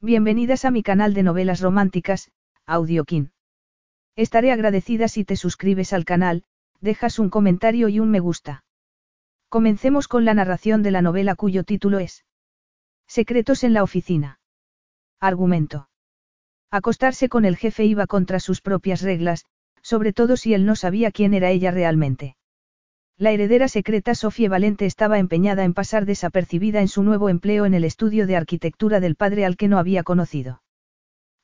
Bienvenidas a mi canal de novelas románticas, Audiokin. Estaré agradecida si te suscribes al canal, dejas un comentario y un me gusta. Comencemos con la narración de la novela cuyo título es Secretos en la oficina. Argumento. Acostarse con el jefe iba contra sus propias reglas, sobre todo si él no sabía quién era ella realmente. La heredera secreta Sofía Valente estaba empeñada en pasar desapercibida en su nuevo empleo en el estudio de arquitectura del padre al que no había conocido.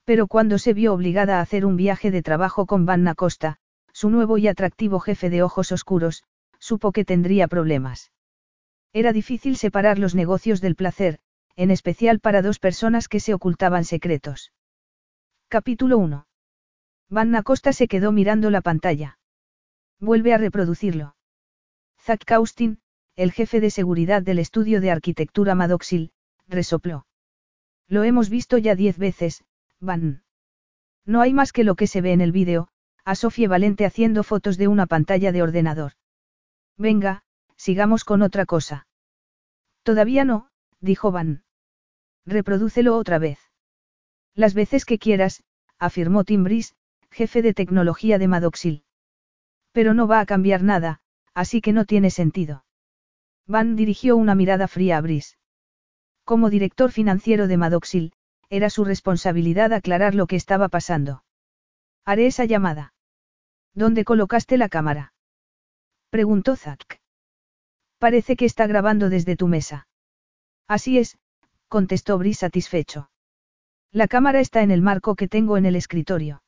Pero cuando se vio obligada a hacer un viaje de trabajo con Vanna Costa, su nuevo y atractivo jefe de ojos oscuros, supo que tendría problemas. Era difícil separar los negocios del placer, en especial para dos personas que se ocultaban secretos. Capítulo 1. Vanna Costa se quedó mirando la pantalla. Vuelve a reproducirlo. Zack Kaustin, el jefe de seguridad del estudio de arquitectura Madoxil, resopló. Lo hemos visto ya diez veces, Van. No hay más que lo que se ve en el vídeo, a Sofía Valente haciendo fotos de una pantalla de ordenador. Venga, sigamos con otra cosa. Todavía no, dijo Van. Reprodúcelo otra vez. Las veces que quieras, afirmó Tim Brice, jefe de tecnología de Madoxil. Pero no va a cambiar nada, así que no tiene sentido. Van dirigió una mirada fría a Brice. Como director financiero de Madoxil, era su responsabilidad aclarar lo que estaba pasando. Haré esa llamada. ¿Dónde colocaste la cámara? Preguntó Zack. Parece que está grabando desde tu mesa. Así es, contestó Brice satisfecho. La cámara está en el marco que tengo en el escritorio.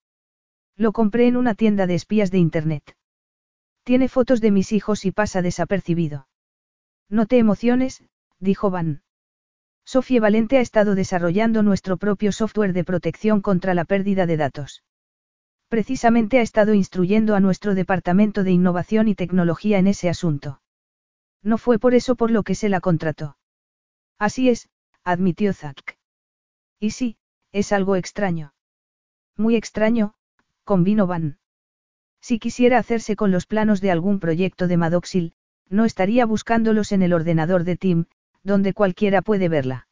Lo compré en una tienda de espías de Internet. Tiene fotos de mis hijos y pasa desapercibido. No te emociones, dijo Van. Sofía Valente ha estado desarrollando nuestro propio software de protección contra la pérdida de datos. Precisamente ha estado instruyendo a nuestro Departamento de Innovación y Tecnología en ese asunto. No fue por eso por lo que se la contrató. Así es, admitió Zack. Y sí, es algo extraño. Muy extraño, convino Van. Si quisiera hacerse con los planos de algún proyecto de Madoxil, no estaría buscándolos en el ordenador de Tim, donde cualquiera puede verla.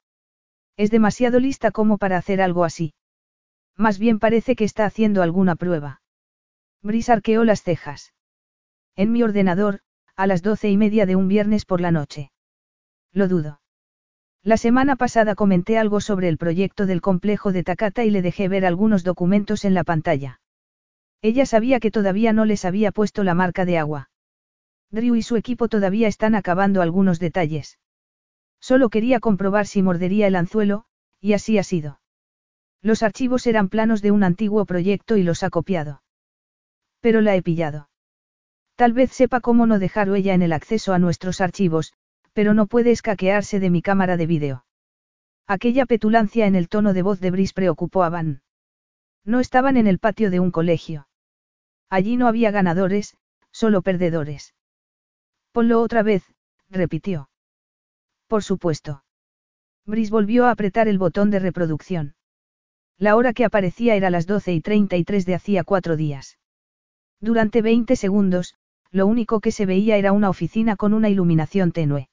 Es demasiado lista como para hacer algo así. Más bien parece que está haciendo alguna prueba. Brice arqueó las cejas. En mi ordenador, a las doce y media de un viernes por la noche. Lo dudo. La semana pasada comenté algo sobre el proyecto del complejo de Takata y le dejé ver algunos documentos en la pantalla. Ella sabía que todavía no les había puesto la marca de agua. Drew y su equipo todavía están acabando algunos detalles. Solo quería comprobar si mordería el anzuelo, y así ha sido. Los archivos eran planos de un antiguo proyecto y los ha copiado. Pero la he pillado. Tal vez sepa cómo no dejar huella en el acceso a nuestros archivos, pero no puede escaquearse de mi cámara de vídeo. Aquella petulancia en el tono de voz de Brice preocupó a Van. No estaban en el patio de un colegio. Allí no había ganadores, solo perdedores. Ponlo otra vez, repitió. Por supuesto. Brice volvió a apretar el botón de reproducción. La hora que aparecía era las 12 y 33 de hacía cuatro días. Durante 20 segundos, lo único que se veía era una oficina con una iluminación tenue.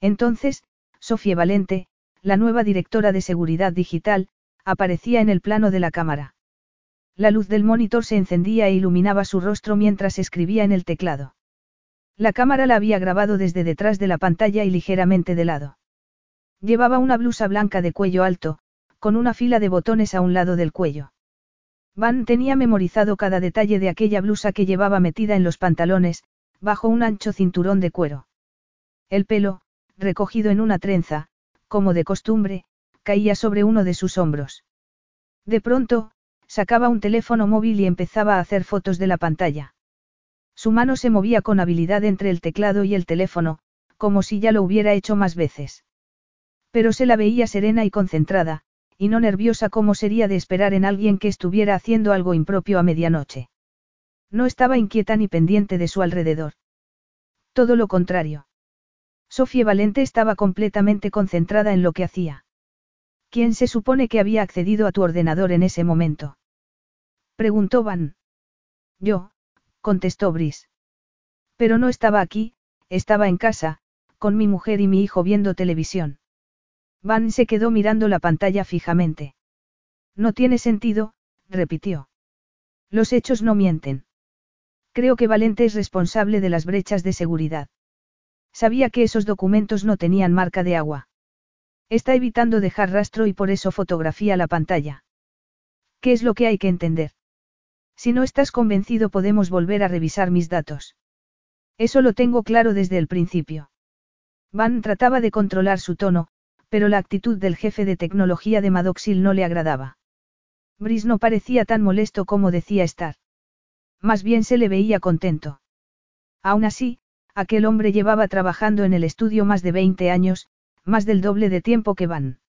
Entonces, Sofía Valente, la nueva directora de seguridad digital, aparecía en el plano de la cámara. La luz del monitor se encendía e iluminaba su rostro mientras escribía en el teclado. La cámara la había grabado desde detrás de la pantalla y ligeramente de lado. Llevaba una blusa blanca de cuello alto, con una fila de botones a un lado del cuello. Van tenía memorizado cada detalle de aquella blusa que llevaba metida en los pantalones, bajo un ancho cinturón de cuero. El pelo, recogido en una trenza, como de costumbre, caía sobre uno de sus hombros. De pronto, Sacaba un teléfono móvil y empezaba a hacer fotos de la pantalla. Su mano se movía con habilidad entre el teclado y el teléfono, como si ya lo hubiera hecho más veces. Pero se la veía serena y concentrada, y no nerviosa como sería de esperar en alguien que estuviera haciendo algo impropio a medianoche. No estaba inquieta ni pendiente de su alrededor. Todo lo contrario. Sofía Valente estaba completamente concentrada en lo que hacía. ¿Quién se supone que había accedido a tu ordenador en ese momento? Preguntó Van. Yo, contestó Brice. Pero no estaba aquí, estaba en casa, con mi mujer y mi hijo viendo televisión. Van se quedó mirando la pantalla fijamente. No tiene sentido, repitió. Los hechos no mienten. Creo que Valente es responsable de las brechas de seguridad. Sabía que esos documentos no tenían marca de agua. Está evitando dejar rastro y por eso fotografía la pantalla. ¿Qué es lo que hay que entender? Si no estás convencido podemos volver a revisar mis datos. Eso lo tengo claro desde el principio. Van trataba de controlar su tono, pero la actitud del jefe de tecnología de Madoxil no le agradaba. Brice no parecía tan molesto como decía estar. Más bien se le veía contento. Aún así, aquel hombre llevaba trabajando en el estudio más de 20 años, más del doble de tiempo que Van.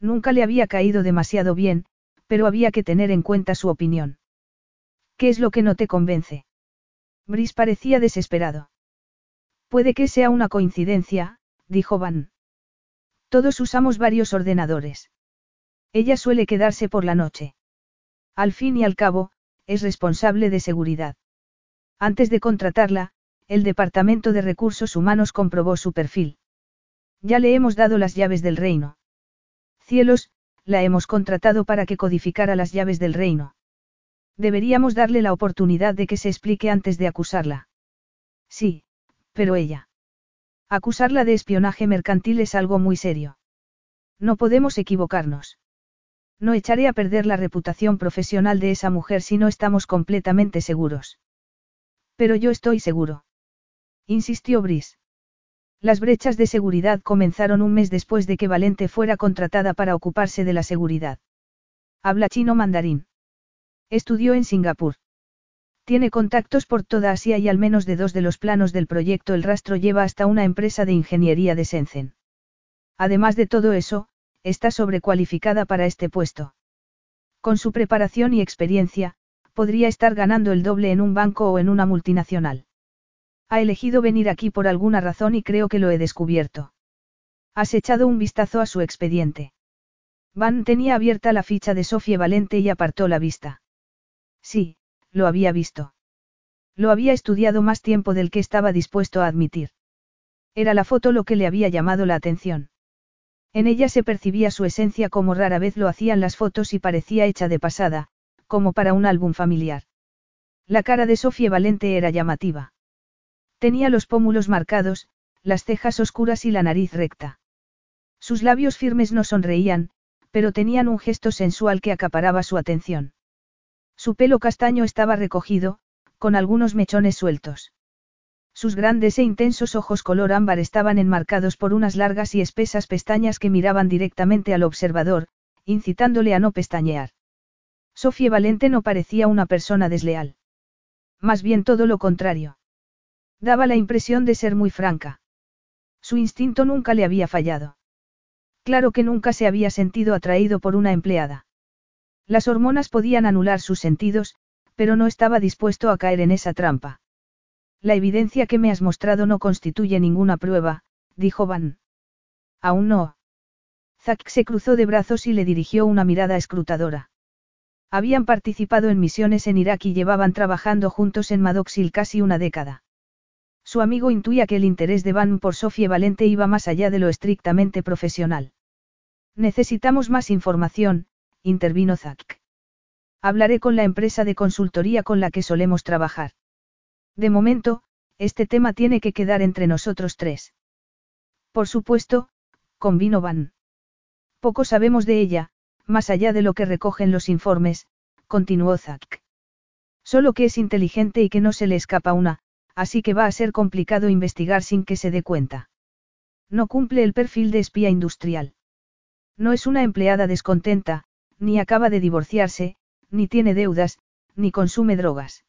Nunca le había caído demasiado bien, pero había que tener en cuenta su opinión. ¿Qué es lo que no te convence? Brice parecía desesperado. Puede que sea una coincidencia, dijo Van. Todos usamos varios ordenadores. Ella suele quedarse por la noche. Al fin y al cabo, es responsable de seguridad. Antes de contratarla, el Departamento de Recursos Humanos comprobó su perfil. Ya le hemos dado las llaves del reino. Cielos, la hemos contratado para que codificara las llaves del reino. Deberíamos darle la oportunidad de que se explique antes de acusarla. Sí, pero ella. Acusarla de espionaje mercantil es algo muy serio. No podemos equivocarnos. No echaré a perder la reputación profesional de esa mujer si no estamos completamente seguros. Pero yo estoy seguro. Insistió Brice. Las brechas de seguridad comenzaron un mes después de que Valente fuera contratada para ocuparse de la seguridad. Habla chino mandarín. Estudió en Singapur. Tiene contactos por toda Asia y al menos de dos de los planos del proyecto El Rastro lleva hasta una empresa de ingeniería de Shenzhen. Además de todo eso, está sobrecualificada para este puesto. Con su preparación y experiencia, podría estar ganando el doble en un banco o en una multinacional. Ha elegido venir aquí por alguna razón y creo que lo he descubierto. Has echado un vistazo a su expediente. Van tenía abierta la ficha de Sofía Valente y apartó la vista. Sí, lo había visto. Lo había estudiado más tiempo del que estaba dispuesto a admitir. Era la foto lo que le había llamado la atención. En ella se percibía su esencia como rara vez lo hacían las fotos y parecía hecha de pasada, como para un álbum familiar. La cara de Sofía Valente era llamativa. Tenía los pómulos marcados, las cejas oscuras y la nariz recta. Sus labios firmes no sonreían, pero tenían un gesto sensual que acaparaba su atención. Su pelo castaño estaba recogido, con algunos mechones sueltos. Sus grandes e intensos ojos color ámbar estaban enmarcados por unas largas y espesas pestañas que miraban directamente al observador, incitándole a no pestañear. Sofía Valente no parecía una persona desleal. Más bien todo lo contrario. Daba la impresión de ser muy franca. Su instinto nunca le había fallado. Claro que nunca se había sentido atraído por una empleada. Las hormonas podían anular sus sentidos, pero no estaba dispuesto a caer en esa trampa. La evidencia que me has mostrado no constituye ninguna prueba, dijo Van. Aún no. Zack se cruzó de brazos y le dirigió una mirada escrutadora. Habían participado en misiones en Irak y llevaban trabajando juntos en Madoxil casi una década. Su amigo intuía que el interés de Van por Sofía Valente iba más allá de lo estrictamente profesional. Necesitamos más información, intervino Zack. Hablaré con la empresa de consultoría con la que solemos trabajar. De momento, este tema tiene que quedar entre nosotros tres. Por supuesto, convino Van. Poco sabemos de ella, más allá de lo que recogen los informes, continuó Zack. Solo que es inteligente y que no se le escapa una, así que va a ser complicado investigar sin que se dé cuenta. No cumple el perfil de espía industrial. No es una empleada descontenta, ni acaba de divorciarse, ni tiene deudas, ni consume drogas.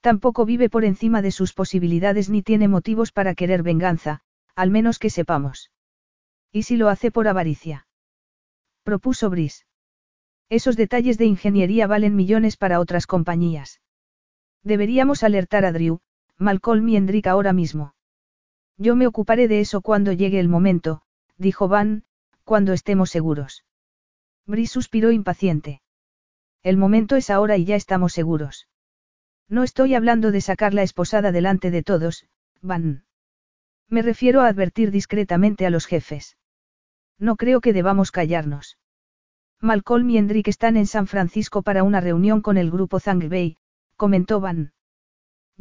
Tampoco vive por encima de sus posibilidades ni tiene motivos para querer venganza, al menos que sepamos. ¿Y si lo hace por avaricia? Propuso Brice. Esos detalles de ingeniería valen millones para otras compañías. Deberíamos alertar a Drew, Malcolm y Hendrik ahora mismo. Yo me ocuparé de eso cuando llegue el momento, dijo Van, cuando estemos seguros. Brice suspiró impaciente. El momento es ahora y ya estamos seguros. No estoy hablando de sacar la esposada delante de todos, Van. Me refiero a advertir discretamente a los jefes. No creo que debamos callarnos. Malcolm y Hendrik están en San Francisco para una reunión con el grupo Zang Bay, comentó Van.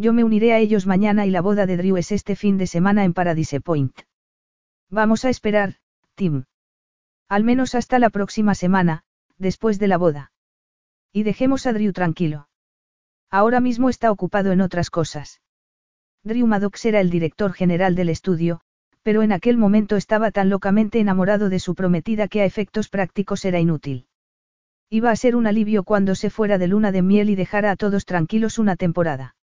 Yo me uniré a ellos mañana y la boda de Drew es este fin de semana en Paradise Point. Vamos a esperar, Tim. Al menos hasta la próxima semana, después de la boda. Y dejemos a Drew tranquilo. Ahora mismo está ocupado en otras cosas. Drew Maddox era el director general del estudio, pero en aquel momento estaba tan locamente enamorado de su prometida que a efectos prácticos era inútil. Iba a ser un alivio cuando se fuera de luna de miel y dejara a todos tranquilos una temporada.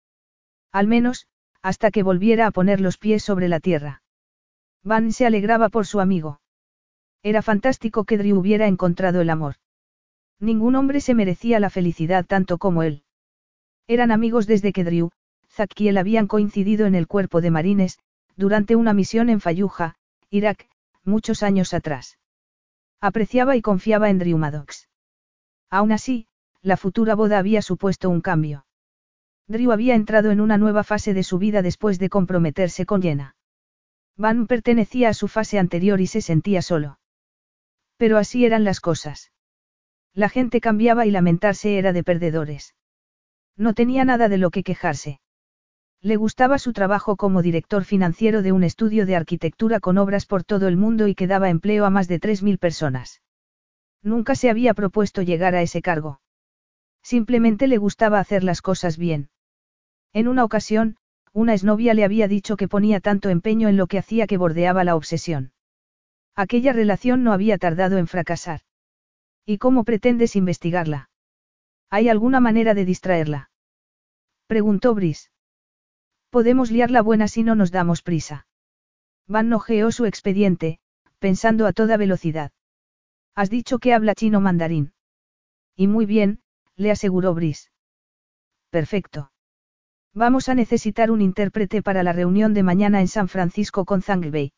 Al menos, hasta que volviera a poner los pies sobre la tierra. Van se alegraba por su amigo. Era fantástico que Drew hubiera encontrado el amor. Ningún hombre se merecía la felicidad tanto como él. Eran amigos desde que Drew, Zack y él habían coincidido en el cuerpo de marines, durante una misión en Fayuja, Irak, muchos años atrás. Apreciaba y confiaba en Drew Maddox. Aún así, la futura boda había supuesto un cambio. Drew había entrado en una nueva fase de su vida después de comprometerse con Jenna. Van pertenecía a su fase anterior y se sentía solo. Pero así eran las cosas. La gente cambiaba y lamentarse era de perdedores. No tenía nada de lo que quejarse. Le gustaba su trabajo como director financiero de un estudio de arquitectura con obras por todo el mundo y que daba empleo a más de 3.000 personas. Nunca se había propuesto llegar a ese cargo. Simplemente le gustaba hacer las cosas bien. En una ocasión, una exnovia le había dicho que ponía tanto empeño en lo que hacía que bordeaba la obsesión. Aquella relación no había tardado en fracasar. ¿Y cómo pretendes investigarla? ¿Hay alguna manera de distraerla? Preguntó Brice. Podemos liarla buena si no nos damos prisa. Van nojeó su expediente, pensando a toda velocidad. Has dicho que habla chino mandarín. Y muy bien, le aseguró Brice. Perfecto. Vamos a necesitar un intérprete para la reunión de mañana en San Francisco con Zhang Bei.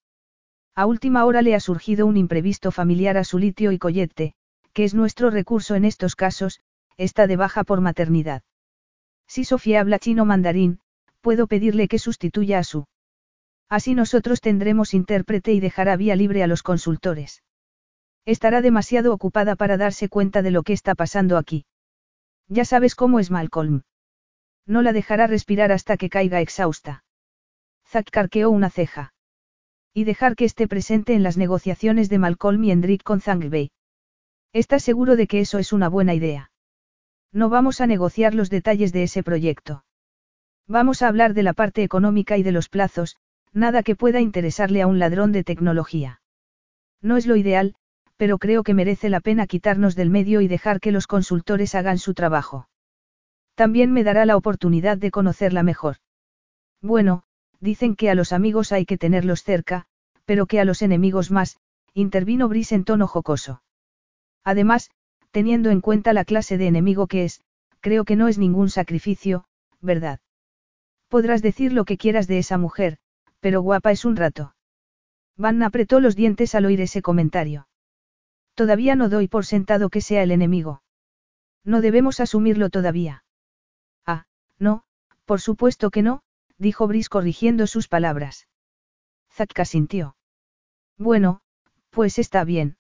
A última hora le ha surgido un imprevisto familiar a su litio y Collette, que es nuestro recurso en estos casos, está de baja por maternidad. Si Sofía habla chino mandarín, puedo pedirle que sustituya a su. Así nosotros tendremos intérprete y dejará vía libre a los consultores. Estará demasiado ocupada para darse cuenta de lo que está pasando aquí. Ya sabes cómo es Malcolm. No la dejará respirar hasta que caiga exhausta. Zack carqueó una ceja. Y dejar que esté presente en las negociaciones de Malcolm y Hendrik con Zangbei. ¿Estás seguro de que eso es una buena idea? No vamos a negociar los detalles de ese proyecto. Vamos a hablar de la parte económica y de los plazos, nada que pueda interesarle a un ladrón de tecnología. No es lo ideal, pero creo que merece la pena quitarnos del medio y dejar que los consultores hagan su trabajo. También me dará la oportunidad de conocerla mejor. Bueno, dicen que a los amigos hay que tenerlos cerca, pero que a los enemigos más, intervino Brice en tono jocoso. Además, teniendo en cuenta la clase de enemigo que es, creo que no es ningún sacrificio, ¿verdad? Podrás decir lo que quieras de esa mujer, pero guapa es un rato. Van apretó los dientes al oír ese comentario. Todavía no doy por sentado que sea el enemigo. No debemos asumirlo todavía. No, por supuesto que no, dijo Brice corrigiendo sus palabras. Zack sintió. Bueno, pues está bien.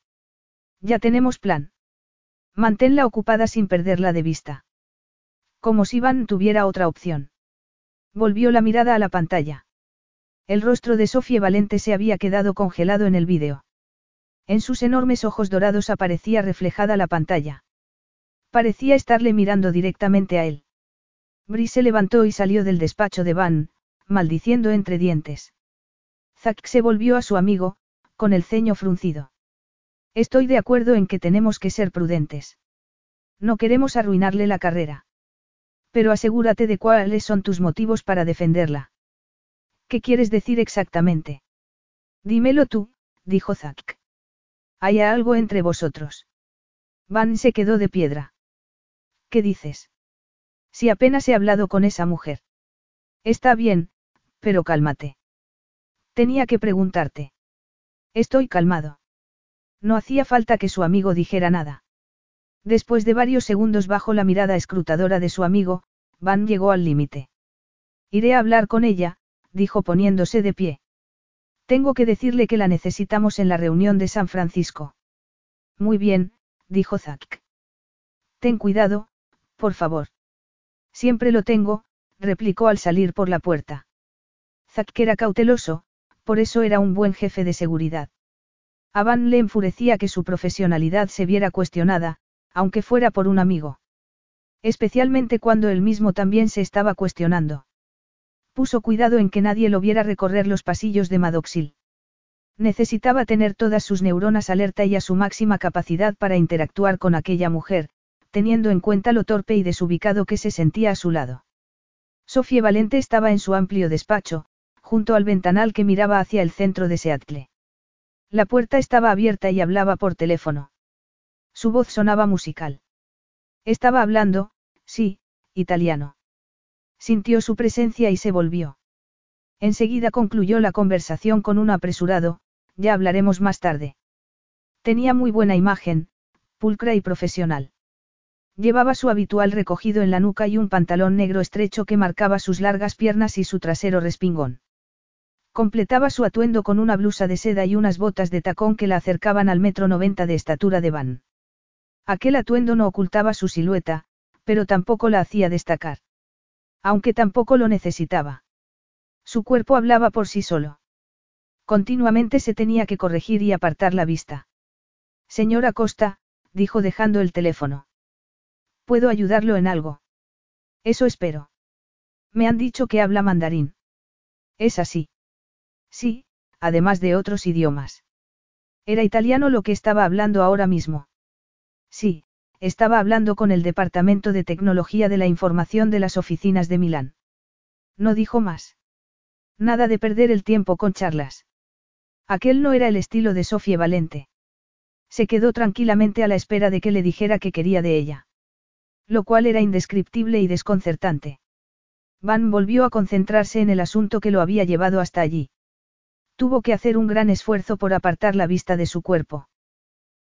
Ya tenemos plan. Manténla ocupada sin perderla de vista. Como si Van tuviera otra opción. Volvió la mirada a la pantalla. El rostro de Sofía Valente se había quedado congelado en el vídeo. En sus enormes ojos dorados aparecía reflejada la pantalla. Parecía estarle mirando directamente a él. Brice se levantó y salió del despacho de Van, maldiciendo entre dientes. Zack se volvió a su amigo, con el ceño fruncido. Estoy de acuerdo en que tenemos que ser prudentes. No queremos arruinarle la carrera. Pero asegúrate de cuáles son tus motivos para defenderla. ¿Qué quieres decir exactamente? Dímelo tú, dijo Zack. ¿Hay algo entre vosotros? Van se quedó de piedra. ¿Qué dices? Si apenas he hablado con esa mujer. Está bien, pero cálmate. Tenía que preguntarte. Estoy calmado. No hacía falta que su amigo dijera nada. Después de varios segundos bajo la mirada escrutadora de su amigo, Van llegó al límite. Iré a hablar con ella, dijo poniéndose de pie. Tengo que decirle que la necesitamos en la reunión de San Francisco. Muy bien, dijo Zack. Ten cuidado, por favor. Siempre lo tengo, replicó al salir por la puerta. Zack era cauteloso, por eso era un buen jefe de seguridad. A le enfurecía que su profesionalidad se viera cuestionada, aunque fuera por un amigo. Especialmente cuando él mismo también se estaba cuestionando. Puso cuidado en que nadie lo viera recorrer los pasillos de Madoxil. Necesitaba tener todas sus neuronas alerta y a su máxima capacidad para interactuar con aquella mujer, teniendo en cuenta lo torpe y desubicado que se sentía a su lado. Sofía Valente estaba en su amplio despacho, junto al ventanal que miraba hacia el centro de Seattle. La puerta estaba abierta y hablaba por teléfono. Su voz sonaba musical. Estaba hablando, sí, italiano. Sintió su presencia y se volvió. Enseguida concluyó la conversación con un apresurado, ya hablaremos más tarde. Tenía muy buena imagen, pulcra y profesional. Llevaba su habitual recogido en la nuca y un pantalón negro estrecho que marcaba sus largas piernas y su trasero respingón. Completaba su atuendo con una blusa de seda y unas botas de tacón que la acercaban al metro noventa de estatura de van. Aquel atuendo no ocultaba su silueta, pero tampoco la hacía destacar. Aunque tampoco lo necesitaba. Su cuerpo hablaba por sí solo. Continuamente se tenía que corregir y apartar la vista. Señora Costa, dijo dejando el teléfono. ¿Puedo ayudarlo en algo? Eso espero. Me han dicho que habla mandarín. Es así. Sí, además de otros idiomas. Era italiano lo que estaba hablando ahora mismo. Sí, estaba hablando con el Departamento de Tecnología de la Información de las oficinas de Milán. No dijo más. Nada de perder el tiempo con charlas. Aquel no era el estilo de Sofía Valente. Se quedó tranquilamente a la espera de que le dijera que quería de ella. Lo cual era indescriptible y desconcertante. Van volvió a concentrarse en el asunto que lo había llevado hasta allí. Tuvo que hacer un gran esfuerzo por apartar la vista de su cuerpo.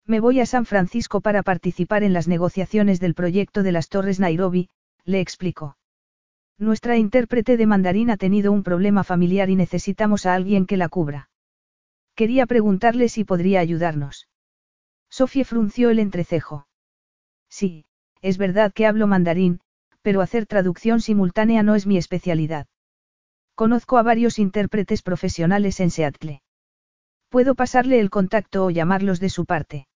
Me voy a San Francisco para participar en las negociaciones del proyecto de las Torres Nairobi, le explicó. Nuestra intérprete de mandarín ha tenido un problema familiar y necesitamos a alguien que la cubra. Quería preguntarle si podría ayudarnos. Sofía frunció el entrecejo. Sí, es verdad que hablo mandarín, pero hacer traducción simultánea no es mi especialidad. Conozco a varios intérpretes profesionales en Seattle. Puedo pasarle el contacto o llamarlos de su parte.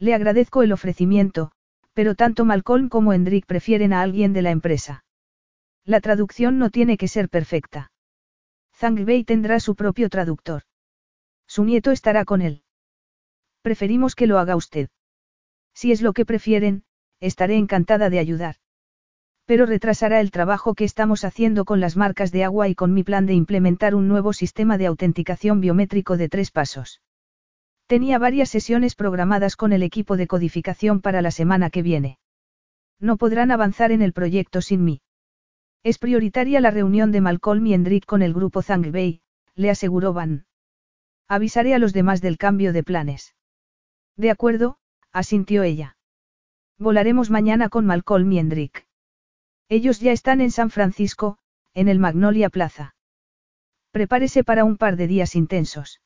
Le agradezco el ofrecimiento, pero tanto Malcolm como Hendrik prefieren a alguien de la empresa. La traducción no tiene que ser perfecta. Zhang Bei tendrá su propio traductor. Su nieto estará con él. Preferimos que lo haga usted. Si es lo que prefieren, estaré encantada de ayudar. Pero retrasará el trabajo que estamos haciendo con las marcas de agua y con mi plan de implementar un nuevo sistema de autenticación biométrico de tres pasos. Tenía varias sesiones programadas con el equipo de codificación para la semana que viene. No podrán avanzar en el proyecto sin mí. Es prioritaria la reunión de Malcolm y Hendrik con el grupo Bay, le aseguró Van. Avisaré a los demás del cambio de planes. De acuerdo, asintió ella. Volaremos mañana con Malcolm y Hendrik. Ellos ya están en San Francisco, en el Magnolia Plaza. Prepárese para un par de días intensos.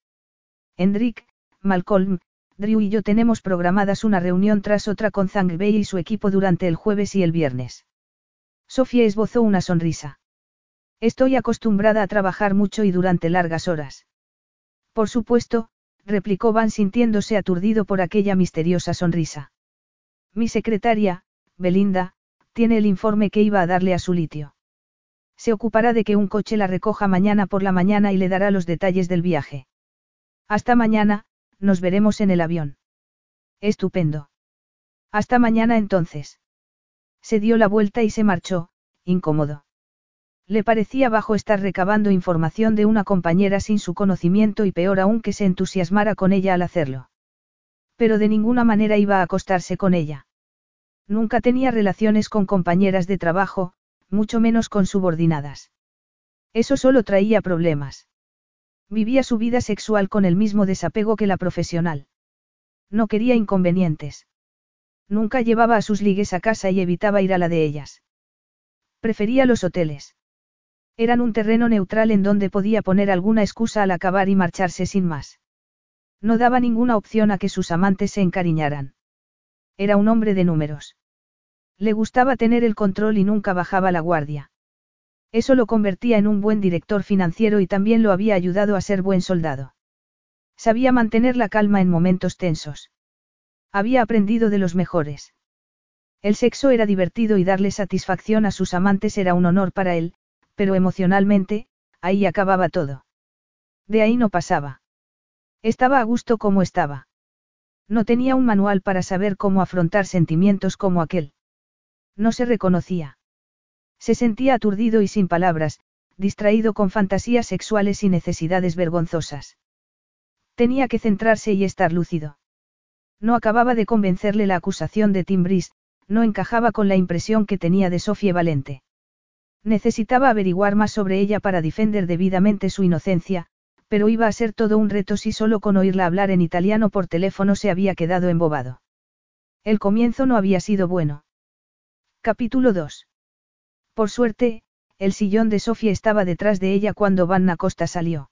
Hendrik, Malcolm, Drew y yo tenemos programadas una reunión tras otra con Zhang Bei y su equipo durante el jueves y el viernes. Sofía esbozó una sonrisa. Estoy acostumbrada a trabajar mucho y durante largas horas. Por supuesto, replicó Van sintiéndose aturdido por aquella misteriosa sonrisa. Mi secretaria, Belinda, tiene el informe que iba a darle a su litio. Se ocupará de que un coche la recoja mañana por la mañana y le dará los detalles del viaje. Hasta mañana, nos veremos en el avión. Estupendo. Hasta mañana entonces. Se dio la vuelta y se marchó, incómodo. Le parecía bajo estar recabando información de una compañera sin su conocimiento y peor aún que se entusiasmara con ella al hacerlo. Pero de ninguna manera iba a acostarse con ella. Nunca tenía relaciones con compañeras de trabajo, mucho menos con subordinadas. Eso solo traía problemas. Vivía su vida sexual con el mismo desapego que la profesional. No quería inconvenientes. Nunca llevaba a sus ligues a casa y evitaba ir a la de ellas. Prefería los hoteles. Eran un terreno neutral en donde podía poner alguna excusa al acabar y marcharse sin más. No daba ninguna opción a que sus amantes se encariñaran. Era un hombre de números. Le gustaba tener el control y nunca bajaba la guardia. Eso lo convertía en un buen director financiero y también lo había ayudado a ser buen soldado. Sabía mantener la calma en momentos tensos. Había aprendido de los mejores. El sexo era divertido y darle satisfacción a sus amantes era un honor para él, pero emocionalmente, ahí acababa todo. De ahí no pasaba. Estaba a gusto como estaba. No tenía un manual para saber cómo afrontar sentimientos como aquel. No se reconocía. Se sentía aturdido y sin palabras, distraído con fantasías sexuales y necesidades vergonzosas. Tenía que centrarse y estar lúcido. No acababa de convencerle la acusación de Timbris, no encajaba con la impresión que tenía de Sofía Valente. Necesitaba averiguar más sobre ella para defender debidamente su inocencia, pero iba a ser todo un reto si solo con oírla hablar en italiano por teléfono se había quedado embobado. El comienzo no había sido bueno. Capítulo 2. Por suerte, el sillón de Sofía estaba detrás de ella cuando Vanna Costa salió.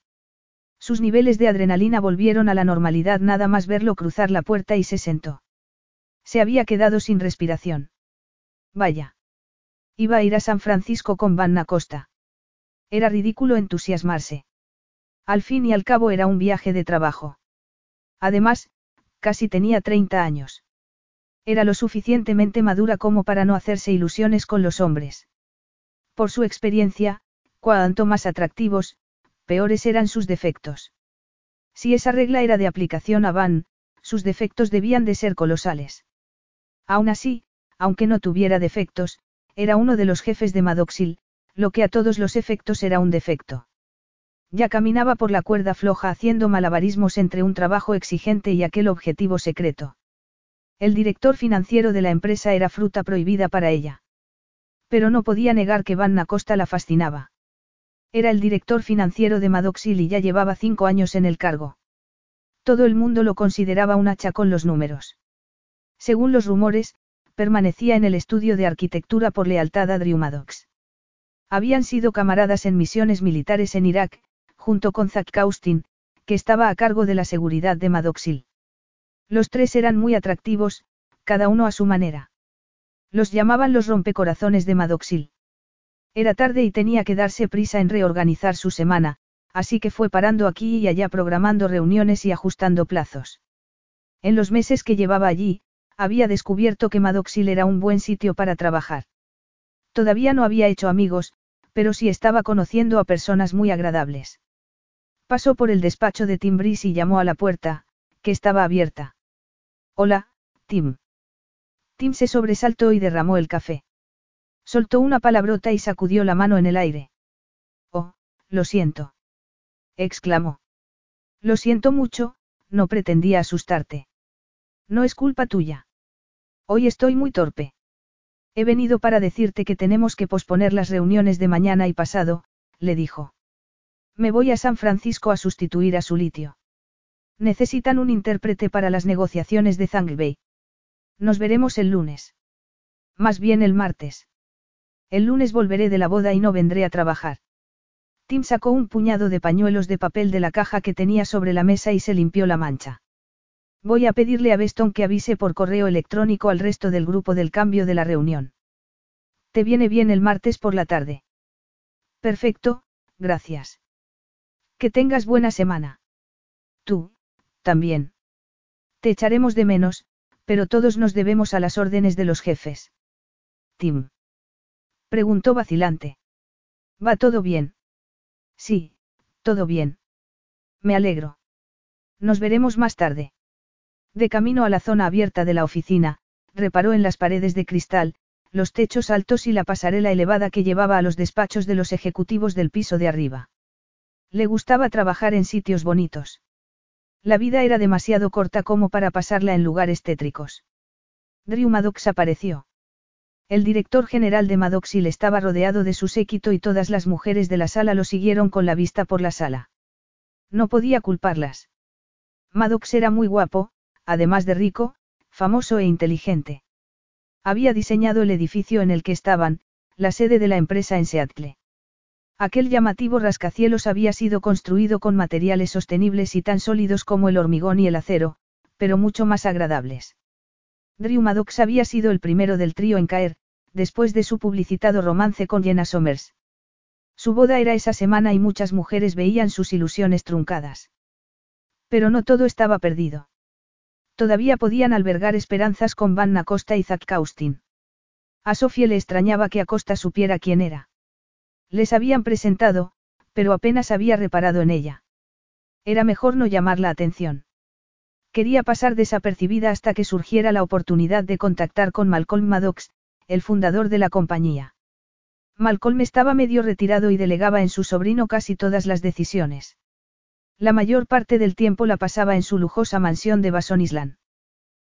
Sus niveles de adrenalina volvieron a la normalidad nada más verlo cruzar la puerta y se sentó. Se había quedado sin respiración. Vaya. Iba a ir a San Francisco con Vanna Costa. Era ridículo entusiasmarse. Al fin y al cabo era un viaje de trabajo. Además, casi tenía 30 años. Era lo suficientemente madura como para no hacerse ilusiones con los hombres. Por su experiencia, cuanto más atractivos, peores eran sus defectos. Si esa regla era de aplicación a Van, sus defectos debían de ser colosales. Aún así, aunque no tuviera defectos, era uno de los jefes de Madoxil, lo que a todos los efectos era un defecto. Ya caminaba por la cuerda floja haciendo malabarismos entre un trabajo exigente y aquel objetivo secreto. El director financiero de la empresa era fruta prohibida para ella. Pero no podía negar que Van Costa la fascinaba. Era el director financiero de Madoxil y ya llevaba cinco años en el cargo. Todo el mundo lo consideraba un hacha con los números. Según los rumores, permanecía en el estudio de arquitectura por lealtad a Drew. Habían sido camaradas en misiones militares en Irak, junto con Zack Kaustin, que estaba a cargo de la seguridad de Maddoxil. Los tres eran muy atractivos, cada uno a su manera. Los llamaban los rompecorazones de Maddoxil. Era tarde y tenía que darse prisa en reorganizar su semana, así que fue parando aquí y allá programando reuniones y ajustando plazos. En los meses que llevaba allí, había descubierto que Madoxil era un buen sitio para trabajar. Todavía no había hecho amigos, pero sí estaba conociendo a personas muy agradables. Pasó por el despacho de Tim Brice y llamó a la puerta, que estaba abierta. Hola, Tim. Tim se sobresaltó y derramó el café. Soltó una palabrota y sacudió la mano en el aire. Oh, lo siento. exclamó. Lo siento mucho, no pretendía asustarte. No es culpa tuya. Hoy estoy muy torpe. He venido para decirte que tenemos que posponer las reuniones de mañana y pasado, le dijo. Me voy a San Francisco a sustituir a su litio. Necesitan un intérprete para las negociaciones de Bay. Nos veremos el lunes. Más bien el martes. El lunes volveré de la boda y no vendré a trabajar. Tim sacó un puñado de pañuelos de papel de la caja que tenía sobre la mesa y se limpió la mancha. Voy a pedirle a Beston que avise por correo electrónico al resto del grupo del cambio de la reunión. ¿Te viene bien el martes por la tarde? Perfecto, gracias. Que tengas buena semana. Tú, también. Te echaremos de menos, pero todos nos debemos a las órdenes de los jefes. Tim. Preguntó vacilante. ¿Va todo bien? Sí, todo bien. Me alegro. Nos veremos más tarde. De camino a la zona abierta de la oficina, reparó en las paredes de cristal, los techos altos y la pasarela elevada que llevaba a los despachos de los ejecutivos del piso de arriba. Le gustaba trabajar en sitios bonitos. La vida era demasiado corta como para pasarla en lugares tétricos. Drew Maddox apareció. El director general de Maddoxil estaba rodeado de su séquito y todas las mujeres de la sala lo siguieron con la vista por la sala. No podía culparlas. Maddox era muy guapo, además de rico, famoso e inteligente. Había diseñado el edificio en el que estaban, la sede de la empresa en Seattle. Aquel llamativo rascacielos había sido construido con materiales sostenibles y tan sólidos como el hormigón y el acero, pero mucho más agradables. Drew Maddox había sido el primero del trío en caer, después de su publicitado romance con Jenna Somers. Su boda era esa semana y muchas mujeres veían sus ilusiones truncadas. Pero no todo estaba perdido. Todavía podían albergar esperanzas con Van Acosta y Zack Kaustin. A Sofía le extrañaba que Acosta supiera quién era. Les habían presentado, pero apenas había reparado en ella. Era mejor no llamar la atención. Quería pasar desapercibida hasta que surgiera la oportunidad de contactar con Malcolm Maddox, el fundador de la compañía. Malcolm estaba medio retirado y delegaba en su sobrino casi todas las decisiones. La mayor parte del tiempo la pasaba en su lujosa mansión de Bason Island.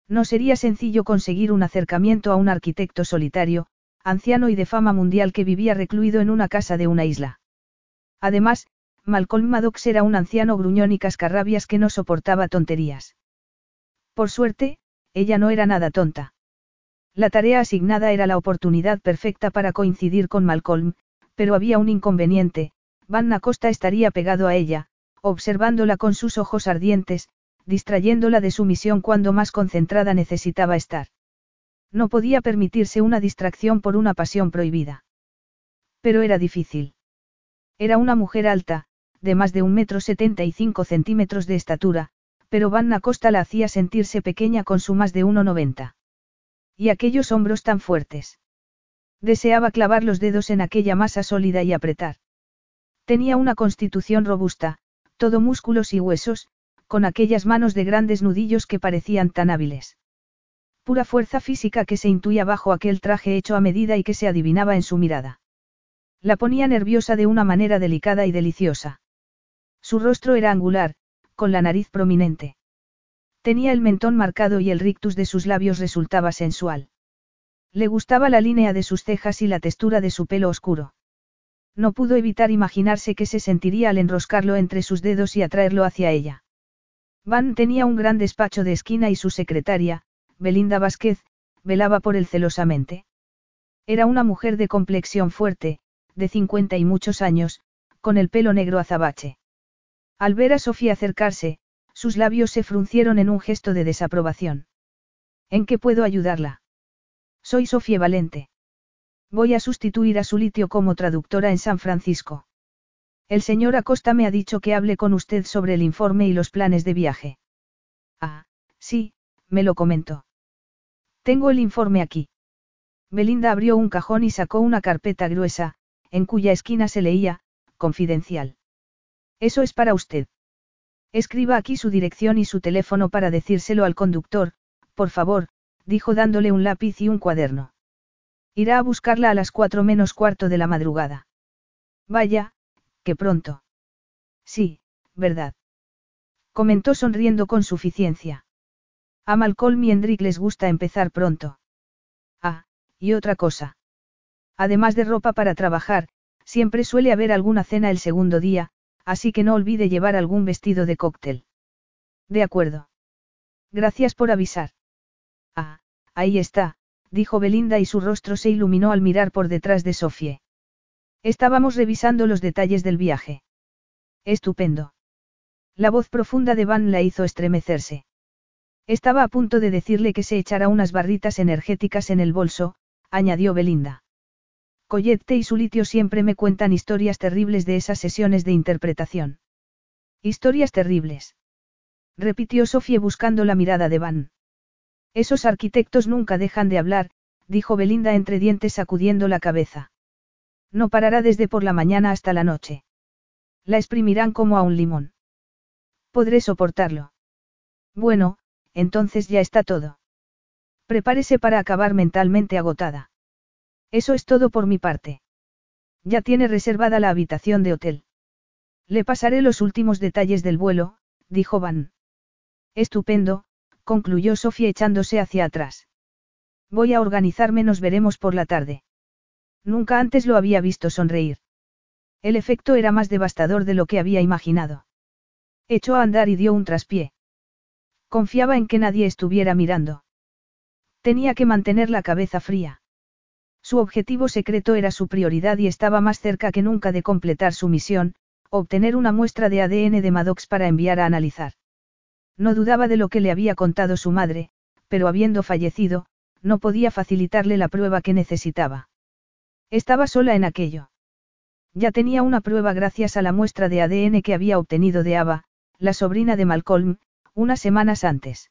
No sería sencillo conseguir un acercamiento a un arquitecto solitario, anciano y de fama mundial que vivía recluido en una casa de una isla. Además, Malcolm Maddox era un anciano gruñón y cascarrabias que no soportaba tonterías. Por suerte, ella no era nada tonta. La tarea asignada era la oportunidad perfecta para coincidir con Malcolm, pero había un inconveniente, Van Acosta estaría pegado a ella, observándola con sus ojos ardientes, distrayéndola de su misión cuando más concentrada necesitaba estar. No podía permitirse una distracción por una pasión prohibida. Pero era difícil. Era una mujer alta, de más de un metro setenta y cinco centímetros de estatura, pero Vanna Costa la hacía sentirse pequeña con su más de 1,90. Y aquellos hombros tan fuertes. Deseaba clavar los dedos en aquella masa sólida y apretar. Tenía una constitución robusta, todo músculos y huesos, con aquellas manos de grandes nudillos que parecían tan hábiles. Pura fuerza física que se intuía bajo aquel traje hecho a medida y que se adivinaba en su mirada. La ponía nerviosa de una manera delicada y deliciosa. Su rostro era angular, con la nariz prominente. Tenía el mentón marcado y el rictus de sus labios resultaba sensual. Le gustaba la línea de sus cejas y la textura de su pelo oscuro. No pudo evitar imaginarse que se sentiría al enroscarlo entre sus dedos y atraerlo hacia ella. Van tenía un gran despacho de esquina y su secretaria, Belinda Vázquez, velaba por él celosamente. Era una mujer de complexión fuerte, de cincuenta y muchos años, con el pelo negro azabache. Al ver a Sofía acercarse, sus labios se fruncieron en un gesto de desaprobación. ¿En qué puedo ayudarla? Soy Sofía Valente. Voy a sustituir a su litio como traductora en San Francisco. El señor Acosta me ha dicho que hable con usted sobre el informe y los planes de viaje. Ah, sí, me lo comentó. Tengo el informe aquí. Belinda abrió un cajón y sacó una carpeta gruesa, en cuya esquina se leía, confidencial. Eso es para usted. Escriba aquí su dirección y su teléfono para decírselo al conductor, por favor, dijo dándole un lápiz y un cuaderno. Irá a buscarla a las cuatro menos cuarto de la madrugada. Vaya, que pronto. Sí, verdad. Comentó sonriendo con suficiencia. A Malcolm y Hendrik les gusta empezar pronto. Ah, y otra cosa. Además de ropa para trabajar, siempre suele haber alguna cena el segundo día, así que no olvide llevar algún vestido de cóctel. De acuerdo. Gracias por avisar. Ah, ahí está, dijo Belinda y su rostro se iluminó al mirar por detrás de Sofie. Estábamos revisando los detalles del viaje. Estupendo. La voz profunda de Van la hizo estremecerse. Estaba a punto de decirle que se echara unas barritas energéticas en el bolso, añadió Belinda. Collette y su litio siempre me cuentan historias terribles de esas sesiones de interpretación. Historias terribles. Repitió Sofía buscando la mirada de Van. Esos arquitectos nunca dejan de hablar, dijo Belinda entre dientes sacudiendo la cabeza. No parará desde por la mañana hasta la noche. La exprimirán como a un limón. Podré soportarlo. Bueno, entonces ya está todo. Prepárese para acabar mentalmente agotada. Eso es todo por mi parte. Ya tiene reservada la habitación de hotel. Le pasaré los últimos detalles del vuelo, dijo Van. Estupendo, concluyó Sofía echándose hacia atrás. Voy a organizarme, nos veremos por la tarde. Nunca antes lo había visto sonreír. El efecto era más devastador de lo que había imaginado. Echó a andar y dio un traspié. Confiaba en que nadie estuviera mirando. Tenía que mantener la cabeza fría. Su objetivo secreto era su prioridad y estaba más cerca que nunca de completar su misión, obtener una muestra de ADN de Maddox para enviar a analizar. No dudaba de lo que le había contado su madre, pero habiendo fallecido, no podía facilitarle la prueba que necesitaba. Estaba sola en aquello. Ya tenía una prueba gracias a la muestra de ADN que había obtenido de Ava, la sobrina de Malcolm, unas semanas antes.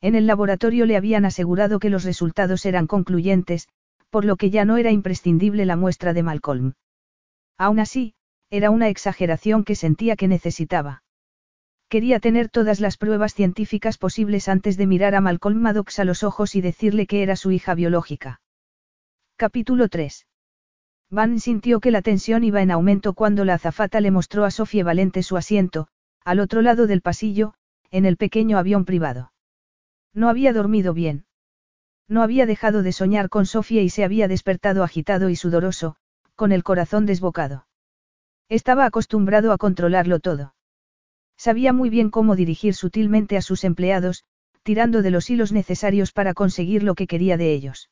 En el laboratorio le habían asegurado que los resultados eran concluyentes, por lo que ya no era imprescindible la muestra de Malcolm. Aún así, era una exageración que sentía que necesitaba. Quería tener todas las pruebas científicas posibles antes de mirar a Malcolm Maddox a los ojos y decirle que era su hija biológica. Capítulo 3. Van sintió que la tensión iba en aumento cuando la azafata le mostró a Sofía Valente su asiento, al otro lado del pasillo, en el pequeño avión privado. No había dormido bien. No había dejado de soñar con Sofía y se había despertado agitado y sudoroso, con el corazón desbocado. Estaba acostumbrado a controlarlo todo. Sabía muy bien cómo dirigir sutilmente a sus empleados, tirando de los hilos necesarios para conseguir lo que quería de ellos.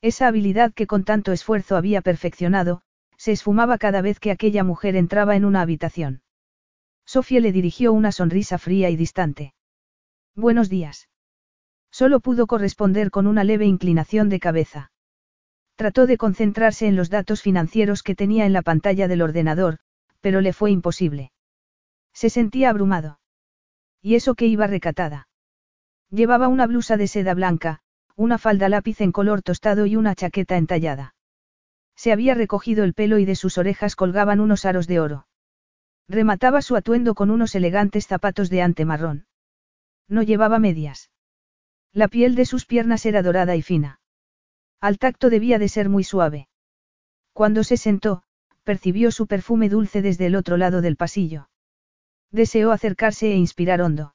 Esa habilidad que con tanto esfuerzo había perfeccionado, se esfumaba cada vez que aquella mujer entraba en una habitación. Sofía le dirigió una sonrisa fría y distante. Buenos días. Solo pudo corresponder con una leve inclinación de cabeza. Trató de concentrarse en los datos financieros que tenía en la pantalla del ordenador, pero le fue imposible. Se sentía abrumado. Y eso que iba recatada. Llevaba una blusa de seda blanca, una falda lápiz en color tostado y una chaqueta entallada. Se había recogido el pelo y de sus orejas colgaban unos aros de oro. Remataba su atuendo con unos elegantes zapatos de ante marrón. No llevaba medias. La piel de sus piernas era dorada y fina. Al tacto debía de ser muy suave. Cuando se sentó, percibió su perfume dulce desde el otro lado del pasillo. Deseó acercarse e inspirar hondo.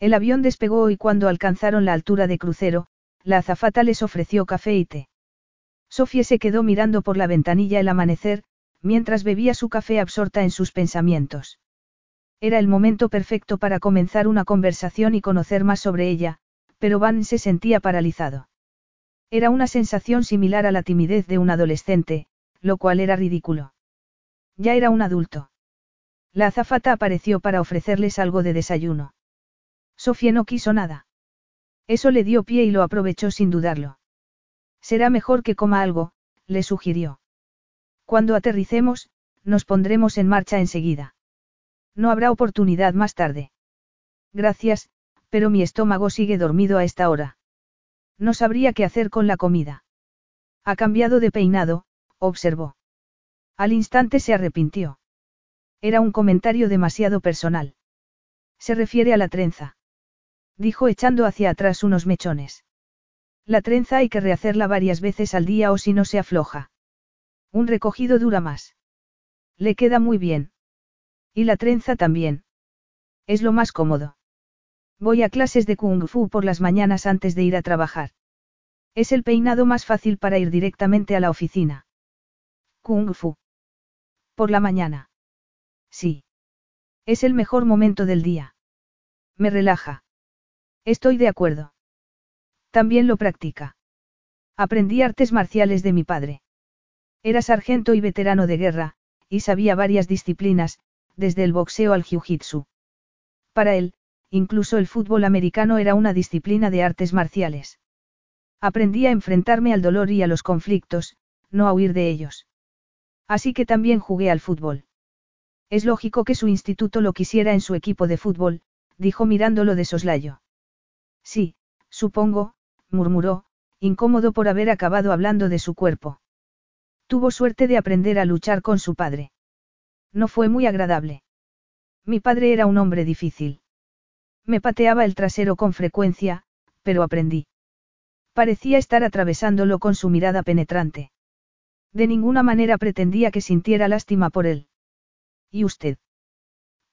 El avión despegó y cuando alcanzaron la altura de crucero, la azafata les ofreció café y té. Sofía se quedó mirando por la ventanilla el amanecer, mientras bebía su café absorta en sus pensamientos. Era el momento perfecto para comenzar una conversación y conocer más sobre ella, pero Van se sentía paralizado. Era una sensación similar a la timidez de un adolescente, lo cual era ridículo. Ya era un adulto. La azafata apareció para ofrecerles algo de desayuno. Sofía no quiso nada. Eso le dio pie y lo aprovechó sin dudarlo. Será mejor que coma algo, le sugirió. Cuando aterricemos, nos pondremos en marcha enseguida. No habrá oportunidad más tarde. Gracias, pero mi estómago sigue dormido a esta hora. No sabría qué hacer con la comida. Ha cambiado de peinado, observó. Al instante se arrepintió. Era un comentario demasiado personal. Se refiere a la trenza. Dijo echando hacia atrás unos mechones. La trenza hay que rehacerla varias veces al día o si no se afloja. Un recogido dura más. Le queda muy bien. Y la trenza también. Es lo más cómodo. Voy a clases de kung fu por las mañanas antes de ir a trabajar. Es el peinado más fácil para ir directamente a la oficina. Kung fu. Por la mañana. Sí. Es el mejor momento del día. Me relaja. Estoy de acuerdo. También lo practica. Aprendí artes marciales de mi padre. Era sargento y veterano de guerra, y sabía varias disciplinas, desde el boxeo al jiu-jitsu. Para él, incluso el fútbol americano era una disciplina de artes marciales. Aprendí a enfrentarme al dolor y a los conflictos, no a huir de ellos. Así que también jugué al fútbol. Es lógico que su instituto lo quisiera en su equipo de fútbol, dijo mirándolo de soslayo. Sí, supongo, murmuró, incómodo por haber acabado hablando de su cuerpo. Tuvo suerte de aprender a luchar con su padre. No fue muy agradable. Mi padre era un hombre difícil. Me pateaba el trasero con frecuencia, pero aprendí. Parecía estar atravesándolo con su mirada penetrante. De ninguna manera pretendía que sintiera lástima por él. ¿Y usted?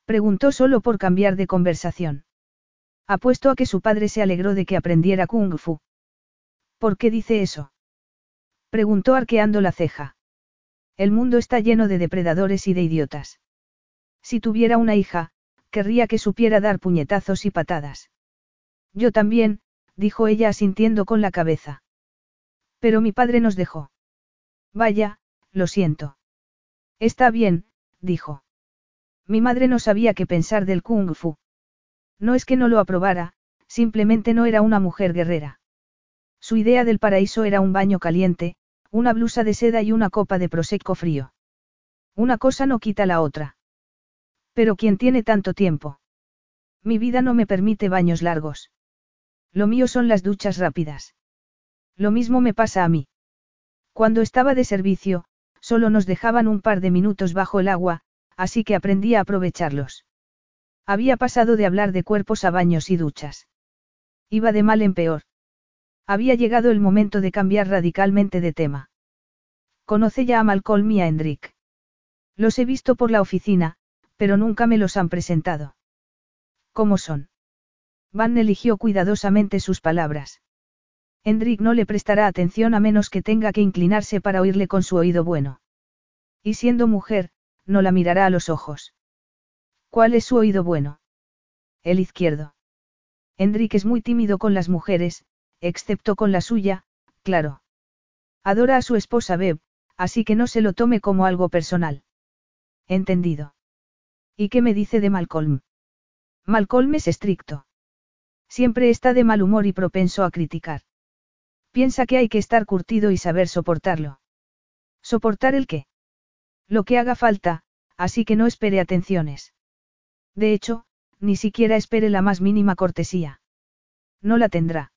Preguntó solo por cambiar de conversación. Apuesto a que su padre se alegró de que aprendiera kung fu. ¿Por qué dice eso? Preguntó arqueando la ceja. El mundo está lleno de depredadores y de idiotas. Si tuviera una hija, querría que supiera dar puñetazos y patadas. Yo también, dijo ella asintiendo con la cabeza. Pero mi padre nos dejó. Vaya, lo siento. Está bien, dijo. Mi madre no sabía qué pensar del kung fu. No es que no lo aprobara, simplemente no era una mujer guerrera. Su idea del paraíso era un baño caliente, una blusa de seda y una copa de prosecco frío. Una cosa no quita la otra. Pero ¿quién tiene tanto tiempo? Mi vida no me permite baños largos. Lo mío son las duchas rápidas. Lo mismo me pasa a mí. Cuando estaba de servicio, solo nos dejaban un par de minutos bajo el agua, así que aprendí a aprovecharlos. Había pasado de hablar de cuerpos a baños y duchas. Iba de mal en peor. Había llegado el momento de cambiar radicalmente de tema. Conoce ya a Malcolm y a Hendrik. Los he visto por la oficina, pero nunca me los han presentado. ¿Cómo son? Van eligió cuidadosamente sus palabras. Hendrik no le prestará atención a menos que tenga que inclinarse para oírle con su oído bueno. Y siendo mujer, no la mirará a los ojos. ¿Cuál es su oído bueno? El izquierdo. Hendrik es muy tímido con las mujeres, excepto con la suya, claro. Adora a su esposa Beb, así que no se lo tome como algo personal. Entendido. ¿Y qué me dice de Malcolm? Malcolm es estricto. Siempre está de mal humor y propenso a criticar. Piensa que hay que estar curtido y saber soportarlo. ¿Soportar el qué? Lo que haga falta, así que no espere atenciones. De hecho, ni siquiera espere la más mínima cortesía. No la tendrá.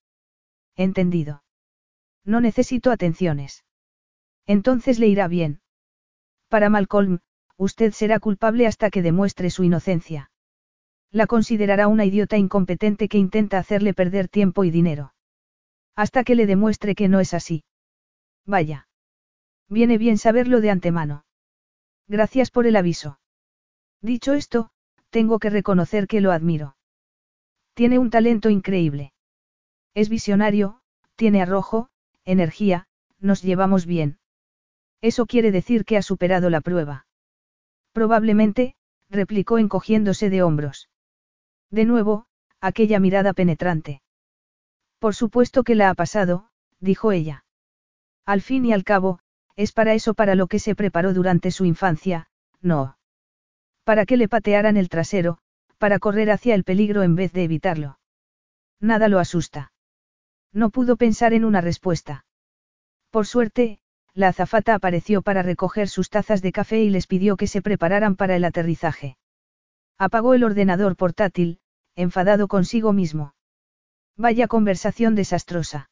Entendido. No necesito atenciones. Entonces le irá bien. Para Malcolm, usted será culpable hasta que demuestre su inocencia. La considerará una idiota incompetente que intenta hacerle perder tiempo y dinero. Hasta que le demuestre que no es así. Vaya. Viene bien saberlo de antemano. Gracias por el aviso. Dicho esto, tengo que reconocer que lo admiro. Tiene un talento increíble. Es visionario, tiene arrojo, energía, nos llevamos bien. Eso quiere decir que ha superado la prueba. Probablemente, replicó encogiéndose de hombros. De nuevo, aquella mirada penetrante. Por supuesto que la ha pasado, dijo ella. Al fin y al cabo, es para eso para lo que se preparó durante su infancia, no. Para que le patearan el trasero, para correr hacia el peligro en vez de evitarlo. Nada lo asusta. No pudo pensar en una respuesta. Por suerte, la azafata apareció para recoger sus tazas de café y les pidió que se prepararan para el aterrizaje. Apagó el ordenador portátil, enfadado consigo mismo. Vaya conversación desastrosa.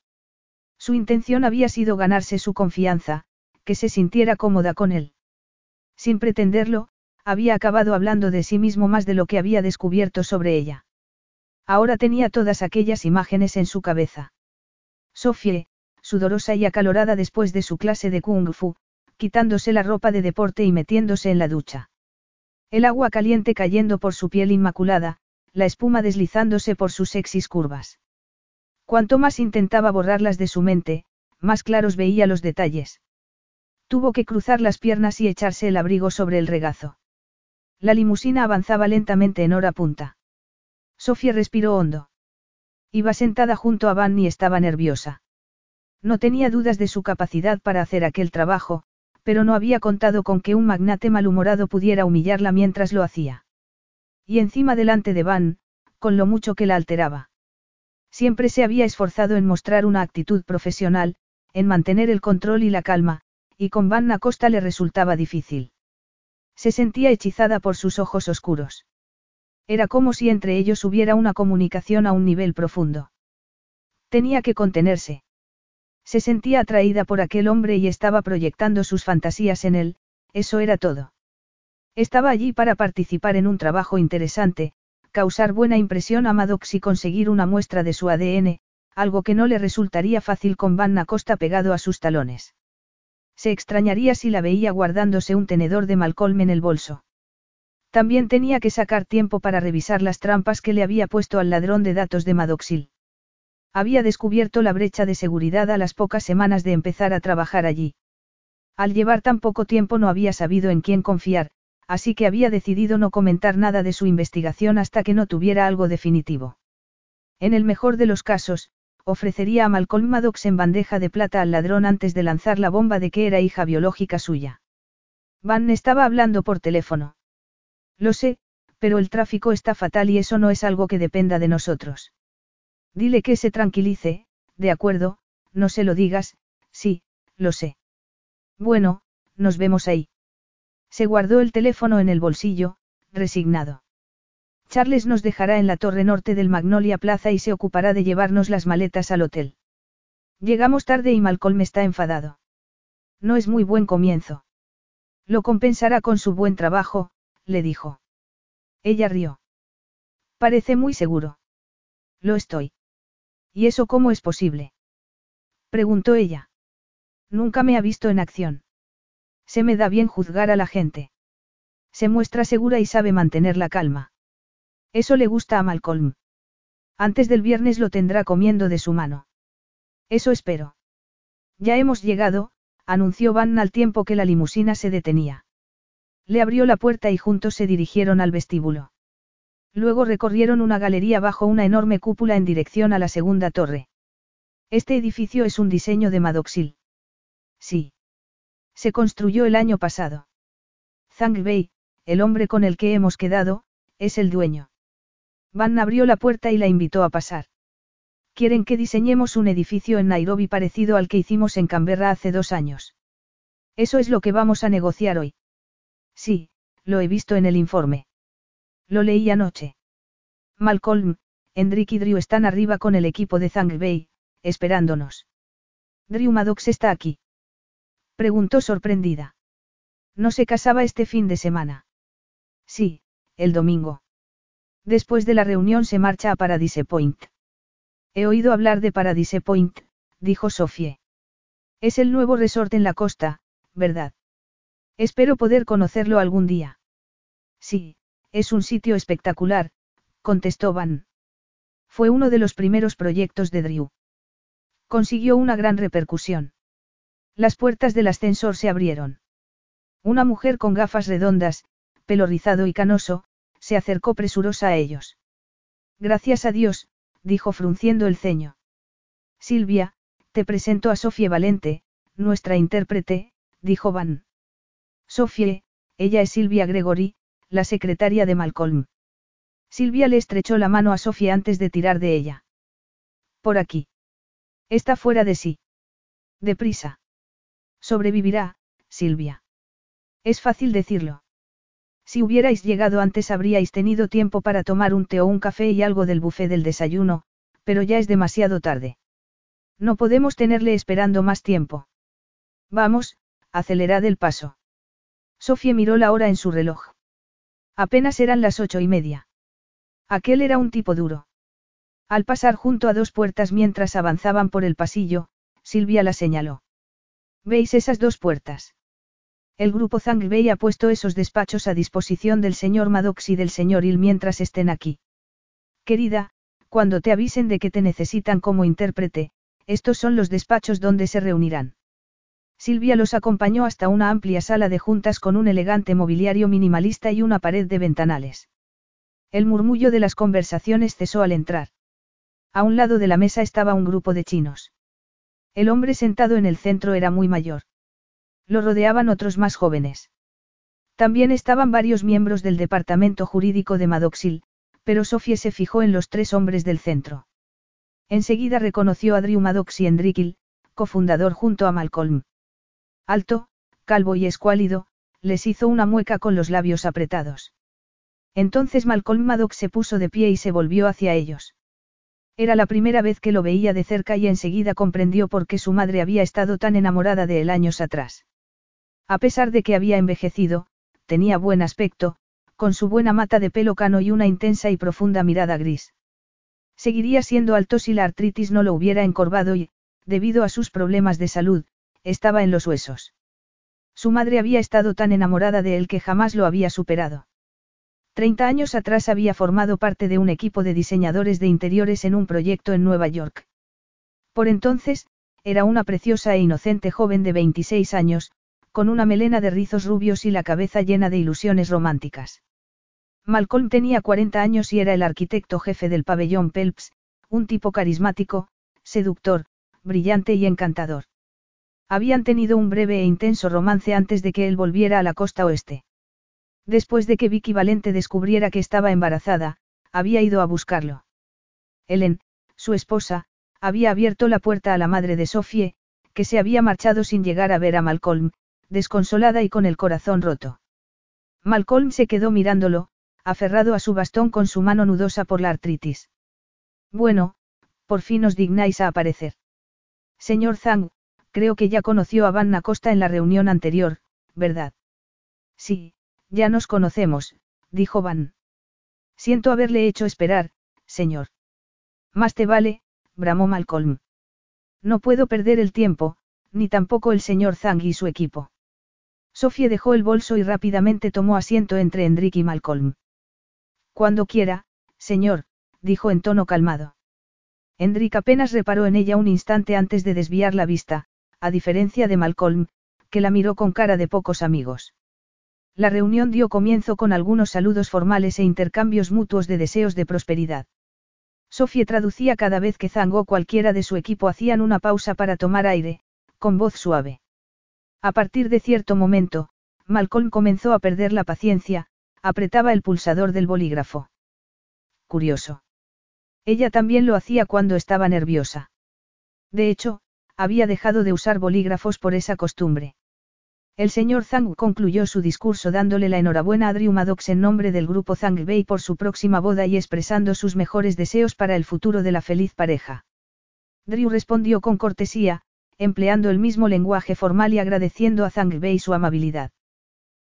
Su intención había sido ganarse su confianza, que se sintiera cómoda con él. Sin pretenderlo, había acabado hablando de sí mismo más de lo que había descubierto sobre ella. Ahora tenía todas aquellas imágenes en su cabeza. Sofie, sudorosa y acalorada después de su clase de kung fu, quitándose la ropa de deporte y metiéndose en la ducha. El agua caliente cayendo por su piel inmaculada, la espuma deslizándose por sus sexys curvas. Cuanto más intentaba borrarlas de su mente, más claros veía los detalles. Tuvo que cruzar las piernas y echarse el abrigo sobre el regazo. La limusina avanzaba lentamente en hora punta. Sofía respiró hondo. Iba sentada junto a Van y estaba nerviosa. No tenía dudas de su capacidad para hacer aquel trabajo, pero no había contado con que un magnate malhumorado pudiera humillarla mientras lo hacía. Y encima delante de Van, con lo mucho que la alteraba. Siempre se había esforzado en mostrar una actitud profesional, en mantener el control y la calma, y con Van Acosta le resultaba difícil. Se sentía hechizada por sus ojos oscuros. Era como si entre ellos hubiera una comunicación a un nivel profundo. Tenía que contenerse. Se sentía atraída por aquel hombre y estaba proyectando sus fantasías en él, eso era todo. Estaba allí para participar en un trabajo interesante, causar buena impresión a Maddox y conseguir una muestra de su ADN, algo que no le resultaría fácil con Van Costa pegado a sus talones. Se extrañaría si la veía guardándose un tenedor de Malcolm en el bolso. También tenía que sacar tiempo para revisar las trampas que le había puesto al ladrón de datos de Madoxil. Había descubierto la brecha de seguridad a las pocas semanas de empezar a trabajar allí. Al llevar tan poco tiempo no había sabido en quién confiar, así que había decidido no comentar nada de su investigación hasta que no tuviera algo definitivo. En el mejor de los casos, ofrecería a Malcolm Maddox en bandeja de plata al ladrón antes de lanzar la bomba de que era hija biológica suya. Van estaba hablando por teléfono. Lo sé, pero el tráfico está fatal y eso no es algo que dependa de nosotros. Dile que se tranquilice, de acuerdo, no se lo digas, sí, lo sé. Bueno, nos vemos ahí. Se guardó el teléfono en el bolsillo, resignado. Charles nos dejará en la torre norte del Magnolia Plaza y se ocupará de llevarnos las maletas al hotel. Llegamos tarde y Malcolm está enfadado. No es muy buen comienzo. Lo compensará con su buen trabajo, le dijo. Ella rió. Parece muy seguro. Lo estoy. ¿Y eso cómo es posible? Preguntó ella. Nunca me ha visto en acción. Se me da bien juzgar a la gente. Se muestra segura y sabe mantener la calma. Eso le gusta a Malcolm. Antes del viernes lo tendrá comiendo de su mano. Eso espero. Ya hemos llegado, anunció Van al tiempo que la limusina se detenía. Le abrió la puerta y juntos se dirigieron al vestíbulo. Luego recorrieron una galería bajo una enorme cúpula en dirección a la segunda torre. Este edificio es un diseño de Madoxil. Sí. Se construyó el año pasado. Zhang Bei, el hombre con el que hemos quedado, es el dueño. Van abrió la puerta y la invitó a pasar. Quieren que diseñemos un edificio en Nairobi parecido al que hicimos en Canberra hace dos años. Eso es lo que vamos a negociar hoy. Sí, lo he visto en el informe. Lo leí anoche. Malcolm, Hendrik y Drew están arriba con el equipo de Zhang Bei, esperándonos. Drew Maddox está aquí. Preguntó sorprendida. ¿No se casaba este fin de semana? Sí, el domingo. Después de la reunión se marcha a Paradise Point. He oído hablar de Paradise Point, dijo Sophie. Es el nuevo resort en la costa, ¿verdad? Espero poder conocerlo algún día. Sí, es un sitio espectacular, contestó Van. Fue uno de los primeros proyectos de Drew. Consiguió una gran repercusión. Las puertas del ascensor se abrieron. Una mujer con gafas redondas, pelo rizado y canoso, se acercó presurosa a ellos. Gracias a Dios, dijo frunciendo el ceño. Silvia, te presento a Sofie Valente, nuestra intérprete, dijo Van. Sofie, ella es Silvia Gregory, la secretaria de Malcolm. Silvia le estrechó la mano a Sofie antes de tirar de ella. Por aquí. Está fuera de sí. Deprisa. Sobrevivirá, Silvia. Es fácil decirlo. Si hubierais llegado antes habríais tenido tiempo para tomar un té o un café y algo del buffet del desayuno, pero ya es demasiado tarde. No podemos tenerle esperando más tiempo. Vamos, acelerad el paso. Sofía miró la hora en su reloj. Apenas eran las ocho y media. Aquel era un tipo duro. Al pasar junto a dos puertas mientras avanzaban por el pasillo, Silvia la señaló. ¿Veis esas dos puertas? El grupo Zhang Bei ha puesto esos despachos a disposición del señor Maddox y del señor Il mientras estén aquí. Querida, cuando te avisen de que te necesitan como intérprete, estos son los despachos donde se reunirán. Silvia los acompañó hasta una amplia sala de juntas con un elegante mobiliario minimalista y una pared de ventanales. El murmullo de las conversaciones cesó al entrar. A un lado de la mesa estaba un grupo de chinos. El hombre sentado en el centro era muy mayor. Lo rodeaban otros más jóvenes. También estaban varios miembros del departamento jurídico de Madoxil, pero Sofie se fijó en los tres hombres del centro. Enseguida reconoció a Drew Maddox y Endrikil, cofundador junto a Malcolm. Alto, calvo y escuálido, les hizo una mueca con los labios apretados. Entonces Malcolm Maddox se puso de pie y se volvió hacia ellos. Era la primera vez que lo veía de cerca y enseguida comprendió por qué su madre había estado tan enamorada de él años atrás. A pesar de que había envejecido, tenía buen aspecto, con su buena mata de pelo cano y una intensa y profunda mirada gris. Seguiría siendo alto si la artritis no lo hubiera encorvado y, debido a sus problemas de salud, estaba en los huesos. Su madre había estado tan enamorada de él que jamás lo había superado. Treinta años atrás había formado parte de un equipo de diseñadores de interiores en un proyecto en Nueva York. Por entonces, era una preciosa e inocente joven de 26 años, con una melena de rizos rubios y la cabeza llena de ilusiones románticas. Malcolm tenía 40 años y era el arquitecto jefe del pabellón Pelps, un tipo carismático, seductor, brillante y encantador. Habían tenido un breve e intenso romance antes de que él volviera a la costa oeste. Después de que Vicky Valente descubriera que estaba embarazada, había ido a buscarlo. Ellen, su esposa, había abierto la puerta a la madre de Sophie, que se había marchado sin llegar a ver a Malcolm, desconsolada y con el corazón roto. Malcolm se quedó mirándolo, aferrado a su bastón con su mano nudosa por la artritis. Bueno, por fin os dignáis a aparecer. Señor Zhang, creo que ya conoció a Vanna Costa en la reunión anterior, ¿verdad? Sí, ya nos conocemos, dijo Van. Siento haberle hecho esperar, señor. Más te vale, bramó Malcolm. No puedo perder el tiempo, ni tampoco el señor Zhang y su equipo. Sofía dejó el bolso y rápidamente tomó asiento entre Hendrik y Malcolm. Cuando quiera, señor, dijo en tono calmado. Hendrik apenas reparó en ella un instante antes de desviar la vista, a diferencia de Malcolm, que la miró con cara de pocos amigos. La reunión dio comienzo con algunos saludos formales e intercambios mutuos de deseos de prosperidad. Sofía traducía cada vez que Zhang o cualquiera de su equipo hacían una pausa para tomar aire, con voz suave. A partir de cierto momento, Malcolm comenzó a perder la paciencia, apretaba el pulsador del bolígrafo. Curioso. Ella también lo hacía cuando estaba nerviosa. De hecho, había dejado de usar bolígrafos por esa costumbre. El señor Zhang concluyó su discurso dándole la enhorabuena a Drew Maddox en nombre del grupo Zhang Bei por su próxima boda y expresando sus mejores deseos para el futuro de la feliz pareja. Drew respondió con cortesía, empleando el mismo lenguaje formal y agradeciendo a Zhang Bei su amabilidad.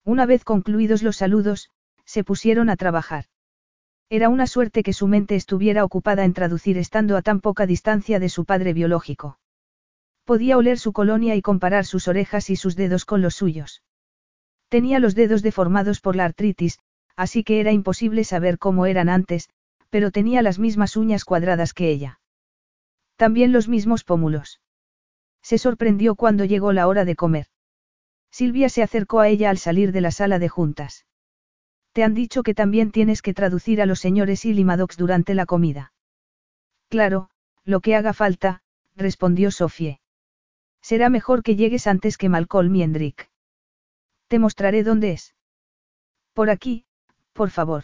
Una vez concluidos los saludos, se pusieron a trabajar. Era una suerte que su mente estuviera ocupada en traducir estando a tan poca distancia de su padre biológico. Podía oler su colonia y comparar sus orejas y sus dedos con los suyos. Tenía los dedos deformados por la artritis, así que era imposible saber cómo eran antes, pero tenía las mismas uñas cuadradas que ella. También los mismos pómulos. Se sorprendió cuando llegó la hora de comer. Silvia se acercó a ella al salir de la sala de juntas. Te han dicho que también tienes que traducir a los señores Illimadox durante la comida. Claro, lo que haga falta, respondió Sofie. Será mejor que llegues antes que Malcolm y Hendrik. Te mostraré dónde es. Por aquí, por favor.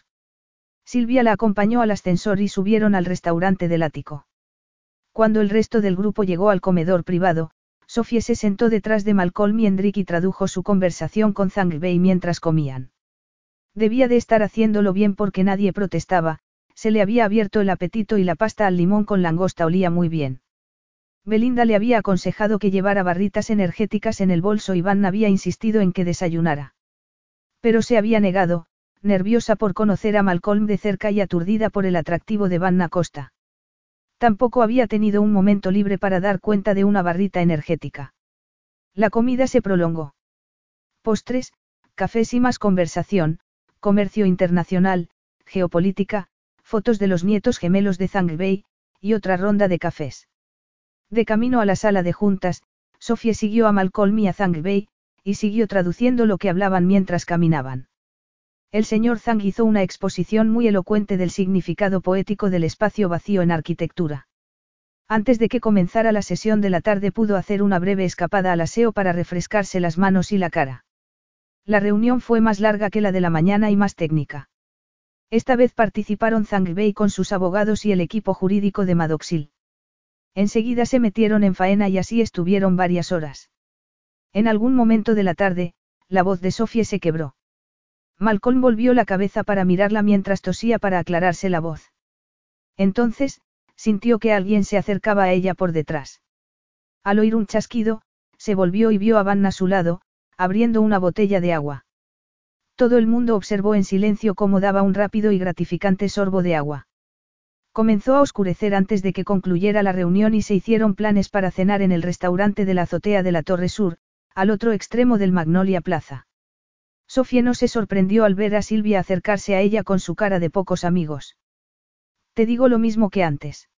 Silvia la acompañó al ascensor y subieron al restaurante del ático. Cuando el resto del grupo llegó al comedor privado, Sofie se sentó detrás de Malcolm y Hendrik y tradujo su conversación con Zhang Bei mientras comían. Debía de estar haciéndolo bien porque nadie protestaba, se le había abierto el apetito y la pasta al limón con langosta olía muy bien. Belinda le había aconsejado que llevara barritas energéticas en el bolso y Van había insistido en que desayunara. Pero se había negado, nerviosa por conocer a Malcolm de cerca y aturdida por el atractivo de Van Costa. Tampoco había tenido un momento libre para dar cuenta de una barrita energética. La comida se prolongó. Postres, cafés y más conversación, comercio internacional, geopolítica, fotos de los nietos gemelos de Zhang Bei, y otra ronda de cafés. De camino a la sala de juntas, Sofía siguió a Malcolm y a Zhang Bei, y siguió traduciendo lo que hablaban mientras caminaban. El señor Zhang hizo una exposición muy elocuente del significado poético del espacio vacío en arquitectura. Antes de que comenzara la sesión de la tarde pudo hacer una breve escapada al aseo para refrescarse las manos y la cara. La reunión fue más larga que la de la mañana y más técnica. Esta vez participaron Zhang Bei con sus abogados y el equipo jurídico de Madoxil. Enseguida se metieron en faena y así estuvieron varias horas. En algún momento de la tarde, la voz de Sofía se quebró. Malcolm volvió la cabeza para mirarla mientras tosía para aclararse la voz. Entonces, sintió que alguien se acercaba a ella por detrás. Al oír un chasquido, se volvió y vio a Vanna a su lado, abriendo una botella de agua. Todo el mundo observó en silencio cómo daba un rápido y gratificante sorbo de agua. Comenzó a oscurecer antes de que concluyera la reunión y se hicieron planes para cenar en el restaurante de la azotea de la Torre Sur, al otro extremo del Magnolia Plaza. Sofía no se sorprendió al ver a Silvia acercarse a ella con su cara de pocos amigos. Te digo lo mismo que antes.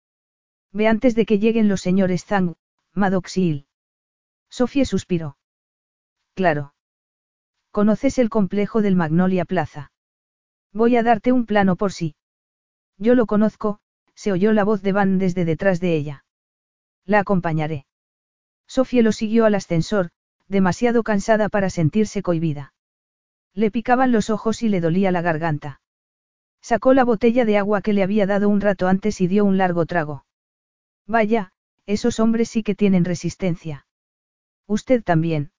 Ve antes de que lleguen los señores Zhang, Maddox y Sofía suspiró. Claro. Conoces el complejo del Magnolia Plaza. Voy a darte un plano por sí. Yo lo conozco, se oyó la voz de Van desde detrás de ella. La acompañaré. Sofía lo siguió al ascensor, demasiado cansada para sentirse cohibida. Le picaban los ojos y le dolía la garganta. Sacó la botella de agua que le había dado un rato antes y dio un largo trago. Vaya, esos hombres sí que tienen resistencia. Usted también.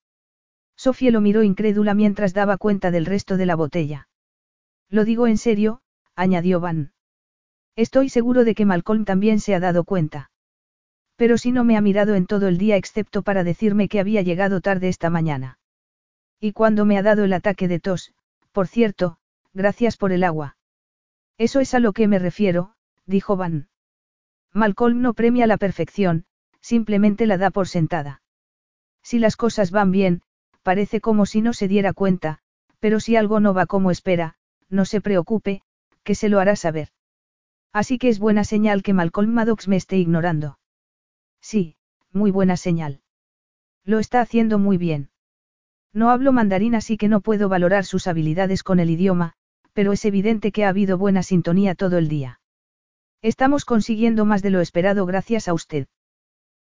Sofía lo miró incrédula mientras daba cuenta del resto de la botella. Lo digo en serio, añadió Van. Estoy seguro de que Malcolm también se ha dado cuenta. Pero si no me ha mirado en todo el día excepto para decirme que había llegado tarde esta mañana. Y cuando me ha dado el ataque de tos, por cierto, gracias por el agua. Eso es a lo que me refiero, dijo Van. Malcolm no premia la perfección, simplemente la da por sentada. Si las cosas van bien, parece como si no se diera cuenta, pero si algo no va como espera, no se preocupe, que se lo hará saber. Así que es buena señal que Malcolm Maddox me esté ignorando. Sí, muy buena señal. Lo está haciendo muy bien. No hablo mandarín así que no puedo valorar sus habilidades con el idioma, pero es evidente que ha habido buena sintonía todo el día. Estamos consiguiendo más de lo esperado gracias a usted.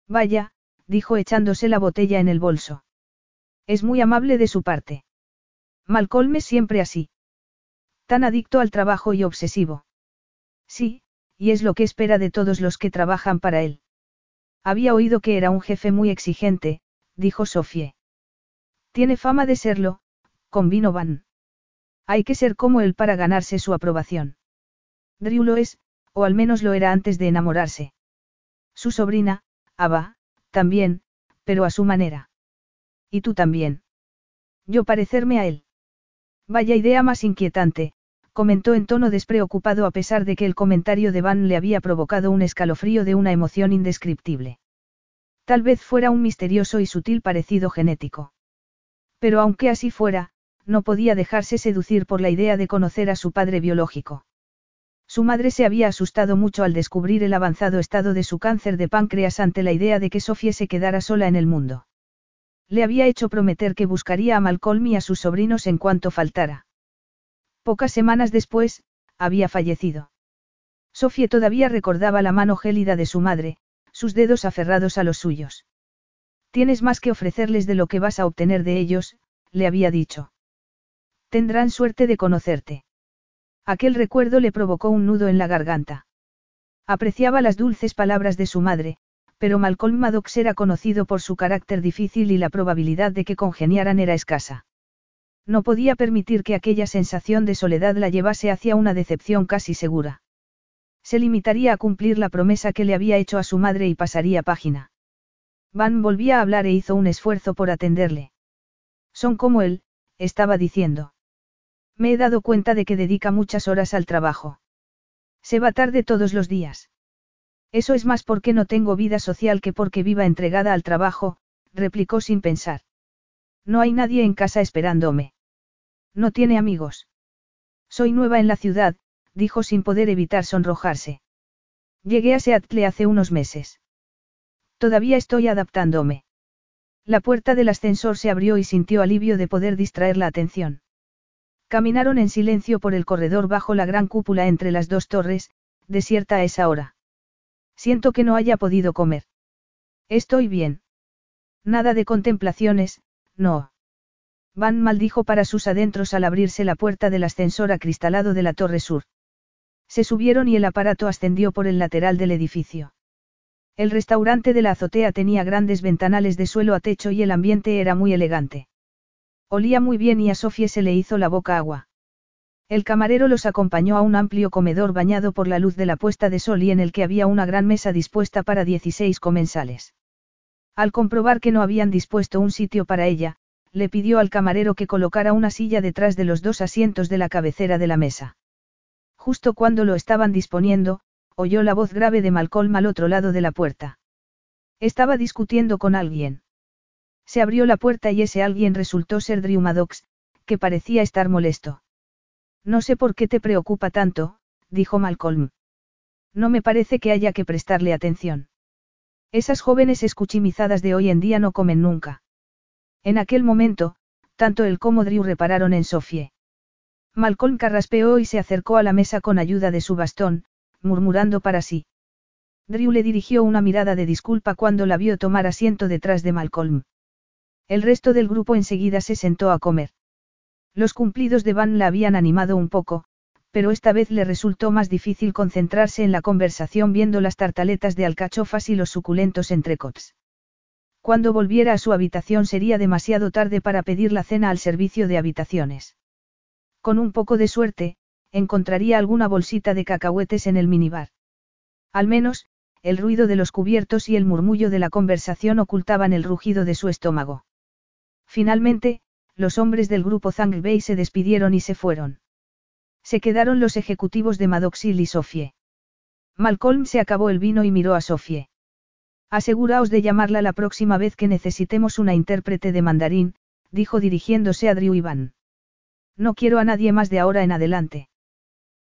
Vaya, dijo echándose la botella en el bolso. Es muy amable de su parte. Malcolm es siempre así. Tan adicto al trabajo y obsesivo. Sí, y es lo que espera de todos los que trabajan para él. Había oído que era un jefe muy exigente, dijo Sofie. Tiene fama de serlo, convino Van. Hay que ser como él para ganarse su aprobación. Drew lo es, o al menos lo era antes de enamorarse. Su sobrina, Ava, también, pero a su manera. Y tú también. Yo parecerme a él. Vaya idea más inquietante, comentó en tono despreocupado a pesar de que el comentario de Van le había provocado un escalofrío de una emoción indescriptible. Tal vez fuera un misterioso y sutil parecido genético. Pero aunque así fuera, no podía dejarse seducir por la idea de conocer a su padre biológico. Su madre se había asustado mucho al descubrir el avanzado estado de su cáncer de páncreas ante la idea de que Sofía se quedara sola en el mundo. Le había hecho prometer que buscaría a Malcolm y a sus sobrinos en cuanto faltara. Pocas semanas después, había fallecido. Sofía todavía recordaba la mano gélida de su madre, sus dedos aferrados a los suyos. Tienes más que ofrecerles de lo que vas a obtener de ellos, le había dicho. Tendrán suerte de conocerte. Aquel recuerdo le provocó un nudo en la garganta. Apreciaba las dulces palabras de su madre, pero Malcolm Maddox era conocido por su carácter difícil y la probabilidad de que congeniaran era escasa. No podía permitir que aquella sensación de soledad la llevase hacia una decepción casi segura. Se limitaría a cumplir la promesa que le había hecho a su madre y pasaría página. Van volvía a hablar e hizo un esfuerzo por atenderle. Son como él, estaba diciendo. Me he dado cuenta de que dedica muchas horas al trabajo. Se va tarde todos los días. Eso es más porque no tengo vida social que porque viva entregada al trabajo, replicó sin pensar. No hay nadie en casa esperándome. No tiene amigos. Soy nueva en la ciudad, dijo sin poder evitar sonrojarse. Llegué a Seattle hace unos meses. Todavía estoy adaptándome. La puerta del ascensor se abrió y sintió alivio de poder distraer la atención. Caminaron en silencio por el corredor bajo la gran cúpula entre las dos torres, desierta a esa hora. Siento que no haya podido comer. Estoy bien. Nada de contemplaciones, no. Van maldijo para sus adentros al abrirse la puerta del ascensor acristalado de la torre sur. Se subieron y el aparato ascendió por el lateral del edificio. El restaurante de la azotea tenía grandes ventanales de suelo a techo y el ambiente era muy elegante. Olía muy bien y a Sofía se le hizo la boca agua. El camarero los acompañó a un amplio comedor bañado por la luz de la puesta de sol y en el que había una gran mesa dispuesta para 16 comensales. Al comprobar que no habían dispuesto un sitio para ella, le pidió al camarero que colocara una silla detrás de los dos asientos de la cabecera de la mesa. Justo cuando lo estaban disponiendo, oyó la voz grave de Malcolm al otro lado de la puerta. Estaba discutiendo con alguien. Se abrió la puerta y ese alguien resultó ser Drew que parecía estar molesto. No sé por qué te preocupa tanto, dijo Malcolm. No me parece que haya que prestarle atención. Esas jóvenes escuchimizadas de hoy en día no comen nunca. En aquel momento, tanto él como Drew repararon en Sofie. Malcolm carraspeó y se acercó a la mesa con ayuda de su bastón, murmurando para sí. Drew le dirigió una mirada de disculpa cuando la vio tomar asiento detrás de Malcolm. El resto del grupo enseguida se sentó a comer. Los cumplidos de Van la habían animado un poco, pero esta vez le resultó más difícil concentrarse en la conversación viendo las tartaletas de alcachofas y los suculentos entrecots. Cuando volviera a su habitación sería demasiado tarde para pedir la cena al servicio de habitaciones. Con un poco de suerte, encontraría alguna bolsita de cacahuetes en el minibar. Al menos, el ruido de los cubiertos y el murmullo de la conversación ocultaban el rugido de su estómago. Finalmente, los hombres del grupo Zhang Bei se despidieron y se fueron. Se quedaron los ejecutivos de Madoxil y Sofie. Malcolm se acabó el vino y miró a Sofie. Aseguraos de llamarla la próxima vez que necesitemos una intérprete de mandarín, dijo dirigiéndose a Drew Iván. No quiero a nadie más de ahora en adelante.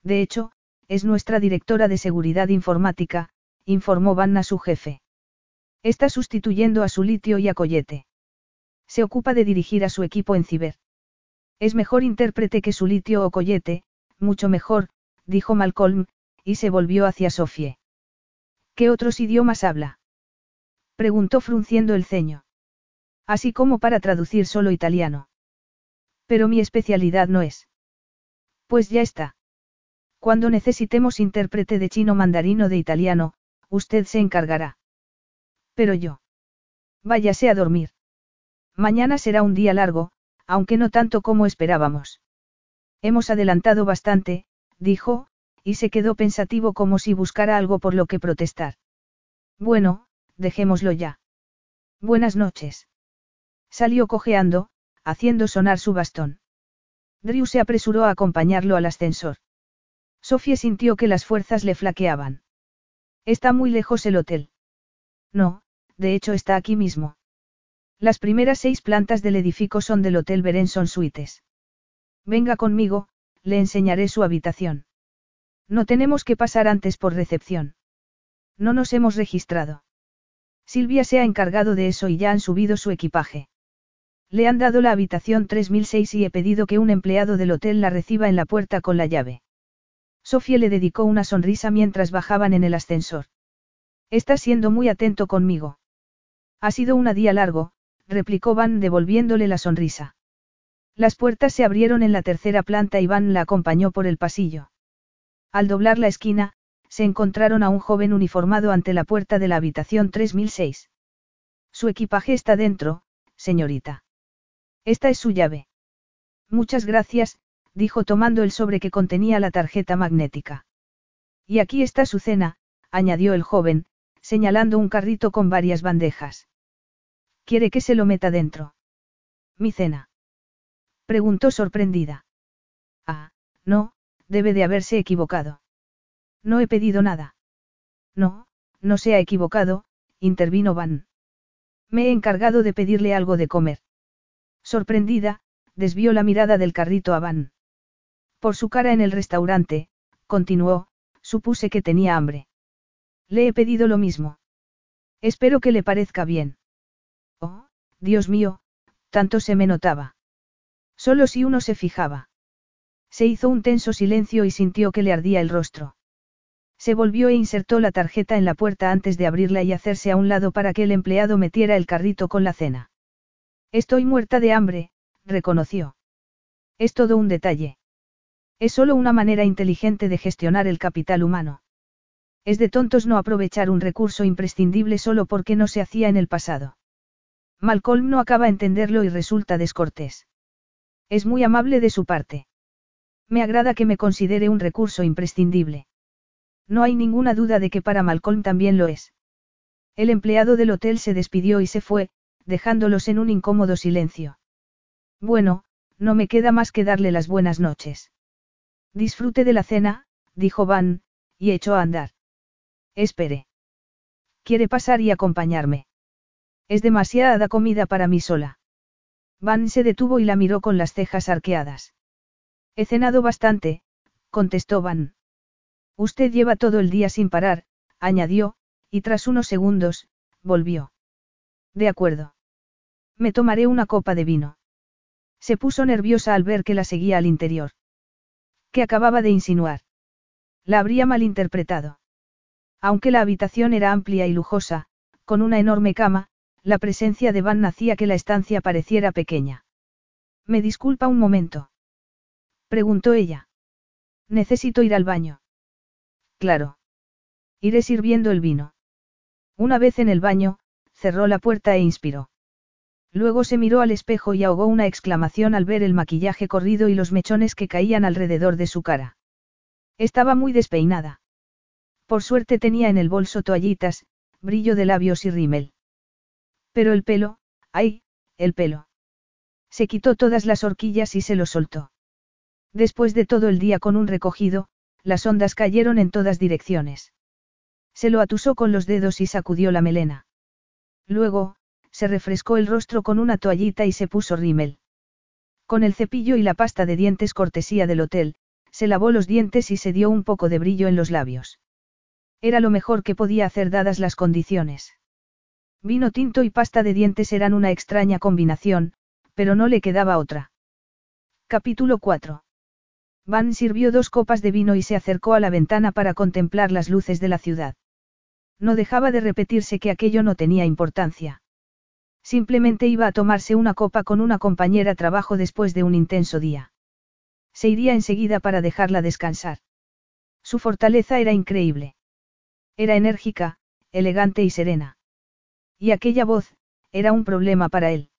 De hecho, es nuestra directora de seguridad informática, informó Van a su jefe. Está sustituyendo a su litio y a Coyete. Se ocupa de dirigir a su equipo en ciber. Es mejor intérprete que su litio o Coyete, mucho mejor, dijo Malcolm, y se volvió hacia Sofie. ¿Qué otros idiomas habla? Preguntó frunciendo el ceño. Así como para traducir solo italiano. Pero mi especialidad no es. Pues ya está. Cuando necesitemos intérprete de chino mandarín o de italiano, usted se encargará. Pero yo. Váyase a dormir. Mañana será un día largo, aunque no tanto como esperábamos. Hemos adelantado bastante, dijo, y se quedó pensativo como si buscara algo por lo que protestar. Bueno, dejémoslo ya. Buenas noches. Salió cojeando, haciendo sonar su bastón. Drew se apresuró a acompañarlo al ascensor. Sofía sintió que las fuerzas le flaqueaban. Está muy lejos el hotel. No, de hecho está aquí mismo. Las primeras seis plantas del edificio son del Hotel Berenson Suites. Venga conmigo, le enseñaré su habitación. No tenemos que pasar antes por recepción. No nos hemos registrado. Silvia se ha encargado de eso y ya han subido su equipaje. Le han dado la habitación 3006 y he pedido que un empleado del hotel la reciba en la puerta con la llave. Sofía le dedicó una sonrisa mientras bajaban en el ascensor. Está siendo muy atento conmigo. Ha sido un día largo, replicó Van devolviéndole la sonrisa. Las puertas se abrieron en la tercera planta y Van la acompañó por el pasillo. Al doblar la esquina, se encontraron a un joven uniformado ante la puerta de la habitación 3006. Su equipaje está dentro, señorita. Esta es su llave. Muchas gracias, dijo tomando el sobre que contenía la tarjeta magnética. Y aquí está su cena, añadió el joven, señalando un carrito con varias bandejas. ¿Quiere que se lo meta dentro? Mi cena. Preguntó sorprendida. Ah, no, debe de haberse equivocado. No he pedido nada. No, no se ha equivocado, intervino Van. Me he encargado de pedirle algo de comer. Sorprendida, desvió la mirada del carrito a Van. Por su cara en el restaurante, continuó, supuse que tenía hambre. Le he pedido lo mismo. Espero que le parezca bien. Oh, Dios mío, tanto se me notaba. Solo si uno se fijaba. Se hizo un tenso silencio y sintió que le ardía el rostro. Se volvió e insertó la tarjeta en la puerta antes de abrirla y hacerse a un lado para que el empleado metiera el carrito con la cena. Estoy muerta de hambre, reconoció. Es todo un detalle. Es solo una manera inteligente de gestionar el capital humano. Es de tontos no aprovechar un recurso imprescindible solo porque no se hacía en el pasado. Malcolm no acaba de entenderlo y resulta descortés. Es muy amable de su parte. Me agrada que me considere un recurso imprescindible. No hay ninguna duda de que para Malcolm también lo es. El empleado del hotel se despidió y se fue, dejándolos en un incómodo silencio. Bueno, no me queda más que darle las buenas noches. Disfrute de la cena, dijo Van, y echó a andar. Espere. ¿Quiere pasar y acompañarme? Es demasiada comida para mí sola. Van se detuvo y la miró con las cejas arqueadas. He cenado bastante, contestó Van. Usted lleva todo el día sin parar, añadió, y tras unos segundos, volvió. De acuerdo. Me tomaré una copa de vino. Se puso nerviosa al ver que la seguía al interior. ¿Qué acababa de insinuar? La habría malinterpretado. Aunque la habitación era amplia y lujosa, con una enorme cama, la presencia de Van hacía que la estancia pareciera pequeña. ¿Me disculpa un momento? Preguntó ella. Necesito ir al baño. Claro. Iré sirviendo el vino. Una vez en el baño, cerró la puerta e inspiró. Luego se miró al espejo y ahogó una exclamación al ver el maquillaje corrido y los mechones que caían alrededor de su cara. Estaba muy despeinada. Por suerte tenía en el bolso toallitas, brillo de labios y rímel. Pero el pelo, ay, el pelo. Se quitó todas las horquillas y se lo soltó. Después de todo el día con un recogido, las ondas cayeron en todas direcciones. Se lo atusó con los dedos y sacudió la melena. Luego, se refrescó el rostro con una toallita y se puso rímel. Con el cepillo y la pasta de dientes cortesía del hotel, se lavó los dientes y se dio un poco de brillo en los labios. Era lo mejor que podía hacer dadas las condiciones. Vino tinto y pasta de dientes eran una extraña combinación, pero no le quedaba otra. Capítulo 4. Van sirvió dos copas de vino y se acercó a la ventana para contemplar las luces de la ciudad. No dejaba de repetirse que aquello no tenía importancia. Simplemente iba a tomarse una copa con una compañera trabajo después de un intenso día. Se iría enseguida para dejarla descansar. Su fortaleza era increíble. Era enérgica, elegante y serena. Y aquella voz, era un problema para él.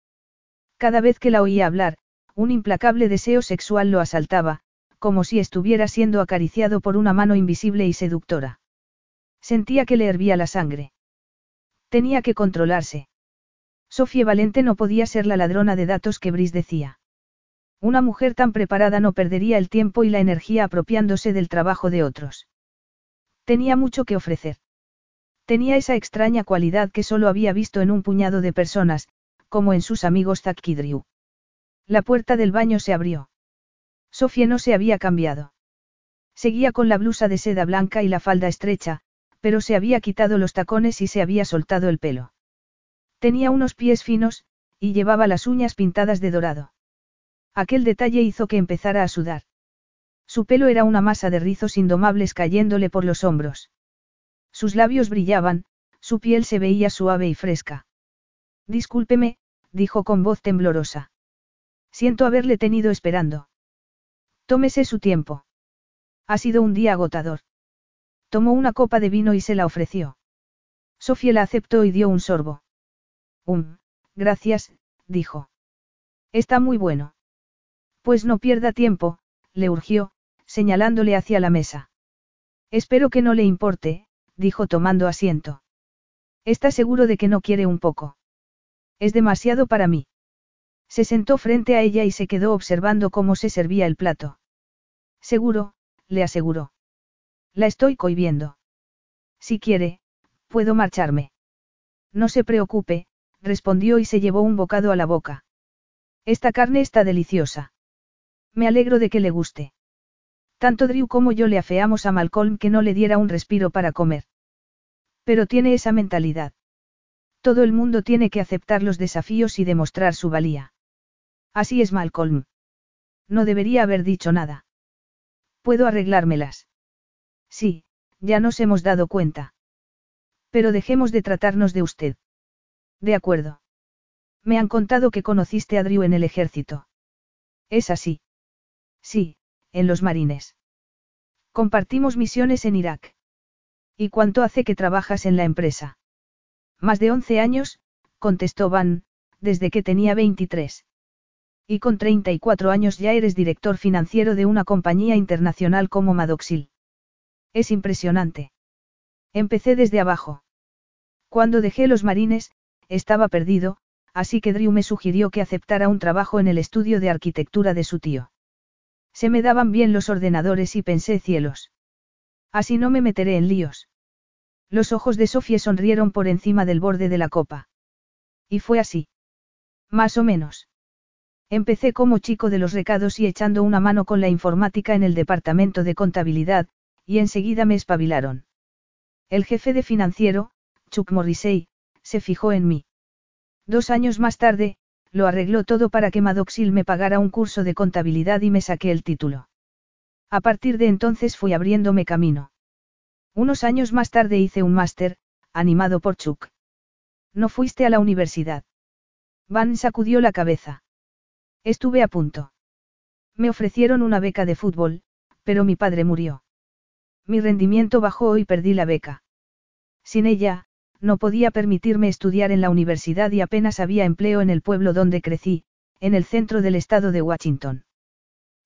Cada vez que la oía hablar, un implacable deseo sexual lo asaltaba, como si estuviera siendo acariciado por una mano invisible y seductora. Sentía que le hervía la sangre. Tenía que controlarse. Sofía Valente no podía ser la ladrona de datos que Brice decía. Una mujer tan preparada no perdería el tiempo y la energía apropiándose del trabajo de otros. Tenía mucho que ofrecer. Tenía esa extraña cualidad que solo había visto en un puñado de personas, como en sus amigos Zack Drew. La puerta del baño se abrió. Sofía no se había cambiado. Seguía con la blusa de seda blanca y la falda estrecha, pero se había quitado los tacones y se había soltado el pelo. Tenía unos pies finos, y llevaba las uñas pintadas de dorado. Aquel detalle hizo que empezara a sudar. Su pelo era una masa de rizos indomables cayéndole por los hombros. Sus labios brillaban, su piel se veía suave y fresca. Discúlpeme, dijo con voz temblorosa. Siento haberle tenido esperando. Tómese su tiempo. Ha sido un día agotador. Tomó una copa de vino y se la ofreció. Sofía la aceptó y dio un sorbo. Um, gracias, dijo. Está muy bueno. Pues no pierda tiempo, le urgió, señalándole hacia la mesa. Espero que no le importe, dijo tomando asiento. ¿Está seguro de que no quiere un poco? Es demasiado para mí. Se sentó frente a ella y se quedó observando cómo se servía el plato. Seguro, le aseguró. La estoy cohibiendo. Si quiere, puedo marcharme. No se preocupe, respondió y se llevó un bocado a la boca. Esta carne está deliciosa. Me alegro de que le guste. Tanto Drew como yo le afeamos a Malcolm que no le diera un respiro para comer. Pero tiene esa mentalidad. Todo el mundo tiene que aceptar los desafíos y demostrar su valía. Así es Malcolm. No debería haber dicho nada. Puedo arreglármelas. Sí, ya nos hemos dado cuenta. Pero dejemos de tratarnos de usted. De acuerdo. Me han contado que conociste a Drew en el ejército. ¿Es así? Sí, en los marines. Compartimos misiones en Irak. ¿Y cuánto hace que trabajas en la empresa? Más de 11 años, contestó Van, desde que tenía 23. Y con 34 años ya eres director financiero de una compañía internacional como Madoxil. Es impresionante. Empecé desde abajo. Cuando dejé los marines, estaba perdido, así que Drew me sugirió que aceptara un trabajo en el estudio de arquitectura de su tío. Se me daban bien los ordenadores y pensé cielos. Así no me meteré en líos. Los ojos de Sofía sonrieron por encima del borde de la copa. Y fue así. Más o menos. Empecé como chico de los recados y echando una mano con la informática en el departamento de contabilidad, y enseguida me espabilaron. El jefe de financiero, Chuck Morrissey, se fijó en mí. Dos años más tarde, lo arregló todo para que Madoxil me pagara un curso de contabilidad y me saqué el título. A partir de entonces fui abriéndome camino. Unos años más tarde hice un máster, animado por Chuck. ¿No fuiste a la universidad? Van sacudió la cabeza. Estuve a punto. Me ofrecieron una beca de fútbol, pero mi padre murió. Mi rendimiento bajó y perdí la beca. Sin ella, no podía permitirme estudiar en la universidad y apenas había empleo en el pueblo donde crecí, en el centro del estado de Washington.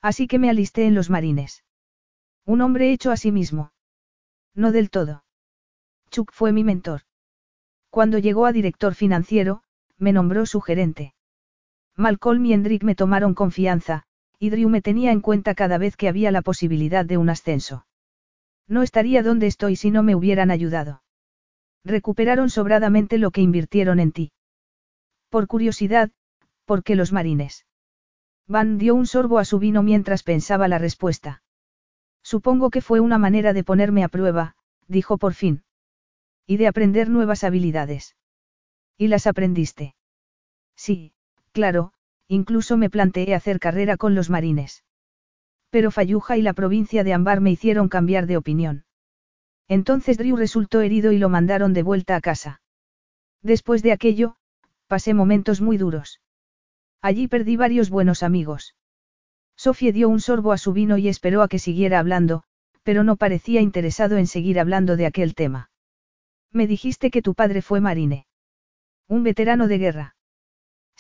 Así que me alisté en los marines. Un hombre hecho a sí mismo. No del todo. Chuck fue mi mentor. Cuando llegó a director financiero, me nombró su gerente. Malcolm y Hendrik me tomaron confianza, y Drew me tenía en cuenta cada vez que había la posibilidad de un ascenso. No estaría donde estoy si no me hubieran ayudado. Recuperaron sobradamente lo que invirtieron en ti. Por curiosidad, ¿por qué los marines? Van dio un sorbo a su vino mientras pensaba la respuesta. Supongo que fue una manera de ponerme a prueba, dijo por fin. Y de aprender nuevas habilidades. ¿Y las aprendiste? Sí, claro, incluso me planteé hacer carrera con los marines. Pero Fayuja y la provincia de Ambar me hicieron cambiar de opinión. Entonces Drew resultó herido y lo mandaron de vuelta a casa. Después de aquello, pasé momentos muy duros. Allí perdí varios buenos amigos. Sofía dio un sorbo a su vino y esperó a que siguiera hablando, pero no parecía interesado en seguir hablando de aquel tema. Me dijiste que tu padre fue marine. Un veterano de guerra.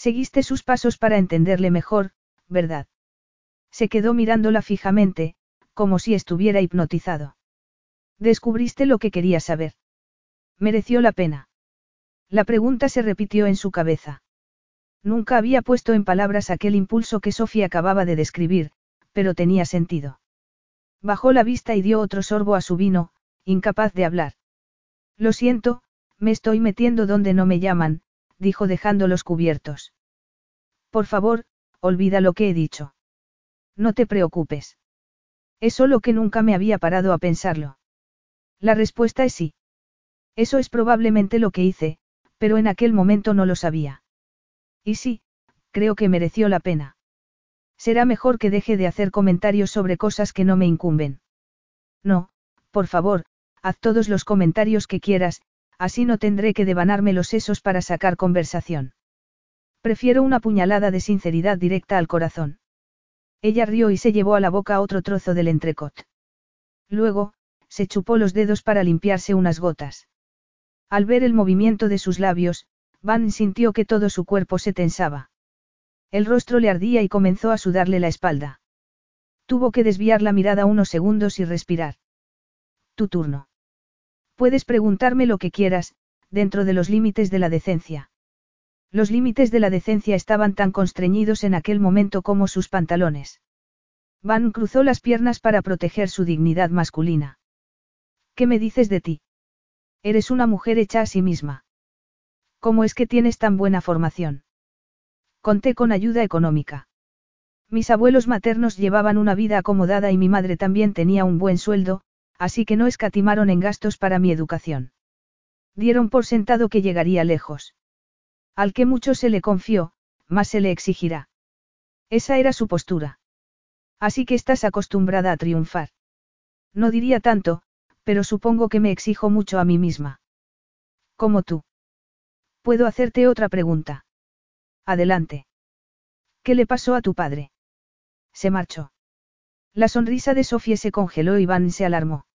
Seguiste sus pasos para entenderle mejor, ¿verdad? Se quedó mirándola fijamente, como si estuviera hipnotizado. Descubriste lo que quería saber. Mereció la pena. La pregunta se repitió en su cabeza. Nunca había puesto en palabras aquel impulso que Sofía acababa de describir, pero tenía sentido. Bajó la vista y dio otro sorbo a su vino, incapaz de hablar. Lo siento, me estoy metiendo donde no me llaman, dijo dejando los cubiertos. Por favor, olvida lo que he dicho. No te preocupes. Es solo que nunca me había parado a pensarlo. La respuesta es sí. Eso es probablemente lo que hice, pero en aquel momento no lo sabía. Y sí, creo que mereció la pena. Será mejor que deje de hacer comentarios sobre cosas que no me incumben. No, por favor, haz todos los comentarios que quieras, así no tendré que devanarme los sesos para sacar conversación. Prefiero una puñalada de sinceridad directa al corazón. Ella rió y se llevó a la boca otro trozo del entrecot. Luego, se chupó los dedos para limpiarse unas gotas. Al ver el movimiento de sus labios, Van sintió que todo su cuerpo se tensaba. El rostro le ardía y comenzó a sudarle la espalda. Tuvo que desviar la mirada unos segundos y respirar. Tu turno. Puedes preguntarme lo que quieras, dentro de los límites de la decencia. Los límites de la decencia estaban tan constreñidos en aquel momento como sus pantalones. Van cruzó las piernas para proteger su dignidad masculina. ¿Qué me dices de ti? Eres una mujer hecha a sí misma. ¿Cómo es que tienes tan buena formación? Conté con ayuda económica. Mis abuelos maternos llevaban una vida acomodada y mi madre también tenía un buen sueldo, así que no escatimaron en gastos para mi educación. Dieron por sentado que llegaría lejos. Al que mucho se le confió, más se le exigirá. Esa era su postura. Así que estás acostumbrada a triunfar. No diría tanto, pero supongo que me exijo mucho a mí misma. Como tú. ¿Puedo hacerte otra pregunta? Adelante. ¿Qué le pasó a tu padre? Se marchó. La sonrisa de Sofía se congeló y Van se alarmó.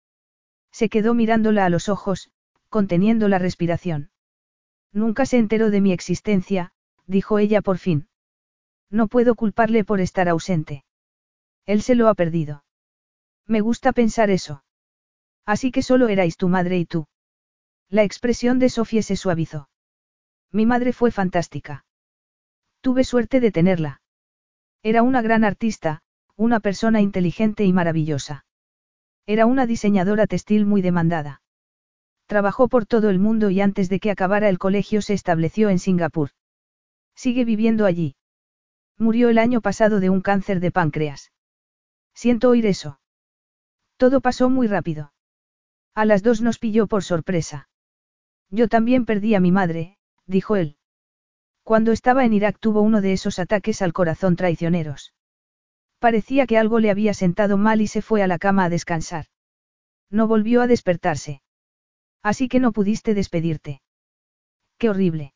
Se quedó mirándola a los ojos, conteniendo la respiración. Nunca se enteró de mi existencia, dijo ella por fin. No puedo culparle por estar ausente. Él se lo ha perdido. Me gusta pensar eso. Así que solo erais tu madre y tú. La expresión de Sofía se suavizó. Mi madre fue fantástica. Tuve suerte de tenerla. Era una gran artista, una persona inteligente y maravillosa. Era una diseñadora textil muy demandada. Trabajó por todo el mundo y antes de que acabara el colegio se estableció en Singapur. Sigue viviendo allí. Murió el año pasado de un cáncer de páncreas. Siento oír eso. Todo pasó muy rápido. A las dos nos pilló por sorpresa. Yo también perdí a mi madre, dijo él. Cuando estaba en Irak tuvo uno de esos ataques al corazón traicioneros. Parecía que algo le había sentado mal y se fue a la cama a descansar. No volvió a despertarse. Así que no pudiste despedirte. Qué horrible.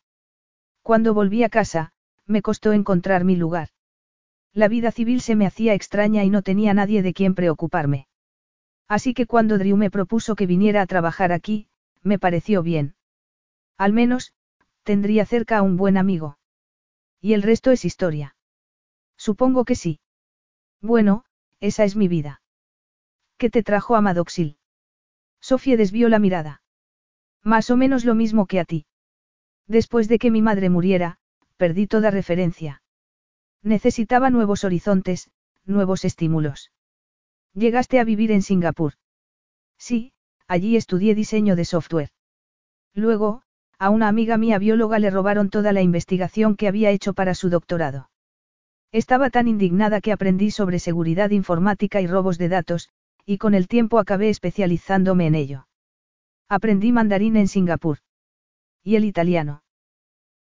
Cuando volví a casa, me costó encontrar mi lugar. La vida civil se me hacía extraña y no tenía nadie de quien preocuparme. Así que cuando Drew me propuso que viniera a trabajar aquí, me pareció bien. Al menos, tendría cerca a un buen amigo. Y el resto es historia. Supongo que sí. Bueno, esa es mi vida. ¿Qué te trajo a Madoxil? Sofía desvió la mirada. Más o menos lo mismo que a ti. Después de que mi madre muriera, perdí toda referencia. Necesitaba nuevos horizontes, nuevos estímulos. Llegaste a vivir en Singapur. Sí, allí estudié diseño de software. Luego, a una amiga mía bióloga le robaron toda la investigación que había hecho para su doctorado. Estaba tan indignada que aprendí sobre seguridad informática y robos de datos, y con el tiempo acabé especializándome en ello. Aprendí mandarín en Singapur. Y el italiano.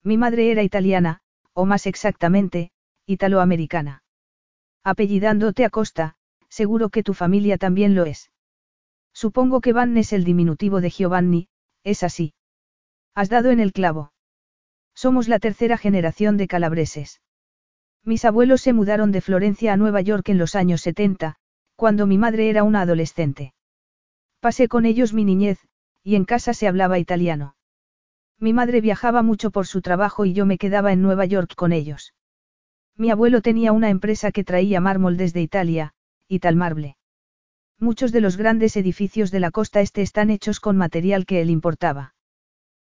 Mi madre era italiana, o más exactamente, italoamericana. Apellidándote a Costa, seguro que tu familia también lo es. Supongo que Van es el diminutivo de Giovanni, es así. Has dado en el clavo. Somos la tercera generación de calabreses. Mis abuelos se mudaron de Florencia a Nueva York en los años 70, cuando mi madre era una adolescente. Pasé con ellos mi niñez, y en casa se hablaba italiano. Mi madre viajaba mucho por su trabajo y yo me quedaba en Nueva York con ellos. Mi abuelo tenía una empresa que traía mármol desde Italia, Italmarble. Muchos de los grandes edificios de la costa este están hechos con material que él importaba.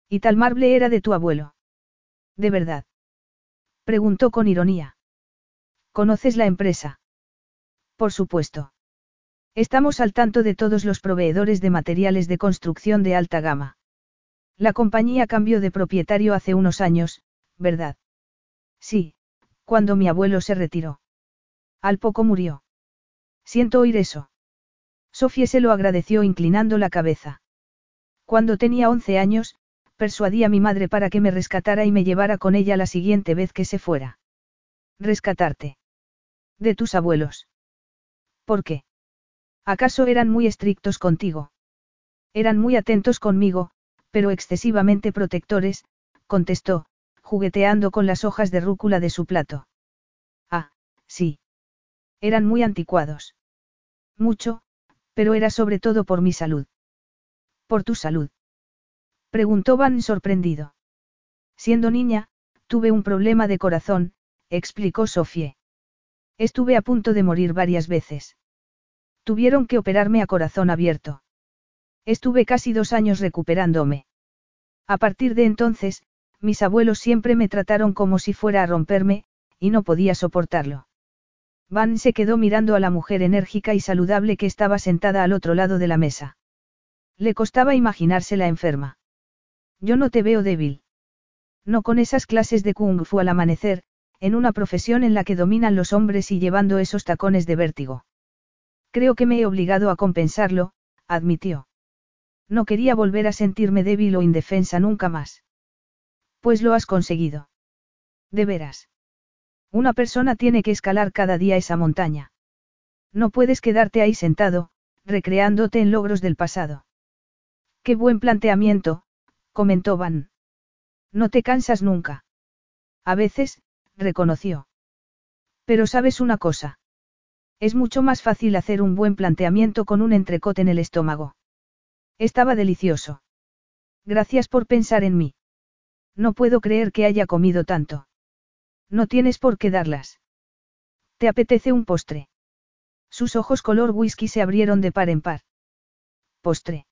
Italmarble era de tu abuelo. ¿De verdad? Preguntó con ironía. ¿Conoces la empresa? Por supuesto. Estamos al tanto de todos los proveedores de materiales de construcción de alta gama. La compañía cambió de propietario hace unos años, ¿verdad? Sí, cuando mi abuelo se retiró. Al poco murió. Siento oír eso. Sofía se lo agradeció inclinando la cabeza. Cuando tenía 11 años, persuadí a mi madre para que me rescatara y me llevara con ella la siguiente vez que se fuera. Rescatarte. De tus abuelos. ¿Por qué? ¿Acaso eran muy estrictos contigo? Eran muy atentos conmigo, pero excesivamente protectores, contestó, jugueteando con las hojas de rúcula de su plato. Ah, sí. Eran muy anticuados. Mucho, pero era sobre todo por mi salud. ¿Por tu salud? Preguntó Van sorprendido. Siendo niña, tuve un problema de corazón, explicó Sofie. Estuve a punto de morir varias veces. Tuvieron que operarme a corazón abierto. Estuve casi dos años recuperándome. A partir de entonces, mis abuelos siempre me trataron como si fuera a romperme, y no podía soportarlo. Van se quedó mirando a la mujer enérgica y saludable que estaba sentada al otro lado de la mesa. Le costaba imaginársela enferma. Yo no te veo débil. No con esas clases de kung fu al amanecer, en una profesión en la que dominan los hombres y llevando esos tacones de vértigo. Creo que me he obligado a compensarlo, admitió. No quería volver a sentirme débil o indefensa nunca más. Pues lo has conseguido. De veras. Una persona tiene que escalar cada día esa montaña. No puedes quedarte ahí sentado, recreándote en logros del pasado. Qué buen planteamiento, comentó Van. No te cansas nunca. A veces, reconoció. Pero sabes una cosa. Es mucho más fácil hacer un buen planteamiento con un entrecote en el estómago. Estaba delicioso. Gracias por pensar en mí. No puedo creer que haya comido tanto. No tienes por qué darlas. ¿Te apetece un postre? Sus ojos color whisky se abrieron de par en par. Postre.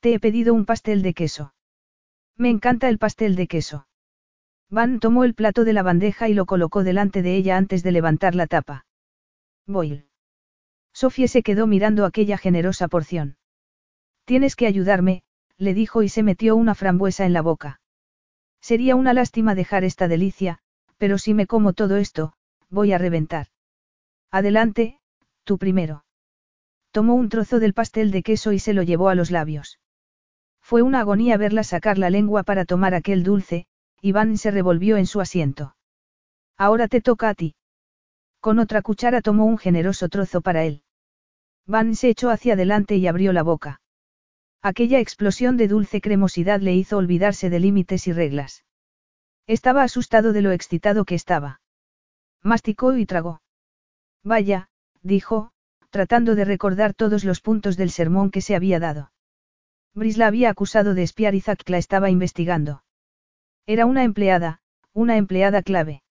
Te he pedido un pastel de queso. Me encanta el pastel de queso. Van tomó el plato de la bandeja y lo colocó delante de ella antes de levantar la tapa. Boyle. Sofía se quedó mirando aquella generosa porción. Tienes que ayudarme, le dijo y se metió una frambuesa en la boca. Sería una lástima dejar esta delicia, pero si me como todo esto, voy a reventar. Adelante, tú primero. Tomó un trozo del pastel de queso y se lo llevó a los labios. Fue una agonía verla sacar la lengua para tomar aquel dulce, Iván se revolvió en su asiento. Ahora te toca a ti. Con otra cuchara tomó un generoso trozo para él. Van se echó hacia adelante y abrió la boca. Aquella explosión de dulce cremosidad le hizo olvidarse de límites y reglas. Estaba asustado de lo excitado que estaba. Masticó y tragó. Vaya, dijo, tratando de recordar todos los puntos del sermón que se había dado. Bris la había acusado de espiar y Zack la estaba investigando. Era una empleada, una empleada clave.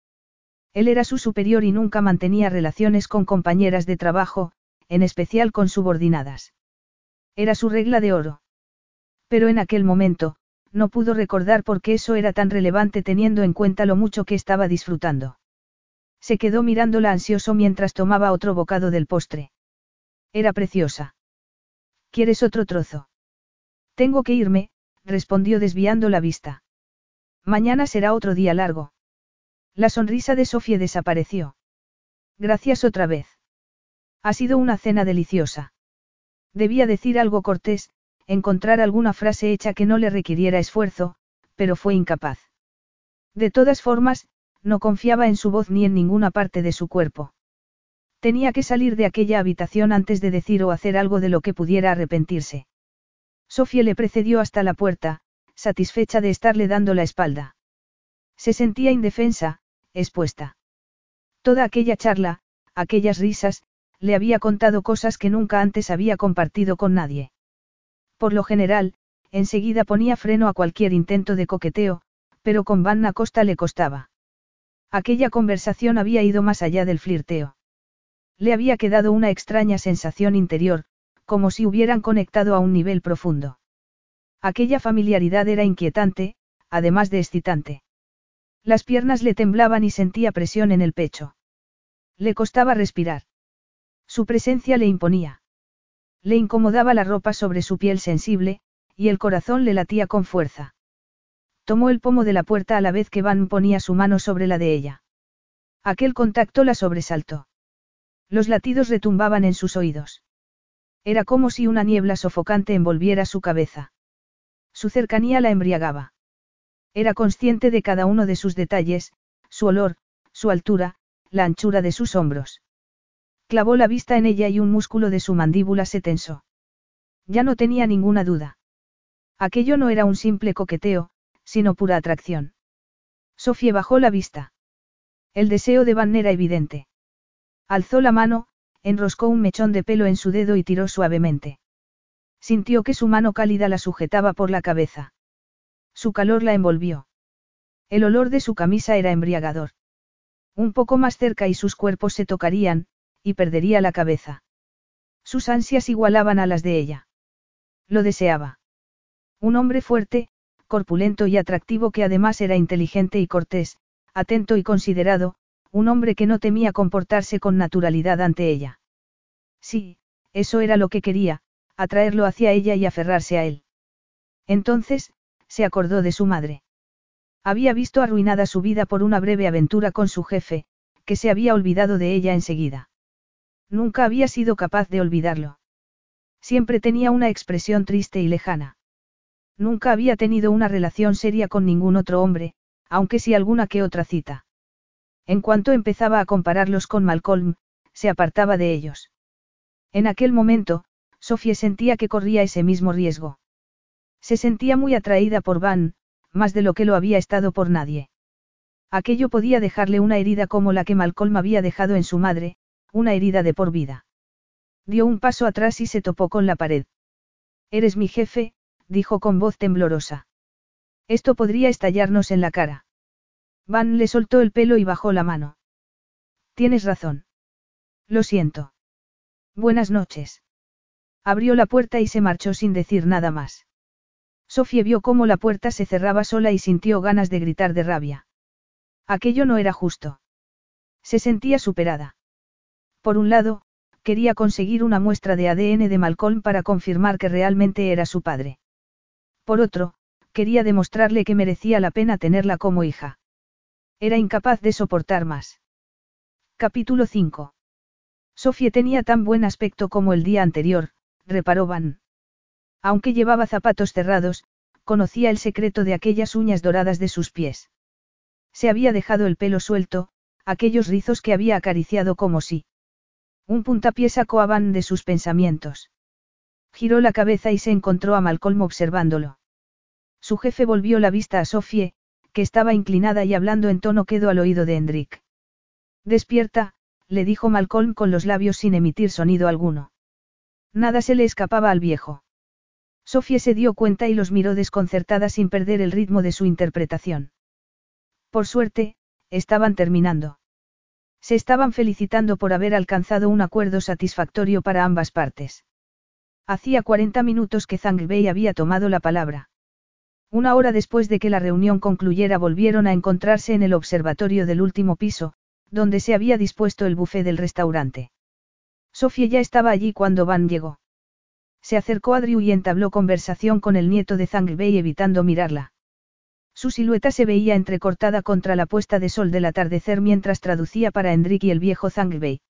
Él era su superior y nunca mantenía relaciones con compañeras de trabajo, en especial con subordinadas. Era su regla de oro. Pero en aquel momento, no pudo recordar por qué eso era tan relevante teniendo en cuenta lo mucho que estaba disfrutando. Se quedó mirándola ansioso mientras tomaba otro bocado del postre. Era preciosa. ¿Quieres otro trozo? Tengo que irme, respondió desviando la vista. Mañana será otro día largo. La sonrisa de Sofía desapareció. Gracias otra vez. Ha sido una cena deliciosa. Debía decir algo cortés, encontrar alguna frase hecha que no le requiriera esfuerzo, pero fue incapaz. De todas formas, no confiaba en su voz ni en ninguna parte de su cuerpo. Tenía que salir de aquella habitación antes de decir o hacer algo de lo que pudiera arrepentirse. Sofía le precedió hasta la puerta, satisfecha de estarle dando la espalda. Se sentía indefensa, expuesta. Toda aquella charla, aquellas risas, le había contado cosas que nunca antes había compartido con nadie. Por lo general, enseguida ponía freno a cualquier intento de coqueteo, pero con Vanna Costa le costaba. Aquella conversación había ido más allá del flirteo. Le había quedado una extraña sensación interior, como si hubieran conectado a un nivel profundo. Aquella familiaridad era inquietante, además de excitante. Las piernas le temblaban y sentía presión en el pecho. Le costaba respirar. Su presencia le imponía. Le incomodaba la ropa sobre su piel sensible, y el corazón le latía con fuerza. Tomó el pomo de la puerta a la vez que Van ponía su mano sobre la de ella. Aquel contacto la sobresaltó. Los latidos retumbaban en sus oídos. Era como si una niebla sofocante envolviera su cabeza. Su cercanía la embriagaba. Era consciente de cada uno de sus detalles, su olor, su altura, la anchura de sus hombros. Clavó la vista en ella y un músculo de su mandíbula se tensó. Ya no tenía ninguna duda. Aquello no era un simple coqueteo, sino pura atracción. Sofía bajó la vista. El deseo de Van era evidente. Alzó la mano, enroscó un mechón de pelo en su dedo y tiró suavemente. Sintió que su mano cálida la sujetaba por la cabeza. Su calor la envolvió. El olor de su camisa era embriagador. Un poco más cerca y sus cuerpos se tocarían, y perdería la cabeza. Sus ansias igualaban a las de ella. Lo deseaba. Un hombre fuerte, corpulento y atractivo que además era inteligente y cortés, atento y considerado, un hombre que no temía comportarse con naturalidad ante ella. Sí, eso era lo que quería, atraerlo hacia ella y aferrarse a él. Entonces, se acordó de su madre. Había visto arruinada su vida por una breve aventura con su jefe, que se había olvidado de ella enseguida. Nunca había sido capaz de olvidarlo. Siempre tenía una expresión triste y lejana. Nunca había tenido una relación seria con ningún otro hombre, aunque sí alguna que otra cita. En cuanto empezaba a compararlos con Malcolm, se apartaba de ellos. En aquel momento, Sofía sentía que corría ese mismo riesgo. Se sentía muy atraída por Van, más de lo que lo había estado por nadie. Aquello podía dejarle una herida como la que Malcolm había dejado en su madre, una herida de por vida. Dio un paso atrás y se topó con la pared. Eres mi jefe, dijo con voz temblorosa. Esto podría estallarnos en la cara. Van le soltó el pelo y bajó la mano. Tienes razón. Lo siento. Buenas noches. Abrió la puerta y se marchó sin decir nada más. Sofía vio cómo la puerta se cerraba sola y sintió ganas de gritar de rabia. Aquello no era justo. Se sentía superada. Por un lado, quería conseguir una muestra de ADN de Malcolm para confirmar que realmente era su padre. Por otro, quería demostrarle que merecía la pena tenerla como hija. Era incapaz de soportar más. Capítulo 5. Sofía tenía tan buen aspecto como el día anterior, reparó Van. Aunque llevaba zapatos cerrados, conocía el secreto de aquellas uñas doradas de sus pies. Se había dejado el pelo suelto, aquellos rizos que había acariciado como si Un puntapié sacó de sus pensamientos. Giró la cabeza y se encontró a Malcolm observándolo. Su jefe volvió la vista a Sofie, que estaba inclinada y hablando en tono quedo al oído de Hendrik. Despierta, le dijo Malcolm con los labios sin emitir sonido alguno. Nada se le escapaba al viejo. Sofía se dio cuenta y los miró desconcertada sin perder el ritmo de su interpretación. Por suerte, estaban terminando. Se estaban felicitando por haber alcanzado un acuerdo satisfactorio para ambas partes. Hacía 40 minutos que Zhang Bei había tomado la palabra. Una hora después de que la reunión concluyera volvieron a encontrarse en el observatorio del último piso, donde se había dispuesto el buffet del restaurante. Sofía ya estaba allí cuando Van llegó. Se acercó a Drew y entabló conversación con el nieto de Zhang evitando mirarla. Su silueta se veía entrecortada contra la puesta de sol del atardecer mientras traducía para Hendrik y el viejo Zhang Bei.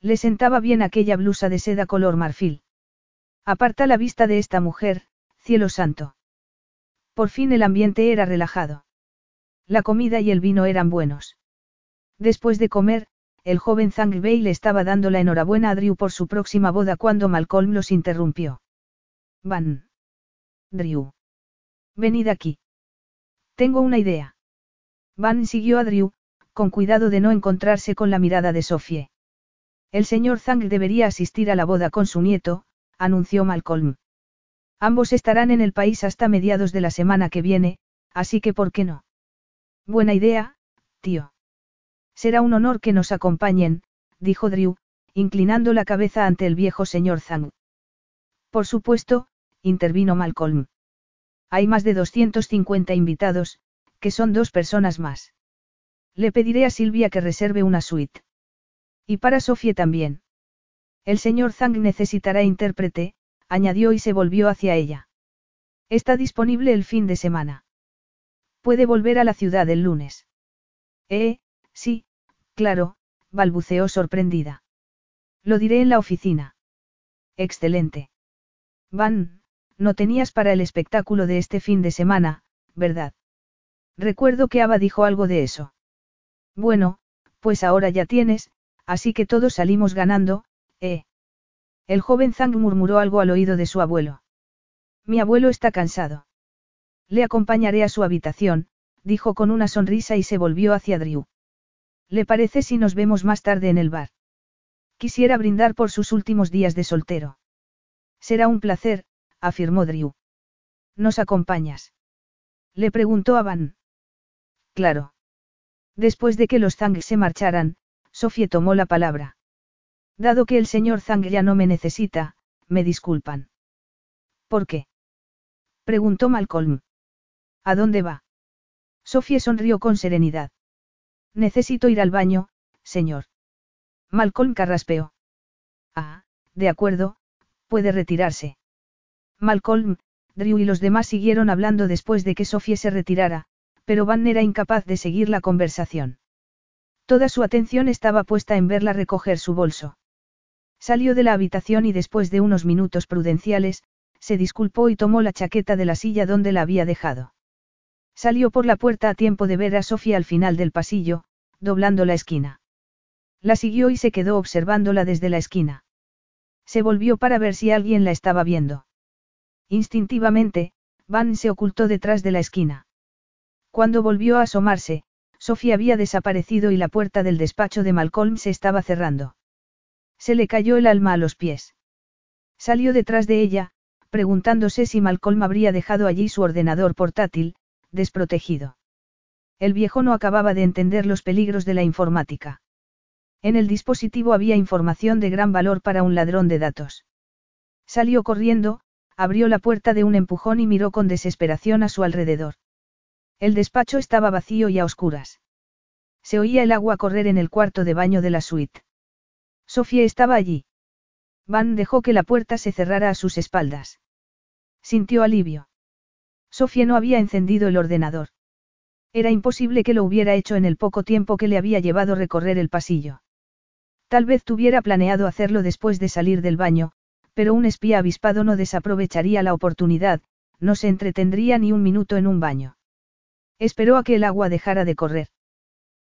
Le sentaba bien aquella blusa de seda color marfil. Aparta la vista de esta mujer, cielo santo. Por fin el ambiente era relajado. La comida y el vino eran buenos. Después de comer, el joven Zhang Bei le estaba dando la enhorabuena a Drew por su próxima boda cuando Malcolm los interrumpió. Van. Drew. Venid aquí. Tengo una idea. Van siguió a Drew, con cuidado de no encontrarse con la mirada de Sophie. El señor Zhang debería asistir a la boda con su nieto, anunció Malcolm. Ambos estarán en el país hasta mediados de la semana que viene, así que ¿por qué no? Buena idea, tío. Será un honor que nos acompañen, dijo Drew, inclinando la cabeza ante el viejo señor Zhang. Por supuesto, intervino Malcolm. Hay más de 250 invitados, que son dos personas más. Le pediré a Silvia que reserve una suite. Y para Sofía también. El señor Zhang necesitará intérprete, añadió y se volvió hacia ella. Está disponible el fin de semana. Puede volver a la ciudad el lunes. Eh, sí, Claro, balbuceó sorprendida. Lo diré en la oficina. Excelente. Van, no tenías para el espectáculo de este fin de semana, ¿verdad? Recuerdo que Ava dijo algo de eso. Bueno, pues ahora ya tienes, así que todos salimos ganando, ¿eh? El joven Zhang murmuró algo al oído de su abuelo. Mi abuelo está cansado. Le acompañaré a su habitación, dijo con una sonrisa y se volvió hacia Drew. ¿Le parece si nos vemos más tarde en el bar? Quisiera brindar por sus últimos días de soltero. Será un placer, afirmó Drew. ¿Nos acompañas? Le preguntó a Van. Claro. Después de que los Zang se marcharan, Sofía tomó la palabra. Dado que el señor Zang ya no me necesita, me disculpan. ¿Por qué? Preguntó Malcolm. ¿A dónde va? Sofía sonrió con serenidad. Necesito ir al baño, señor. Malcolm carraspeó. Ah, de acuerdo, puede retirarse. Malcolm, Drew y los demás siguieron hablando después de que Sofía se retirara, pero Van era incapaz de seguir la conversación. Toda su atención estaba puesta en verla recoger su bolso. Salió de la habitación y después de unos minutos prudenciales, se disculpó y tomó la chaqueta de la silla donde la había dejado. Salió por la puerta a tiempo de ver a Sofía al final del pasillo, doblando la esquina. La siguió y se quedó observándola desde la esquina. Se volvió para ver si alguien la estaba viendo. Instintivamente, Van se ocultó detrás de la esquina. Cuando volvió a asomarse, Sofía había desaparecido y la puerta del despacho de Malcolm se estaba cerrando. Se le cayó el alma a los pies. Salió detrás de ella, preguntándose si Malcolm habría dejado allí su ordenador portátil, desprotegido. El viejo no acababa de entender los peligros de la informática. En el dispositivo había información de gran valor para un ladrón de datos. Salió corriendo, abrió la puerta de un empujón y miró con desesperación a su alrededor. El despacho estaba vacío y a oscuras. Se oía el agua correr en el cuarto de baño de la suite. Sofía estaba allí. Van dejó que la puerta se cerrara a sus espaldas. Sintió alivio. Sofía no había encendido el ordenador. Era imposible que lo hubiera hecho en el poco tiempo que le había llevado recorrer el pasillo. Tal vez tuviera planeado hacerlo después de salir del baño, pero un espía avispado no desaprovecharía la oportunidad, no se entretendría ni un minuto en un baño. Esperó a que el agua dejara de correr.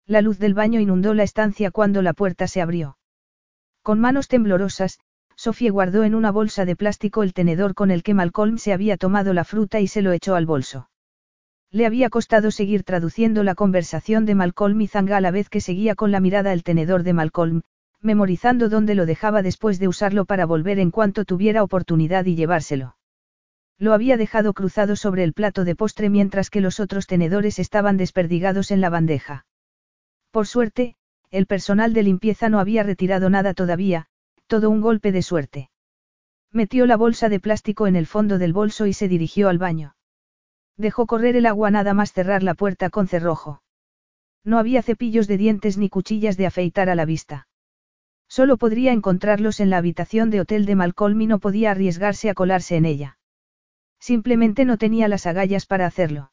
La luz del baño inundó la estancia cuando la puerta se abrió. Con manos temblorosas, Sofía guardó en una bolsa de plástico el tenedor con el que Malcolm se había tomado la fruta y se lo echó al bolso. Le había costado seguir traduciendo la conversación de Malcolm y Zanga a la vez que seguía con la mirada el tenedor de Malcolm, memorizando dónde lo dejaba después de usarlo para volver en cuanto tuviera oportunidad y llevárselo. Lo había dejado cruzado sobre el plato de postre mientras que los otros tenedores estaban desperdigados en la bandeja. Por suerte, el personal de limpieza no había retirado nada todavía, todo un golpe de suerte. Metió la bolsa de plástico en el fondo del bolso y se dirigió al baño. Dejó correr el agua nada más cerrar la puerta con cerrojo. No había cepillos de dientes ni cuchillas de afeitar a la vista. Solo podría encontrarlos en la habitación de hotel de Malcolm y no podía arriesgarse a colarse en ella. Simplemente no tenía las agallas para hacerlo.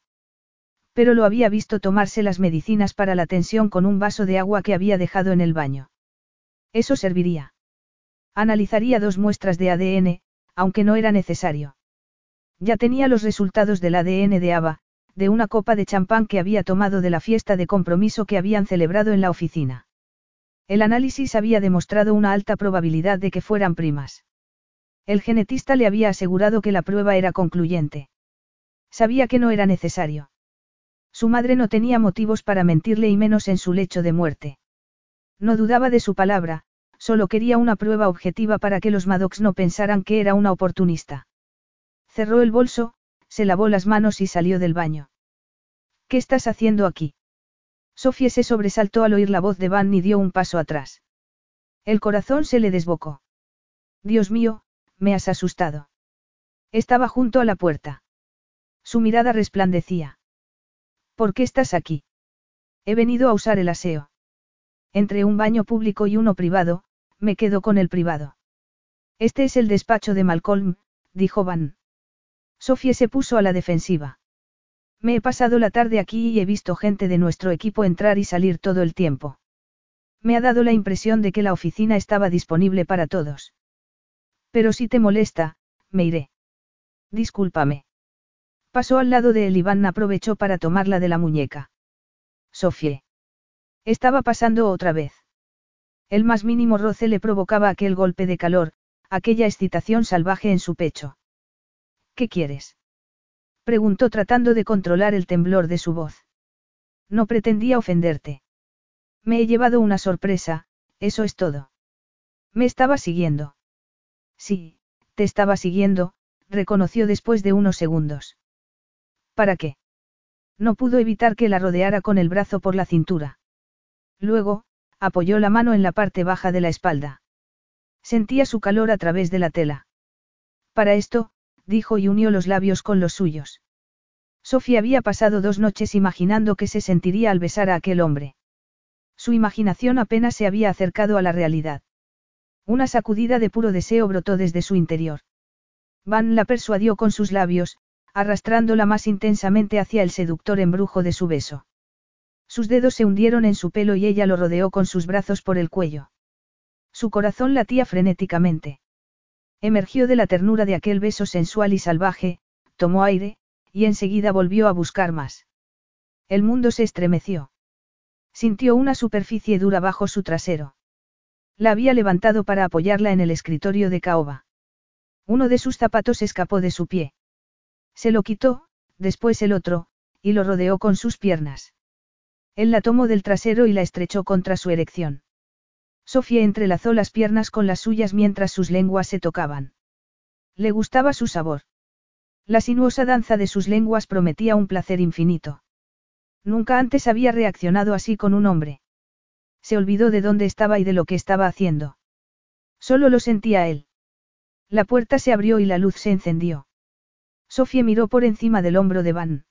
Pero lo había visto tomarse las medicinas para la tensión con un vaso de agua que había dejado en el baño. Eso serviría. Analizaría dos muestras de ADN, aunque no era necesario. Ya tenía los resultados del ADN de Ava, de una copa de champán que había tomado de la fiesta de compromiso que habían celebrado en la oficina. El análisis había demostrado una alta probabilidad de que fueran primas. El genetista le había asegurado que la prueba era concluyente. Sabía que no era necesario. Su madre no tenía motivos para mentirle y menos en su lecho de muerte. No dudaba de su palabra, solo quería una prueba objetiva para que los Maddox no pensaran que era una oportunista. Cerró el bolso, se lavó las manos y salió del baño. ¿Qué estás haciendo aquí? Sofía se sobresaltó al oír la voz de Van y dio un paso atrás. El corazón se le desbocó. Dios mío, me has asustado. Estaba junto a la puerta. Su mirada resplandecía. ¿Por qué estás aquí? He venido a usar el aseo. Entre un baño público y uno privado, me quedo con el privado. Este es el despacho de Malcolm, dijo Van. Sofía se puso a la defensiva. Me he pasado la tarde aquí y he visto gente de nuestro equipo entrar y salir todo el tiempo. Me ha dado la impresión de que la oficina estaba disponible para todos. Pero si te molesta, me iré. Discúlpame. Pasó al lado de él y Van aprovechó para tomarla de la muñeca. Sofie. Estaba pasando otra vez. El más mínimo roce le provocaba aquel golpe de calor, aquella excitación salvaje en su pecho. ¿Qué quieres? Preguntó tratando de controlar el temblor de su voz. No pretendía ofenderte. Me he llevado una sorpresa, eso es todo. Me estaba siguiendo. Sí, te estaba siguiendo, reconoció después de unos segundos. ¿Para qué? No pudo evitar que la rodeara con el brazo por la cintura. Luego, apoyó la mano en la parte baja de la espalda. Sentía su calor a través de la tela. Para esto, dijo y unió los labios con los suyos. Sofía había pasado dos noches imaginando que se sentiría al besar a aquel hombre. Su imaginación apenas se había acercado a la realidad. Una sacudida de puro deseo brotó desde su interior. Van la persuadió con sus labios, arrastrándola más intensamente hacia el seductor embrujo de su beso. Sus dedos se hundieron en su pelo y ella lo rodeó con sus brazos por el cuello. Su corazón latía frenéticamente. Emergió de la ternura de aquel beso sensual y salvaje, tomó aire, y enseguida volvió a buscar más. El mundo se estremeció. Sintió una superficie dura bajo su trasero. La había levantado para apoyarla en el escritorio de caoba. Uno de sus zapatos escapó de su pie. Se lo quitó, después el otro, y lo rodeó con sus piernas. Él la tomó del trasero y la estrechó contra su erección. Sofía entrelazó las piernas con las suyas mientras sus lenguas se tocaban. Le gustaba su sabor. La sinuosa danza de sus lenguas prometía un placer infinito. Nunca antes había reaccionado así con un hombre. Se olvidó de dónde estaba y de lo que estaba haciendo. Solo lo sentía él. La puerta se abrió y la luz se encendió. Sofía miró por encima del hombro de Van.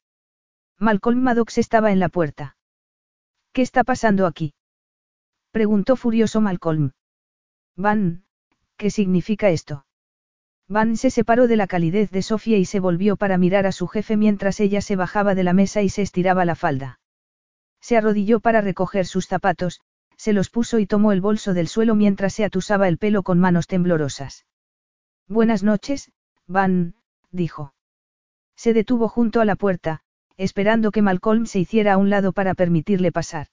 Malcolm Maddox estaba en la puerta. ¿Qué está pasando aquí? Preguntó furioso Malcolm. Van, ¿qué significa esto? Van se separó de la calidez de Sofía y se volvió para mirar a su jefe mientras ella se bajaba de la mesa y se estiraba la falda. Se arrodilló para recoger sus zapatos, se los puso y tomó el bolso del suelo mientras se atusaba el pelo con manos temblorosas. Buenas noches, Van, dijo. Se detuvo junto a la puerta, esperando que Malcolm se hiciera a un lado para permitirle pasar.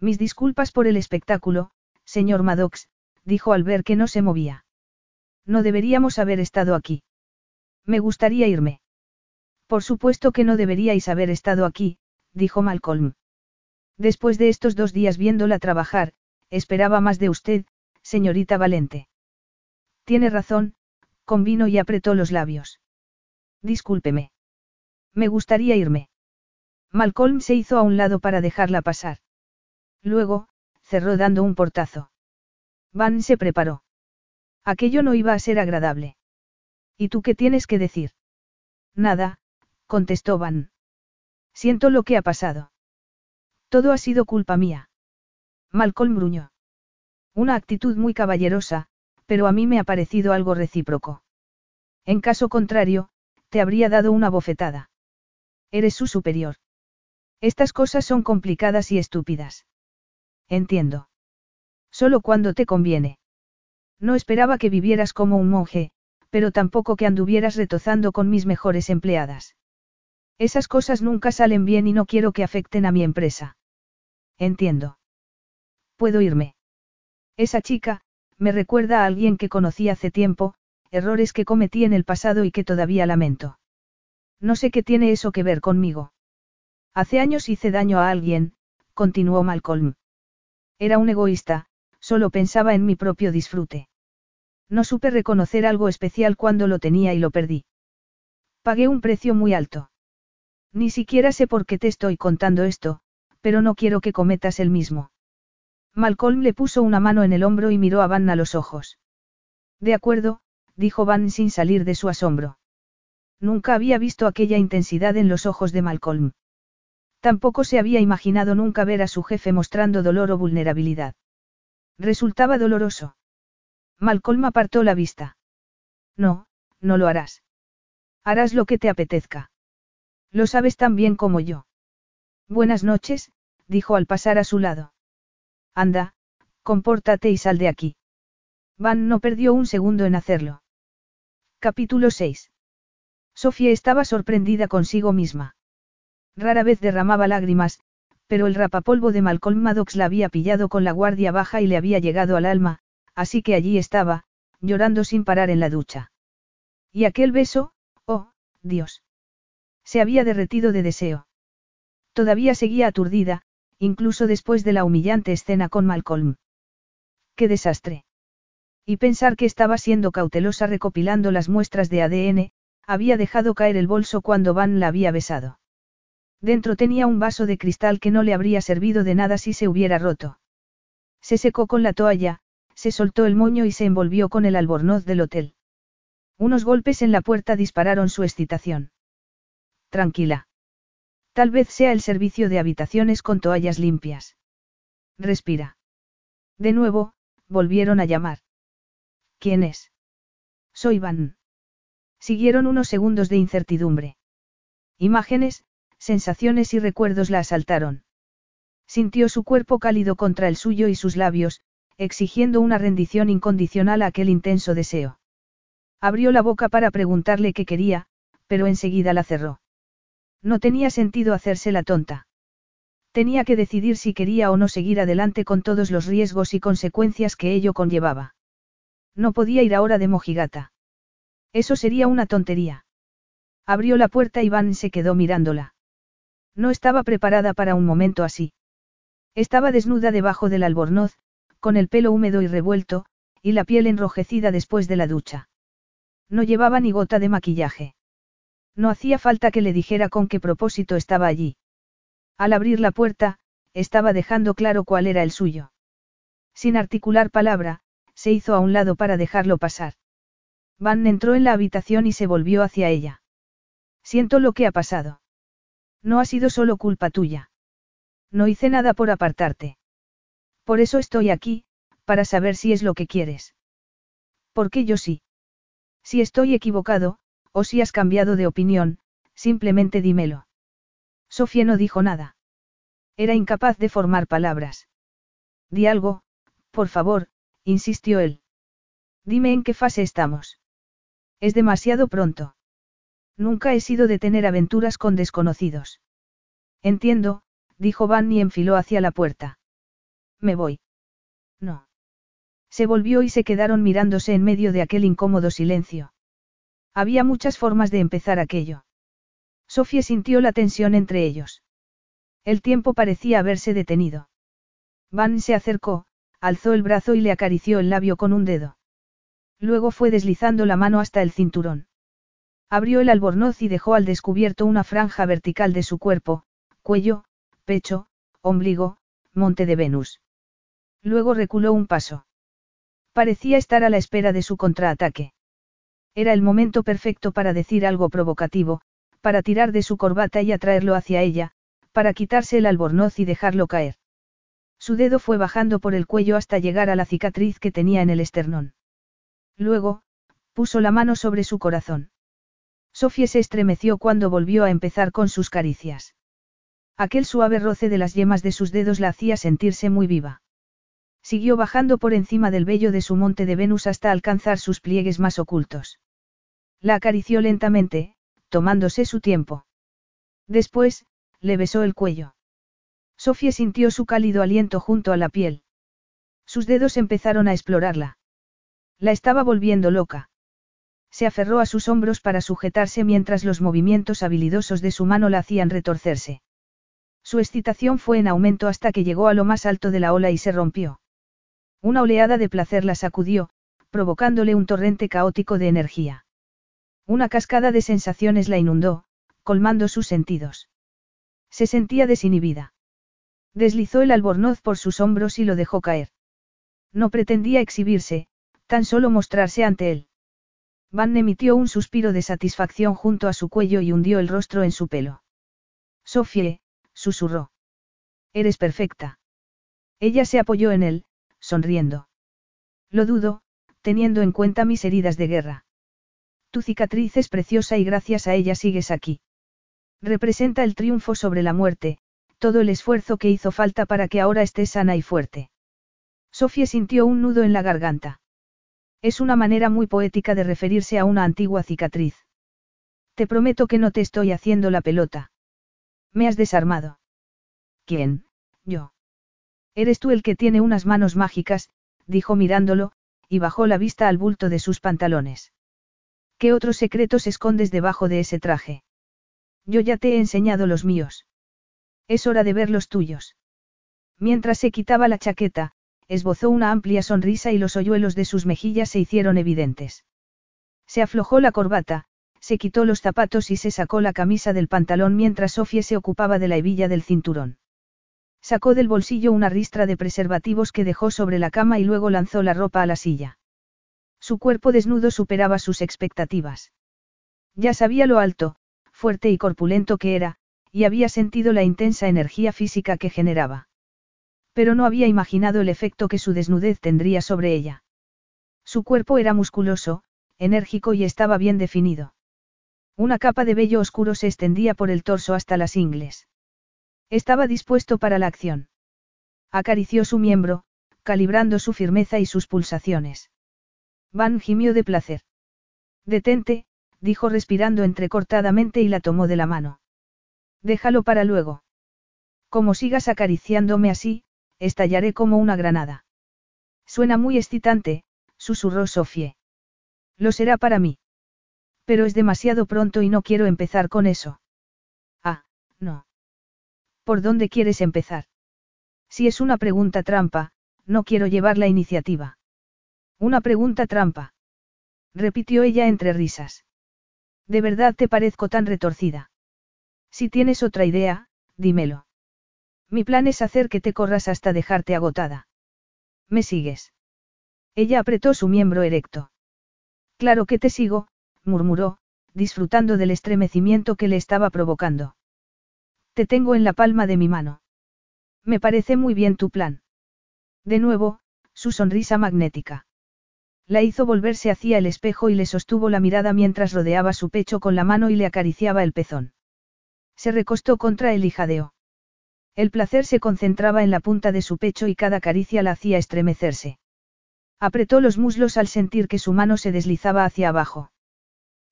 Mis disculpas por el espectáculo, señor Maddox, dijo al ver que no se movía. No deberíamos haber estado aquí. Me gustaría irme. Por supuesto que no deberíais haber estado aquí, dijo Malcolm. Después de estos dos días viéndola trabajar, esperaba más de usted, señorita Valente. Tiene razón, convino y apretó los labios. Discúlpeme. Me gustaría irme. Malcolm se hizo a un lado para dejarla pasar. Luego, cerró dando un portazo. Van se preparó. Aquello no iba a ser agradable. ¿Y tú qué tienes que decir? Nada, contestó Van. Siento lo que ha pasado. Todo ha sido culpa mía. Malcolm gruñó. Una actitud muy caballerosa, pero a mí me ha parecido algo recíproco. En caso contrario, te habría dado una bofetada. Eres su superior. Estas cosas son complicadas y estúpidas. Entiendo. Solo cuando te conviene. No esperaba que vivieras como un monje, pero tampoco que anduvieras retozando con mis mejores empleadas. Esas cosas nunca salen bien y no quiero que afecten a mi empresa. Entiendo. Puedo irme. Esa chica, me recuerda a alguien que conocí hace tiempo, errores que cometí en el pasado y que todavía lamento. No sé qué tiene eso que ver conmigo. Hace años hice daño a alguien, continuó Malcolm. Era un egoísta, solo pensaba en mi propio disfrute. No supe reconocer algo especial cuando lo tenía y lo perdí. Pagué un precio muy alto. Ni siquiera sé por qué te estoy contando esto, pero no quiero que cometas el mismo. Malcolm le puso una mano en el hombro y miró a Van a los ojos. De acuerdo, dijo Van sin salir de su asombro. Nunca había visto aquella intensidad en los ojos de Malcolm. Tampoco se había imaginado nunca ver a su jefe mostrando dolor o vulnerabilidad. Resultaba doloroso. Malcolm apartó la vista. No, no lo harás. Harás lo que te apetezca. Lo sabes tan bien como yo. Buenas noches, dijo al pasar a su lado. Anda, compórtate y sal de aquí. Van no perdió un segundo en hacerlo. Capítulo 6. Sofía estaba sorprendida consigo misma. Rara vez derramaba lágrimas, pero el rapapolvo de Malcolm Maddox la había pillado con la guardia baja y le había llegado al alma, así que allí estaba, llorando sin parar en la ducha. Y aquel beso, oh, Dios. Se había derretido de deseo. Todavía seguía aturdida, incluso después de la humillante escena con Malcolm. ¡Qué desastre! Y pensar que estaba siendo cautelosa recopilando las muestras de ADN, había dejado caer el bolso cuando Van la había besado. Dentro tenía un vaso de cristal que no le habría servido de nada si se hubiera roto. Se secó con la toalla, se soltó el moño y se envolvió con el albornoz del hotel. Unos golpes en la puerta dispararon su excitación. Tranquila. Tal vez sea el servicio de habitaciones con toallas limpias. Respira. De nuevo, volvieron a llamar. ¿Quién es? Soy Van. Siguieron unos segundos de incertidumbre. Imágenes, sensaciones y recuerdos la asaltaron. Sintió su cuerpo cálido contra el suyo y sus labios, exigiendo una rendición incondicional a aquel intenso deseo. Abrió la boca para preguntarle qué quería, pero enseguida la cerró. No tenía sentido hacerse la tonta. Tenía que decidir si quería o no seguir adelante con todos los riesgos y consecuencias que ello conllevaba. No podía ir ahora de mojigata. Eso sería una tontería. Abrió la puerta y Van se quedó mirándola. No estaba preparada para un momento así. Estaba desnuda debajo del albornoz, con el pelo húmedo y revuelto, y la piel enrojecida después de la ducha. No llevaba ni gota de maquillaje. No hacía falta que le dijera con qué propósito estaba allí. Al abrir la puerta, estaba dejando claro cuál era el suyo. Sin articular palabra, se hizo a un lado para dejarlo pasar. Van entró en la habitación y se volvió hacia ella. Siento lo que ha pasado. No ha sido solo culpa tuya. No hice nada por apartarte. Por eso estoy aquí, para saber si es lo que quieres. Porque yo sí. Si estoy equivocado, o si has cambiado de opinión, simplemente dímelo. Sofía no dijo nada. Era incapaz de formar palabras. Di algo, por favor, insistió él. Dime en qué fase estamos. Es demasiado pronto. Nunca he sido de tener aventuras con desconocidos. Entiendo, dijo Van y enfiló hacia la puerta. Me voy. No. Se volvió y se quedaron mirándose en medio de aquel incómodo silencio. Había muchas formas de empezar aquello. Sofía sintió la tensión entre ellos. El tiempo parecía haberse detenido. Van se acercó, alzó el brazo y le acarició el labio con un dedo. Luego fue deslizando la mano hasta el cinturón. Abrió el albornoz y dejó al descubierto una franja vertical de su cuerpo, cuello, pecho, ombligo, monte de Venus. Luego reculó un paso. Parecía estar a la espera de su contraataque. Era el momento perfecto para decir algo provocativo, para tirar de su corbata y atraerlo hacia ella, para quitarse el albornoz y dejarlo caer. Su dedo fue bajando por el cuello hasta llegar a la cicatriz que tenía en el esternón. Luego, puso la mano sobre su corazón. Sofía se estremeció cuando volvió a empezar con sus caricias. Aquel suave roce de las yemas de sus dedos la hacía sentirse muy viva. Siguió bajando por encima del vello de su monte de Venus hasta alcanzar sus pliegues más ocultos. La acarició lentamente, tomándose su tiempo. Después, le besó el cuello. Sofía sintió su cálido aliento junto a la piel. Sus dedos empezaron a explorarla. La estaba volviendo loca. Se aferró a sus hombros para sujetarse mientras los movimientos habilidosos de su mano la hacían retorcerse. Su excitación fue en aumento hasta que llegó a lo más alto de la ola y se rompió. Una oleada de placer la sacudió, provocándole un torrente caótico de energía. Una cascada de sensaciones la inundó, colmando sus sentidos. Se sentía desinhibida. Deslizó el albornoz por sus hombros y lo dejó caer. No pretendía exhibirse, tan solo mostrarse ante él. Van emitió un suspiro de satisfacción junto a su cuello y hundió el rostro en su pelo. Sofie, susurró. Eres perfecta. Ella se apoyó en él, sonriendo. Lo dudo, teniendo en cuenta mis heridas de guerra. Tu cicatriz es preciosa y gracias a ella sigues aquí. Representa el triunfo sobre la muerte, todo el esfuerzo que hizo falta para que ahora estés sana y fuerte. Sofía sintió un nudo en la garganta. Es una manera muy poética de referirse a una antigua cicatriz. Te prometo que no te estoy haciendo la pelota. Me has desarmado. ¿Quién? Yo. Eres tú el que tiene unas manos mágicas, dijo mirándolo, y bajó la vista al bulto de sus pantalones. ¿Qué otros secretos escondes debajo de ese traje? Yo ya te he enseñado los míos. Es hora de ver los tuyos. Mientras se quitaba la chaqueta, esbozó una amplia sonrisa y los hoyuelos de sus mejillas se hicieron evidentes. Se aflojó la corbata, se quitó los zapatos y se sacó la camisa del pantalón mientras Sofía se ocupaba de la hebilla del cinturón. Sacó del bolsillo una ristra de preservativos que dejó sobre la cama y luego lanzó la ropa a la silla. Su cuerpo desnudo superaba sus expectativas. Ya sabía lo alto, fuerte y corpulento que era, y había sentido la intensa energía física que generaba. Pero no había imaginado el efecto que su desnudez tendría sobre ella. Su cuerpo era musculoso, enérgico y estaba bien definido. Una capa de vello oscuro se extendía por el torso hasta las ingles. Estaba dispuesto para la acción. Acarició su miembro, calibrando su firmeza y sus pulsaciones. Van gimió de placer. Detente, dijo respirando entrecortadamente y la tomó de la mano. Déjalo para luego. Como sigas acariciándome así, estallaré como una granada. Suena muy excitante, susurró Sofie. Lo será para mí. Pero es demasiado pronto y no quiero empezar con eso. Ah, no. ¿Por dónde quieres empezar? Si es una pregunta trampa, no quiero llevar la iniciativa. Una pregunta trampa. Repitió ella entre risas. ¿De verdad te parezco tan retorcida? Si tienes otra idea, dímelo. Mi plan es hacer que te corras hasta dejarte agotada. ¿Me sigues? Ella apretó su miembro erecto. Claro que te sigo, murmuró, disfrutando del estremecimiento que le estaba provocando. Te tengo en la palma de mi mano. Me parece muy bien tu plan. De nuevo, su sonrisa magnética. La hizo volverse hacia el espejo y le sostuvo la mirada mientras rodeaba su pecho con la mano y le acariciaba el pezón. Se recostó contra él y jadeó. El placer se concentraba en la punta de su pecho y cada caricia la hacía estremecerse. Apretó los muslos al sentir que su mano se deslizaba hacia abajo.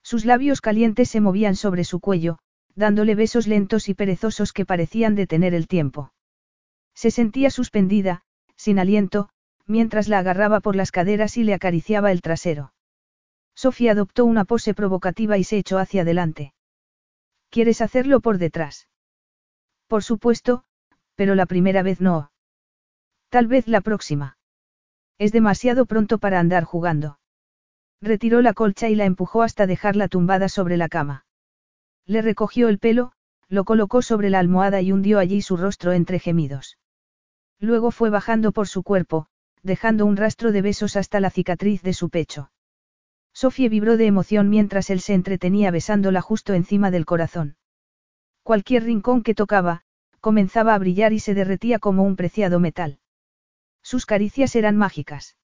Sus labios calientes se movían sobre su cuello, dándole besos lentos y perezosos que parecían detener el tiempo. Se sentía suspendida, sin aliento, mientras la agarraba por las caderas y le acariciaba el trasero. Sofía adoptó una pose provocativa y se echó hacia adelante. ¿Quieres hacerlo por detrás? Por supuesto, pero la primera vez no. Tal vez la próxima. Es demasiado pronto para andar jugando. Retiró la colcha y la empujó hasta dejarla tumbada sobre la cama. Le recogió el pelo, lo colocó sobre la almohada y hundió allí su rostro entre gemidos. Luego fue bajando por su cuerpo, dejando un rastro de besos hasta la cicatriz de su pecho. Sofía vibró de emoción mientras él se entretenía besándola justo encima del corazón. Cualquier rincón que tocaba, comenzaba a brillar y se derretía como un preciado metal. Sus caricias eran mágicas.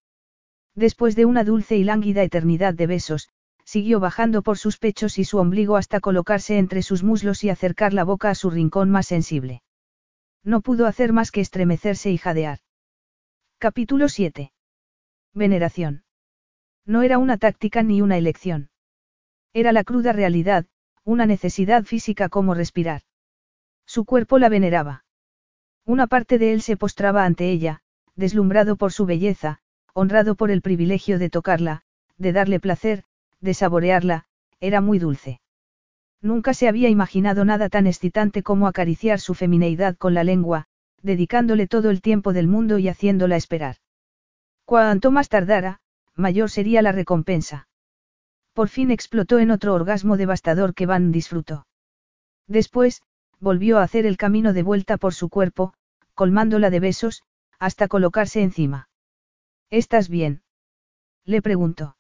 Después de una dulce y lánguida eternidad de besos, siguió bajando por sus pechos y su ombligo hasta colocarse entre sus muslos y acercar la boca a su rincón más sensible. No pudo hacer más que estremecerse y jadear. Capítulo 7. Veneración. No era una táctica ni una elección. Era la cruda realidad, una necesidad física como respirar. Su cuerpo la veneraba. Una parte de él se postraba ante ella, deslumbrado por su belleza, honrado por el privilegio de tocarla, de darle placer, de saborearla, era muy dulce. Nunca se había imaginado nada tan excitante como acariciar su femineidad con la lengua, dedicándole todo el tiempo del mundo y haciéndola esperar. Cuanto más tardara, mayor sería la recompensa. Por fin explotó en otro orgasmo devastador que Van disfrutó. Después, volvió a hacer el camino de vuelta por su cuerpo, colmándola de besos, hasta colocarse encima. ¿Estás bien? Le preguntó.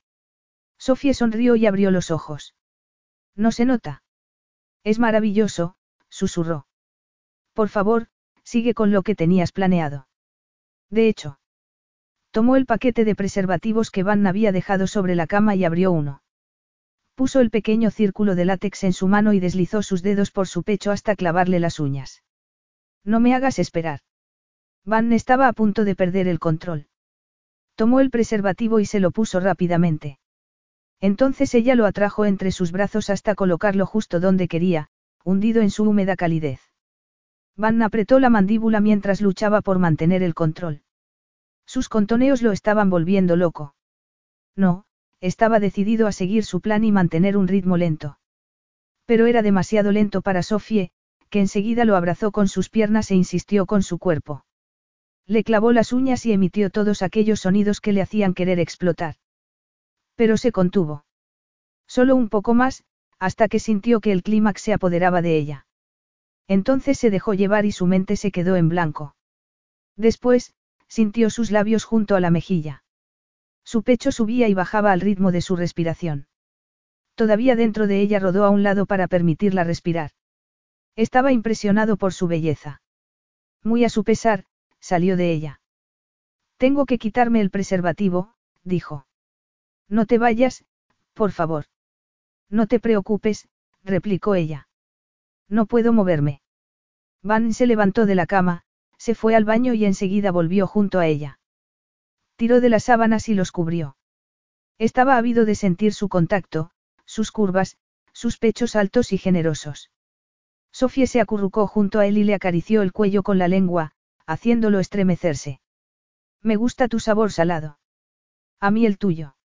Sofía sonrió y abrió los ojos. No se nota. Es maravilloso, susurró. Por favor, sigue con lo que tenías planeado. De hecho. Tomó el paquete de preservativos que Van había dejado sobre la cama y abrió uno. Puso el pequeño círculo de látex en su mano y deslizó sus dedos por su pecho hasta clavarle las uñas. No me hagas esperar. Van estaba a punto de perder el control. Tomó el preservativo y se lo puso rápidamente. Entonces ella lo atrajo entre sus brazos hasta colocarlo justo donde quería, hundido en su húmeda calidez. Van apretó la mandíbula mientras luchaba por mantener el control. Sus contoneos lo estaban volviendo loco. No, estaba decidido a seguir su plan y mantener un ritmo lento. Pero era demasiado lento para Sofie, que enseguida lo abrazó con sus piernas e insistió con su cuerpo. Le clavó las uñas y emitió todos aquellos sonidos que le hacían querer explotar. Pero se contuvo. Solo un poco más, hasta que sintió que el clímax se apoderaba de ella. Entonces se dejó llevar y su mente se quedó en blanco. Después, sintió sus labios junto a la mejilla. Su pecho subía y bajaba al ritmo de su respiración. Todavía dentro de ella rodó a un lado para permitirla respirar. Estaba impresionado por su belleza. Muy a su pesar, salió de ella. Tengo que quitarme el preservativo, dijo. No te vayas, por favor. No te preocupes, replicó ella. No puedo moverme. Van se levantó de la cama, se fue al baño y enseguida volvió junto a ella. Tiró de las sábanas y los cubrió. Estaba ávido de sentir su contacto, sus curvas, sus pechos altos y generosos. Sofía se acurrucó junto a él y le acarició el cuello con la lengua, haciéndolo estremecerse. Me gusta tu sabor salado. A mí el tuyo.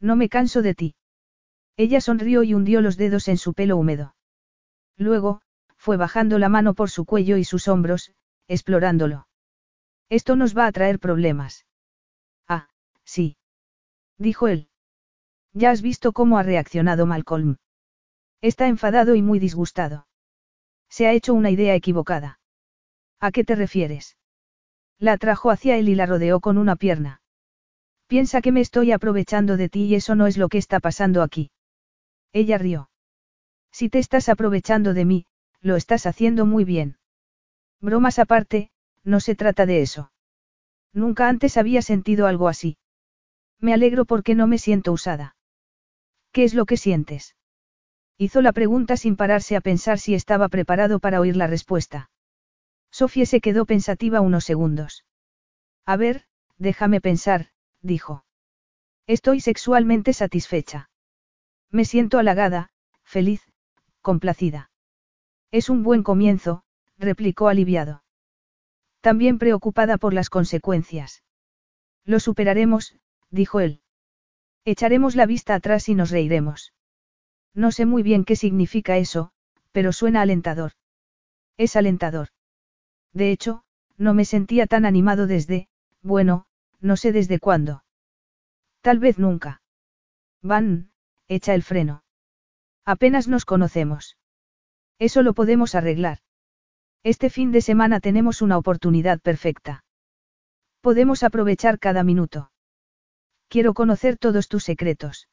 No me canso de ti. Ella sonrió y hundió los dedos en su pelo húmedo. Luego, fue bajando la mano por su cuello y sus hombros, explorándolo. Esto nos va a traer problemas. Sí. Dijo él. Ya has visto cómo ha reaccionado Malcolm. Está enfadado y muy disgustado. Se ha hecho una idea equivocada. ¿A qué te refieres? La atrajo hacia él y la rodeó con una pierna. Piensa que me estoy aprovechando de ti y eso no es lo que está pasando aquí. Ella rió. Si te estás aprovechando de mí, lo estás haciendo muy bien. Bromas aparte, no se trata de eso. Nunca antes había sentido algo así. Me alegro porque no me siento usada. ¿Qué es lo que sientes? Hizo la pregunta sin pararse a pensar si estaba preparado para oír la respuesta. Sofía se quedó pensativa unos segundos. A ver, déjame pensar, dijo. Estoy sexualmente satisfecha. Me siento halagada, feliz, complacida. Es un buen comienzo, replicó aliviado. También preocupada por las consecuencias. Lo superaremos, dijo él. Echaremos la vista atrás y nos reiremos. No sé muy bien qué significa eso, pero suena alentador. Es alentador. De hecho, no me sentía tan animado desde, bueno, no sé desde cuándo. Tal vez nunca. Van, echa el freno. Apenas nos conocemos. Eso lo podemos arreglar. Este fin de semana tenemos una oportunidad perfecta. Podemos aprovechar cada minuto. Quiero conocer todos tus secretos.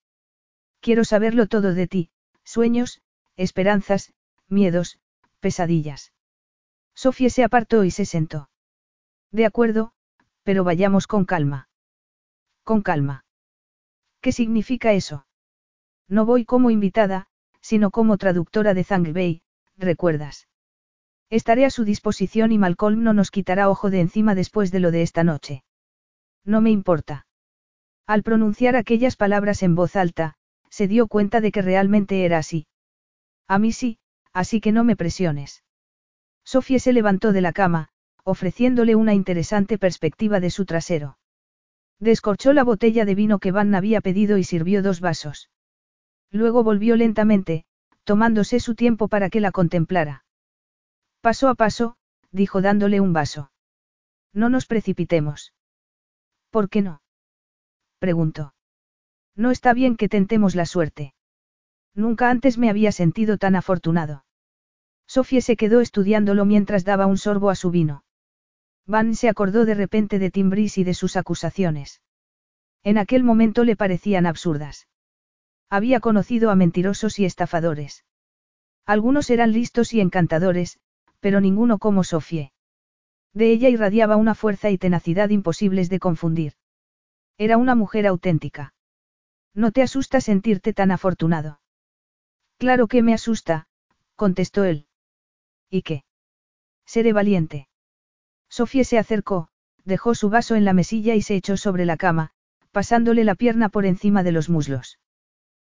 Quiero saberlo todo de ti, sueños, esperanzas, miedos, pesadillas. Sofía se apartó y se sentó. De acuerdo, pero vayamos con calma. Con calma. ¿Qué significa eso? No voy como invitada, sino como traductora de Bay, ¿recuerdas? Estaré a su disposición y Malcolm no nos quitará ojo de encima después de lo de esta noche. No me importa. Al pronunciar aquellas palabras en voz alta, se dio cuenta de que realmente era así. A mí sí, así que no me presiones. Sofía se levantó de la cama, ofreciéndole una interesante perspectiva de su trasero. Descorchó la botella de vino que Van había pedido y sirvió dos vasos. Luego volvió lentamente, tomándose su tiempo para que la contemplara. Paso a paso, dijo dándole un vaso. No nos precipitemos. ¿Por qué no? Preguntó. No está bien que tentemos la suerte. Nunca antes me había sentido tan afortunado. Sofía se quedó estudiándolo mientras daba un sorbo a su vino. Van se acordó de repente de Timbris y de sus acusaciones. En aquel momento le parecían absurdas. Había conocido a mentirosos y estafadores. Algunos eran listos y encantadores, pero ninguno como Sofie. De ella irradiaba una fuerza y tenacidad imposibles de confundir. Era una mujer auténtica. ¿No te asusta sentirte tan afortunado? Claro que me asusta, contestó él. ¿Y qué? Seré valiente. Sofía se acercó, dejó su vaso en la mesilla y se echó sobre la cama, pasándole la pierna por encima de los muslos.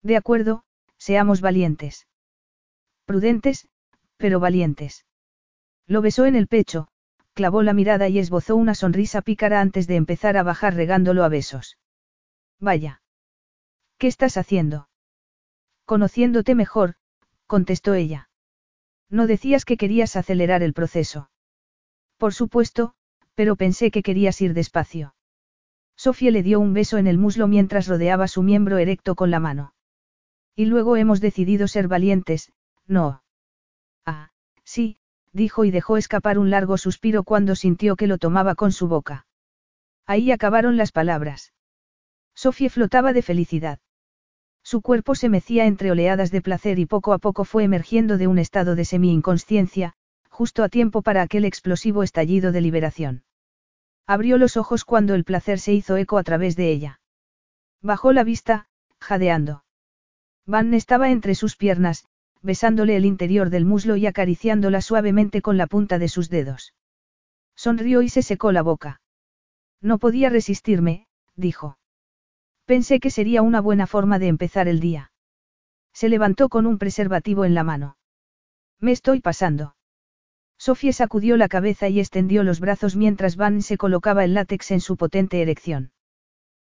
De acuerdo, seamos valientes. Prudentes, pero valientes. Lo besó en el pecho, clavó la mirada y esbozó una sonrisa pícara antes de empezar a bajar regándolo a besos. Vaya. ¿Qué estás haciendo? Conociéndote mejor, contestó ella. No decías que querías acelerar el proceso. Por supuesto, pero pensé que querías ir despacio. Sofía le dio un beso en el muslo mientras rodeaba su miembro erecto con la mano. Y luego hemos decidido ser valientes, no. Ah, sí, dijo y dejó escapar un largo suspiro cuando sintió que lo tomaba con su boca. Ahí acabaron las palabras. Sofía flotaba de felicidad. Su cuerpo se mecía entre oleadas de placer y poco a poco fue emergiendo de un estado de semi-inconsciencia, justo a tiempo para aquel explosivo estallido de liberación. Abrió los ojos cuando el placer se hizo eco a través de ella. Bajó la vista, jadeando. Van estaba entre sus piernas, besándole el interior del muslo y acariciándola suavemente con la punta de sus dedos. Sonrió y se secó la boca. No podía resistirme, dijo. Pensé que sería una buena forma de empezar el día. Se levantó con un preservativo en la mano. Me estoy pasando. Sofía sacudió la cabeza y extendió los brazos mientras Van se colocaba el látex en su potente erección.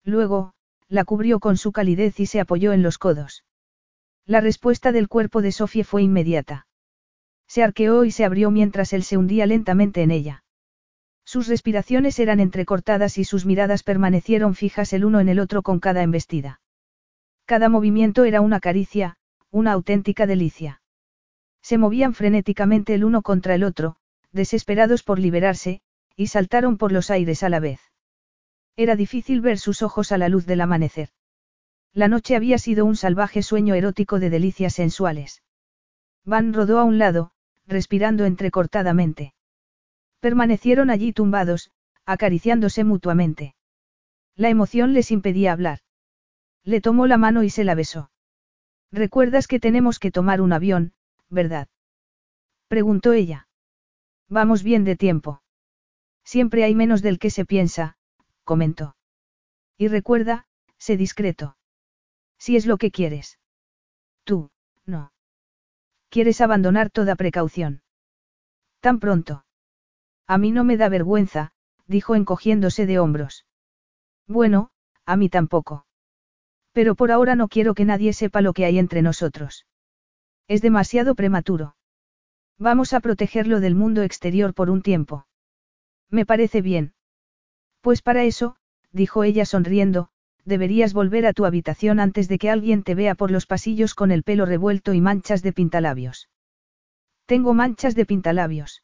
Luego, la cubrió con su calidez y se apoyó en los codos. La respuesta del cuerpo de Sofía fue inmediata. Se arqueó y se abrió mientras él se hundía lentamente en ella. Sus respiraciones eran entrecortadas y sus miradas permanecieron fijas el uno en el otro con cada embestida. Cada movimiento era una caricia, una auténtica delicia. Se movían frenéticamente el uno contra el otro, desesperados por liberarse, y saltaron por los aires a la vez. Era difícil ver sus ojos a la luz del amanecer. La noche había sido un salvaje sueño erótico de delicias sensuales. Van rodó a un lado, respirando entrecortadamente. Permanecieron allí tumbados, acariciándose mutuamente. La emoción les impedía hablar. Le tomó la mano y se la besó. ¿Recuerdas que tenemos que tomar un avión, verdad? Preguntó ella. Vamos bien de tiempo. Siempre hay menos del que se piensa, comentó. Y recuerda, sé discreto. Si es lo que quieres. Tú, no. Quieres abandonar toda precaución. Tan pronto. A mí no me da vergüenza, dijo encogiéndose de hombros. Bueno, a mí tampoco. Pero por ahora no quiero que nadie sepa lo que hay entre nosotros. Es demasiado prematuro. Vamos a protegerlo del mundo exterior por un tiempo. Me parece bien. Pues para eso, dijo ella sonriendo, deberías volver a tu habitación antes de que alguien te vea por los pasillos con el pelo revuelto y manchas de pintalabios. Tengo manchas de pintalabios.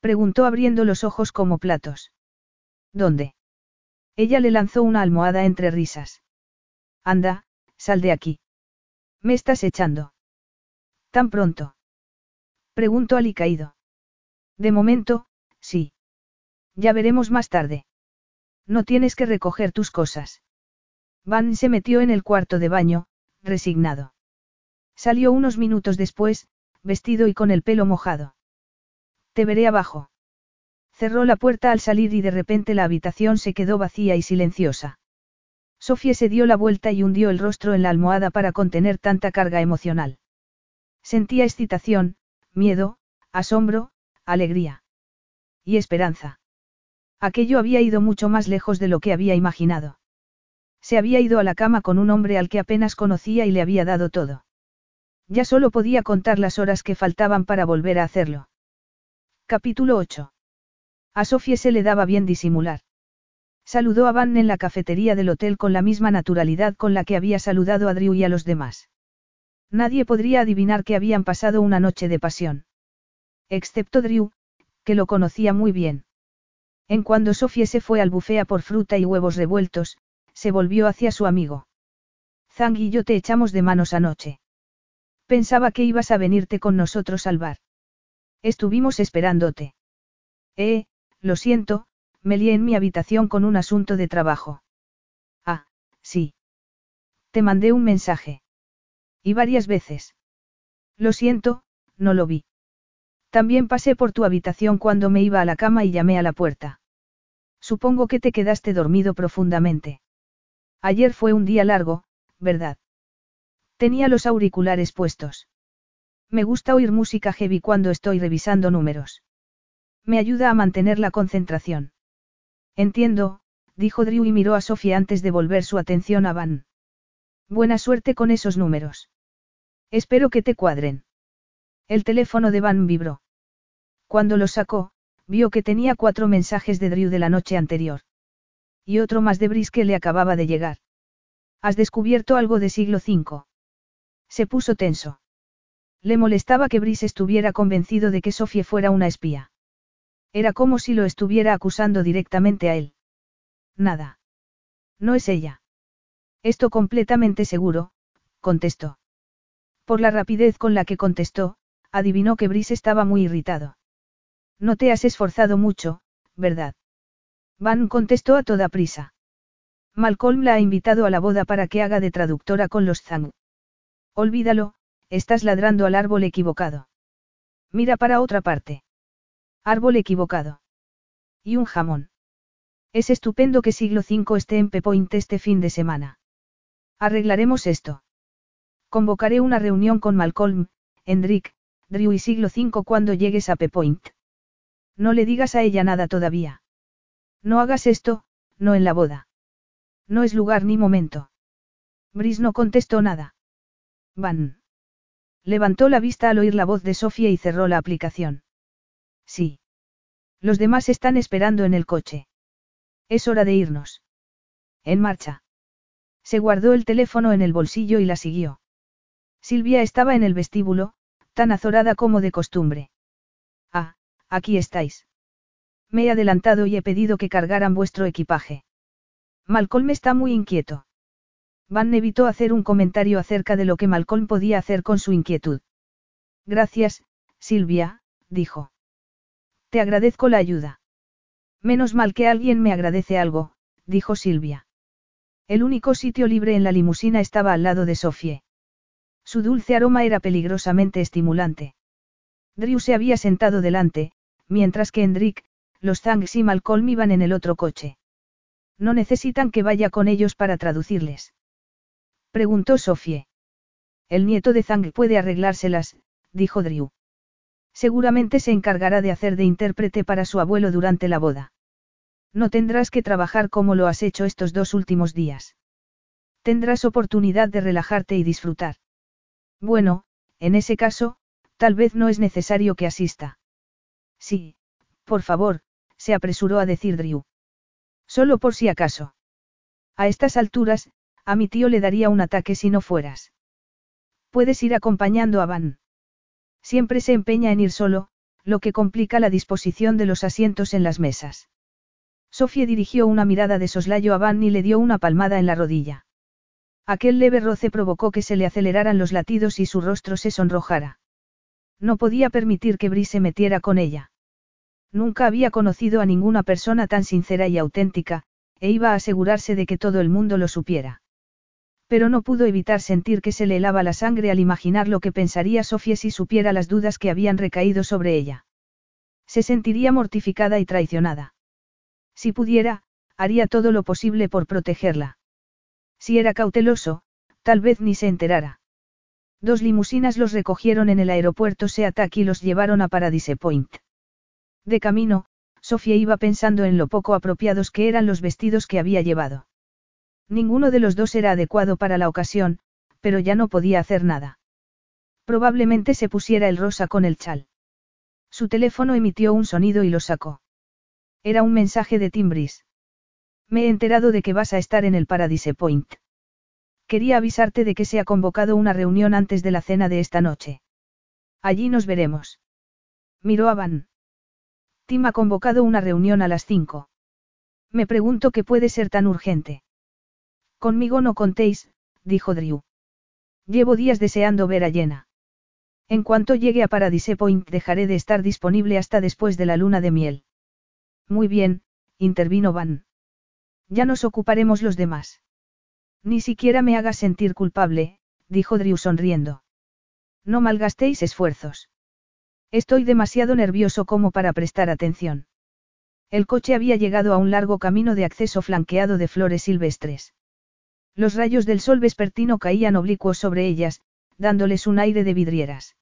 Preguntó abriendo los ojos como platos. ¿Dónde? Ella le lanzó una almohada entre risas. Anda, sal de aquí. Me estás echando. ¿Tan pronto? Preguntó alicaído. De momento, sí. Ya veremos más tarde. No tienes que recoger tus cosas. Van se metió en el cuarto de baño, resignado. Salió unos minutos después, vestido y con el pelo mojado. Te veré abajo. Cerró la puerta al salir y de repente la habitación se quedó vacía y silenciosa. Sofía se dio la vuelta y hundió el rostro en la almohada para contener tanta carga emocional. Sentía excitación, miedo, asombro, alegría. Y esperanza. Aquello había ido mucho más lejos de lo que había imaginado. Se había ido a la cama con un hombre al que apenas conocía y le había dado todo. Ya solo podía contar las horas que faltaban para volver a hacerlo. Capítulo 8. A Sofía se le daba bien disimular. Saludó a Van en la cafetería del hotel con la misma naturalidad con la que había saludado a Drew y a los demás. Nadie podría adivinar que habían pasado una noche de pasión. Excepto Drew, que lo conocía muy bien. En cuando Sofía se fue al bufea por fruta y huevos revueltos, se volvió hacia su amigo. Zang y yo te echamos de manos anoche. Pensaba que ibas a venirte con nosotros al bar. Estuvimos esperándote. Eh, lo siento, me lié en mi habitación con un asunto de trabajo. Ah, sí. Te mandé un mensaje. Y varias veces. Lo siento, no lo vi. También pasé por tu habitación cuando me iba a la cama y llamé a la puerta. Supongo que te quedaste dormido profundamente. Ayer fue un día largo, ¿verdad? Tenía los auriculares puestos. Me gusta oír música heavy cuando estoy revisando números. Me ayuda a mantener la concentración. Entiendo, dijo Drew y miró a Sofía antes de volver su atención a Van. Buena suerte con esos números. Espero que te cuadren. El teléfono de Van vibró. Cuando lo sacó, vio que tenía cuatro mensajes de Drew de la noche anterior. Y otro más de Brice que le acababa de llegar. ¿Has descubierto algo de siglo V? Se puso tenso. Le molestaba que Brice estuviera convencido de que Sofía fuera una espía. Era como si lo estuviera acusando directamente a él. Nada. No es ella. Esto completamente seguro, contestó. Por la rapidez con la que contestó, adivinó que Brice estaba muy irritado. No te has esforzado mucho, ¿verdad? Van contestó a toda prisa. Malcolm la ha invitado a la boda para que haga de traductora con los Zang. Olvídalo, estás ladrando al árbol equivocado. Mira para otra parte. Árbol equivocado. Y un jamón. Es estupendo que siglo V esté en Pepoint este fin de semana. Arreglaremos esto. Convocaré una reunión con Malcolm, Hendrik, Drew y siglo V cuando llegues a Pepoint. No le digas a ella nada todavía. No hagas esto, no en la boda. No es lugar ni momento. Bris no contestó nada. Van. Levantó la vista al oír la voz de Sofía y cerró la aplicación. Sí. Los demás están esperando en el coche. Es hora de irnos. En marcha. Se guardó el teléfono en el bolsillo y la siguió. Silvia estaba en el vestíbulo, tan azorada como de costumbre. Ah, aquí estáis. Me he adelantado y he pedido que cargaran vuestro equipaje. Malcolm está muy inquieto. Van evitó hacer un comentario acerca de lo que Malcolm podía hacer con su inquietud. Gracias, Silvia, dijo. Te agradezco la ayuda. Menos mal que alguien me agradece algo, dijo Silvia. El único sitio libre en la limusina estaba al lado de Sofie. Su dulce aroma era peligrosamente estimulante. Drew se había sentado delante, mientras que Hendrik, los Zangs y Malcolm iban en el otro coche. No necesitan que vaya con ellos para traducirles. Preguntó Sofie. El nieto de Zang puede arreglárselas, dijo Drew. Seguramente se encargará de hacer de intérprete para su abuelo durante la boda. No tendrás que trabajar como lo has hecho estos dos últimos días. Tendrás oportunidad de relajarte y disfrutar. Bueno, en ese caso, tal vez no es necesario que asista. Sí, por favor, se apresuró a decir Drew. Solo por si acaso. A estas alturas, a mi tío le daría un ataque si no fueras. Puedes ir acompañando a Van. Siempre se empeña en ir solo, lo que complica la disposición de los asientos en las mesas. Sofía dirigió una mirada de soslayo a Van y le dio una palmada en la rodilla. Aquel leve roce provocó que se le aceleraran los latidos y su rostro se sonrojara. No podía permitir que Bri se metiera con ella. Nunca había conocido a ninguna persona tan sincera y auténtica, e iba a asegurarse de que todo el mundo lo supiera. Pero no pudo evitar sentir que se le helaba la sangre al imaginar lo que pensaría Sofía si supiera las dudas que habían recaído sobre ella. Se sentiría mortificada y traicionada. Si pudiera, haría todo lo posible por protegerla. Si era cauteloso, tal vez ni se enterara. Dos limusinas los recogieron en el aeropuerto Seatac y los llevaron a Paradise Point. De camino, Sofía iba pensando en lo poco apropiados que eran los vestidos que había llevado. Ninguno de los dos era adecuado para la ocasión, pero ya no podía hacer nada. Probablemente se pusiera el rosa con el chal. Su teléfono emitió un sonido y lo sacó. Era un mensaje de Timbris. Me he enterado de que vas a estar en el Paradise Point. Quería avisarte de que se ha convocado una reunión antes de la cena de esta noche. Allí nos veremos. Miró a Van. Tim ha convocado una reunión a las cinco. Me pregunto qué puede ser tan urgente. Conmigo no contéis, dijo Drew. Llevo días deseando ver a Jenna. En cuanto llegue a Paradise Point dejaré de estar disponible hasta después de la luna de miel. Muy bien, intervino Van. Ya nos ocuparemos los demás. Ni siquiera me hagas sentir culpable, dijo Drew sonriendo. No malgastéis esfuerzos. Estoy demasiado nervioso como para prestar atención. El coche había llegado a un largo camino de acceso flanqueado de flores silvestres. Los rayos del sol vespertino caían oblicuos sobre ellas, dándoles un aire de vidrieras.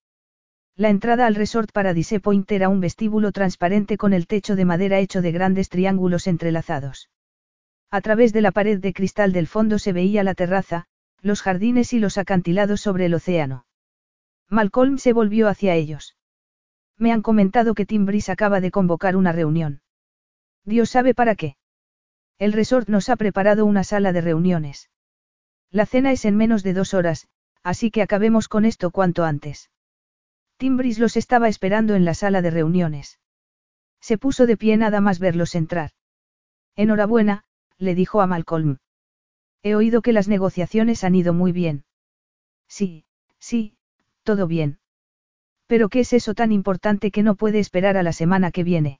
La entrada al resort Paradise Point era un vestíbulo transparente con el techo de madera hecho de grandes triángulos entrelazados. A través de la pared de cristal del fondo se veía la terraza, los jardines y los acantilados sobre el océano. Malcolm se volvió hacia ellos. Me han comentado que Tim acaba de convocar una reunión. Dios sabe para qué. El resort nos ha preparado una sala de reuniones. La cena es en menos de dos horas, así que acabemos con esto cuanto antes. Tim los estaba esperando en la sala de reuniones. Se puso de pie nada más verlos entrar. Enhorabuena, le dijo a Malcolm. He oído que las negociaciones han ido muy bien. Sí, sí, todo bien. Pero ¿qué es eso tan importante que no puede esperar a la semana que viene?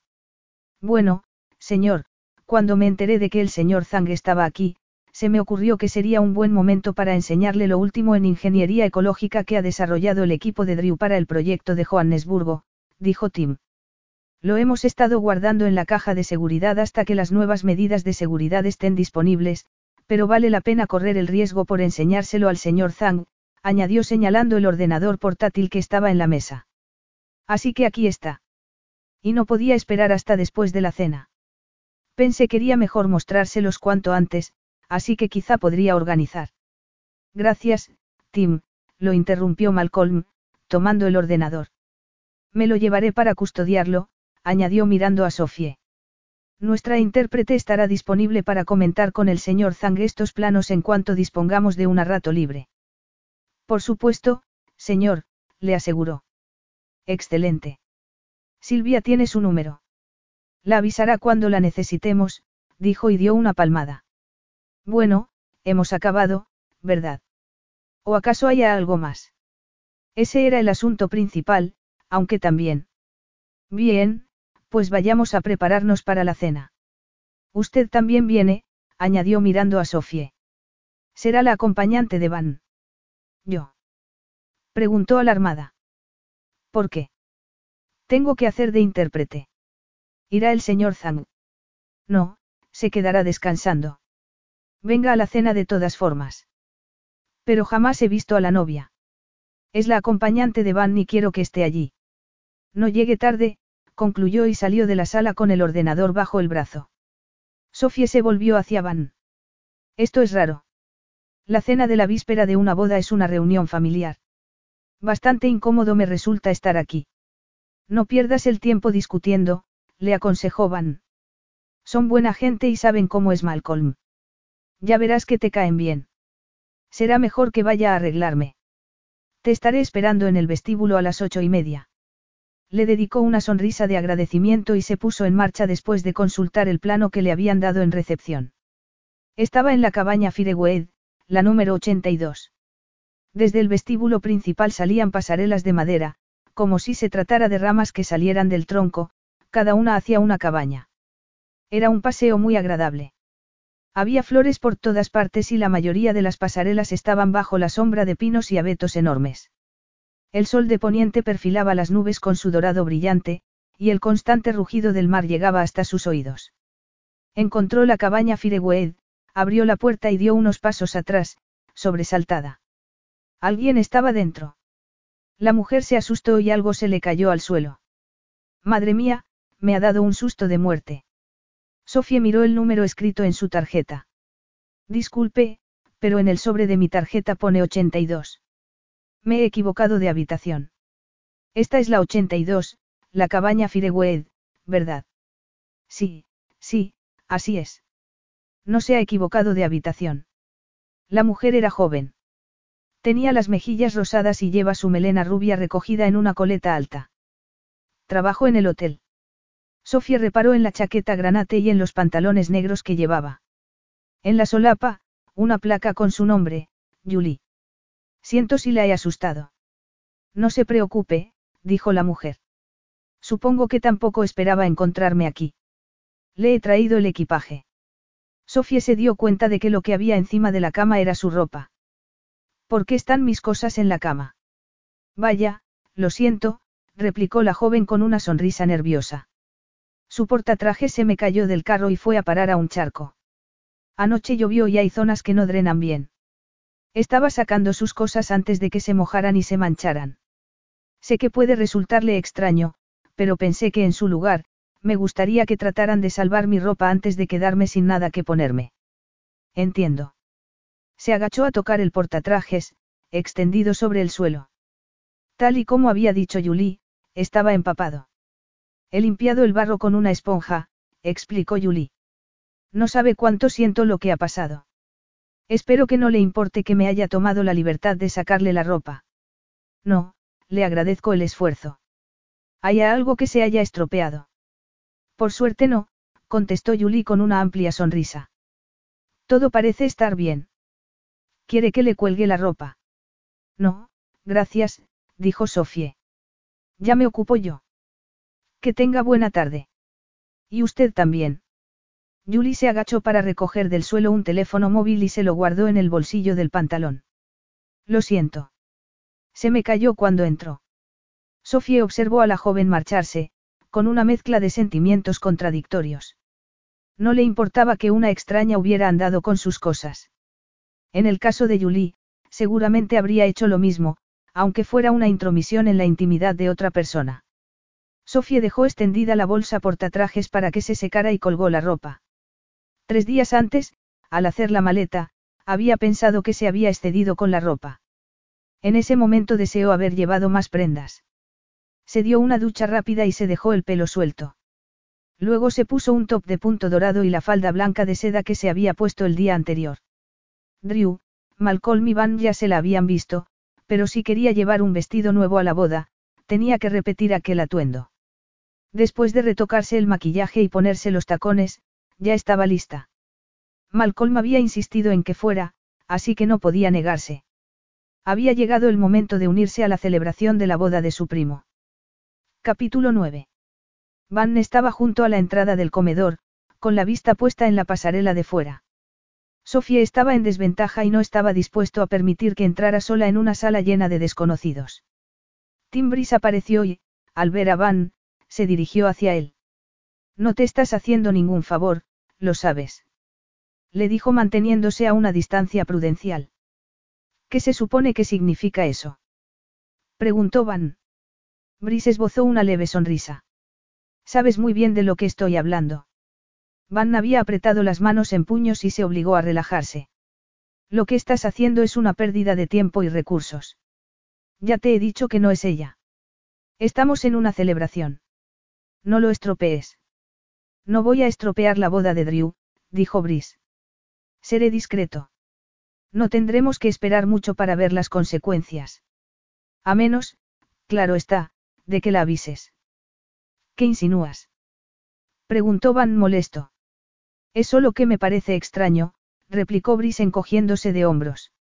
Bueno, señor, cuando me enteré de que el señor Zhang estaba aquí, se me ocurrió que sería un buen momento para enseñarle lo último en ingeniería ecológica que ha desarrollado el equipo de Drew para el proyecto de Johannesburgo, dijo Tim. Lo hemos estado guardando en la caja de seguridad hasta que las nuevas medidas de seguridad estén disponibles, pero vale la pena correr el riesgo por enseñárselo al señor Zhang, añadió señalando el ordenador portátil que estaba en la mesa. Así que aquí está. Y no podía esperar hasta después de la cena. Pensé quería mejor mostrárselos cuanto antes, así que quizá podría organizar. Gracias, Tim, lo interrumpió Malcolm, tomando el ordenador. Me lo llevaré para custodiarlo, añadió mirando a Sofie. Nuestra intérprete estará disponible para comentar con el señor Zhang estos planos en cuanto dispongamos de un rato libre. Por supuesto, señor, le aseguró. Excelente. Silvia tiene su número. La avisará cuando la necesitemos, dijo y dio una palmada. Bueno, hemos acabado, ¿verdad? ¿O acaso haya algo más? Ese era el asunto principal, aunque también. Bien, pues vayamos a prepararnos para la cena. Usted también viene, añadió mirando a Sofie. Será la acompañante de Van. Yo. Preguntó alarmada. ¿Por qué? Tengo que hacer de intérprete. ¿Irá el señor Zhang? No, se quedará descansando. Venga a la cena de todas formas. Pero jamás he visto a la novia. Es la acompañante de Van y quiero que esté allí. No llegue tarde, concluyó y salió de la sala con el ordenador bajo el brazo. Sofía se volvió hacia Van. Esto es raro. La cena de la víspera de una boda es una reunión familiar. Bastante incómodo me resulta estar aquí. No pierdas el tiempo discutiendo, le aconsejó Van. Son buena gente y saben cómo es Malcolm. Ya verás que te caen bien. Será mejor que vaya a arreglarme. Te estaré esperando en el vestíbulo a las ocho y media. Le dedicó una sonrisa de agradecimiento y se puso en marcha después de consultar el plano que le habían dado en recepción. Estaba en la cabaña Fireweed, la número 82. Desde el vestíbulo principal salían pasarelas de madera, como si se tratara de ramas que salieran del tronco, cada una hacia una cabaña. Era un paseo muy agradable. Había flores por todas partes y la mayoría de las pasarelas estaban bajo la sombra de pinos y abetos enormes. El sol de poniente perfilaba las nubes con su dorado brillante, y el constante rugido del mar llegaba hasta sus oídos. Encontró la cabaña Fireweed, abrió la puerta y dio unos pasos atrás, sobresaltada. Alguien estaba dentro. La mujer se asustó y algo se le cayó al suelo. Madre mía, me ha dado un susto de muerte. Sofía miró el número escrito en su tarjeta. Disculpe, pero en el sobre de mi tarjeta pone 82. Me he equivocado de habitación. Esta es la 82, la cabaña Fireweed, ¿verdad? Sí, sí, así es. No se ha equivocado de habitación. La mujer era joven. Tenía las mejillas rosadas y lleva su melena rubia recogida en una coleta alta. Trabajo en el hotel. Sofía reparó en la chaqueta granate y en los pantalones negros que llevaba. En la solapa, una placa con su nombre, Julie. Siento si la he asustado. No se preocupe, dijo la mujer. Supongo que tampoco esperaba encontrarme aquí. Le he traído el equipaje. Sofía se dio cuenta de que lo que había encima de la cama era su ropa. ¿Por qué están mis cosas en la cama? Vaya, lo siento, replicó la joven con una sonrisa nerviosa. Su portatraje se me cayó del carro y fue a parar a un charco. Anoche llovió y hay zonas que no drenan bien. Estaba sacando sus cosas antes de que se mojaran y se mancharan. Sé que puede resultarle extraño, pero pensé que en su lugar, me gustaría que trataran de salvar mi ropa antes de quedarme sin nada que ponerme. Entiendo. Se agachó a tocar el portatrajes, extendido sobre el suelo. Tal y como había dicho Julie, estaba empapado. He limpiado el barro con una esponja, explicó Julie. No sabe cuánto siento lo que ha pasado. Espero que no le importe que me haya tomado la libertad de sacarle la ropa. No, le agradezco el esfuerzo. ¿Hay algo que se haya estropeado? Por suerte no, contestó Julie con una amplia sonrisa. Todo parece estar bien. ¿Quiere que le cuelgue la ropa? No, gracias, dijo Sofie. Ya me ocupo yo. Que tenga buena tarde. Y usted también. Julie se agachó para recoger del suelo un teléfono móvil y se lo guardó en el bolsillo del pantalón. Lo siento. Se me cayó cuando entró. Sofía observó a la joven marcharse, con una mezcla de sentimientos contradictorios. No le importaba que una extraña hubiera andado con sus cosas. En el caso de Julie, seguramente habría hecho lo mismo, aunque fuera una intromisión en la intimidad de otra persona. Sofía dejó extendida la bolsa portatrajes para que se secara y colgó la ropa. Tres días antes, al hacer la maleta, había pensado que se había excedido con la ropa. En ese momento deseó haber llevado más prendas. Se dio una ducha rápida y se dejó el pelo suelto. Luego se puso un top de punto dorado y la falda blanca de seda que se había puesto el día anterior. Drew, Malcolm y Van ya se la habían visto, pero si quería llevar un vestido nuevo a la boda, tenía que repetir aquel atuendo. Después de retocarse el maquillaje y ponerse los tacones, ya estaba lista. Malcolm había insistido en que fuera, así que no podía negarse. Había llegado el momento de unirse a la celebración de la boda de su primo. Capítulo 9. Van estaba junto a la entrada del comedor, con la vista puesta en la pasarela de fuera. Sofía estaba en desventaja y no estaba dispuesto a permitir que entrara sola en una sala llena de desconocidos. Timbris apareció y, al ver a Van, se dirigió hacia él. No te estás haciendo ningún favor, lo sabes. Le dijo manteniéndose a una distancia prudencial. ¿Qué se supone que significa eso? Preguntó Van. Brice esbozó una leve sonrisa. Sabes muy bien de lo que estoy hablando. Van había apretado las manos en puños y se obligó a relajarse. Lo que estás haciendo es una pérdida de tiempo y recursos. Ya te he dicho que no es ella. Estamos en una celebración. No lo estropees. No voy a estropear la boda de Drew, dijo Brice. Seré discreto. No tendremos que esperar mucho para ver las consecuencias. A menos, claro está, de que la avises. ¿Qué insinúas? Preguntó Van molesto. Es solo que me parece extraño, replicó Brice encogiéndose de hombros.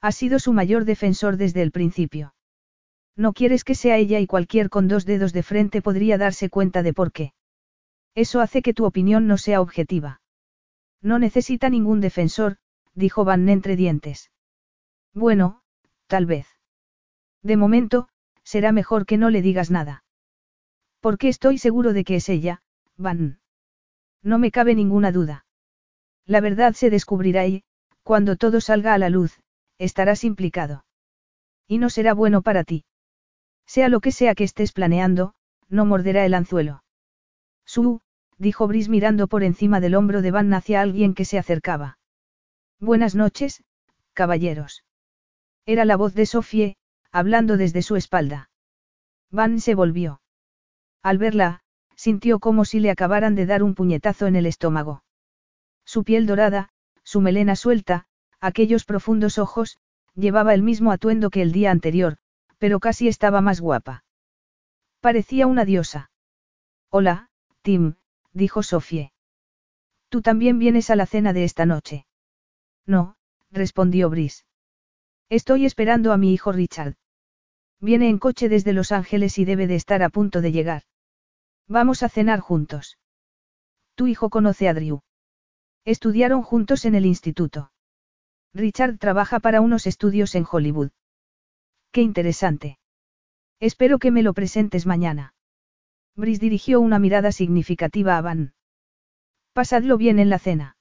Ha sido su mayor defensor desde el principio. No quieres que sea ella y cualquier con dos dedos de frente podría darse cuenta de por qué. Eso hace que tu opinión no sea objetiva. No necesita ningún defensor, dijo Van entre dientes. Bueno, tal vez. De momento, será mejor que no le digas nada. Porque estoy seguro de que es ella, Van. No me cabe ninguna duda. La verdad se descubrirá y, cuando todo salga a la luz, estarás implicado. Y no será bueno para ti. Sea lo que sea que estés planeando, no morderá el anzuelo. Su, dijo Brice mirando por encima del hombro de Van hacia alguien que se acercaba. Buenas noches, caballeros. Era la voz de Sofie, hablando desde su espalda. Van se volvió. Al verla, sintió como si le acabaran de dar un puñetazo en el estómago. Su piel dorada, su melena suelta, aquellos profundos ojos, llevaba el mismo atuendo que el día anterior, pero casi estaba más guapa. Parecía una diosa. Hola, Tim, dijo Sofie. ¿Tú también vienes a la cena de esta noche? No, respondió Brice. Estoy esperando a mi hijo Richard. Viene en coche desde Los Ángeles y debe de estar a punto de llegar. Vamos a cenar juntos. Tu hijo conoce a Drew. Estudiaron juntos en el instituto. Richard trabaja para unos estudios en Hollywood. Qué interesante. Espero que me lo presentes mañana. Brice dirigió una mirada significativa a Van. Pasadlo bien en la cena.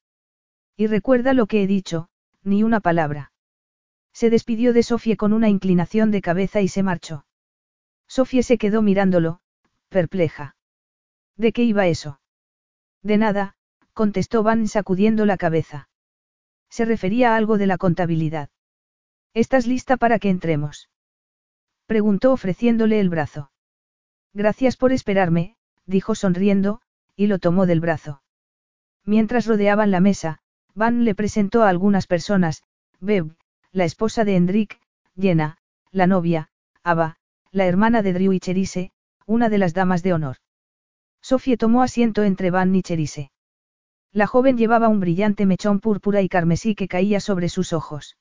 Y recuerda lo que he dicho, ni una palabra. Se despidió de Sofie con una inclinación de cabeza y se marchó. Sofie se quedó mirándolo, perpleja. ¿De qué iba eso? De nada, contestó Van sacudiendo la cabeza. Se refería a algo de la contabilidad. ¿Estás lista para que entremos? Preguntó ofreciéndole el brazo. Gracias por esperarme, dijo sonriendo, y lo tomó del brazo. Mientras rodeaban la mesa, Van le presentó a algunas personas, Beb, la esposa de Hendrik, Jenna, la novia, Ava, la hermana de Drew y Cherise, una de las damas de honor. Sofie tomó asiento entre Van y Cherise. La joven llevaba un brillante mechón púrpura y carmesí que caía sobre sus ojos.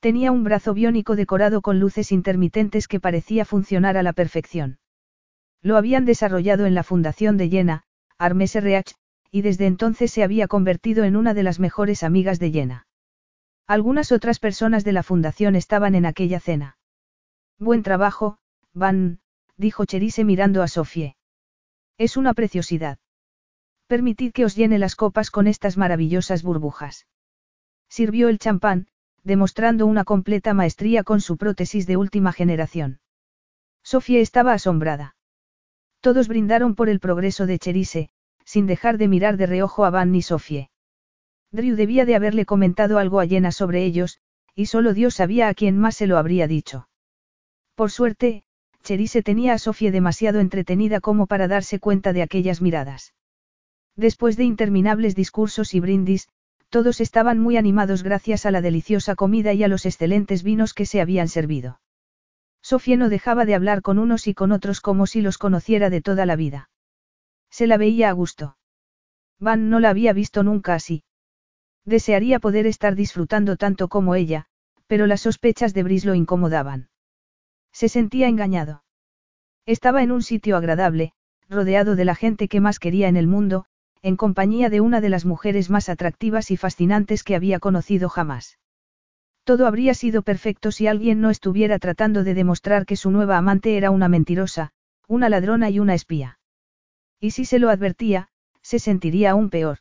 Tenía un brazo biónico decorado con luces intermitentes que parecía funcionar a la perfección. Lo habían desarrollado en la fundación de Jena, Armes RH, y desde entonces se había convertido en una de las mejores amigas de Jena. Algunas otras personas de la fundación estaban en aquella cena. Buen trabajo, Van, dijo Cherise mirando a Sofie. Es una preciosidad. Permitid que os llene las copas con estas maravillosas burbujas. Sirvió el champán, demostrando una completa maestría con su prótesis de última generación. Sofía estaba asombrada. Todos brindaron por el progreso de Cherise, sin dejar de mirar de reojo a Van y Sofie. Drew debía de haberle comentado algo a Jenna sobre ellos, y solo Dios sabía a quién más se lo habría dicho. Por suerte, Cherise tenía a Sofie demasiado entretenida como para darse cuenta de aquellas miradas. Después de interminables discursos y brindis, todos estaban muy animados gracias a la deliciosa comida y a los excelentes vinos que se habían servido. Sofía no dejaba de hablar con unos y con otros como si los conociera de toda la vida. Se la veía a gusto. Van no la había visto nunca así. Desearía poder estar disfrutando tanto como ella, pero las sospechas de Bris lo incomodaban. Se sentía engañado. Estaba en un sitio agradable, rodeado de la gente que más quería en el mundo, en compañía de una de las mujeres más atractivas y fascinantes que había conocido jamás. Todo habría sido perfecto si alguien no estuviera tratando de demostrar que su nueva amante era una mentirosa, una ladrona y una espía. Y si se lo advertía, se sentiría aún peor.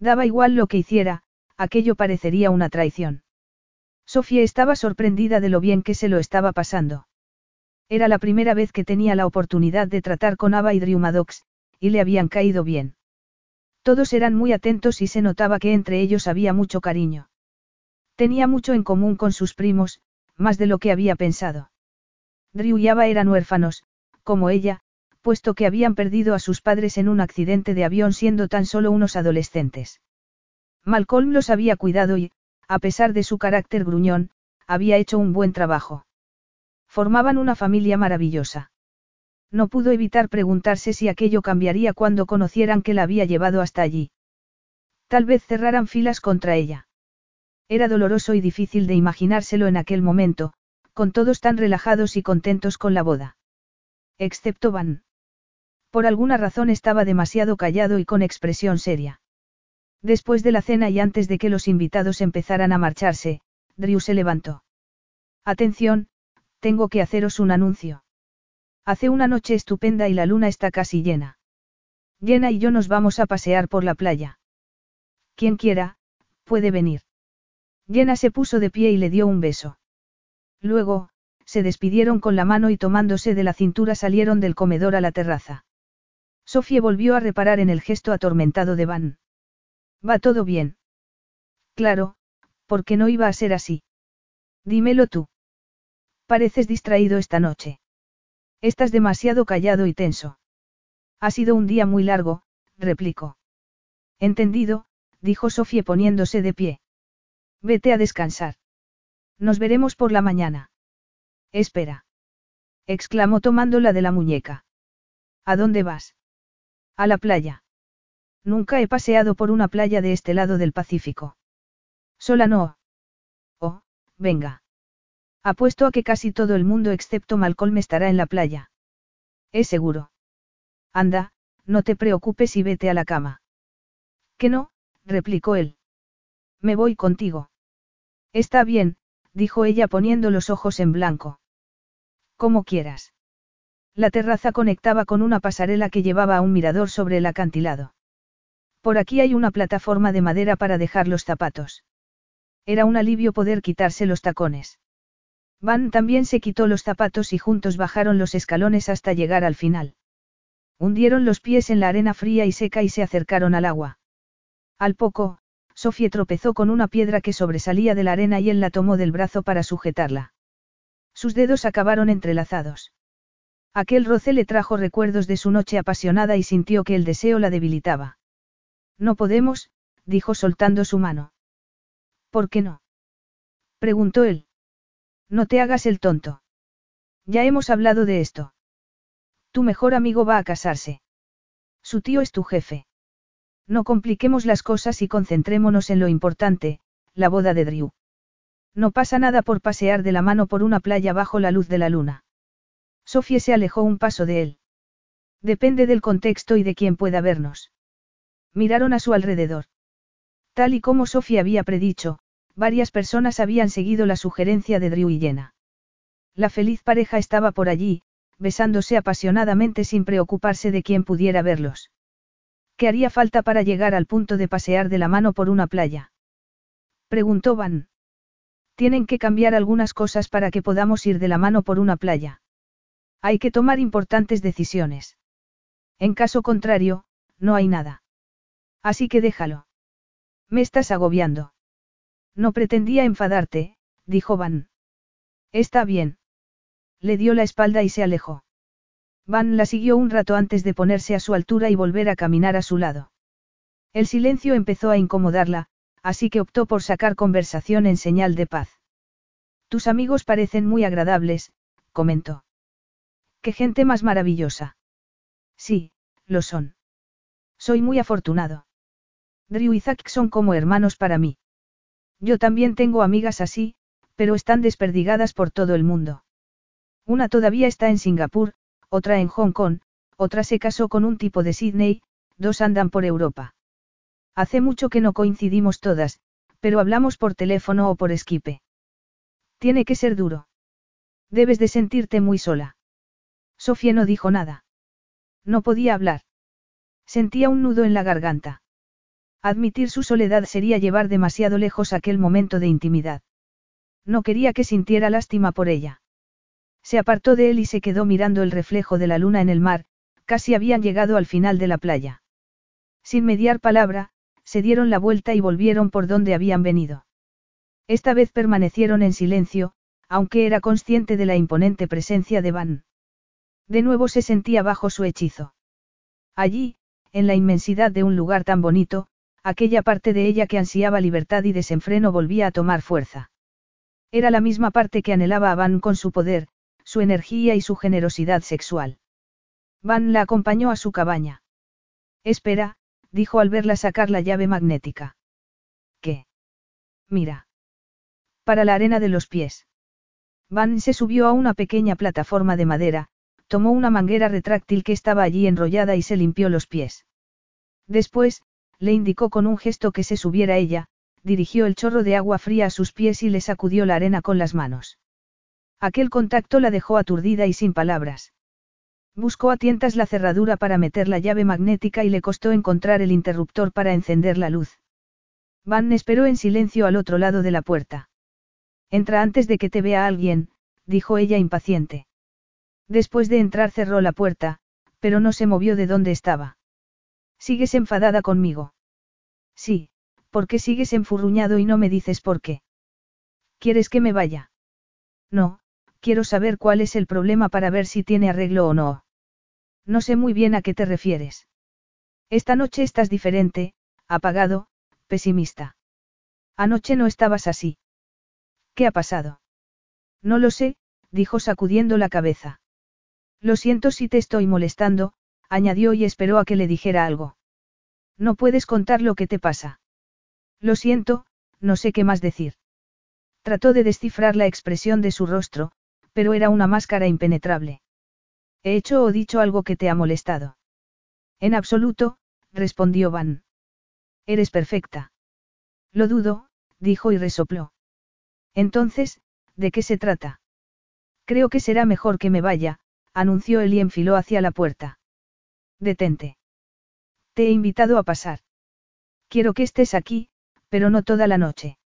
Daba igual lo que hiciera, aquello parecería una traición. Sofía estaba sorprendida de lo bien que se lo estaba pasando. Era la primera vez que tenía la oportunidad de tratar con Ava y Drew Maddox, y le habían caído bien. Todos eran muy atentos y se notaba que entre ellos había mucho cariño. Tenía mucho en común con sus primos, más de lo que había pensado. Drew y Ava eran huérfanos, como ella, puesto que habían perdido a sus padres en un accidente de avión siendo tan solo unos adolescentes. Malcolm los había cuidado y, a pesar de su carácter gruñón, había hecho un buen trabajo. Formaban una familia maravillosa. No pudo evitar preguntarse si aquello cambiaría cuando conocieran que la había llevado hasta allí. Tal vez cerraran filas contra ella. Era doloroso y difícil de imaginárselo en aquel momento, con todos tan relajados y contentos con la boda. Excepto Van. Por alguna razón estaba demasiado callado y con expresión seria. Después de la cena y antes de que los invitados empezaran a marcharse, Drew se levantó. Atención, tengo que haceros un anuncio. Hace una noche estupenda y la luna está casi llena. Llena y yo nos vamos a pasear por la playa. Quien quiera, puede venir. Llena se puso de pie y le dio un beso. Luego, se despidieron con la mano y tomándose de la cintura salieron del comedor a la terraza. Sofía volvió a reparar en el gesto atormentado de Van. ¿Va todo bien? Claro, porque no iba a ser así. Dímelo tú. Pareces distraído esta noche. Estás demasiado callado y tenso. Ha sido un día muy largo, replicó. Entendido, dijo Sofía poniéndose de pie. Vete a descansar. Nos veremos por la mañana. Espera. exclamó tomándola de la muñeca. ¿A dónde vas? A la playa. Nunca he paseado por una playa de este lado del Pacífico. Sola no. Oh, venga. Apuesto a que casi todo el mundo excepto Malcolm estará en la playa. Es seguro. Anda, no te preocupes y vete a la cama. ¿Qué no? replicó él. Me voy contigo. Está bien, dijo ella poniendo los ojos en blanco. Como quieras. La terraza conectaba con una pasarela que llevaba a un mirador sobre el acantilado. Por aquí hay una plataforma de madera para dejar los zapatos. Era un alivio poder quitarse los tacones. Van también se quitó los zapatos y juntos bajaron los escalones hasta llegar al final. Hundieron los pies en la arena fría y seca y se acercaron al agua. Al poco, Sofía tropezó con una piedra que sobresalía de la arena y él la tomó del brazo para sujetarla. Sus dedos acabaron entrelazados. Aquel roce le trajo recuerdos de su noche apasionada y sintió que el deseo la debilitaba. No podemos, dijo soltando su mano. ¿Por qué no? preguntó él. No te hagas el tonto. Ya hemos hablado de esto. Tu mejor amigo va a casarse. Su tío es tu jefe. No compliquemos las cosas y concentrémonos en lo importante, la boda de Drew. No pasa nada por pasear de la mano por una playa bajo la luz de la luna. Sofía se alejó un paso de él. Depende del contexto y de quién pueda vernos. Miraron a su alrededor. Tal y como Sofía había predicho, varias personas habían seguido la sugerencia de Drew y Jenna. La feliz pareja estaba por allí, besándose apasionadamente sin preocuparse de quién pudiera verlos. ¿Qué haría falta para llegar al punto de pasear de la mano por una playa? Preguntó Van. Tienen que cambiar algunas cosas para que podamos ir de la mano por una playa. Hay que tomar importantes decisiones. En caso contrario, no hay nada. Así que déjalo. Me estás agobiando. No pretendía enfadarte, dijo Van. Está bien. Le dio la espalda y se alejó. Van la siguió un rato antes de ponerse a su altura y volver a caminar a su lado. El silencio empezó a incomodarla, así que optó por sacar conversación en señal de paz. Tus amigos parecen muy agradables, comentó. ¡Qué gente más maravillosa! Sí, lo son. Soy muy afortunado. Drew y Zack son como hermanos para mí. Yo también tengo amigas así, pero están desperdigadas por todo el mundo. Una todavía está en Singapur, otra en Hong Kong, otra se casó con un tipo de Sydney, dos andan por Europa. Hace mucho que no coincidimos todas, pero hablamos por teléfono o por Skype. Tiene que ser duro. Debes de sentirte muy sola. Sofía no dijo nada. No podía hablar. Sentía un nudo en la garganta. Admitir su soledad sería llevar demasiado lejos aquel momento de intimidad. No quería que sintiera lástima por ella. Se apartó de él y se quedó mirando el reflejo de la luna en el mar, casi habían llegado al final de la playa. Sin mediar palabra, se dieron la vuelta y volvieron por donde habían venido. Esta vez permanecieron en silencio, aunque era consciente de la imponente presencia de Van. De nuevo se sentía bajo su hechizo. Allí, en la inmensidad de un lugar tan bonito, aquella parte de ella que ansiaba libertad y desenfreno volvía a tomar fuerza. Era la misma parte que anhelaba a Van con su poder, su energía y su generosidad sexual. Van la acompañó a su cabaña. Espera, dijo al verla sacar la llave magnética. ¿Qué? Mira. Para la arena de los pies. Van se subió a una pequeña plataforma de madera, tomó una manguera retráctil que estaba allí enrollada y se limpió los pies. Después, le indicó con un gesto que se subiera ella, dirigió el chorro de agua fría a sus pies y le sacudió la arena con las manos. Aquel contacto la dejó aturdida y sin palabras. Buscó a tientas la cerradura para meter la llave magnética y le costó encontrar el interruptor para encender la luz. Van esperó en silencio al otro lado de la puerta. Entra antes de que te vea alguien, dijo ella impaciente. Después de entrar cerró la puerta, pero no se movió de donde estaba. ¿Sigues enfadada conmigo? Sí, ¿por qué sigues enfurruñado y no me dices por qué? ¿Quieres que me vaya? No, quiero saber cuál es el problema para ver si tiene arreglo o no. No sé muy bien a qué te refieres. Esta noche estás diferente, apagado, pesimista. Anoche no estabas así. ¿Qué ha pasado? No lo sé, dijo sacudiendo la cabeza. Lo siento si te estoy molestando, añadió y esperó a que le dijera algo. No puedes contar lo que te pasa. Lo siento, no sé qué más decir. Trató de descifrar la expresión de su rostro, pero era una máscara impenetrable. ¿He hecho o dicho algo que te ha molestado? En absoluto, respondió Van. Eres perfecta. Lo dudo, dijo y resopló. Entonces, ¿de qué se trata? Creo que será mejor que me vaya, anunció él y enfiló hacia la puerta. Detente. Te he invitado a pasar. Quiero que estés aquí, pero no toda la noche.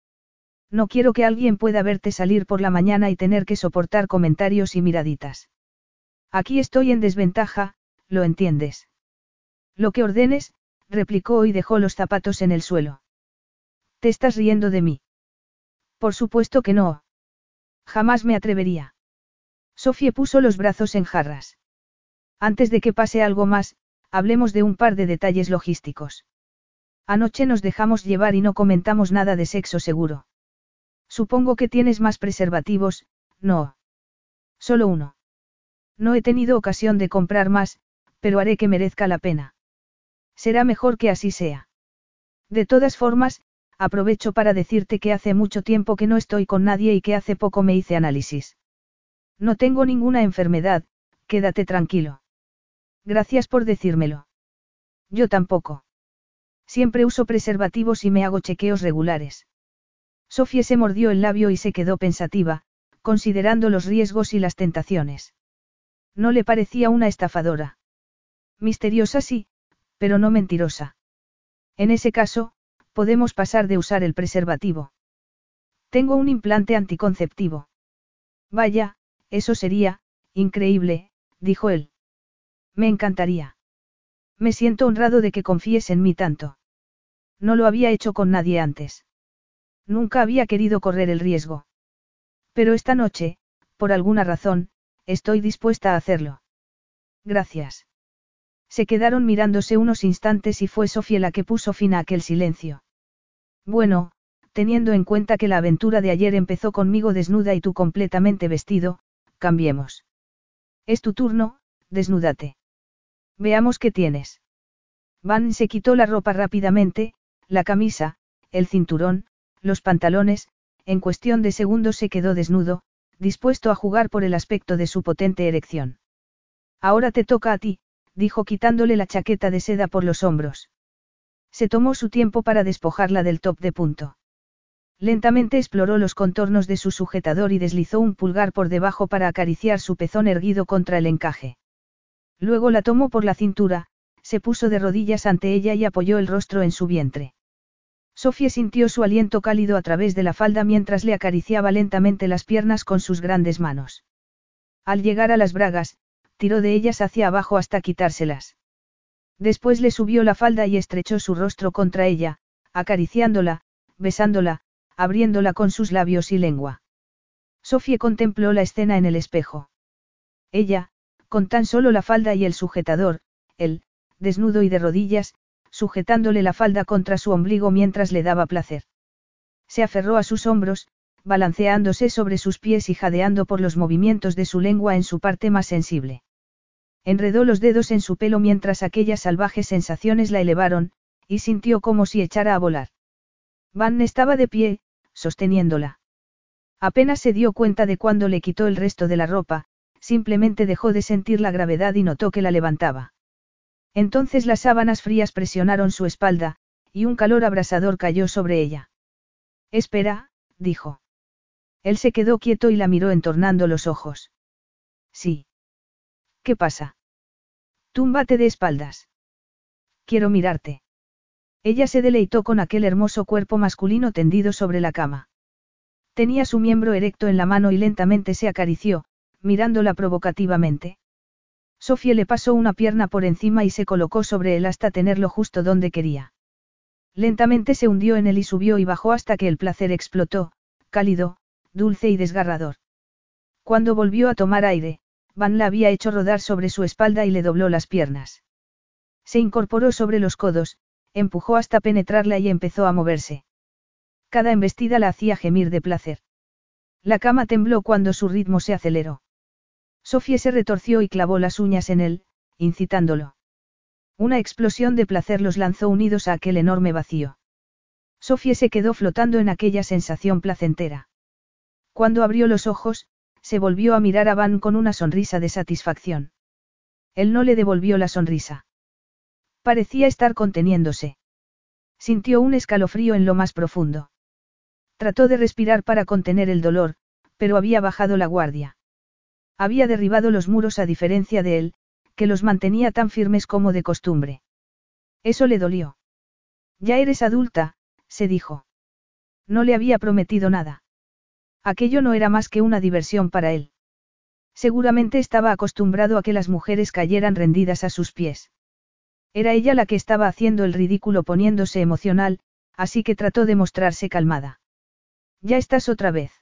No quiero que alguien pueda verte salir por la mañana y tener que soportar comentarios y miraditas. Aquí estoy en desventaja, lo entiendes. Lo que ordenes, replicó y dejó los zapatos en el suelo. ¿Te estás riendo de mí? Por supuesto que no. Jamás me atrevería. Sofía puso los brazos en jarras. Antes de que pase algo más, hablemos de un par de detalles logísticos. Anoche nos dejamos llevar y no comentamos nada de sexo seguro. Supongo que tienes más preservativos, no. Solo uno. No he tenido ocasión de comprar más, pero haré que merezca la pena. Será mejor que así sea. De todas formas, aprovecho para decirte que hace mucho tiempo que no estoy con nadie y que hace poco me hice análisis. No tengo ninguna enfermedad, quédate tranquilo. Gracias por decírmelo. Yo tampoco. Siempre uso preservativos y me hago chequeos regulares. Sofía se mordió el labio y se quedó pensativa, considerando los riesgos y las tentaciones. No le parecía una estafadora. Misteriosa sí, pero no mentirosa. En ese caso, podemos pasar de usar el preservativo. Tengo un implante anticonceptivo. Vaya, eso sería, increíble, dijo él. Me encantaría. Me siento honrado de que confíes en mí tanto. No lo había hecho con nadie antes. Nunca había querido correr el riesgo. Pero esta noche, por alguna razón, estoy dispuesta a hacerlo. Gracias. Se quedaron mirándose unos instantes y fue Sofía la que puso fin a aquel silencio. Bueno, teniendo en cuenta que la aventura de ayer empezó conmigo desnuda y tú completamente vestido, cambiemos. Es tu turno, desnúdate. Veamos qué tienes. Van se quitó la ropa rápidamente, la camisa, el cinturón, los pantalones, en cuestión de segundos se quedó desnudo, dispuesto a jugar por el aspecto de su potente erección. Ahora te toca a ti, dijo quitándole la chaqueta de seda por los hombros. Se tomó su tiempo para despojarla del top de punto. Lentamente exploró los contornos de su sujetador y deslizó un pulgar por debajo para acariciar su pezón erguido contra el encaje. Luego la tomó por la cintura, se puso de rodillas ante ella y apoyó el rostro en su vientre. Sofía sintió su aliento cálido a través de la falda mientras le acariciaba lentamente las piernas con sus grandes manos. Al llegar a las bragas, tiró de ellas hacia abajo hasta quitárselas. Después le subió la falda y estrechó su rostro contra ella, acariciándola, besándola, abriéndola con sus labios y lengua. Sofía contempló la escena en el espejo. Ella, con tan solo la falda y el sujetador, él, desnudo y de rodillas, sujetándole la falda contra su ombligo mientras le daba placer. Se aferró a sus hombros, balanceándose sobre sus pies y jadeando por los movimientos de su lengua en su parte más sensible. Enredó los dedos en su pelo mientras aquellas salvajes sensaciones la elevaron, y sintió como si echara a volar. Van estaba de pie, sosteniéndola. Apenas se dio cuenta de cuando le quitó el resto de la ropa, simplemente dejó de sentir la gravedad y notó que la levantaba. Entonces las sábanas frías presionaron su espalda, y un calor abrasador cayó sobre ella. Espera, dijo. Él se quedó quieto y la miró entornando los ojos. Sí. ¿Qué pasa? Túmbate de espaldas. Quiero mirarte. Ella se deleitó con aquel hermoso cuerpo masculino tendido sobre la cama. Tenía su miembro erecto en la mano y lentamente se acarició, mirándola provocativamente. Sofía le pasó una pierna por encima y se colocó sobre él hasta tenerlo justo donde quería. Lentamente se hundió en él y subió y bajó hasta que el placer explotó, cálido, dulce y desgarrador. Cuando volvió a tomar aire, Van la había hecho rodar sobre su espalda y le dobló las piernas. Se incorporó sobre los codos, empujó hasta penetrarla y empezó a moverse. Cada embestida la hacía gemir de placer. La cama tembló cuando su ritmo se aceleró. Sofía se retorció y clavó las uñas en él, incitándolo. Una explosión de placer los lanzó unidos a aquel enorme vacío. Sofía se quedó flotando en aquella sensación placentera. Cuando abrió los ojos, se volvió a mirar a Van con una sonrisa de satisfacción. Él no le devolvió la sonrisa. Parecía estar conteniéndose. Sintió un escalofrío en lo más profundo. Trató de respirar para contener el dolor, pero había bajado la guardia. Había derribado los muros a diferencia de él, que los mantenía tan firmes como de costumbre. Eso le dolió. Ya eres adulta, se dijo. No le había prometido nada. Aquello no era más que una diversión para él. Seguramente estaba acostumbrado a que las mujeres cayeran rendidas a sus pies. Era ella la que estaba haciendo el ridículo poniéndose emocional, así que trató de mostrarse calmada. Ya estás otra vez.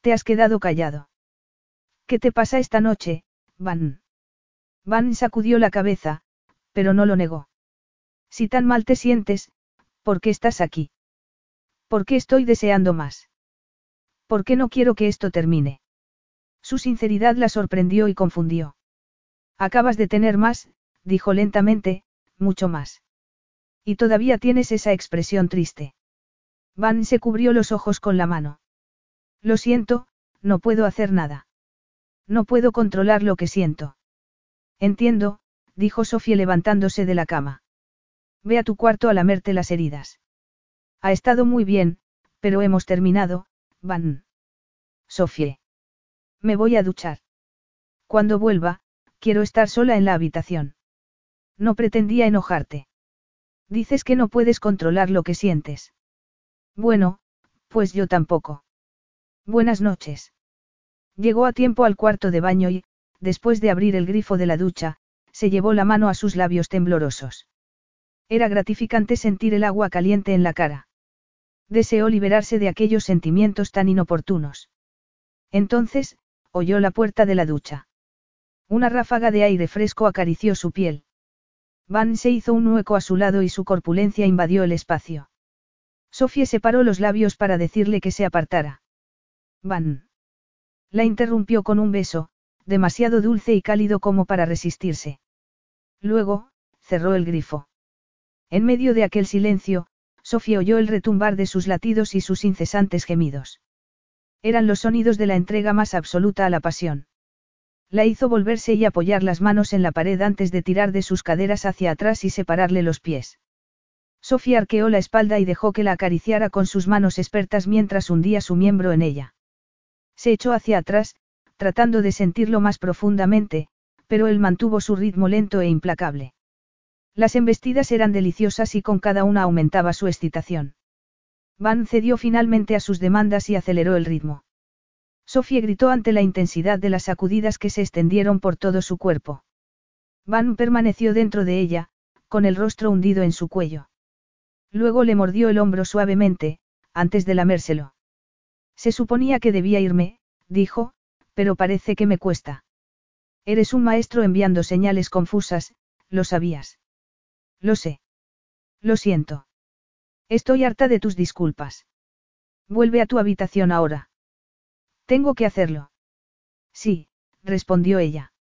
Te has quedado callado. ¿Qué te pasa esta noche, Van? Van sacudió la cabeza, pero no lo negó. Si tan mal te sientes, ¿por qué estás aquí? ¿Por qué estoy deseando más? ¿Por qué no quiero que esto termine? Su sinceridad la sorprendió y confundió. Acabas de tener más, dijo lentamente, mucho más. Y todavía tienes esa expresión triste. Van se cubrió los ojos con la mano. Lo siento, no puedo hacer nada. No puedo controlar lo que siento. Entiendo, dijo Sofía levantándose de la cama. Ve a tu cuarto a lamerte las heridas. Ha estado muy bien, pero hemos terminado, Van. Sofie. Me voy a duchar. Cuando vuelva, quiero estar sola en la habitación. No pretendía enojarte. Dices que no puedes controlar lo que sientes. Bueno, pues yo tampoco. Buenas noches. Llegó a tiempo al cuarto de baño y, después de abrir el grifo de la ducha, se llevó la mano a sus labios temblorosos. Era gratificante sentir el agua caliente en la cara. Deseó liberarse de aquellos sentimientos tan inoportunos. Entonces, oyó la puerta de la ducha. Una ráfaga de aire fresco acarició su piel. Van se hizo un hueco a su lado y su corpulencia invadió el espacio. Sofía separó los labios para decirle que se apartara. Van. La interrumpió con un beso, demasiado dulce y cálido como para resistirse. Luego, cerró el grifo. En medio de aquel silencio, Sofía oyó el retumbar de sus latidos y sus incesantes gemidos. Eran los sonidos de la entrega más absoluta a la pasión. La hizo volverse y apoyar las manos en la pared antes de tirar de sus caderas hacia atrás y separarle los pies. Sofía arqueó la espalda y dejó que la acariciara con sus manos expertas mientras hundía su miembro en ella. Se echó hacia atrás, tratando de sentirlo más profundamente, pero él mantuvo su ritmo lento e implacable. Las embestidas eran deliciosas y con cada una aumentaba su excitación. Van cedió finalmente a sus demandas y aceleró el ritmo. Sofía gritó ante la intensidad de las sacudidas que se extendieron por todo su cuerpo. Van permaneció dentro de ella, con el rostro hundido en su cuello. Luego le mordió el hombro suavemente, antes de lamérselo. Se suponía que debía irme, dijo, pero parece que me cuesta. Eres un maestro enviando señales confusas, lo sabías. Lo sé. Lo siento. Estoy harta de tus disculpas. Vuelve a tu habitación ahora. Tengo que hacerlo. Sí, respondió ella.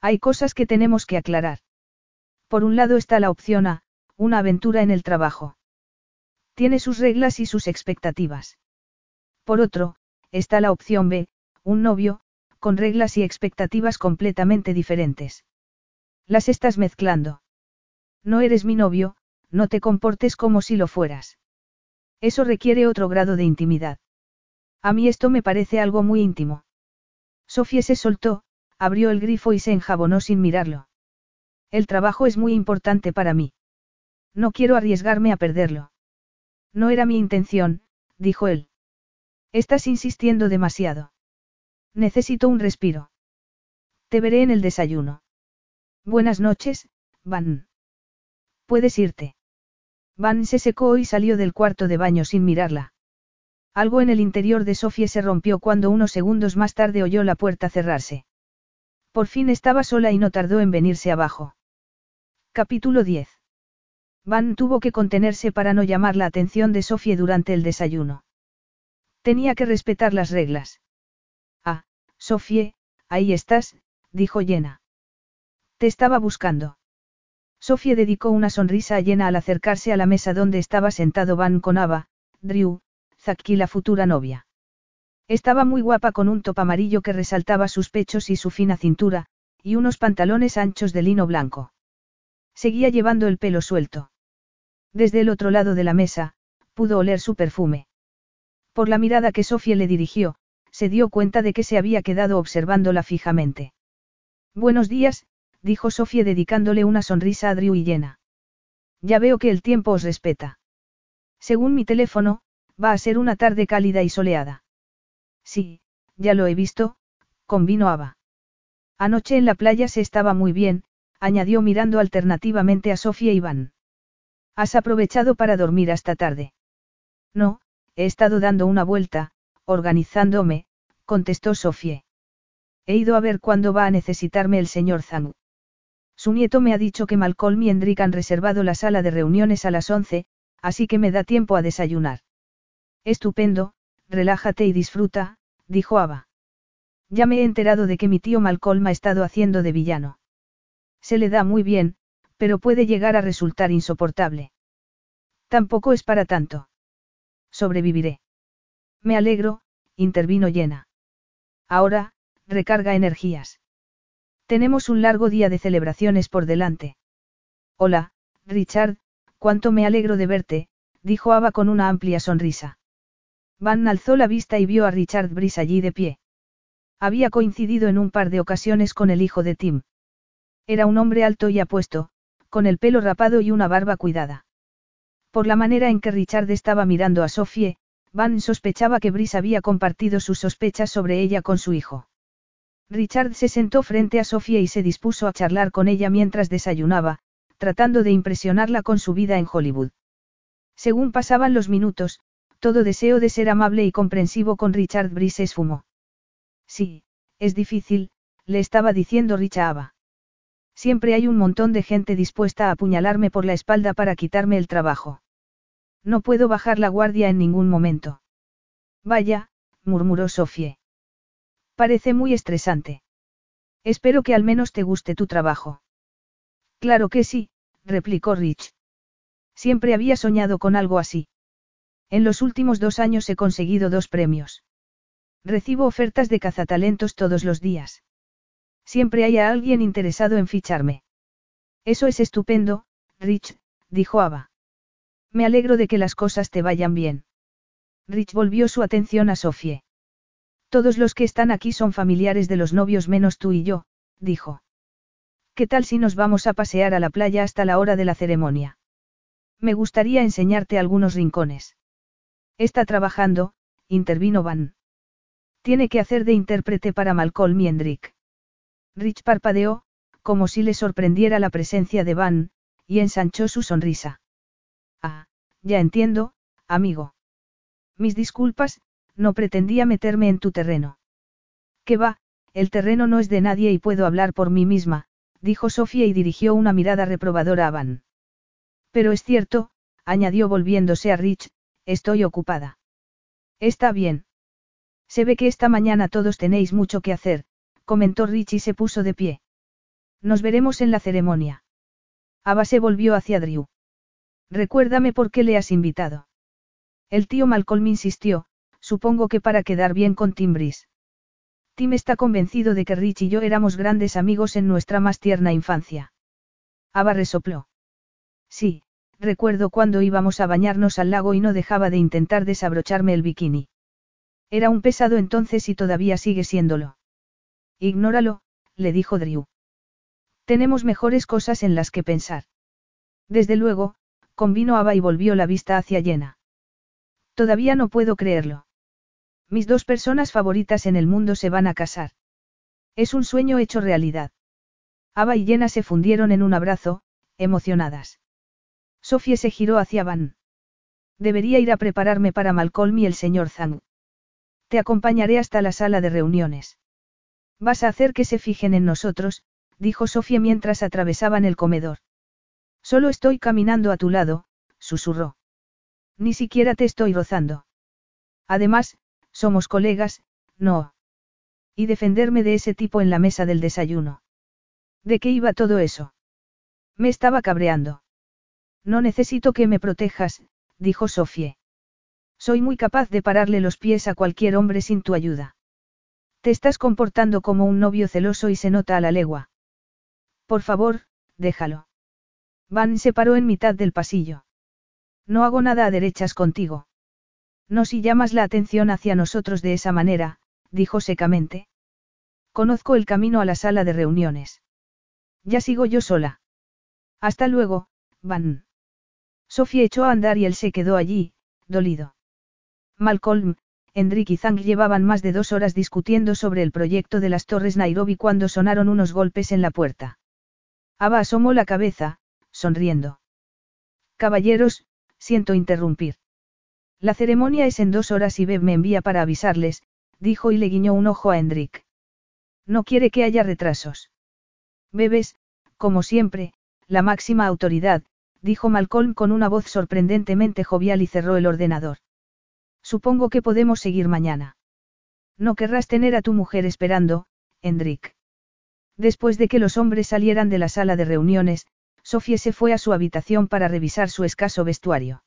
Hay cosas que tenemos que aclarar. Por un lado está la opción A, una aventura en el trabajo. Tiene sus reglas y sus expectativas. Por otro, está la opción B, un novio, con reglas y expectativas completamente diferentes. Las estás mezclando. No eres mi novio, no te comportes como si lo fueras. Eso requiere otro grado de intimidad. A mí esto me parece algo muy íntimo. Sofía se soltó, abrió el grifo y se enjabonó sin mirarlo. El trabajo es muy importante para mí. No quiero arriesgarme a perderlo. No era mi intención, dijo él. Estás insistiendo demasiado. Necesito un respiro. Te veré en el desayuno. Buenas noches, Van. Puedes irte. Van se secó y salió del cuarto de baño sin mirarla. Algo en el interior de Sofía se rompió cuando unos segundos más tarde oyó la puerta cerrarse. Por fin estaba sola y no tardó en venirse abajo. Capítulo 10. Van tuvo que contenerse para no llamar la atención de Sofía durante el desayuno. Tenía que respetar las reglas. Ah, Sofía, ahí estás, dijo Llena. Te estaba buscando. Sofía dedicó una sonrisa a Llena al acercarse a la mesa donde estaba sentado Van con Ava, Drew, Zakki la futura novia. Estaba muy guapa con un top amarillo que resaltaba sus pechos y su fina cintura, y unos pantalones anchos de lino blanco. Seguía llevando el pelo suelto. Desde el otro lado de la mesa, pudo oler su perfume. Por la mirada que Sofía le dirigió, se dio cuenta de que se había quedado observándola fijamente. Buenos días, dijo Sofía dedicándole una sonrisa a Drew y llena. Ya veo que el tiempo os respeta. Según mi teléfono, Va a ser una tarde cálida y soleada. Sí, ya lo he visto, convino Ava. Anoche en la playa se estaba muy bien, añadió mirando alternativamente a Sofía y Van. ¿Has aprovechado para dormir hasta tarde? No, he estado dando una vuelta, organizándome, contestó Sofía. He ido a ver cuándo va a necesitarme el señor Zhang. Su nieto me ha dicho que Malcolm y Hendrik han reservado la sala de reuniones a las once, así que me da tiempo a desayunar. Estupendo, relájate y disfruta, dijo Ava. Ya me he enterado de que mi tío Malcolm ha estado haciendo de villano. Se le da muy bien, pero puede llegar a resultar insoportable. Tampoco es para tanto. Sobreviviré. Me alegro, intervino Llena. Ahora, recarga energías. Tenemos un largo día de celebraciones por delante. Hola, Richard, cuánto me alegro de verte, dijo Ava con una amplia sonrisa. Van alzó la vista y vio a Richard Brice allí de pie. Había coincidido en un par de ocasiones con el hijo de Tim. Era un hombre alto y apuesto, con el pelo rapado y una barba cuidada. Por la manera en que Richard estaba mirando a Sophie, Van sospechaba que Brice había compartido sus sospechas sobre ella con su hijo. Richard se sentó frente a Sophie y se dispuso a charlar con ella mientras desayunaba, tratando de impresionarla con su vida en Hollywood. Según pasaban los minutos, todo deseo de ser amable y comprensivo con Richard Brice esfumó. Sí, es difícil, le estaba diciendo Richa. Siempre hay un montón de gente dispuesta a apuñalarme por la espalda para quitarme el trabajo. No puedo bajar la guardia en ningún momento. Vaya, murmuró Sofie. Parece muy estresante. Espero que al menos te guste tu trabajo. Claro que sí, replicó Rich. Siempre había soñado con algo así. En los últimos dos años he conseguido dos premios. Recibo ofertas de cazatalentos todos los días. Siempre hay a alguien interesado en ficharme. Eso es estupendo, Rich, dijo Ava. Me alegro de que las cosas te vayan bien. Rich volvió su atención a Sofie. Todos los que están aquí son familiares de los novios menos tú y yo, dijo. ¿Qué tal si nos vamos a pasear a la playa hasta la hora de la ceremonia? Me gustaría enseñarte algunos rincones. Está trabajando, intervino Van. Tiene que hacer de intérprete para Malcolm y Hendrik. Rich parpadeó, como si le sorprendiera la presencia de Van, y ensanchó su sonrisa. Ah, ya entiendo, amigo. Mis disculpas, no pretendía meterme en tu terreno. ¿Qué va? El terreno no es de nadie y puedo hablar por mí misma, dijo Sofía y dirigió una mirada reprobadora a Van. Pero es cierto, añadió volviéndose a Rich, estoy ocupada. Está bien. Se ve que esta mañana todos tenéis mucho que hacer, comentó Rich y se puso de pie. Nos veremos en la ceremonia. Ava se volvió hacia Drew. Recuérdame por qué le has invitado. El tío Malcolm insistió, supongo que para quedar bien con Timbris. Tim está convencido de que Rich y yo éramos grandes amigos en nuestra más tierna infancia. Ava resopló. Sí, recuerdo cuando íbamos a bañarnos al lago y no dejaba de intentar desabrocharme el bikini. Era un pesado entonces y todavía sigue siéndolo. Ignóralo, le dijo Drew. Tenemos mejores cosas en las que pensar. Desde luego, convino Ava y volvió la vista hacia Llena. Todavía no puedo creerlo. Mis dos personas favoritas en el mundo se van a casar. Es un sueño hecho realidad. Ava y Llena se fundieron en un abrazo, emocionadas. Sofía se giró hacia Van. Debería ir a prepararme para Malcolm y el señor Zhang. Te acompañaré hasta la sala de reuniones. Vas a hacer que se fijen en nosotros, dijo Sofía mientras atravesaban el comedor. Solo estoy caminando a tu lado, susurró. Ni siquiera te estoy rozando. Además, somos colegas, no. Y defenderme de ese tipo en la mesa del desayuno. ¿De qué iba todo eso? Me estaba cabreando. No necesito que me protejas, dijo Sofie. Soy muy capaz de pararle los pies a cualquier hombre sin tu ayuda. Te estás comportando como un novio celoso y se nota a la legua. Por favor, déjalo. Van se paró en mitad del pasillo. No hago nada a derechas contigo. No si llamas la atención hacia nosotros de esa manera, dijo secamente. Conozco el camino a la sala de reuniones. Ya sigo yo sola. Hasta luego, Van. Sofía echó a andar y él se quedó allí, dolido. Malcolm, Hendrik y Zhang llevaban más de dos horas discutiendo sobre el proyecto de las Torres Nairobi cuando sonaron unos golpes en la puerta. Ava asomó la cabeza, sonriendo. Caballeros, siento interrumpir. La ceremonia es en dos horas y Beb me envía para avisarles, dijo y le guiñó un ojo a Hendrik. No quiere que haya retrasos. Bebes, como siempre, la máxima autoridad, dijo Malcolm con una voz sorprendentemente jovial y cerró el ordenador. Supongo que podemos seguir mañana. No querrás tener a tu mujer esperando, Hendrik. Después de que los hombres salieran de la sala de reuniones, Sofía se fue a su habitación para revisar su escaso vestuario.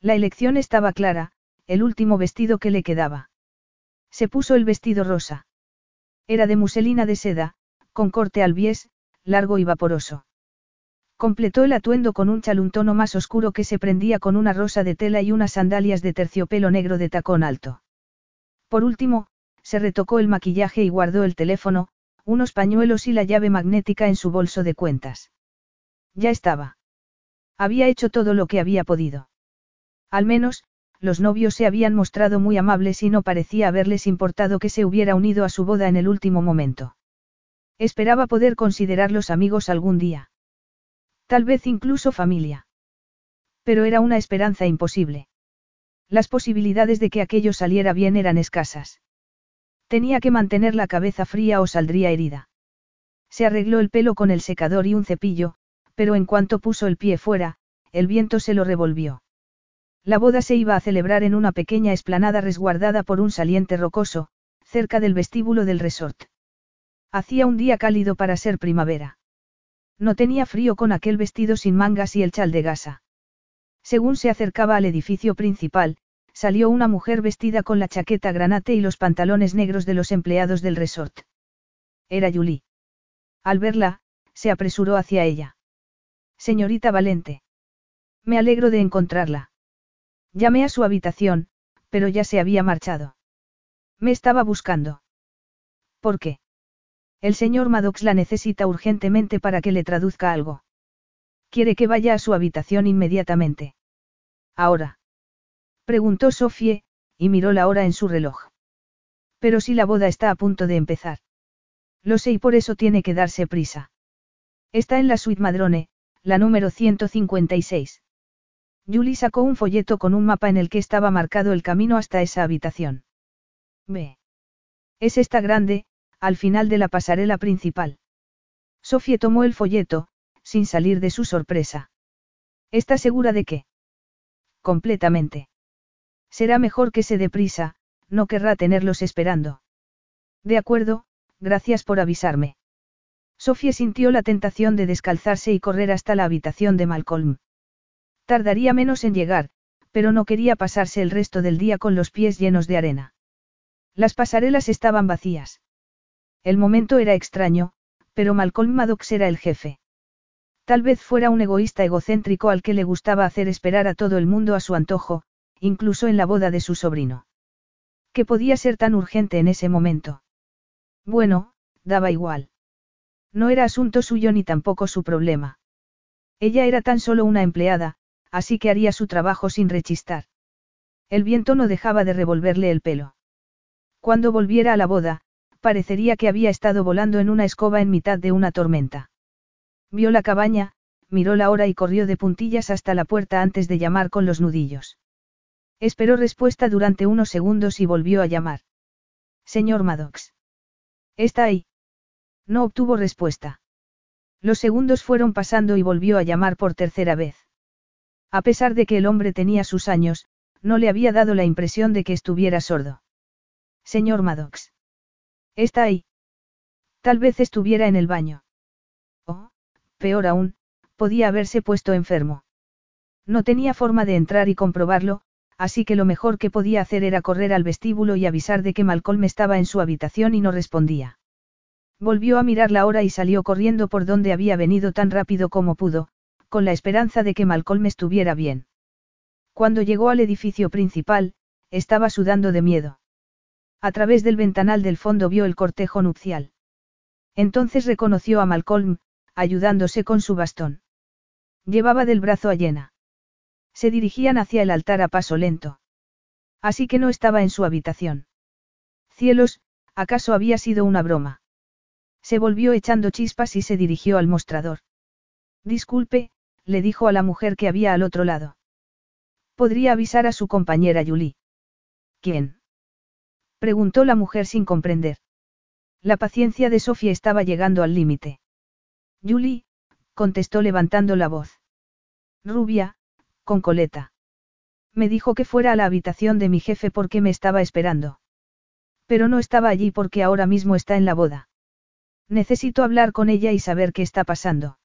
La elección estaba clara, el último vestido que le quedaba. Se puso el vestido rosa. Era de muselina de seda, con corte al bies, largo y vaporoso. Completó el atuendo con un chaluntono más oscuro que se prendía con una rosa de tela y unas sandalias de terciopelo negro de tacón alto. Por último, se retocó el maquillaje y guardó el teléfono, unos pañuelos y la llave magnética en su bolso de cuentas. Ya estaba. Había hecho todo lo que había podido. Al menos, los novios se habían mostrado muy amables y no parecía haberles importado que se hubiera unido a su boda en el último momento. Esperaba poder considerarlos amigos algún día. Tal vez incluso familia. Pero era una esperanza imposible. Las posibilidades de que aquello saliera bien eran escasas. Tenía que mantener la cabeza fría o saldría herida. Se arregló el pelo con el secador y un cepillo, pero en cuanto puso el pie fuera, el viento se lo revolvió. La boda se iba a celebrar en una pequeña esplanada resguardada por un saliente rocoso, cerca del vestíbulo del resort. Hacía un día cálido para ser primavera. No tenía frío con aquel vestido sin mangas y el chal de gasa. Según se acercaba al edificio principal, salió una mujer vestida con la chaqueta granate y los pantalones negros de los empleados del resort. Era Julie. Al verla, se apresuró hacia ella. Señorita Valente. Me alegro de encontrarla. Llamé a su habitación, pero ya se había marchado. Me estaba buscando. ¿Por qué? El señor Maddox la necesita urgentemente para que le traduzca algo. Quiere que vaya a su habitación inmediatamente. Ahora. Preguntó Sofie, y miró la hora en su reloj. Pero si la boda está a punto de empezar. Lo sé y por eso tiene que darse prisa. Está en la suite Madrone, la número 156. Julie sacó un folleto con un mapa en el que estaba marcado el camino hasta esa habitación. Ve. Es esta grande, al final de la pasarela principal. Sofía tomó el folleto, sin salir de su sorpresa. ¿Está segura de qué? Completamente. Será mejor que se deprisa, no querrá tenerlos esperando. De acuerdo, gracias por avisarme. Sofía sintió la tentación de descalzarse y correr hasta la habitación de Malcolm. Tardaría menos en llegar, pero no quería pasarse el resto del día con los pies llenos de arena. Las pasarelas estaban vacías. El momento era extraño, pero Malcolm Maddox era el jefe. Tal vez fuera un egoísta egocéntrico al que le gustaba hacer esperar a todo el mundo a su antojo, incluso en la boda de su sobrino. ¿Qué podía ser tan urgente en ese momento? Bueno, daba igual. No era asunto suyo ni tampoco su problema. Ella era tan solo una empleada, así que haría su trabajo sin rechistar. El viento no dejaba de revolverle el pelo. Cuando volviera a la boda, parecería que había estado volando en una escoba en mitad de una tormenta. Vio la cabaña, miró la hora y corrió de puntillas hasta la puerta antes de llamar con los nudillos. Esperó respuesta durante unos segundos y volvió a llamar. Señor Maddox. ¿Está ahí? No obtuvo respuesta. Los segundos fueron pasando y volvió a llamar por tercera vez. A pesar de que el hombre tenía sus años, no le había dado la impresión de que estuviera sordo. Señor Maddox. ¿Está ahí? Tal vez estuviera en el baño. Oh, peor aún, podía haberse puesto enfermo. No tenía forma de entrar y comprobarlo, así que lo mejor que podía hacer era correr al vestíbulo y avisar de que Malcolm estaba en su habitación y no respondía. Volvió a mirar la hora y salió corriendo por donde había venido tan rápido como pudo, con la esperanza de que Malcolm estuviera bien. Cuando llegó al edificio principal, estaba sudando de miedo. A través del ventanal del fondo vio el cortejo nupcial. Entonces reconoció a Malcolm, ayudándose con su bastón. Llevaba del brazo a llena. Se dirigían hacia el altar a paso lento. Así que no estaba en su habitación. Cielos, ¿acaso había sido una broma? Se volvió echando chispas y se dirigió al mostrador. Disculpe, le dijo a la mujer que había al otro lado. Podría avisar a su compañera Julie. ¿Quién? Preguntó la mujer sin comprender. La paciencia de Sofía estaba llegando al límite. Julie, contestó levantando la voz. Rubia, con coleta. Me dijo que fuera a la habitación de mi jefe porque me estaba esperando. Pero no estaba allí porque ahora mismo está en la boda. Necesito hablar con ella y saber qué está pasando.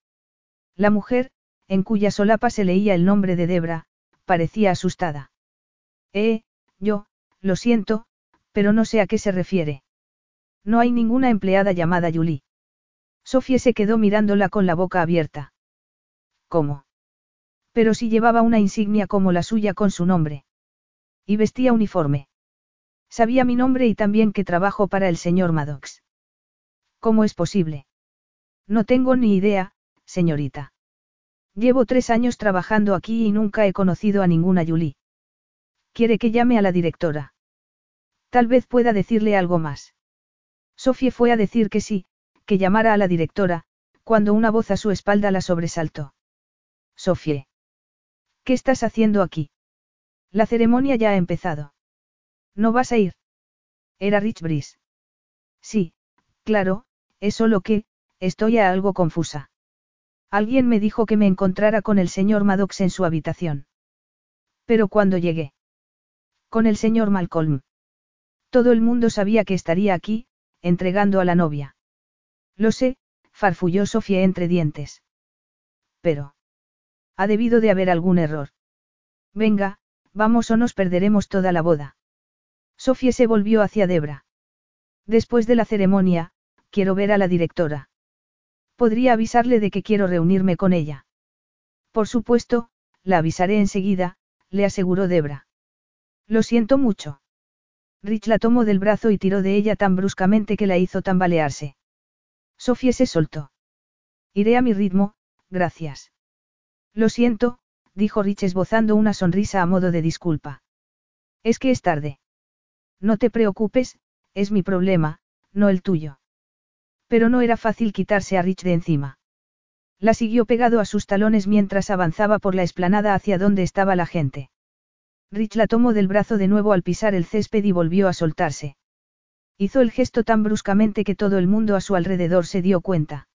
La mujer, en cuya solapa se leía el nombre de Debra, parecía asustada. Eh, yo, lo siento, pero no sé a qué se refiere. No hay ninguna empleada llamada Julie. Sofía se quedó mirándola con la boca abierta. ¿Cómo? Pero si llevaba una insignia como la suya con su nombre. Y vestía uniforme. Sabía mi nombre y también que trabajo para el señor Maddox. ¿Cómo es posible? No tengo ni idea, señorita. Llevo tres años trabajando aquí y nunca he conocido a ninguna Julie. ¿Quiere que llame a la directora? Tal vez pueda decirle algo más. Sofía fue a decir que sí, que llamara a la directora, cuando una voz a su espalda la sobresaltó. Sofía. ¿Qué estás haciendo aquí? La ceremonia ya ha empezado. ¿No vas a ir? Era Rich Brice. Sí, claro, es solo que, estoy algo confusa. Alguien me dijo que me encontrara con el señor Maddox en su habitación. Pero cuando llegué. Con el señor Malcolm. Todo el mundo sabía que estaría aquí, entregando a la novia. Lo sé, farfulló Sofía entre dientes. Pero. Ha debido de haber algún error. Venga, vamos o nos perderemos toda la boda. Sofía se volvió hacia Debra. Después de la ceremonia, quiero ver a la directora. Podría avisarle de que quiero reunirme con ella. Por supuesto, la avisaré enseguida, le aseguró Debra. Lo siento mucho. Rich la tomó del brazo y tiró de ella tan bruscamente que la hizo tambalearse. Sofía se soltó. Iré a mi ritmo, gracias. Lo siento, dijo Rich esbozando una sonrisa a modo de disculpa. Es que es tarde. No te preocupes, es mi problema, no el tuyo. Pero no era fácil quitarse a Rich de encima. La siguió pegado a sus talones mientras avanzaba por la explanada hacia donde estaba la gente. Rich la tomó del brazo de nuevo al pisar el césped y volvió a soltarse. Hizo el gesto tan bruscamente que todo el mundo a su alrededor se dio cuenta.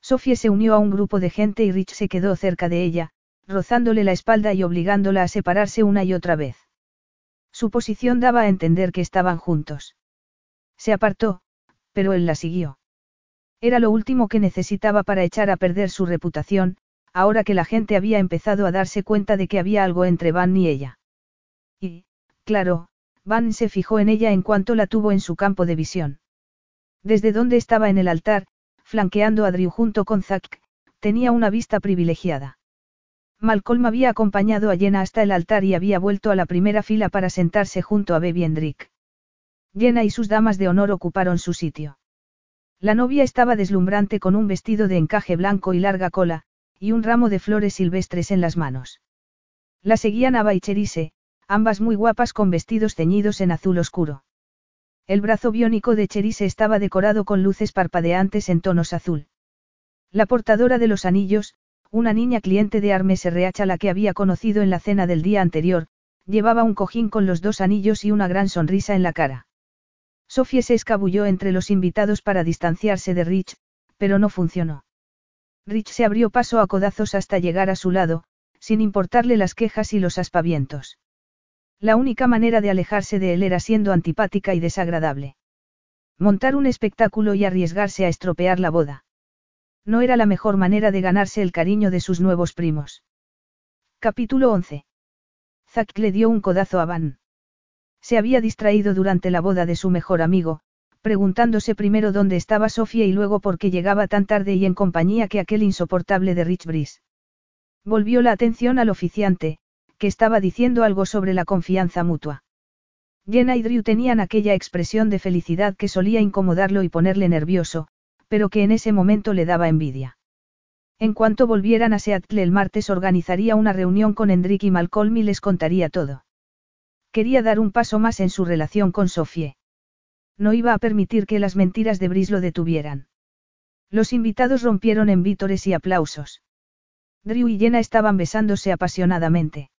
Sofía se unió a un grupo de gente y Rich se quedó cerca de ella, rozándole la espalda y obligándola a separarse una y otra vez. Su posición daba a entender que estaban juntos. Se apartó, pero él la siguió. Era lo último que necesitaba para echar a perder su reputación, ahora que la gente había empezado a darse cuenta de que había algo entre Van y ella. Y, claro, Van se fijó en ella en cuanto la tuvo en su campo de visión. Desde donde estaba en el altar, flanqueando a Drew junto con Zack, tenía una vista privilegiada. Malcolm había acompañado a Jenna hasta el altar y había vuelto a la primera fila para sentarse junto a Baby Hendrick. Jenna y sus damas de honor ocuparon su sitio. La novia estaba deslumbrante con un vestido de encaje blanco y larga cola, y un ramo de flores silvestres en las manos. La seguían Ava y Cherise, ambas muy guapas con vestidos ceñidos en azul oscuro. El brazo biónico de Cherise estaba decorado con luces parpadeantes en tonos azul. La portadora de los anillos, una niña cliente de Armes RH la que había conocido en la cena del día anterior, llevaba un cojín con los dos anillos y una gran sonrisa en la cara. Sofía se escabulló entre los invitados para distanciarse de Rich, pero no funcionó. Rich se abrió paso a codazos hasta llegar a su lado, sin importarle las quejas y los aspavientos. La única manera de alejarse de él era siendo antipática y desagradable. Montar un espectáculo y arriesgarse a estropear la boda. No era la mejor manera de ganarse el cariño de sus nuevos primos. Capítulo 11. Zack le dio un codazo a Van. Se había distraído durante la boda de su mejor amigo, preguntándose primero dónde estaba Sofía y luego por qué llegaba tan tarde y en compañía que aquel insoportable de Rich. Volvió la atención al oficiante, que estaba diciendo algo sobre la confianza mutua. Jenna y Drew tenían aquella expresión de felicidad que solía incomodarlo y ponerle nervioso, pero que en ese momento le daba envidia. En cuanto volvieran a Seattle el martes organizaría una reunión con Hendrik y Malcolm y les contaría todo. Quería dar un paso más en su relación con Sofie. No iba a permitir que las mentiras de Bris lo detuvieran. Los invitados rompieron en vítores y aplausos. Drew y Jenna estaban besándose apasionadamente.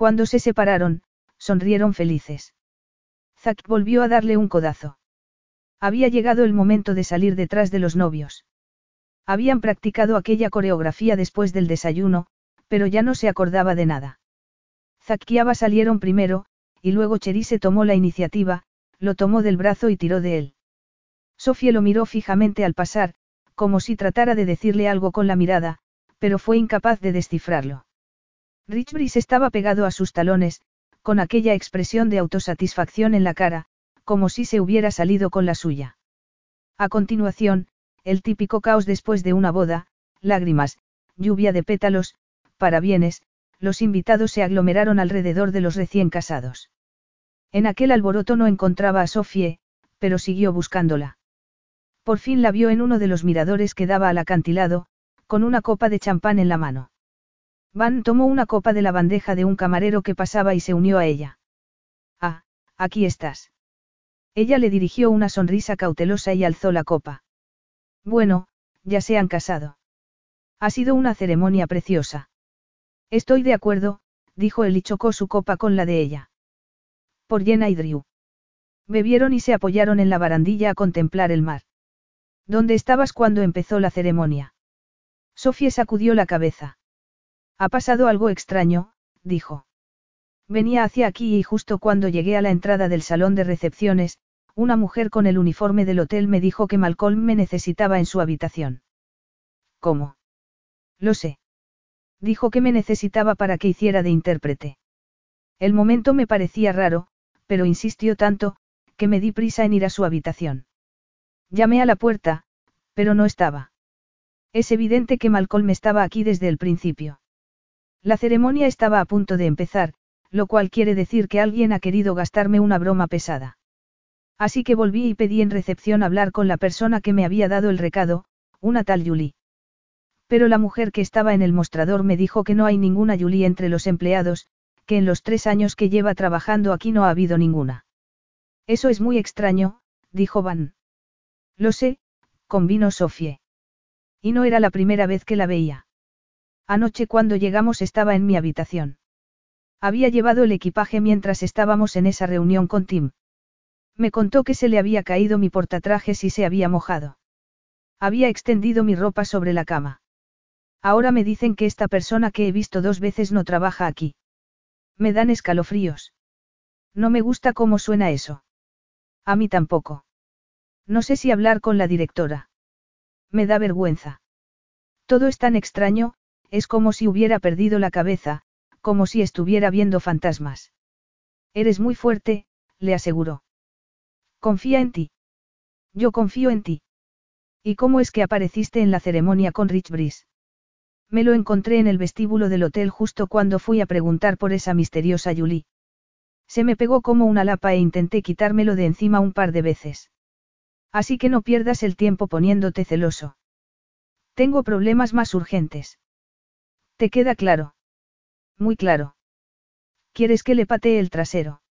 Cuando se separaron, sonrieron felices. Zack volvió a darle un codazo. Había llegado el momento de salir detrás de los novios. Habían practicado aquella coreografía después del desayuno, pero ya no se acordaba de nada. Zakiaba salieron primero, y luego Cherise tomó la iniciativa, lo tomó del brazo y tiró de él. Sofía lo miró fijamente al pasar, como si tratara de decirle algo con la mirada, pero fue incapaz de descifrarlo. Rich Brice estaba pegado a sus talones, con aquella expresión de autosatisfacción en la cara, como si se hubiera salido con la suya. A continuación, el típico caos después de una boda, lágrimas, lluvia de pétalos, parabienes, los invitados se aglomeraron alrededor de los recién casados. En aquel alboroto no encontraba a Sofie, pero siguió buscándola. Por fin la vio en uno de los miradores que daba al acantilado, con una copa de champán en la mano. Van tomó una copa de la bandeja de un camarero que pasaba y se unió a ella. Ah, aquí estás. Ella le dirigió una sonrisa cautelosa y alzó la copa. Bueno, ya se han casado. Ha sido una ceremonia preciosa. Estoy de acuerdo, dijo él y chocó su copa con la de ella. Por Jenna y Drew. Bebieron y se apoyaron en la barandilla a contemplar el mar. ¿Dónde estabas cuando empezó la ceremonia? Sofía sacudió la cabeza. Ha pasado algo extraño, dijo. Venía hacia aquí y justo cuando llegué a la entrada del salón de recepciones, una mujer con el uniforme del hotel me dijo que Malcolm me necesitaba en su habitación. ¿Cómo? Lo sé. Dijo que me necesitaba para que hiciera de intérprete. El momento me parecía raro, pero insistió tanto, que me di prisa en ir a su habitación. Llamé a la puerta, pero no estaba. Es evidente que Malcolm estaba aquí desde el principio. La ceremonia estaba a punto de empezar, lo cual quiere decir que alguien ha querido gastarme una broma pesada. Así que volví y pedí en recepción hablar con la persona que me había dado el recado, una tal Julie. Pero la mujer que estaba en el mostrador me dijo que no hay ninguna Julie entre los empleados, que en los tres años que lleva trabajando aquí no ha habido ninguna. Eso es muy extraño, dijo Van. Lo sé, convino Sofie. Y no era la primera vez que la veía. Anoche cuando llegamos estaba en mi habitación. Había llevado el equipaje mientras estábamos en esa reunión con Tim. Me contó que se le había caído mi portatrajes y se había mojado. Había extendido mi ropa sobre la cama. Ahora me dicen que esta persona que he visto dos veces no trabaja aquí. Me dan escalofríos. No me gusta cómo suena eso. A mí tampoco. No sé si hablar con la directora. Me da vergüenza. Todo es tan extraño, es como si hubiera perdido la cabeza, como si estuviera viendo fantasmas. Eres muy fuerte, le aseguró. Confía en ti. Yo confío en ti. ¿Y cómo es que apareciste en la ceremonia con Rich Brice? Me lo encontré en el vestíbulo del hotel justo cuando fui a preguntar por esa misteriosa Julie. Se me pegó como una lapa e intenté quitármelo de encima un par de veces. Así que no pierdas el tiempo poniéndote celoso. Tengo problemas más urgentes. ¿Te queda claro? Muy claro. ¿Quieres que le patee el trasero?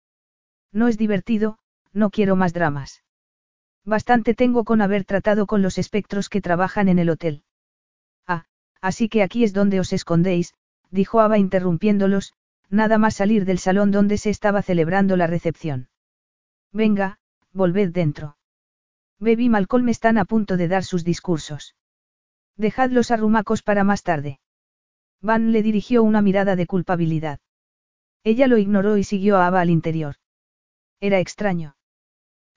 No es divertido, no quiero más dramas. Bastante tengo con haber tratado con los espectros que trabajan en el hotel. Ah, así que aquí es donde os escondéis, dijo Ava interrumpiéndolos, nada más salir del salón donde se estaba celebrando la recepción. Venga, volved dentro. Baby y Malcolm están a punto de dar sus discursos. Dejad los arrumacos para más tarde. Van le dirigió una mirada de culpabilidad. Ella lo ignoró y siguió a Ava al interior. Era extraño.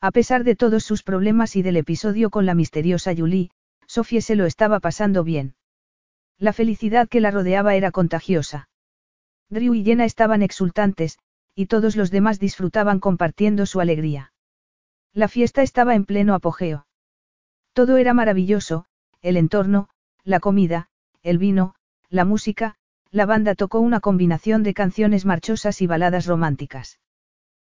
A pesar de todos sus problemas y del episodio con la misteriosa Julie, Sofía se lo estaba pasando bien. La felicidad que la rodeaba era contagiosa. Drew y Jenna estaban exultantes, y todos los demás disfrutaban compartiendo su alegría. La fiesta estaba en pleno apogeo. Todo era maravilloso, el entorno, la comida, el vino, la música, la banda tocó una combinación de canciones marchosas y baladas románticas.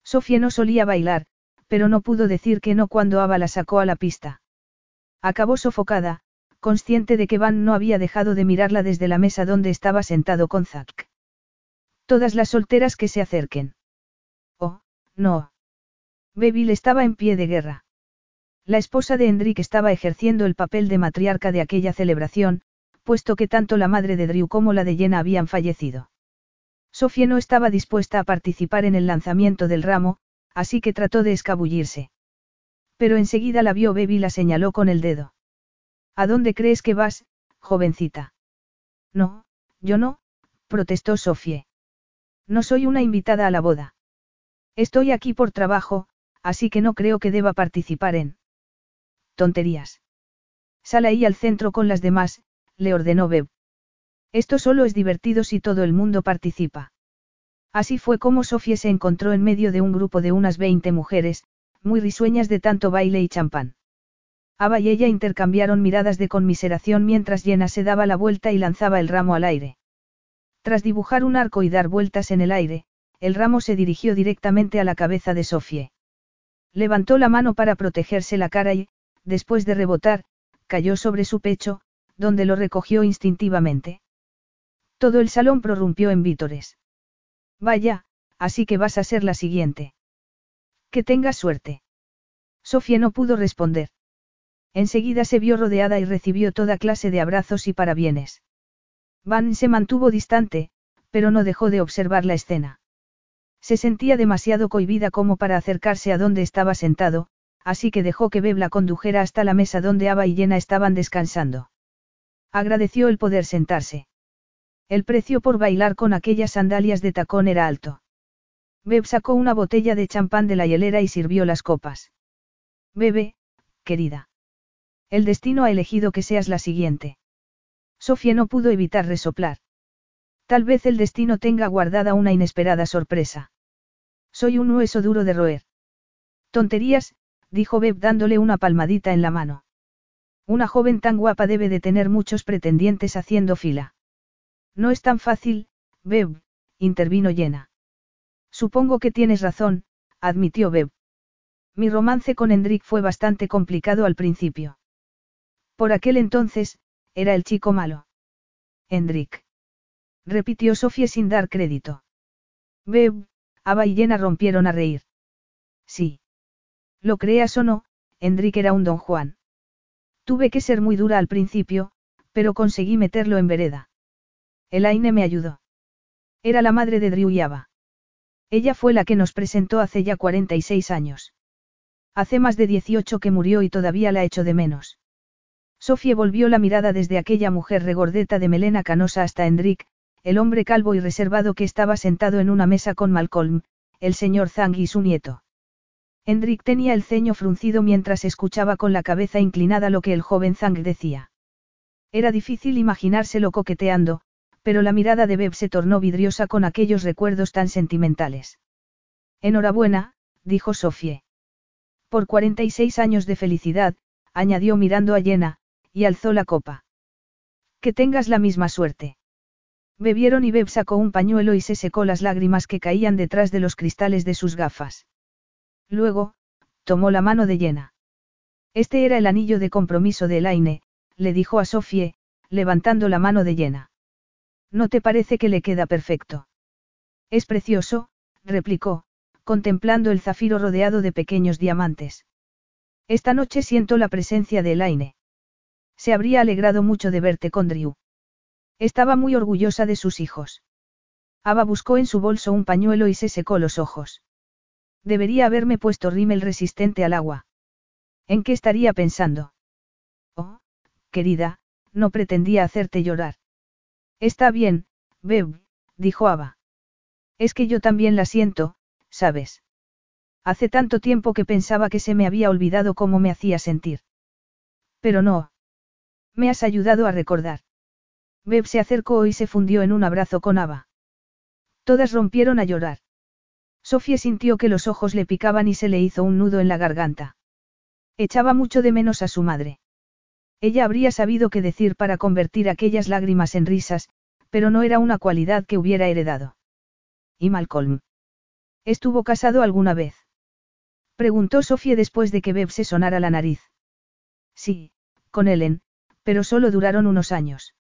Sofía no solía bailar, pero no pudo decir que no cuando Ava la sacó a la pista. Acabó sofocada, consciente de que Van no había dejado de mirarla desde la mesa donde estaba sentado con Zack. Todas las solteras que se acerquen. Oh, no. Bebil estaba en pie de guerra. La esposa de Hendrik estaba ejerciendo el papel de matriarca de aquella celebración, puesto que tanto la madre de Drew como la de Jenna habían fallecido. Sofía no estaba dispuesta a participar en el lanzamiento del ramo, así que trató de escabullirse. Pero enseguida la vio Bebi y la señaló con el dedo. ¿A dónde crees que vas, jovencita? No, yo no, protestó Sofía. No soy una invitada a la boda. Estoy aquí por trabajo, así que no creo que deba participar en. Tonterías. Sal ahí al centro con las demás, le ordenó Beb. Esto solo es divertido si todo el mundo participa. Así fue como Sofía se encontró en medio de un grupo de unas 20 mujeres, muy risueñas de tanto baile y champán. Ava y ella intercambiaron miradas de conmiseración mientras Jenna se daba la vuelta y lanzaba el ramo al aire. Tras dibujar un arco y dar vueltas en el aire, el ramo se dirigió directamente a la cabeza de Sofía. Levantó la mano para protegerse la cara y, después de rebotar, cayó sobre su pecho, donde lo recogió instintivamente. Todo el salón prorrumpió en vítores. Vaya, así que vas a ser la siguiente. Que tengas suerte. Sofía no pudo responder. Enseguida se vio rodeada y recibió toda clase de abrazos y parabienes. Van se mantuvo distante, pero no dejó de observar la escena. Se sentía demasiado cohibida como para acercarse a donde estaba sentado, así que dejó que Beb la condujera hasta la mesa donde Ava y Jenna estaban descansando. Agradeció el poder sentarse. El precio por bailar con aquellas sandalias de tacón era alto. Beb sacó una botella de champán de la hielera y sirvió las copas. Bebe, querida. El destino ha elegido que seas la siguiente. Sofía no pudo evitar resoplar. Tal vez el destino tenga guardada una inesperada sorpresa. Soy un hueso duro de roer. Tonterías, dijo Beb dándole una palmadita en la mano. Una joven tan guapa debe de tener muchos pretendientes haciendo fila. No es tan fácil, Beb, intervino Llena. Supongo que tienes razón, admitió Beb. Mi romance con Hendrik fue bastante complicado al principio. Por aquel entonces, era el chico malo. Hendrik. Repitió Sofía sin dar crédito. Beb, Ava y Jenna rompieron a reír. Sí. Lo creas o no, Hendrik era un don Juan. Tuve que ser muy dura al principio, Pero conseguí meterlo en vereda. Elaine me ayudó. Era la madre de Drew y. Ella fue la que nos presentó hace ya 46 años. Hace más de 18 que murió y todavía la echo de menos. Sofía volvió la mirada desde aquella mujer regordeta de melena canosa hasta Hendrik, el hombre calvo y reservado que estaba sentado en una mesa con Malcolm, el señor Zang y su nieto. Hendrik tenía el ceño fruncido mientras escuchaba con la cabeza inclinada lo que el joven Zang decía. Era difícil imaginárselo coqueteando, pero la mirada de Beb se tornó vidriosa con aquellos recuerdos tan sentimentales. Enhorabuena, dijo Sofie. Por 46 años de felicidad, añadió mirando a Yena, y alzó la copa. Que tengas la misma suerte. Bebieron y Beb sacó un pañuelo y se secó las lágrimas que caían detrás de los cristales de sus gafas. Luego, tomó la mano de Yena. Este era el anillo de compromiso de Elaine, le dijo a Sofie, levantando la mano de Yena. ¿No te parece que le queda perfecto? Es precioso, replicó, contemplando el zafiro rodeado de pequeños diamantes. Esta noche siento la presencia de Elaine. Se habría alegrado mucho de verte con Drew. Estaba muy orgullosa de sus hijos. Ava buscó en su bolso un pañuelo y se secó los ojos. Debería haberme puesto rímel resistente al agua. ¿En qué estaría pensando? Oh, querida, no pretendía hacerte llorar. Está bien, Beb, dijo Ava. Es que yo también la siento, ¿sabes? Hace tanto tiempo que pensaba que se me había olvidado cómo me hacía sentir. Pero no. Me has ayudado a recordar. Beb se acercó y se fundió en un abrazo con Ava. Todas rompieron a llorar. Sofía sintió que los ojos le picaban y se le hizo un nudo en la garganta. Echaba mucho de menos a su madre. Ella habría sabido qué decir para convertir aquellas lágrimas en risas, pero no era una cualidad que hubiera heredado. ¿Y Malcolm? ¿Estuvo casado alguna vez? Preguntó Sofía después de que Beb se sonara la nariz. Sí, con Ellen, pero solo duraron unos años.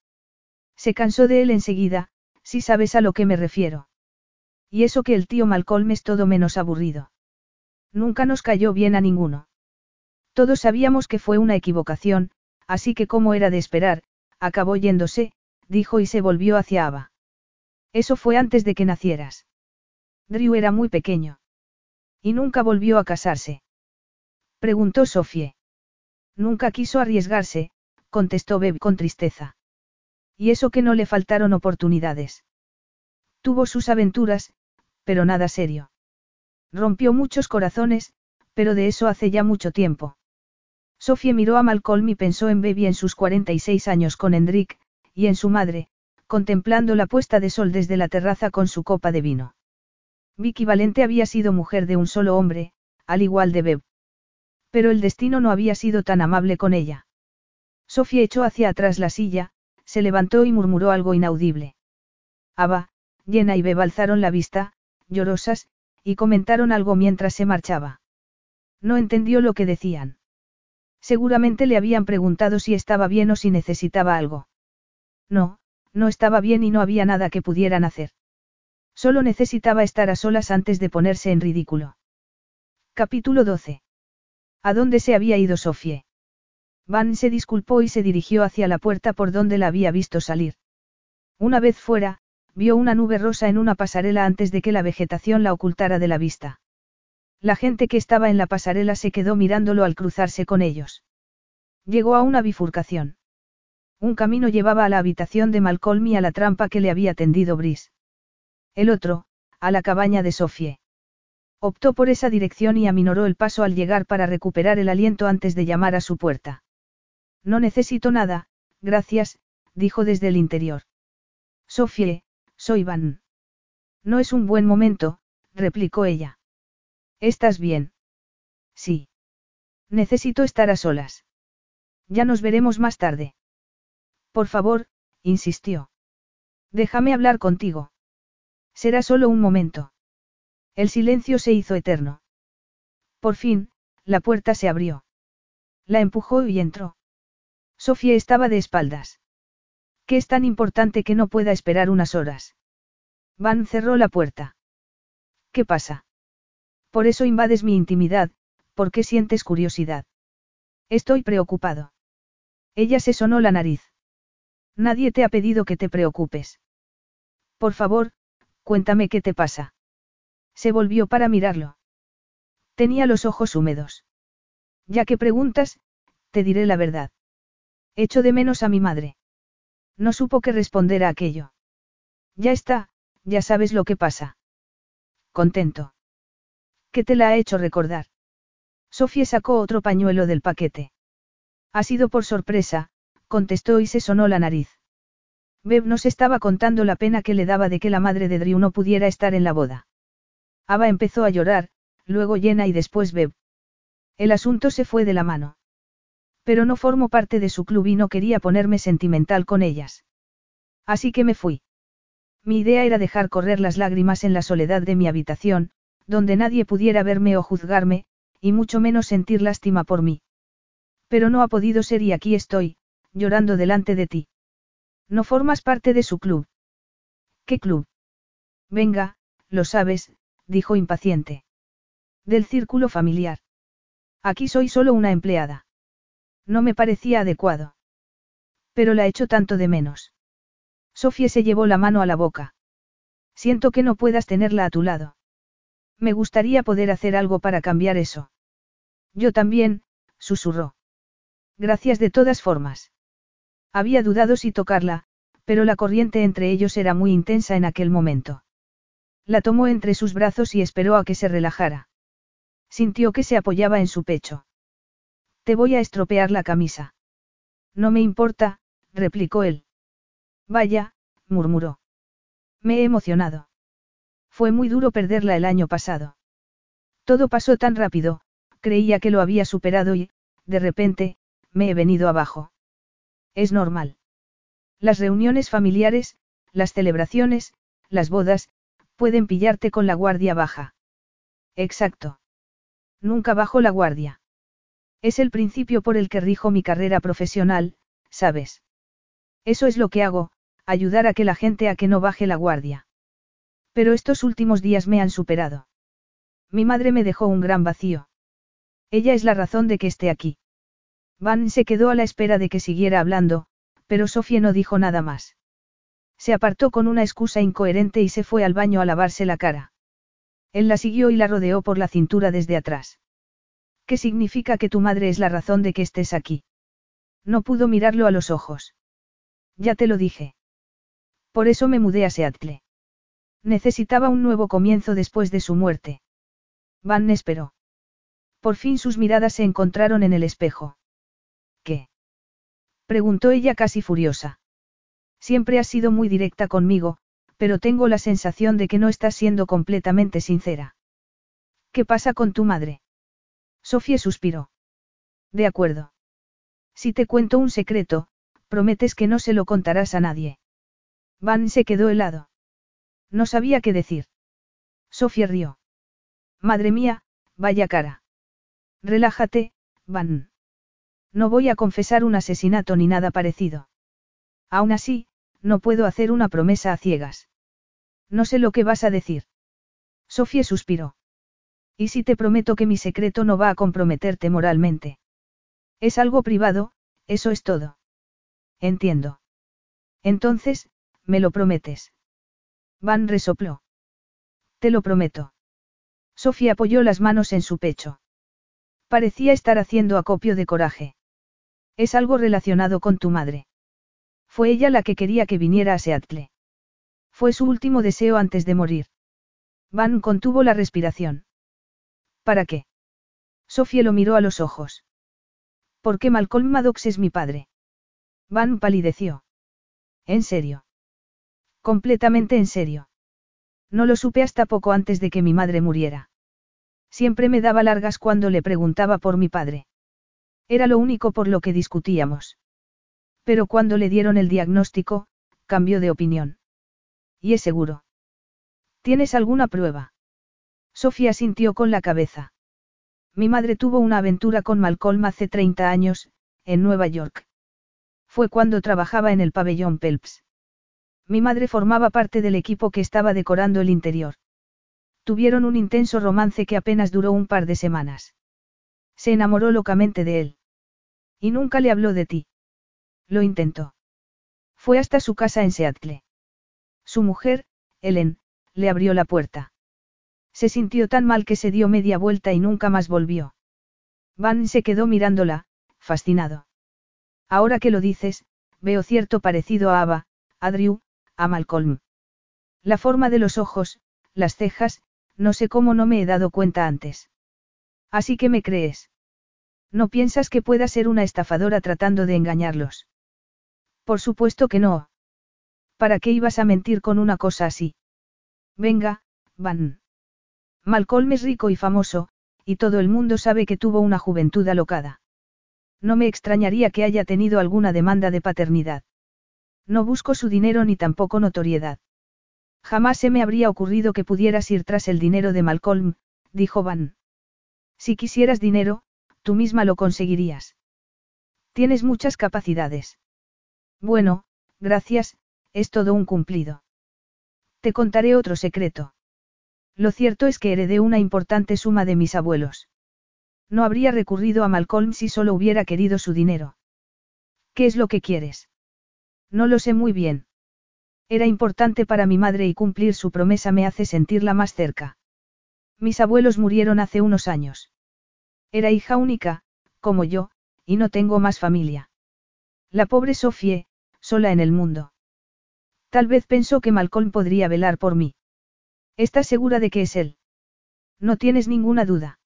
Se cansó de él enseguida, si sabes a lo que me refiero. Y eso que el tío Malcolm es todo menos aburrido. Nunca nos cayó bien a ninguno. Todos sabíamos que fue una equivocación, así que como era de esperar, acabó yéndose, dijo y se volvió hacia Ava. Eso fue antes de que nacieras. Drew era muy pequeño. ¿Y nunca volvió a casarse? Preguntó Sofie. Nunca quiso arriesgarse, contestó Beb con tristeza. Y eso que no le faltaron oportunidades. Tuvo sus aventuras, pero nada serio. Rompió muchos corazones, pero de eso hace ya mucho tiempo. Sofía miró a Malcolm y pensó en Baby en sus 46 años con Hendrik, y en su madre, contemplando la puesta de sol desde la terraza con su copa de vino. Vicky Valente había sido mujer de un solo hombre, al igual de Beb. Pero el destino no había sido tan amable con ella. Sofía echó hacia atrás la silla, se levantó y murmuró algo inaudible. Ava, Llena y Beb alzaron la vista, llorosas, y comentaron algo mientras se marchaba. No entendió lo que decían. Seguramente le habían preguntado si estaba bien o si necesitaba algo. No, no estaba bien y no había nada que pudieran hacer. Solo necesitaba estar a solas antes de ponerse en ridículo. Capítulo 12. ¿A dónde se había ido Sofie? Van se disculpó y se dirigió hacia la puerta por donde la había visto salir. Una vez fuera, vio una nube rosa en una pasarela antes de que la vegetación la ocultara de la vista. La gente que estaba en la pasarela se quedó mirándolo al cruzarse con ellos. Llegó a una bifurcación. Un camino llevaba a la habitación de Malcolm y a la trampa que le había tendido Brice. El otro, a la cabaña de Sofie. Optó por esa dirección y aminoró el paso al llegar para recuperar el aliento antes de llamar a su puerta. No necesito nada, gracias, dijo desde el interior. Sofie, soy Van. No es un buen momento, replicó ella. ¿Estás bien? Sí. Necesito estar a solas. Ya nos veremos más tarde. Por favor, insistió. Déjame hablar contigo. Será solo un momento. El silencio se hizo eterno. Por fin, la puerta se abrió. La empujó y entró. Sofía estaba de espaldas. ¿Qué es tan importante que no pueda esperar unas horas? Van cerró la puerta. ¿Qué pasa? Por eso invades mi intimidad, porque sientes curiosidad. Estoy preocupado. Ella se sonó la nariz. Nadie te ha pedido que te preocupes. Por favor, cuéntame qué te pasa. Se volvió para mirarlo. Tenía los ojos húmedos. Ya que preguntas, te diré la verdad. Echo de menos a mi madre. No supo qué responder a aquello. Ya está, ya sabes lo que pasa. Contento. ¿Qué te la ha hecho recordar? Sofía sacó otro pañuelo del paquete. Ha sido por sorpresa, contestó y se sonó la nariz. Beb nos estaba contando la pena que le daba de que la madre de Drew no pudiera estar en la boda. Ava empezó a llorar, luego Llena y después Beb. El asunto se fue de la mano. Pero no formo parte de su club y no quería ponerme sentimental con ellas. Así que me fui. Mi idea era dejar correr las lágrimas en la soledad de mi habitación, donde nadie pudiera verme o juzgarme, y mucho menos sentir lástima por mí. Pero no ha podido ser y aquí estoy, llorando delante de ti. No formas parte de su club. ¿Qué club? Venga, lo sabes, dijo impaciente. Del círculo familiar. Aquí soy solo una empleada. No me parecía adecuado. Pero la echo tanto de menos. Sofía se llevó la mano a la boca. Siento que no puedas tenerla a tu lado. Me gustaría poder hacer algo para cambiar eso. Yo también, susurró. Gracias de todas formas. Había dudado si tocarla, pero la corriente entre ellos era muy intensa en aquel momento. La tomó entre sus brazos y esperó a que se relajara. Sintió que se apoyaba en su pecho. Te voy a estropear la camisa. No me importa, replicó él. Vaya, murmuró. Me he emocionado. Fue muy duro perderla el año pasado. Todo pasó tan rápido, creía que lo había superado y, de repente, me he venido abajo. Es normal. Las reuniones familiares, las celebraciones, las bodas, pueden pillarte con la guardia baja. Exacto. Nunca bajo la guardia. Es el principio por el que rijo mi carrera profesional, ¿sabes? Eso es lo que hago, ayudar a que la gente a que no baje la guardia. Pero estos últimos días me han superado. Mi madre me dejó un gran vacío. Ella es la razón de que esté aquí. Van se quedó a la espera de que siguiera hablando, pero Sofía no dijo nada más. Se apartó con una excusa incoherente y se fue al baño a lavarse la cara. Él la siguió y la rodeó por la cintura desde atrás. ¿Qué significa que tu madre es la razón de que estés aquí? No pudo mirarlo a los ojos. Ya te lo dije. Por eso me mudé a Seattle. Necesitaba un nuevo comienzo después de su muerte. Van esperó. Por fin sus miradas se encontraron en el espejo. ¿Qué? preguntó ella casi furiosa. Siempre has sido muy directa conmigo, pero tengo la sensación de que no estás siendo completamente sincera. ¿Qué pasa con tu madre? Sofía suspiró. De acuerdo. Si te cuento un secreto, prometes que no se lo contarás a nadie. Van se quedó helado. No sabía qué decir. Sofía rió. Madre mía, vaya cara. Relájate, Van. No voy a confesar un asesinato ni nada parecido. Aún así, no puedo hacer una promesa a ciegas. No sé lo que vas a decir. Sofía suspiró. ¿Y si te prometo que mi secreto no va a comprometerte moralmente? Es algo privado, eso es todo. Entiendo. Entonces, ¿me lo prometes? Van resopló. Te lo prometo. Sofía apoyó las manos en su pecho. Parecía estar haciendo acopio de coraje. Es algo relacionado con tu madre. Fue ella la que quería que viniera a Seattle. Fue su último deseo antes de morir. Van contuvo la respiración. ¿Para qué? Sofía lo miró a los ojos. ¿Por qué Malcolm Maddox es mi padre? Van palideció. ¿En serio? Completamente en serio. No lo supe hasta poco antes de que mi madre muriera. Siempre me daba largas cuando le preguntaba por mi padre. Era lo único por lo que discutíamos. Pero cuando le dieron el diagnóstico, cambió de opinión. Y es seguro. ¿Tienes alguna prueba? Sofía sintió con la cabeza. Mi madre tuvo una aventura con Malcolm hace 30 años, en Nueva York. Fue cuando trabajaba en el pabellón Pelps. Mi madre formaba parte del equipo que estaba decorando el interior. Tuvieron un intenso romance que apenas duró un par de semanas. Se enamoró locamente de él. Y nunca le habló de ti. Lo intentó. Fue hasta su casa en Seattle. Su mujer, Ellen, le abrió la puerta. Se sintió tan mal que se dio media vuelta y nunca más volvió. Van se quedó mirándola, fascinado. Ahora que lo dices, veo cierto parecido a Ava, a Drew, a Malcolm. La forma de los ojos, las cejas, no sé cómo no me he dado cuenta antes. Así que me crees. ¿No piensas que pueda ser una estafadora tratando de engañarlos? Por supuesto que no. ¿Para qué ibas a mentir con una cosa así? Venga, Van. Malcolm es rico y famoso, y todo el mundo sabe que tuvo una juventud alocada. No me extrañaría que haya tenido alguna demanda de paternidad. No busco su dinero ni tampoco notoriedad. Jamás se me habría ocurrido que pudieras ir tras el dinero de Malcolm, dijo Van. Si quisieras dinero, tú misma lo conseguirías. Tienes muchas capacidades. Bueno, gracias, es todo un cumplido. Te contaré otro secreto. Lo cierto es que heredé una importante suma de mis abuelos. No habría recurrido a Malcolm si solo hubiera querido su dinero. ¿Qué es lo que quieres? No lo sé muy bien. Era importante para mi madre y cumplir su promesa me hace sentirla más cerca. Mis abuelos murieron hace unos años. Era hija única, como yo, y no tengo más familia. La pobre Sofie, sola en el mundo. Tal vez pensó que Malcolm podría velar por mí. ¿Estás segura de que es él? No tienes ninguna duda.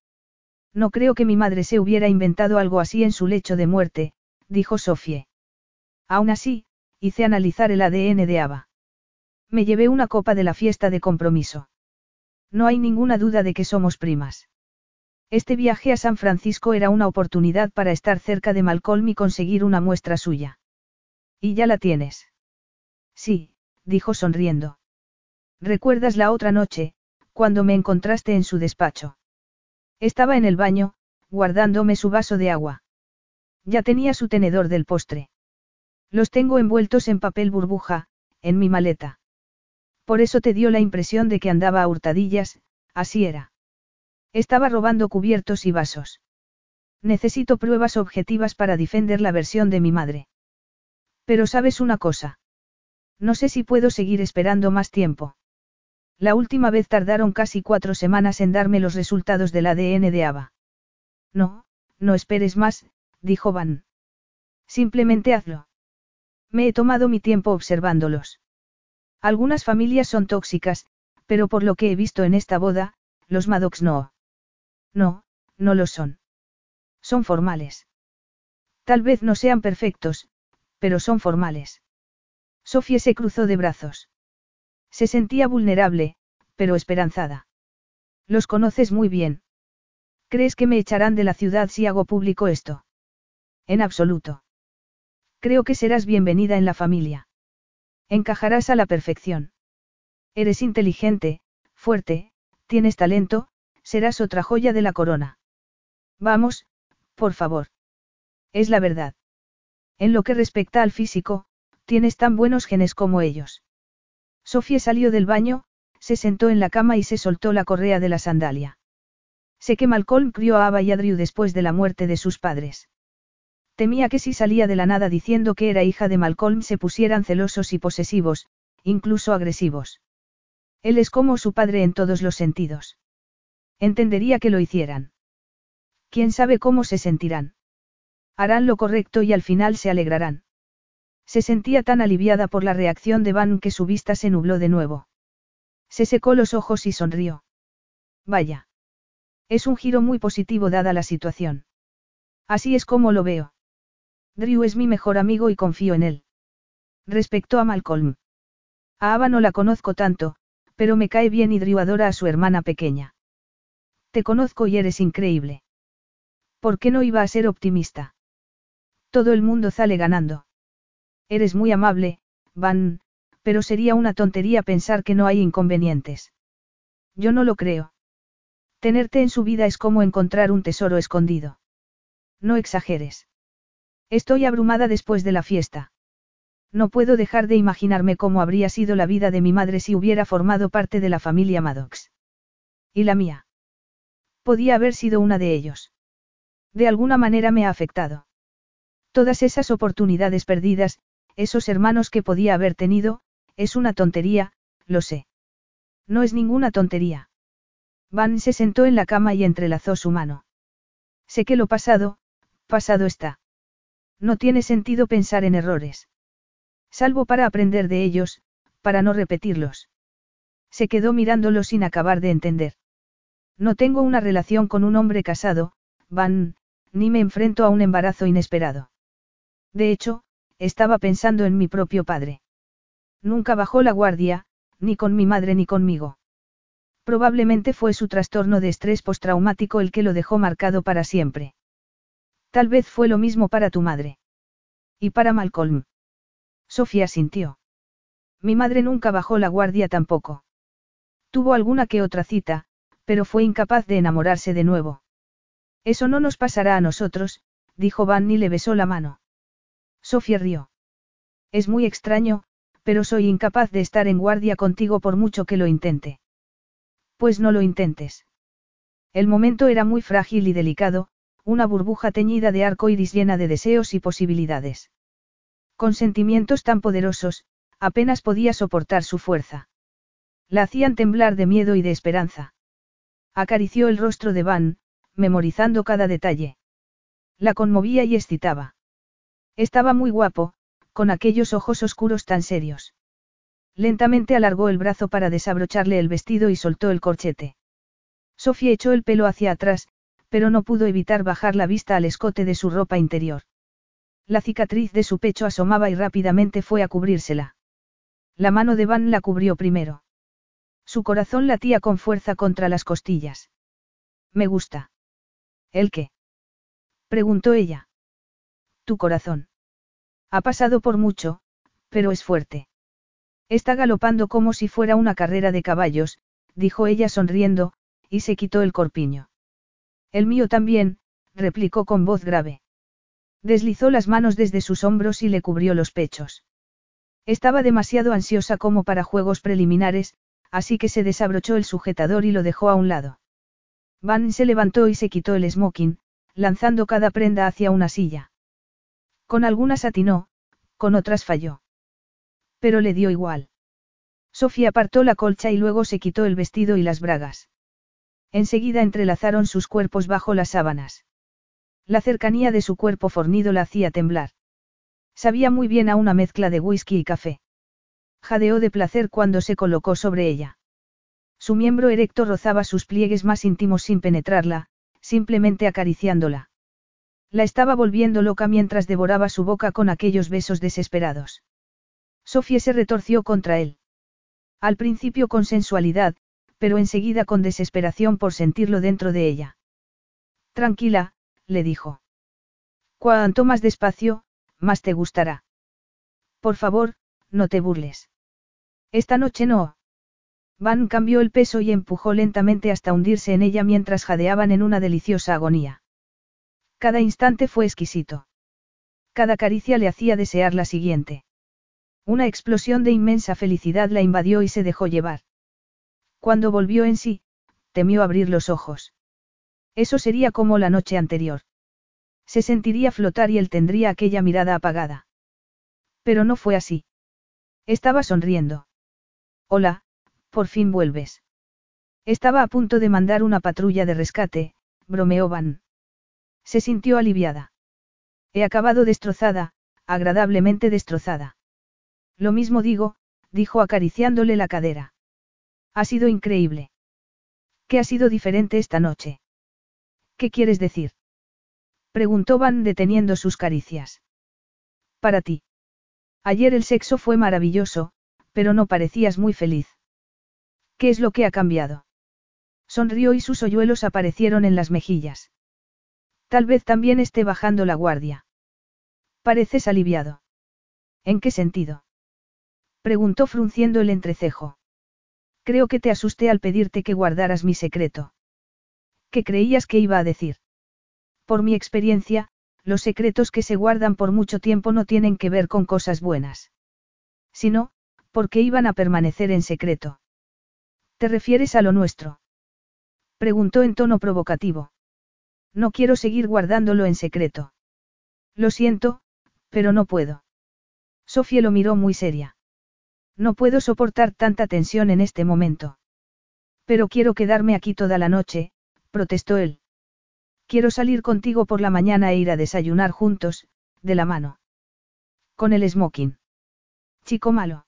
No creo que mi madre se hubiera inventado algo así en su lecho de muerte, dijo Sofie. Aún así, hice analizar el ADN de Ava. Me llevé una copa de la fiesta de compromiso. No hay ninguna duda de que somos primas. Este viaje a San Francisco era una oportunidad para estar cerca de Malcolm y conseguir una muestra suya. ¿Y ya la tienes? Sí, dijo sonriendo. ¿Recuerdas la otra noche, cuando me encontraste en su despacho? Estaba en el baño, guardándome su vaso de agua. Ya tenía su tenedor del postre. Los tengo envueltos en papel burbuja, en mi maleta. Por eso te dio la impresión de que andaba a hurtadillas, así era. Estaba robando cubiertos y vasos. Necesito pruebas objetivas para defender la versión de mi madre. Pero sabes una cosa. No sé si puedo seguir esperando más tiempo. La última vez tardaron casi cuatro semanas en darme los resultados del ADN de Ava. No, no esperes más, dijo Van. Simplemente hazlo. Me he tomado mi tiempo observándolos. Algunas familias son tóxicas, pero por lo que he visto en esta boda, los Maddox no. No, no lo son. Son formales. Tal vez no sean perfectos, pero son formales. Sofía se cruzó de brazos. Se sentía vulnerable, pero esperanzada. Los conoces muy bien. ¿Crees que me echarán de la ciudad si hago público esto? En absoluto. Creo que serás bienvenida en la familia. Encajarás a la perfección. Eres inteligente, fuerte, tienes talento, serás otra joya de la corona. Vamos, por favor. Es la verdad. En lo que respecta al físico, tienes tan buenos genes como ellos. Sofía salió del baño, se sentó en la cama y se soltó la correa de la sandalia. Sé que Malcolm crió a Ava y a después de la muerte de sus padres. Temía que si salía de la nada diciendo que era hija de Malcolm se pusieran celosos y posesivos, incluso agresivos. Él es como su padre en todos los sentidos. Entendería que lo hicieran. ¿Quién sabe cómo se sentirán? Harán lo correcto y al final se alegrarán. Se sentía tan aliviada por la reacción de Van que su vista se nubló de nuevo. Se secó los ojos y sonrió. Vaya. Es un giro muy positivo dada la situación. Así es como lo veo. Drew es mi mejor amigo y confío en él. Respecto a Malcolm. A Ava no la conozco tanto, pero me cae bien y Drew adora a su hermana pequeña. Te conozco y eres increíble. ¿Por qué no iba a ser optimista? Todo el mundo sale ganando. Eres muy amable, Van, pero sería una tontería pensar que no hay inconvenientes. Yo no lo creo. Tenerte en su vida es como encontrar un tesoro escondido. No exageres. Estoy abrumada después de la fiesta. No puedo dejar de imaginarme cómo habría sido la vida de mi madre si hubiera formado parte de la familia Maddox. ¿Y la mía? Podía haber sido una de ellos. De alguna manera me ha afectado. Todas esas oportunidades perdidas, esos hermanos que podía haber tenido, es una tontería, lo sé. No es ninguna tontería. Van se sentó en la cama y entrelazó su mano. Sé que lo pasado, pasado está. No tiene sentido pensar en errores. Salvo para aprender de ellos, para no repetirlos. Se quedó mirándolo sin acabar de entender. No tengo una relación con un hombre casado, Van, ni me enfrento a un embarazo inesperado. De hecho, estaba pensando en mi propio padre. Nunca bajó la guardia, ni con mi madre ni conmigo. Probablemente fue su trastorno de estrés postraumático el que lo dejó marcado para siempre. Tal vez fue lo mismo para tu madre. Y para Malcolm. Sofía sintió. Mi madre nunca bajó la guardia tampoco. Tuvo alguna que otra cita, pero fue incapaz de enamorarse de nuevo. Eso no nos pasará a nosotros, dijo Van y le besó la mano. Sofía rió. Es muy extraño, pero soy incapaz de estar en guardia contigo por mucho que lo intente. Pues no lo intentes. El momento era muy frágil y delicado, una burbuja teñida de arco iris llena de deseos y posibilidades. Con sentimientos tan poderosos, apenas podía soportar su fuerza. La hacían temblar de miedo y de esperanza. Acarició el rostro de Van, memorizando cada detalle. La conmovía y excitaba. Estaba muy guapo, con aquellos ojos oscuros tan serios. Lentamente alargó el brazo para desabrocharle el vestido y soltó el corchete. Sofía echó el pelo hacia atrás, pero no pudo evitar bajar la vista al escote de su ropa interior. La cicatriz de su pecho asomaba y rápidamente fue a cubrírsela. La mano de Van la cubrió primero. Su corazón latía con fuerza contra las costillas. Me gusta. ¿El qué? preguntó ella. Tu corazón. Ha pasado por mucho, pero es fuerte. Está galopando como si fuera una carrera de caballos, dijo ella sonriendo, y se quitó el corpiño. El mío también, replicó con voz grave. Deslizó las manos desde sus hombros y le cubrió los pechos. Estaba demasiado ansiosa como para juegos preliminares, así que se desabrochó el sujetador y lo dejó a un lado. Van se levantó y se quitó el smoking, lanzando cada prenda hacia una silla. Con algunas atinó, con otras falló. Pero le dio igual. Sofía apartó la colcha y luego se quitó el vestido y las bragas. Enseguida entrelazaron sus cuerpos bajo las sábanas. La cercanía de su cuerpo fornido la hacía temblar. Sabía muy bien a una mezcla de whisky y café. Jadeó de placer cuando se colocó sobre ella. Su miembro erecto rozaba sus pliegues más íntimos sin penetrarla, simplemente acariciándola. La estaba volviendo loca mientras devoraba su boca con aquellos besos desesperados. Sofía se retorció contra él. Al principio con sensualidad, pero enseguida con desesperación por sentirlo dentro de ella. Tranquila, le dijo. Cuanto más despacio, más te gustará. Por favor, no te burles. Esta noche no. Van cambió el peso y empujó lentamente hasta hundirse en ella mientras jadeaban en una deliciosa agonía. Cada instante fue exquisito. Cada caricia le hacía desear la siguiente. Una explosión de inmensa felicidad la invadió y se dejó llevar. Cuando volvió en sí, temió abrir los ojos. Eso sería como la noche anterior. Se sentiría flotar y él tendría aquella mirada apagada. Pero no fue así. Estaba sonriendo. Hola, por fin vuelves. Estaba a punto de mandar una patrulla de rescate, bromeó Van. Se sintió aliviada. He acabado destrozada, agradablemente destrozada. Lo mismo digo, dijo acariciándole la cadera. Ha sido increíble. ¿Qué ha sido diferente esta noche? ¿Qué quieres decir? Preguntó Van deteniendo sus caricias. Para ti. Ayer el sexo fue maravilloso, pero no parecías muy feliz. ¿Qué es lo que ha cambiado? Sonrió y sus hoyuelos aparecieron en las mejillas. Tal vez también esté bajando la guardia. Pareces aliviado. ¿En qué sentido? Preguntó frunciendo el entrecejo. Creo que te asusté al pedirte que guardaras mi secreto. ¿Qué creías que iba a decir? Por mi experiencia, los secretos que se guardan por mucho tiempo no tienen que ver con cosas buenas. Sino, porque iban a permanecer en secreto. ¿Te refieres a lo nuestro? Preguntó en tono provocativo. No quiero seguir guardándolo en secreto. Lo siento, pero no puedo. Sofía lo miró muy seria. No puedo soportar tanta tensión en este momento. Pero quiero quedarme aquí toda la noche, protestó él. Quiero salir contigo por la mañana e ir a desayunar juntos, de la mano. Con el smoking. Chico malo.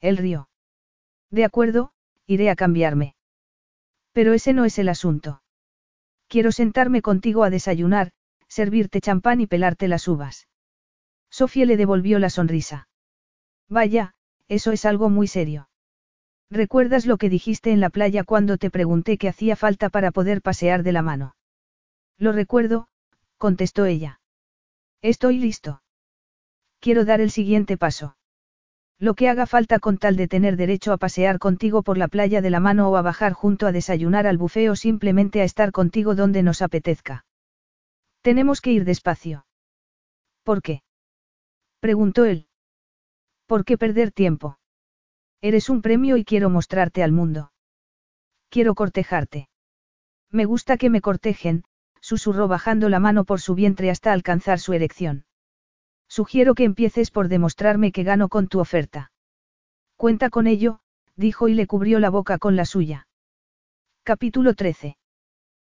Él rió. De acuerdo, iré a cambiarme. Pero ese no es el asunto. Quiero sentarme contigo a desayunar, servirte champán y pelarte las uvas. Sofía le devolvió la sonrisa. Vaya, eso es algo muy serio. ¿Recuerdas lo que dijiste en la playa cuando te pregunté qué hacía falta para poder pasear de la mano? Lo recuerdo, contestó ella. Estoy listo. Quiero dar el siguiente paso. Lo que haga falta con tal de tener derecho a pasear contigo por la playa de la mano o a bajar junto a desayunar al bufeo o simplemente a estar contigo donde nos apetezca. Tenemos que ir despacio. ¿Por qué? preguntó él. ¿Por qué perder tiempo? Eres un premio y quiero mostrarte al mundo. Quiero cortejarte. Me gusta que me cortejen, susurró bajando la mano por su vientre hasta alcanzar su erección. Sugiero que empieces por demostrarme que gano con tu oferta. Cuenta con ello, dijo y le cubrió la boca con la suya. Capítulo 13.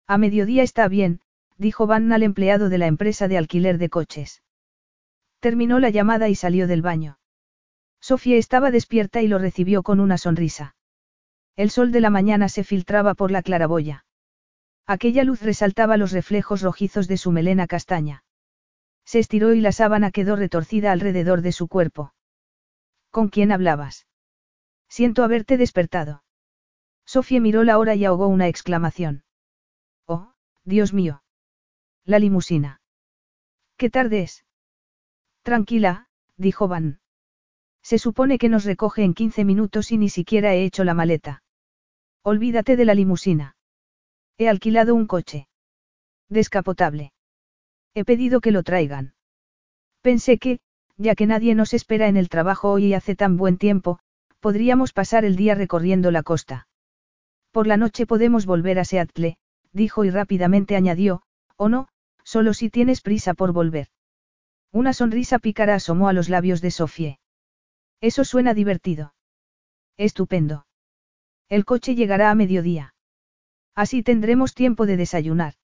A mediodía está bien, dijo Van al empleado de la empresa de alquiler de coches. Terminó la llamada y salió del baño. Sofía estaba despierta y lo recibió con una sonrisa. El sol de la mañana se filtraba por la claraboya. Aquella luz resaltaba los reflejos rojizos de su melena castaña. Se estiró y la sábana quedó retorcida alrededor de su cuerpo. ¿Con quién hablabas? Siento haberte despertado. Sofía miró la hora y ahogó una exclamación. Oh, Dios mío. La limusina. ¿Qué tarde es? Tranquila, dijo Van. Se supone que nos recoge en 15 minutos y ni siquiera he hecho la maleta. Olvídate de la limusina. He alquilado un coche. Descapotable. He pedido que lo traigan. Pensé que, ya que nadie nos espera en el trabajo hoy y hace tan buen tiempo, podríamos pasar el día recorriendo la costa. Por la noche podemos volver a Seattle, dijo y rápidamente añadió, o no, solo si tienes prisa por volver. Una sonrisa pícara asomó a los labios de Sofie. Eso suena divertido. Estupendo. El coche llegará a mediodía. Así tendremos tiempo de desayunar.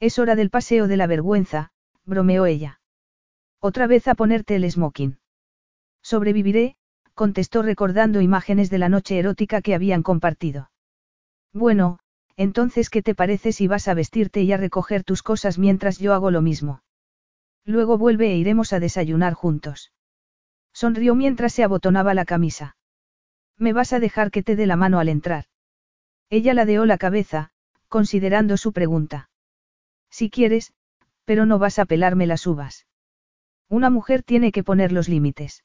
Es hora del paseo de la vergüenza, bromeó ella. Otra vez a ponerte el smoking. Sobreviviré, contestó recordando imágenes de la noche erótica que habían compartido. Bueno, entonces ¿qué te parece si vas a vestirte y a recoger tus cosas mientras yo hago lo mismo? Luego vuelve e iremos a desayunar juntos. Sonrió mientras se abotonaba la camisa. ¿Me vas a dejar que te dé la mano al entrar? Ella ladeó la cabeza, considerando su pregunta. Si quieres, pero no vas a pelarme las uvas. Una mujer tiene que poner los límites.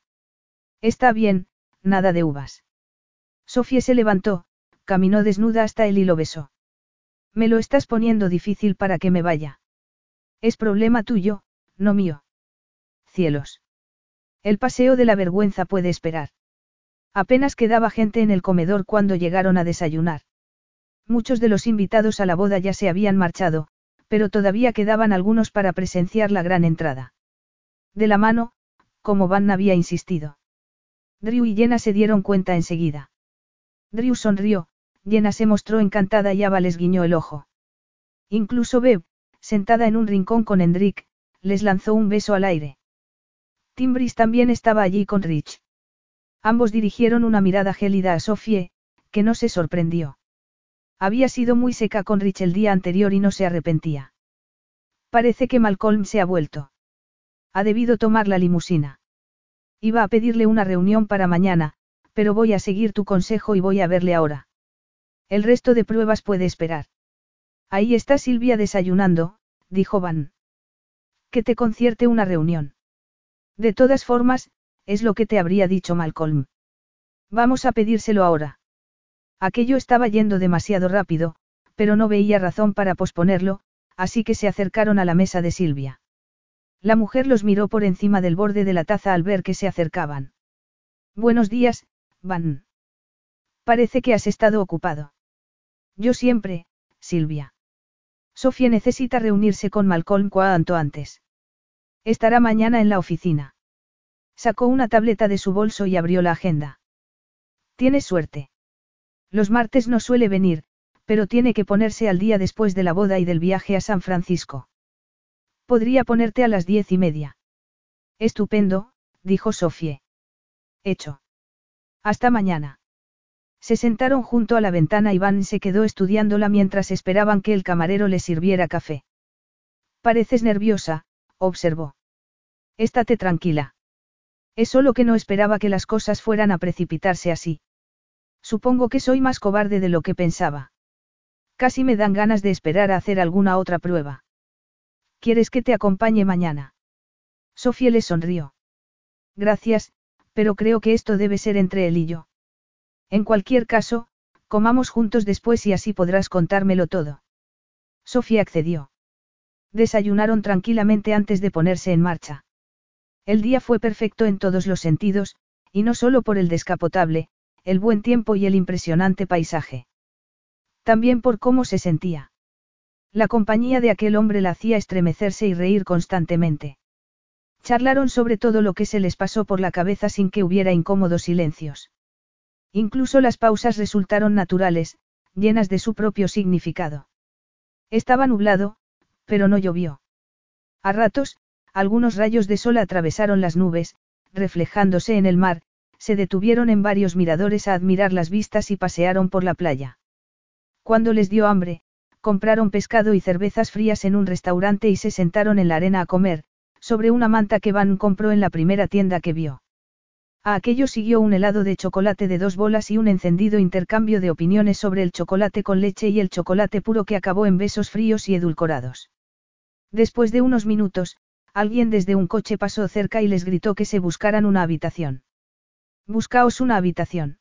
Está bien, nada de uvas. Sofía se levantó, caminó desnuda hasta él y lo besó. Me lo estás poniendo difícil para que me vaya. Es problema tuyo, no mío. Cielos. El paseo de la vergüenza puede esperar. Apenas quedaba gente en el comedor cuando llegaron a desayunar. Muchos de los invitados a la boda ya se habían marchado, pero todavía quedaban algunos para presenciar la gran entrada. De la mano, como Van había insistido. Drew y Jenna se dieron cuenta enseguida. Drew sonrió, Jenna se mostró encantada y Ava les guiñó el ojo. Incluso Bev, sentada en un rincón con Hendrik, les lanzó un beso al aire. Timbris también estaba allí con Rich. Ambos dirigieron una mirada gélida a Sophie, que no se sorprendió. Había sido muy seca con Rich el día anterior y no se arrepentía. Parece que Malcolm se ha vuelto. Ha debido tomar la limusina. Iba a pedirle una reunión para mañana, pero voy a seguir tu consejo y voy a verle ahora. El resto de pruebas puede esperar. Ahí está Silvia desayunando, dijo Van. Que te concierte una reunión. De todas formas, es lo que te habría dicho Malcolm. Vamos a pedírselo ahora. Aquello estaba yendo demasiado rápido, pero no veía razón para posponerlo, así que se acercaron a la mesa de Silvia. La mujer los miró por encima del borde de la taza al ver que se acercaban. Buenos días, Van. Parece que has estado ocupado. Yo siempre, Silvia. Sofía necesita reunirse con Malcolm cuanto antes. Estará mañana en la oficina. Sacó una tableta de su bolso y abrió la agenda. Tienes suerte. Los martes no suele venir, pero tiene que ponerse al día después de la boda y del viaje a San Francisco. Podría ponerte a las diez y media. Estupendo, dijo Sofie. Hecho. Hasta mañana. Se sentaron junto a la ventana y Van se quedó estudiándola mientras esperaban que el camarero le sirviera café. Pareces nerviosa, observó. Estate tranquila. Es solo que no esperaba que las cosas fueran a precipitarse así. Supongo que soy más cobarde de lo que pensaba. Casi me dan ganas de esperar a hacer alguna otra prueba. ¿Quieres que te acompañe mañana? Sofía le sonrió. Gracias, pero creo que esto debe ser entre él y yo. En cualquier caso, comamos juntos después y así podrás contármelo todo. Sofía accedió. Desayunaron tranquilamente antes de ponerse en marcha. El día fue perfecto en todos los sentidos, y no solo por el descapotable, el buen tiempo y el impresionante paisaje. También por cómo se sentía. La compañía de aquel hombre la hacía estremecerse y reír constantemente. Charlaron sobre todo lo que se les pasó por la cabeza sin que hubiera incómodos silencios. Incluso las pausas resultaron naturales, llenas de su propio significado. Estaba nublado, pero no llovió. A ratos, algunos rayos de sol atravesaron las nubes, reflejándose en el mar, se detuvieron en varios miradores a admirar las vistas y pasearon por la playa. Cuando les dio hambre, compraron pescado y cervezas frías en un restaurante y se sentaron en la arena a comer, sobre una manta que Van compró en la primera tienda que vio. A aquello siguió un helado de chocolate de dos bolas y un encendido intercambio de opiniones sobre el chocolate con leche y el chocolate puro que acabó en besos fríos y edulcorados. Después de unos minutos, alguien desde un coche pasó cerca y les gritó que se buscaran una habitación. Buscaos una habitación.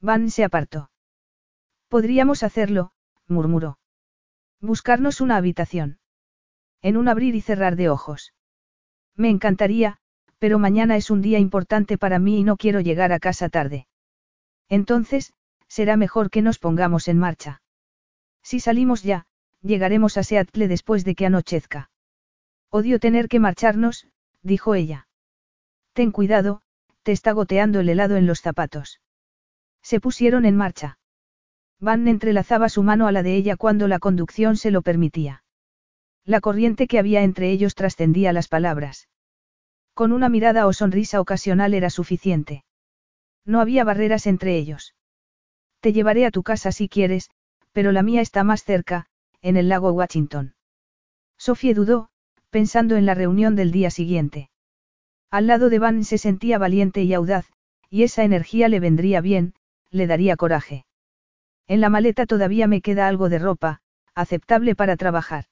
Van se apartó. Podríamos hacerlo, murmuró. Buscarnos una habitación. En un abrir y cerrar de ojos. Me encantaría, pero mañana es un día importante para mí y no quiero llegar a casa tarde. Entonces, será mejor que nos pongamos en marcha. Si salimos ya, llegaremos a Seattle después de que anochezca. Odio tener que marcharnos, dijo ella. Ten cuidado, te está goteando el helado en los zapatos. Se pusieron en marcha. Van entrelazaba su mano a la de ella cuando la conducción se lo permitía. La corriente que había entre ellos trascendía las palabras. Con una mirada o sonrisa ocasional era suficiente. No había barreras entre ellos. Te llevaré a tu casa si quieres, pero la mía está más cerca, en el lago Washington. Sofía dudó, pensando en la reunión del día siguiente. Al lado de Van se sentía valiente y audaz, y esa energía le vendría bien, le daría coraje. En la maleta todavía me queda algo de ropa, aceptable para trabajar.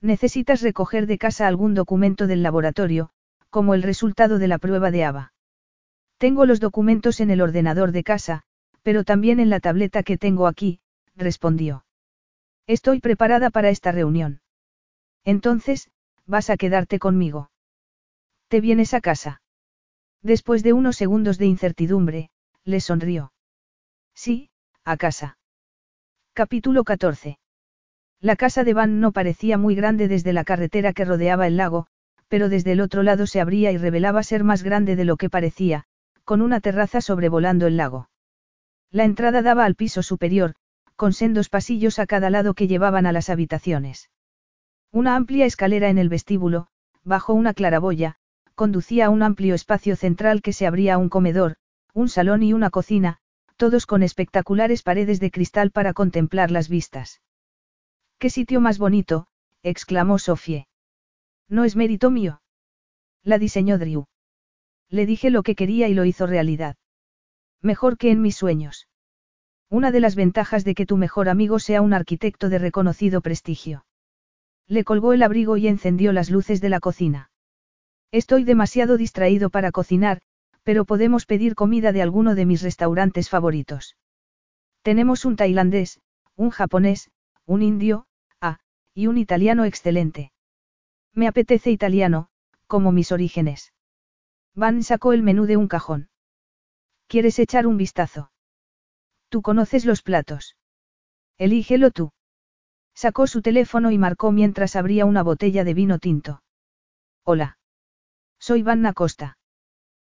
Necesitas recoger de casa algún documento del laboratorio, como el resultado de la prueba de ABA. Tengo los documentos en el ordenador de casa, pero también en la tableta que tengo aquí, respondió. Estoy preparada para esta reunión. Entonces, vas a quedarte conmigo. ¿Te vienes a casa? Después de unos segundos de incertidumbre, le sonrió. Sí, a casa. Capítulo 14. La casa de Van no parecía muy grande desde la carretera que rodeaba el lago, pero desde el otro lado se abría y revelaba ser más grande de lo que parecía, con una terraza sobrevolando el lago. La entrada daba al piso superior, con sendos pasillos a cada lado que llevaban a las habitaciones. Una amplia escalera en el vestíbulo, bajo una claraboya, conducía a un amplio espacio central que se abría a un comedor, un salón y una cocina, todos con espectaculares paredes de cristal para contemplar las vistas. ¡Qué sitio más bonito! exclamó Sofie. No es mérito mío. La diseñó Drew. Le dije lo que quería y lo hizo realidad. Mejor que en mis sueños. Una de las ventajas de que tu mejor amigo sea un arquitecto de reconocido prestigio. Le colgó el abrigo y encendió las luces de la cocina. Estoy demasiado distraído para cocinar, pero podemos pedir comida de alguno de mis restaurantes favoritos. Tenemos un tailandés, un japonés, un indio, ah, y un italiano excelente. Me apetece italiano, como mis orígenes. Van sacó el menú de un cajón. ¿Quieres echar un vistazo? Tú conoces los platos. Elígelo tú. Sacó su teléfono y marcó mientras abría una botella de vino tinto. Hola. Soy Vanna Costa.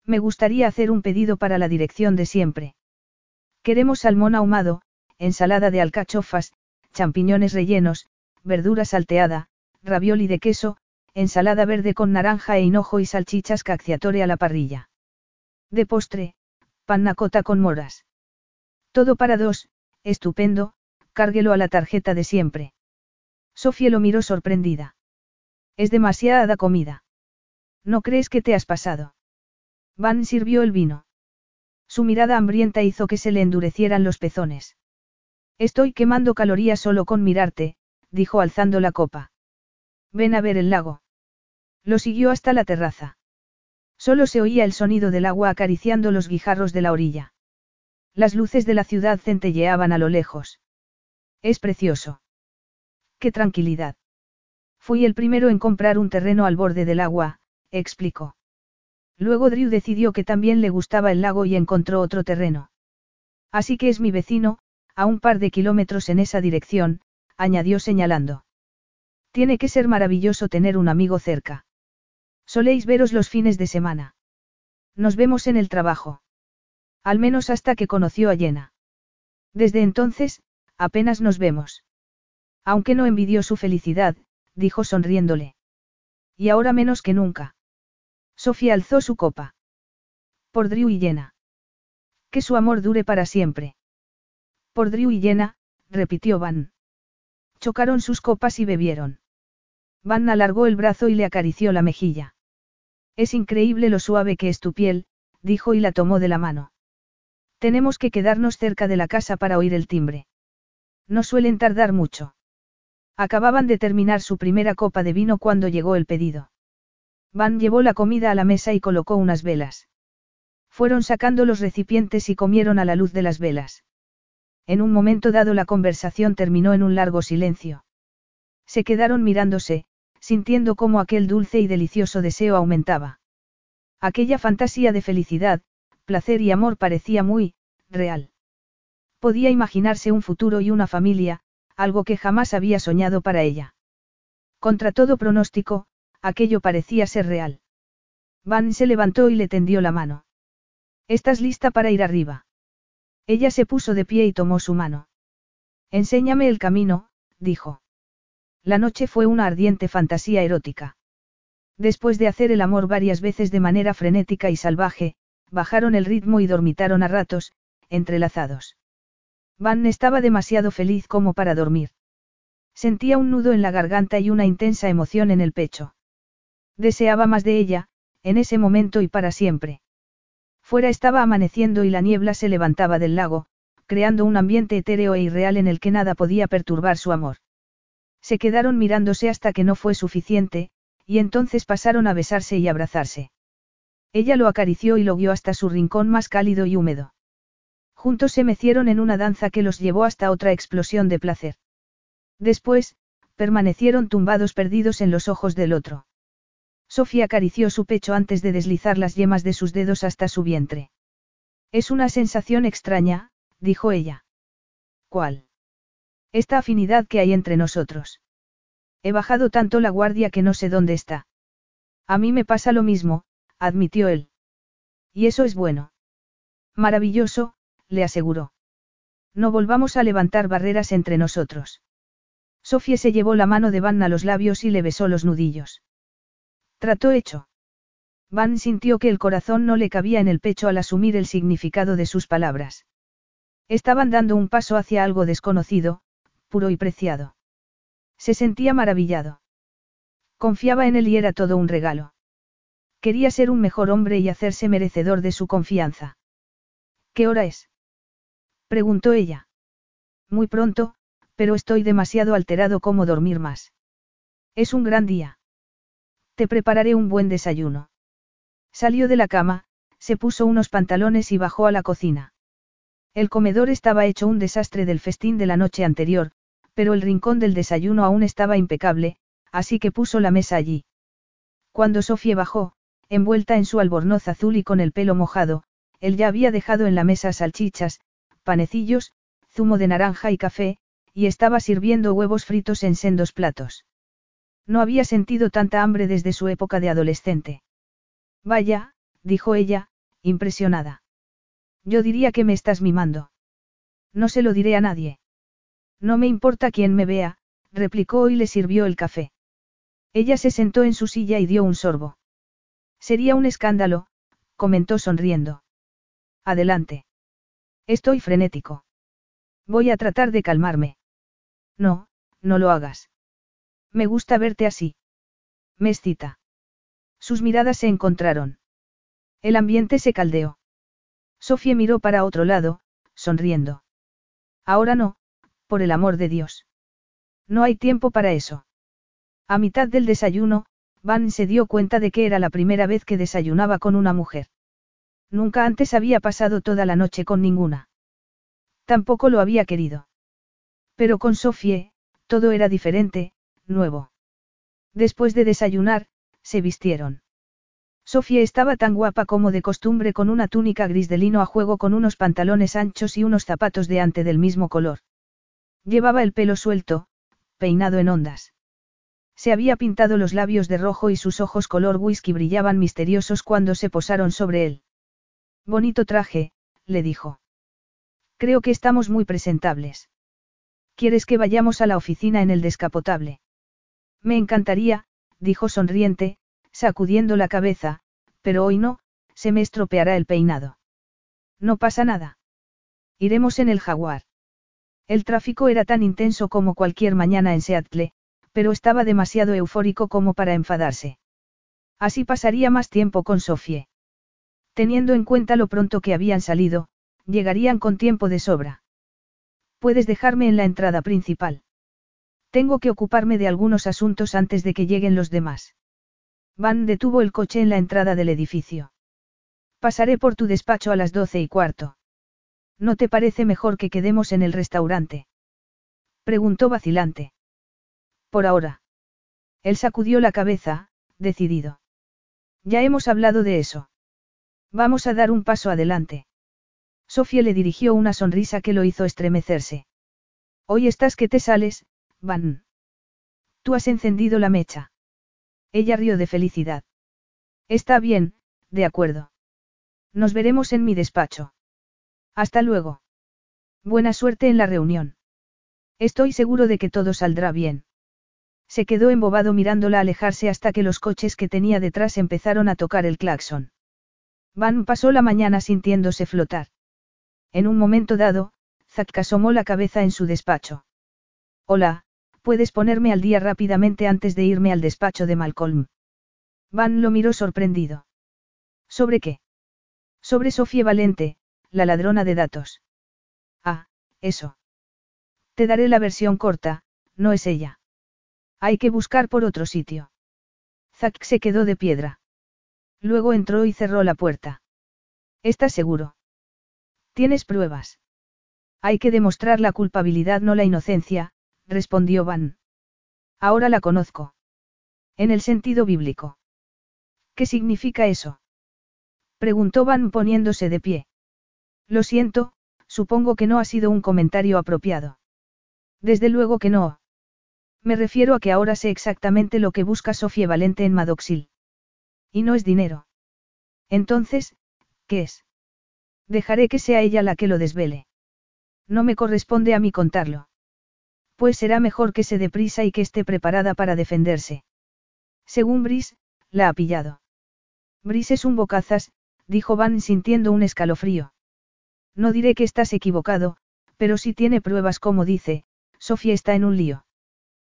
Me gustaría hacer un pedido para la dirección de siempre. Queremos salmón ahumado, ensalada de alcachofas, champiñones rellenos, verdura salteada, ravioli de queso, ensalada verde con naranja e hinojo y salchichas cacciatore a la parrilla. De postre, panna cotta con moras. Todo para dos, estupendo, cárguelo a la tarjeta de siempre. Sofía lo miró sorprendida. Es demasiada comida. ¿No crees que te has pasado? Van sirvió el vino. Su mirada hambrienta hizo que se le endurecieran los pezones. Estoy quemando calorías solo con mirarte, dijo alzando la copa. Ven a ver el lago. Lo siguió hasta la terraza. Solo se oía el sonido del agua acariciando los guijarros de la orilla. Las luces de la ciudad centelleaban a lo lejos. Es precioso. Qué tranquilidad. Fui el primero en comprar un terreno al borde del agua, explicó. Luego Drew decidió que también le gustaba el lago y encontró otro terreno. Así que es mi vecino, a un par de kilómetros en esa dirección, añadió señalando. Tiene que ser maravilloso tener un amigo cerca. Soléis veros los fines de semana. Nos vemos en el trabajo. Al menos hasta que conoció a Jenna. Desde entonces, apenas nos vemos. Aunque no envidió su felicidad, dijo sonriéndole. Y ahora menos que nunca. Sofía alzó su copa. Por Drew y Jenna. Que su amor dure para siempre. Por Drew y Jenna, repitió Van. Chocaron sus copas y bebieron. Van alargó el brazo y le acarició la mejilla. Es increíble lo suave que es tu piel, dijo y la tomó de la mano. Tenemos que quedarnos cerca de la casa para oír el timbre. No suelen tardar mucho. Acababan de terminar su primera copa de vino cuando llegó el pedido. Van llevó la comida a la mesa y colocó unas velas. Fueron sacando los recipientes y comieron a la luz de las velas. En un momento dado la conversación terminó en un largo silencio. Se quedaron mirándose, sintiendo cómo aquel dulce y delicioso deseo aumentaba. Aquella fantasía de felicidad, placer y amor parecía muy, real. Podía imaginarse un futuro y una familia, algo que jamás había soñado para ella. Contra todo pronóstico, aquello parecía ser real. Van se levantó y le tendió la mano. ¿Estás lista para ir arriba? Ella se puso de pie y tomó su mano. Enséñame el camino, dijo. La noche fue una ardiente fantasía erótica. Después de hacer el amor varias veces de manera frenética y salvaje, bajaron el ritmo y dormitaron a ratos, entrelazados. Van estaba demasiado feliz como para dormir. Sentía un nudo en la garganta y una intensa emoción en el pecho. Deseaba más de ella, en ese momento y para siempre. Fuera estaba amaneciendo y la niebla se levantaba del lago, creando un ambiente etéreo e irreal en el que nada podía perturbar su amor. Se quedaron mirándose hasta que no fue suficiente, y entonces pasaron a besarse y abrazarse. Ella lo acarició y lo guió hasta su rincón más cálido y húmedo. Juntos se mecieron en una danza que los llevó hasta otra explosión de placer. Después, permanecieron tumbados perdidos en los ojos del otro. Sofía acarició su pecho antes de deslizar las yemas de sus dedos hasta su vientre. Es una sensación extraña, dijo ella. ¿Cuál? Esta afinidad que hay entre nosotros. He bajado tanto la guardia que no sé dónde está. A mí me pasa lo mismo, admitió él. Y eso es bueno. Maravilloso, le aseguró. No volvamos a levantar barreras entre nosotros. Sofía se llevó la mano de Van a los labios y le besó los nudillos. Trató hecho. Van sintió que el corazón no le cabía en el pecho al asumir el significado de sus palabras. Estaban dando un paso hacia algo desconocido, puro y preciado. Se sentía maravillado. Confiaba en él y era todo un regalo. Quería ser un mejor hombre y hacerse merecedor de su confianza. ¿Qué hora es? preguntó ella. Muy pronto, pero estoy demasiado alterado como dormir más. Es un gran día. Te prepararé un buen desayuno. Salió de la cama, se puso unos pantalones y bajó a la cocina. El comedor estaba hecho un desastre del festín de la noche anterior, pero el rincón del desayuno aún estaba impecable, así que puso la mesa allí. Cuando Sofía bajó, envuelta en su albornoz azul y con el pelo mojado, él ya había dejado en la mesa salchichas, panecillos, zumo de naranja y café, y estaba sirviendo huevos fritos en sendos platos. No había sentido tanta hambre desde su época de adolescente. Vaya, dijo ella, impresionada. Yo diría que me estás mimando. No se lo diré a nadie. No me importa quién me vea, replicó y le sirvió el café. Ella se sentó en su silla y dio un sorbo. Sería un escándalo, comentó sonriendo. Adelante. Estoy frenético. Voy a tratar de calmarme. No, no lo hagas. Me gusta verte así. Me excita. Sus miradas se encontraron. El ambiente se caldeó. Sofía miró para otro lado, sonriendo. Ahora no, por el amor de Dios. No hay tiempo para eso. A mitad del desayuno, Van se dio cuenta de que era la primera vez que desayunaba con una mujer. Nunca antes había pasado toda la noche con ninguna. Tampoco lo había querido. Pero con Sofie, todo era diferente, nuevo. Después de desayunar, se vistieron. Sofía estaba tan guapa como de costumbre con una túnica gris de lino a juego con unos pantalones anchos y unos zapatos de ante del mismo color. Llevaba el pelo suelto, peinado en ondas. Se había pintado los labios de rojo y sus ojos color whisky brillaban misteriosos cuando se posaron sobre él. Bonito traje, le dijo. Creo que estamos muy presentables. ¿Quieres que vayamos a la oficina en el descapotable? Me encantaría, dijo sonriente, sacudiendo la cabeza, pero hoy no, se me estropeará el peinado. No pasa nada. Iremos en el jaguar. El tráfico era tan intenso como cualquier mañana en Seattle, pero estaba demasiado eufórico como para enfadarse. Así pasaría más tiempo con Sofie. Teniendo en cuenta lo pronto que habían salido, llegarían con tiempo de sobra. Puedes dejarme en la entrada principal. Tengo que ocuparme de algunos asuntos antes de que lleguen los demás. Van detuvo el coche en la entrada del edificio. Pasaré por tu despacho a las doce y cuarto. ¿No te parece mejor que quedemos en el restaurante? Preguntó vacilante. Por ahora. Él sacudió la cabeza, decidido. Ya hemos hablado de eso. Vamos a dar un paso adelante. Sofía le dirigió una sonrisa que lo hizo estremecerse. Hoy estás que te sales, Van. Tú has encendido la mecha. Ella rió de felicidad. Está bien, de acuerdo. Nos veremos en mi despacho. Hasta luego. Buena suerte en la reunión. Estoy seguro de que todo saldrá bien. Se quedó embobado mirándola alejarse hasta que los coches que tenía detrás empezaron a tocar el claxon. Van pasó la mañana sintiéndose flotar. En un momento dado, Zack asomó la cabeza en su despacho. Hola, puedes ponerme al día rápidamente antes de irme al despacho de Malcolm. Van lo miró sorprendido. ¿Sobre qué? Sobre Sofía Valente, la ladrona de datos. Ah, eso. Te daré la versión corta, no es ella. Hay que buscar por otro sitio. Zack se quedó de piedra. Luego entró y cerró la puerta. ¿Estás seguro? ¿Tienes pruebas? Hay que demostrar la culpabilidad, no la inocencia, respondió Van. Ahora la conozco. En el sentido bíblico. ¿Qué significa eso? Preguntó Van poniéndose de pie. Lo siento, supongo que no ha sido un comentario apropiado. Desde luego que no. Me refiero a que ahora sé exactamente lo que busca Sofía Valente en Madoxil. Y no es dinero. Entonces, ¿qué es? Dejaré que sea ella la que lo desvele. No me corresponde a mí contarlo. Pues será mejor que se dé prisa y que esté preparada para defenderse. Según Brice, la ha pillado. Brice es un bocazas, dijo Van sintiendo un escalofrío. No diré que estás equivocado, pero si tiene pruebas como dice, Sofía está en un lío.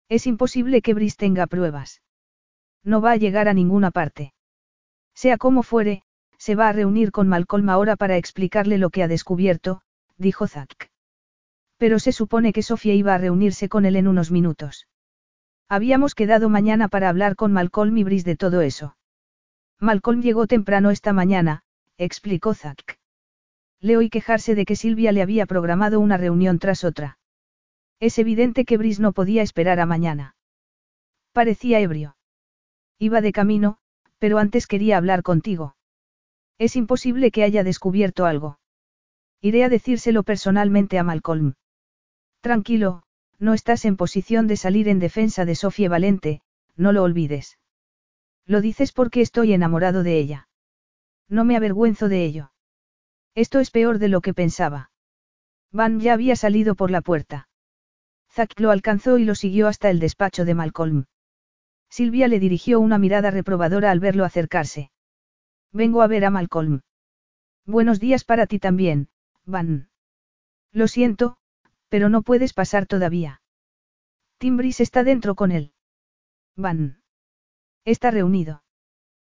Es imposible que Brice tenga pruebas. No va a llegar a ninguna parte. Sea como fuere, se va a reunir con Malcolm ahora para explicarle lo que ha descubierto, dijo Zack. Pero se supone que Sofía iba a reunirse con él en unos minutos. Habíamos quedado mañana para hablar con Malcolm y Brice de todo eso. Malcolm llegó temprano esta mañana, explicó Zack. Le oí quejarse de que Silvia le había programado una reunión tras otra. Es evidente que Brice no podía esperar a mañana. Parecía ebrio. Iba de camino, pero antes quería hablar contigo. Es imposible que haya descubierto algo. Iré a decírselo personalmente a Malcolm. Tranquilo, no estás en posición de salir en defensa de Sofía Valente, no lo olvides. Lo dices porque estoy enamorado de ella. No me avergüenzo de ello. Esto es peor de lo que pensaba. Van ya había salido por la puerta. Zack lo alcanzó y lo siguió hasta el despacho de Malcolm. Silvia le dirigió una mirada reprobadora al verlo acercarse. Vengo a ver a Malcolm. Buenos días para ti también, Van. Lo siento, pero no puedes pasar todavía. Timbris está dentro con él. Van. Está reunido.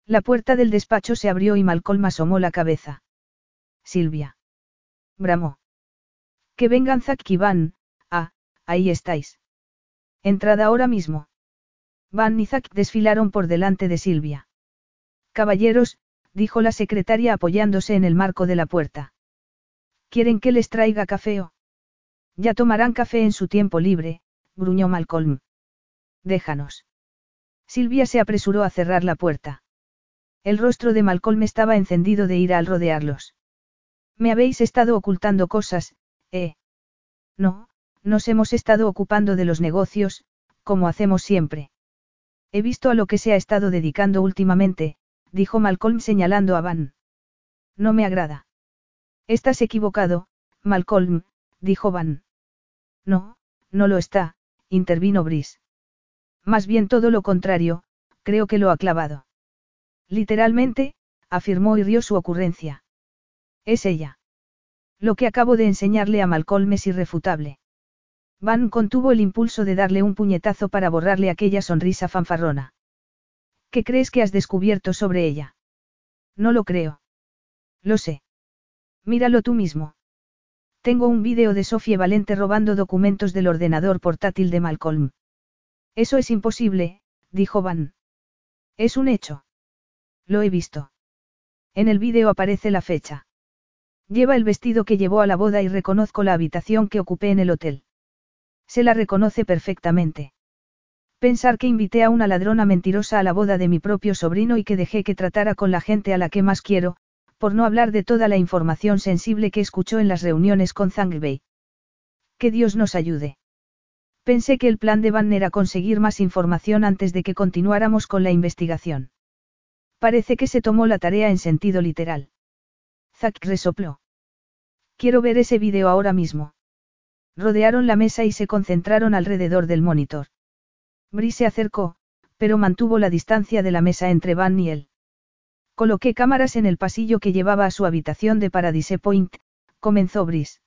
La puerta del despacho se abrió y Malcolm asomó la cabeza. Silvia. Bramó. Que vengan Zack y Van, ah, ahí estáis. Entrad ahora mismo. Van y Zack desfilaron por delante de Silvia. Caballeros, dijo la secretaria apoyándose en el marco de la puerta. ¿Quieren que les traiga café o? Ya tomarán café en su tiempo libre, gruñó Malcolm. Déjanos. Silvia se apresuró a cerrar la puerta. El rostro de Malcolm estaba encendido de ira al rodearlos. Me habéis estado ocultando cosas, ¿eh? No, nos hemos estado ocupando de los negocios, como hacemos siempre. He visto a lo que se ha estado dedicando últimamente, dijo Malcolm señalando a Van. No me agrada. Estás equivocado, Malcolm, dijo Van. No, no lo está, intervino Brice. Más bien todo lo contrario, creo que lo ha clavado. Literalmente, afirmó y rió su ocurrencia. Es ella. Lo que acabo de enseñarle a Malcolm es irrefutable. Van contuvo el impulso de darle un puñetazo para borrarle aquella sonrisa fanfarrona. ¿Qué crees que has descubierto sobre ella? No lo creo. Lo sé. Míralo tú mismo. Tengo un vídeo de Sofía Valente robando documentos del ordenador portátil de Malcolm. Eso es imposible, dijo Van. Es un hecho. Lo he visto. En el vídeo aparece la fecha. Lleva el vestido que llevó a la boda y reconozco la habitación que ocupé en el hotel. Se la reconoce perfectamente. Pensar que invité a una ladrona mentirosa a la boda de mi propio sobrino y que dejé que tratara con la gente a la que más quiero, por no hablar de toda la información sensible que escuchó en las reuniones con Zangbei. Que Dios nos ayude. Pensé que el plan de Van era conseguir más información antes de que continuáramos con la investigación. Parece que se tomó la tarea en sentido literal. Zack resopló. Quiero ver ese vídeo ahora mismo. Rodearon la mesa y se concentraron alrededor del monitor. Bri se acercó, pero mantuvo la distancia de la mesa entre Van y él. Coloqué cámaras en el pasillo que llevaba a su habitación de Paradise Point, comenzó Brice.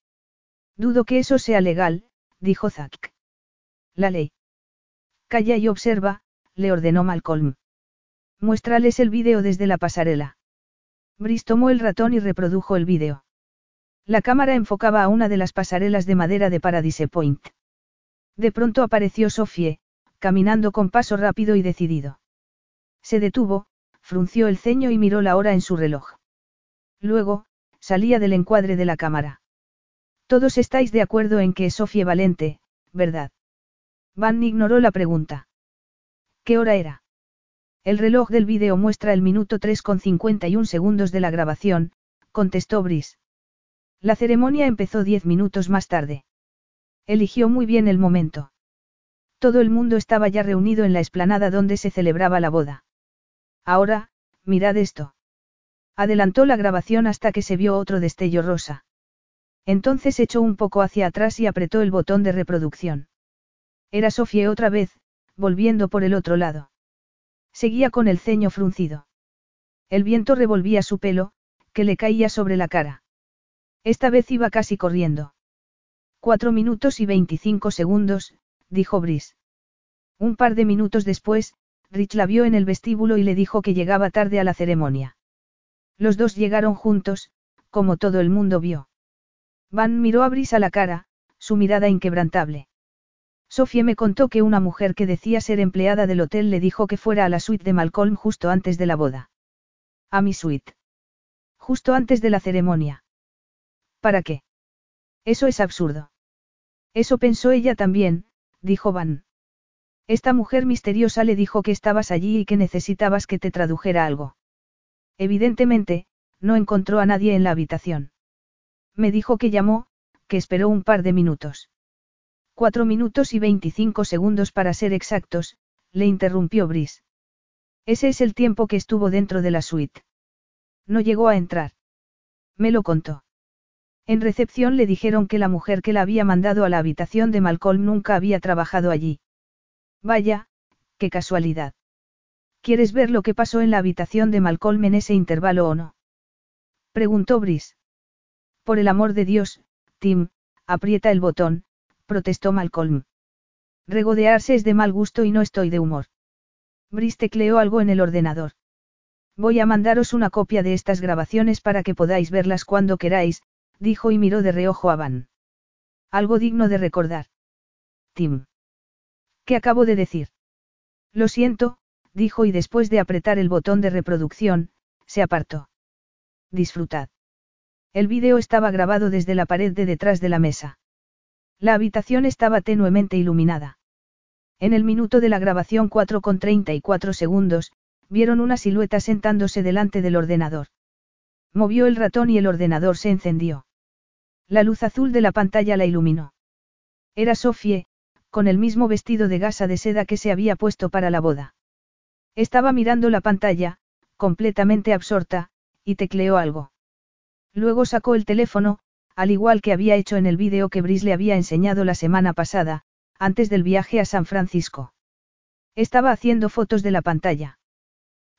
Dudo que eso sea legal, dijo Zack. La ley. Calla y observa, le ordenó Malcolm. Muéstrales el vídeo desde la pasarela. Brice tomó el ratón y reprodujo el vídeo. La cámara enfocaba a una de las pasarelas de madera de Paradise Point. De pronto apareció Sophie, caminando con paso rápido y decidido. Se detuvo, frunció el ceño y miró la hora en su reloj. Luego, salía del encuadre de la cámara. Todos estáis de acuerdo en que es Sofía Valente, ¿verdad? Van ignoró la pregunta. ¿Qué hora era? El reloj del vídeo muestra el minuto 3 con 51 segundos de la grabación, contestó Brice. La ceremonia empezó diez minutos más tarde. Eligió muy bien el momento. Todo el mundo estaba ya reunido en la explanada donde se celebraba la boda. Ahora, mirad esto. Adelantó la grabación hasta que se vio otro destello rosa. Entonces echó un poco hacia atrás y apretó el botón de reproducción. Era Sofía otra vez, volviendo por el otro lado. Seguía con el ceño fruncido. El viento revolvía su pelo, que le caía sobre la cara. Esta vez iba casi corriendo. Cuatro minutos y veinticinco segundos, dijo Brice. Un par de minutos después, Rich la vio en el vestíbulo y le dijo que llegaba tarde a la ceremonia. Los dos llegaron juntos, como todo el mundo vio. Van miró a Brice a la cara, su mirada inquebrantable. Sofía me contó que una mujer que decía ser empleada del hotel le dijo que fuera a la suite de Malcolm justo antes de la boda. A mi suite. Justo antes de la ceremonia. ¿Para qué? Eso es absurdo. Eso pensó ella también, dijo Van. Esta mujer misteriosa le dijo que estabas allí y que necesitabas que te tradujera algo. Evidentemente, no encontró a nadie en la habitación. Me dijo que llamó, que esperó un par de minutos. Cuatro minutos y veinticinco segundos para ser exactos, le interrumpió Brice. Ese es el tiempo que estuvo dentro de la suite. No llegó a entrar. Me lo contó. En recepción le dijeron que la mujer que la había mandado a la habitación de Malcolm nunca había trabajado allí. Vaya, qué casualidad. ¿Quieres ver lo que pasó en la habitación de Malcolm en ese intervalo o no? Preguntó Brice. Por el amor de Dios, Tim, aprieta el botón, protestó Malcolm. Regodearse es de mal gusto y no estoy de humor. Brice tecleó algo en el ordenador. Voy a mandaros una copia de estas grabaciones para que podáis verlas cuando queráis, dijo y miró de reojo a Van. Algo digno de recordar. Tim. ¿Qué acabo de decir? Lo siento, dijo y después de apretar el botón de reproducción, se apartó. Disfrutad. El vídeo estaba grabado desde la pared de detrás de la mesa. La habitación estaba tenuemente iluminada. En el minuto de la grabación 4 con 34 segundos, vieron una silueta sentándose delante del ordenador. Movió el ratón y el ordenador se encendió. La luz azul de la pantalla la iluminó. Era Sofie, con el mismo vestido de gasa de seda que se había puesto para la boda. Estaba mirando la pantalla, completamente absorta, y tecleó algo. Luego sacó el teléfono, al igual que había hecho en el vídeo que Brice le había enseñado la semana pasada, antes del viaje a San Francisco. Estaba haciendo fotos de la pantalla.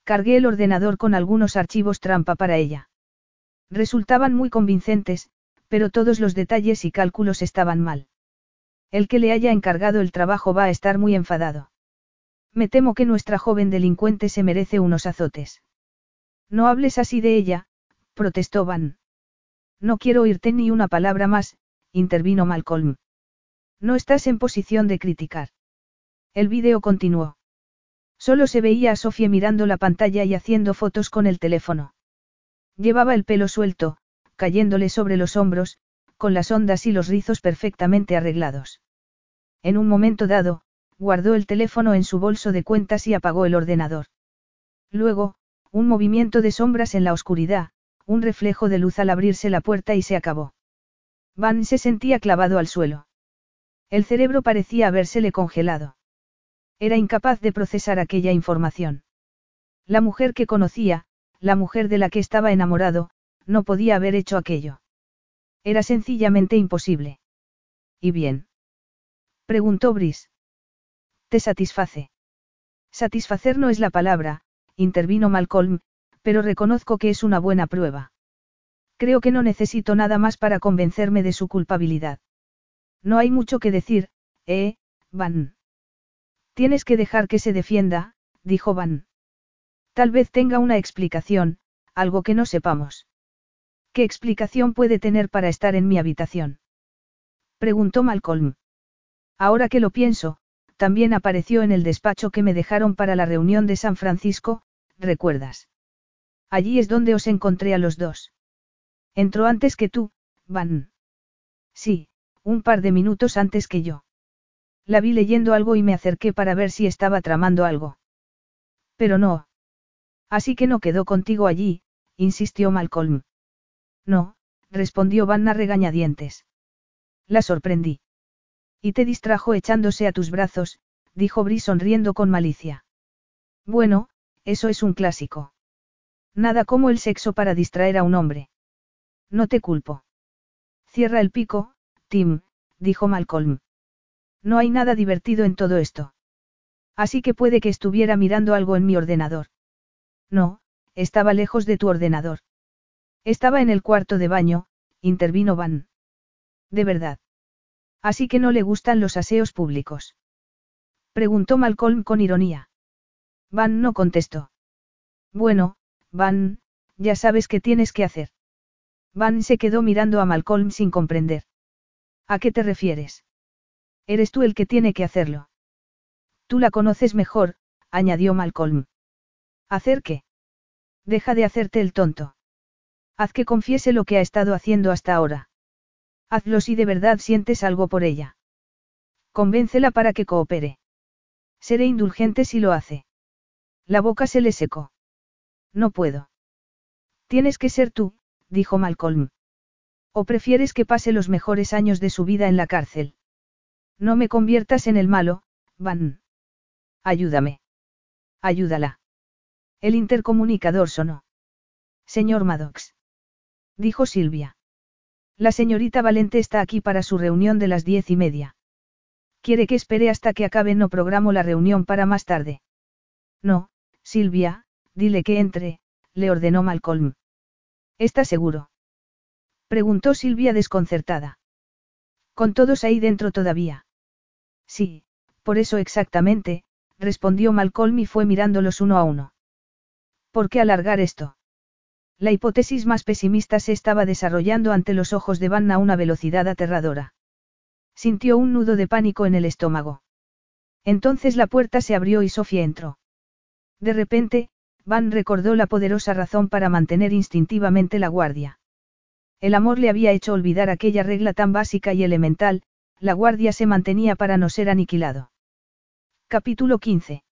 Cargué el ordenador con algunos archivos trampa para ella. Resultaban muy convincentes, pero todos los detalles y cálculos estaban mal. El que le haya encargado el trabajo va a estar muy enfadado. Me temo que nuestra joven delincuente se merece unos azotes. No hables así de ella, protestó Van. No quiero oírte ni una palabra más, intervino Malcolm. No estás en posición de criticar. El vídeo continuó. Solo se veía a Sofía mirando la pantalla y haciendo fotos con el teléfono. Llevaba el pelo suelto, cayéndole sobre los hombros, con las ondas y los rizos perfectamente arreglados. En un momento dado, guardó el teléfono en su bolso de cuentas y apagó el ordenador. Luego, un movimiento de sombras en la oscuridad, un reflejo de luz al abrirse la puerta y se acabó. Van se sentía clavado al suelo. El cerebro parecía habérsele congelado. Era incapaz de procesar aquella información. La mujer que conocía, la mujer de la que estaba enamorado, no podía haber hecho aquello. Era sencillamente imposible. ¿Y bien? Preguntó Brice. ¿Te satisface? Satisfacer no es la palabra, intervino Malcolm, pero reconozco que es una buena prueba. Creo que no necesito nada más para convencerme de su culpabilidad. No hay mucho que decir, ¿eh, Van? Tienes que dejar que se defienda, dijo Van. Tal vez tenga una explicación, algo que no sepamos. ¿Qué explicación puede tener para estar en mi habitación? Preguntó Malcolm. Ahora que lo pienso, también apareció en el despacho que me dejaron para la reunión de San Francisco, ¿recuerdas? Allí es donde os encontré a los dos. Entró antes que tú, Van. Sí, un par de minutos antes que yo. La vi leyendo algo y me acerqué para ver si estaba tramando algo. Pero no. Así que no quedó contigo allí, insistió Malcolm. No, respondió Vanna regañadientes. La sorprendí. Y te distrajo echándose a tus brazos, dijo Bri sonriendo con malicia. Bueno, eso es un clásico. Nada como el sexo para distraer a un hombre. No te culpo. Cierra el pico, Tim, dijo Malcolm. No hay nada divertido en todo esto. Así que puede que estuviera mirando algo en mi ordenador. No, estaba lejos de tu ordenador. Estaba en el cuarto de baño, intervino Van. De verdad. Así que no le gustan los aseos públicos. Preguntó Malcolm con ironía. Van no contestó. Bueno, Van, ya sabes qué tienes que hacer. Van se quedó mirando a Malcolm sin comprender. ¿A qué te refieres? Eres tú el que tiene que hacerlo. Tú la conoces mejor, añadió Malcolm. ¿Hacer qué? Deja de hacerte el tonto. Haz que confiese lo que ha estado haciendo hasta ahora. Hazlo si de verdad sientes algo por ella. Convéncela para que coopere. Seré indulgente si lo hace. La boca se le secó. No puedo. Tienes que ser tú, dijo Malcolm. ¿O prefieres que pase los mejores años de su vida en la cárcel? No me conviertas en el malo, Van. Ayúdame. Ayúdala. El intercomunicador sonó. Señor Maddox. Dijo Silvia. La señorita Valente está aquí para su reunión de las diez y media. ¿Quiere que espere hasta que acabe? No programo la reunión para más tarde. No, Silvia, dile que entre, le ordenó Malcolm. ¿Está seguro? Preguntó Silvia desconcertada. ¿Con todos ahí dentro todavía? Sí, por eso exactamente, respondió Malcolm y fue mirándolos uno a uno. ¿Por qué alargar esto? La hipótesis más pesimista se estaba desarrollando ante los ojos de Van a una velocidad aterradora. Sintió un nudo de pánico en el estómago. Entonces la puerta se abrió y Sofía entró. De repente, Van recordó la poderosa razón para mantener instintivamente la guardia. El amor le había hecho olvidar aquella regla tan básica y elemental, la guardia se mantenía para no ser aniquilado. Capítulo 15.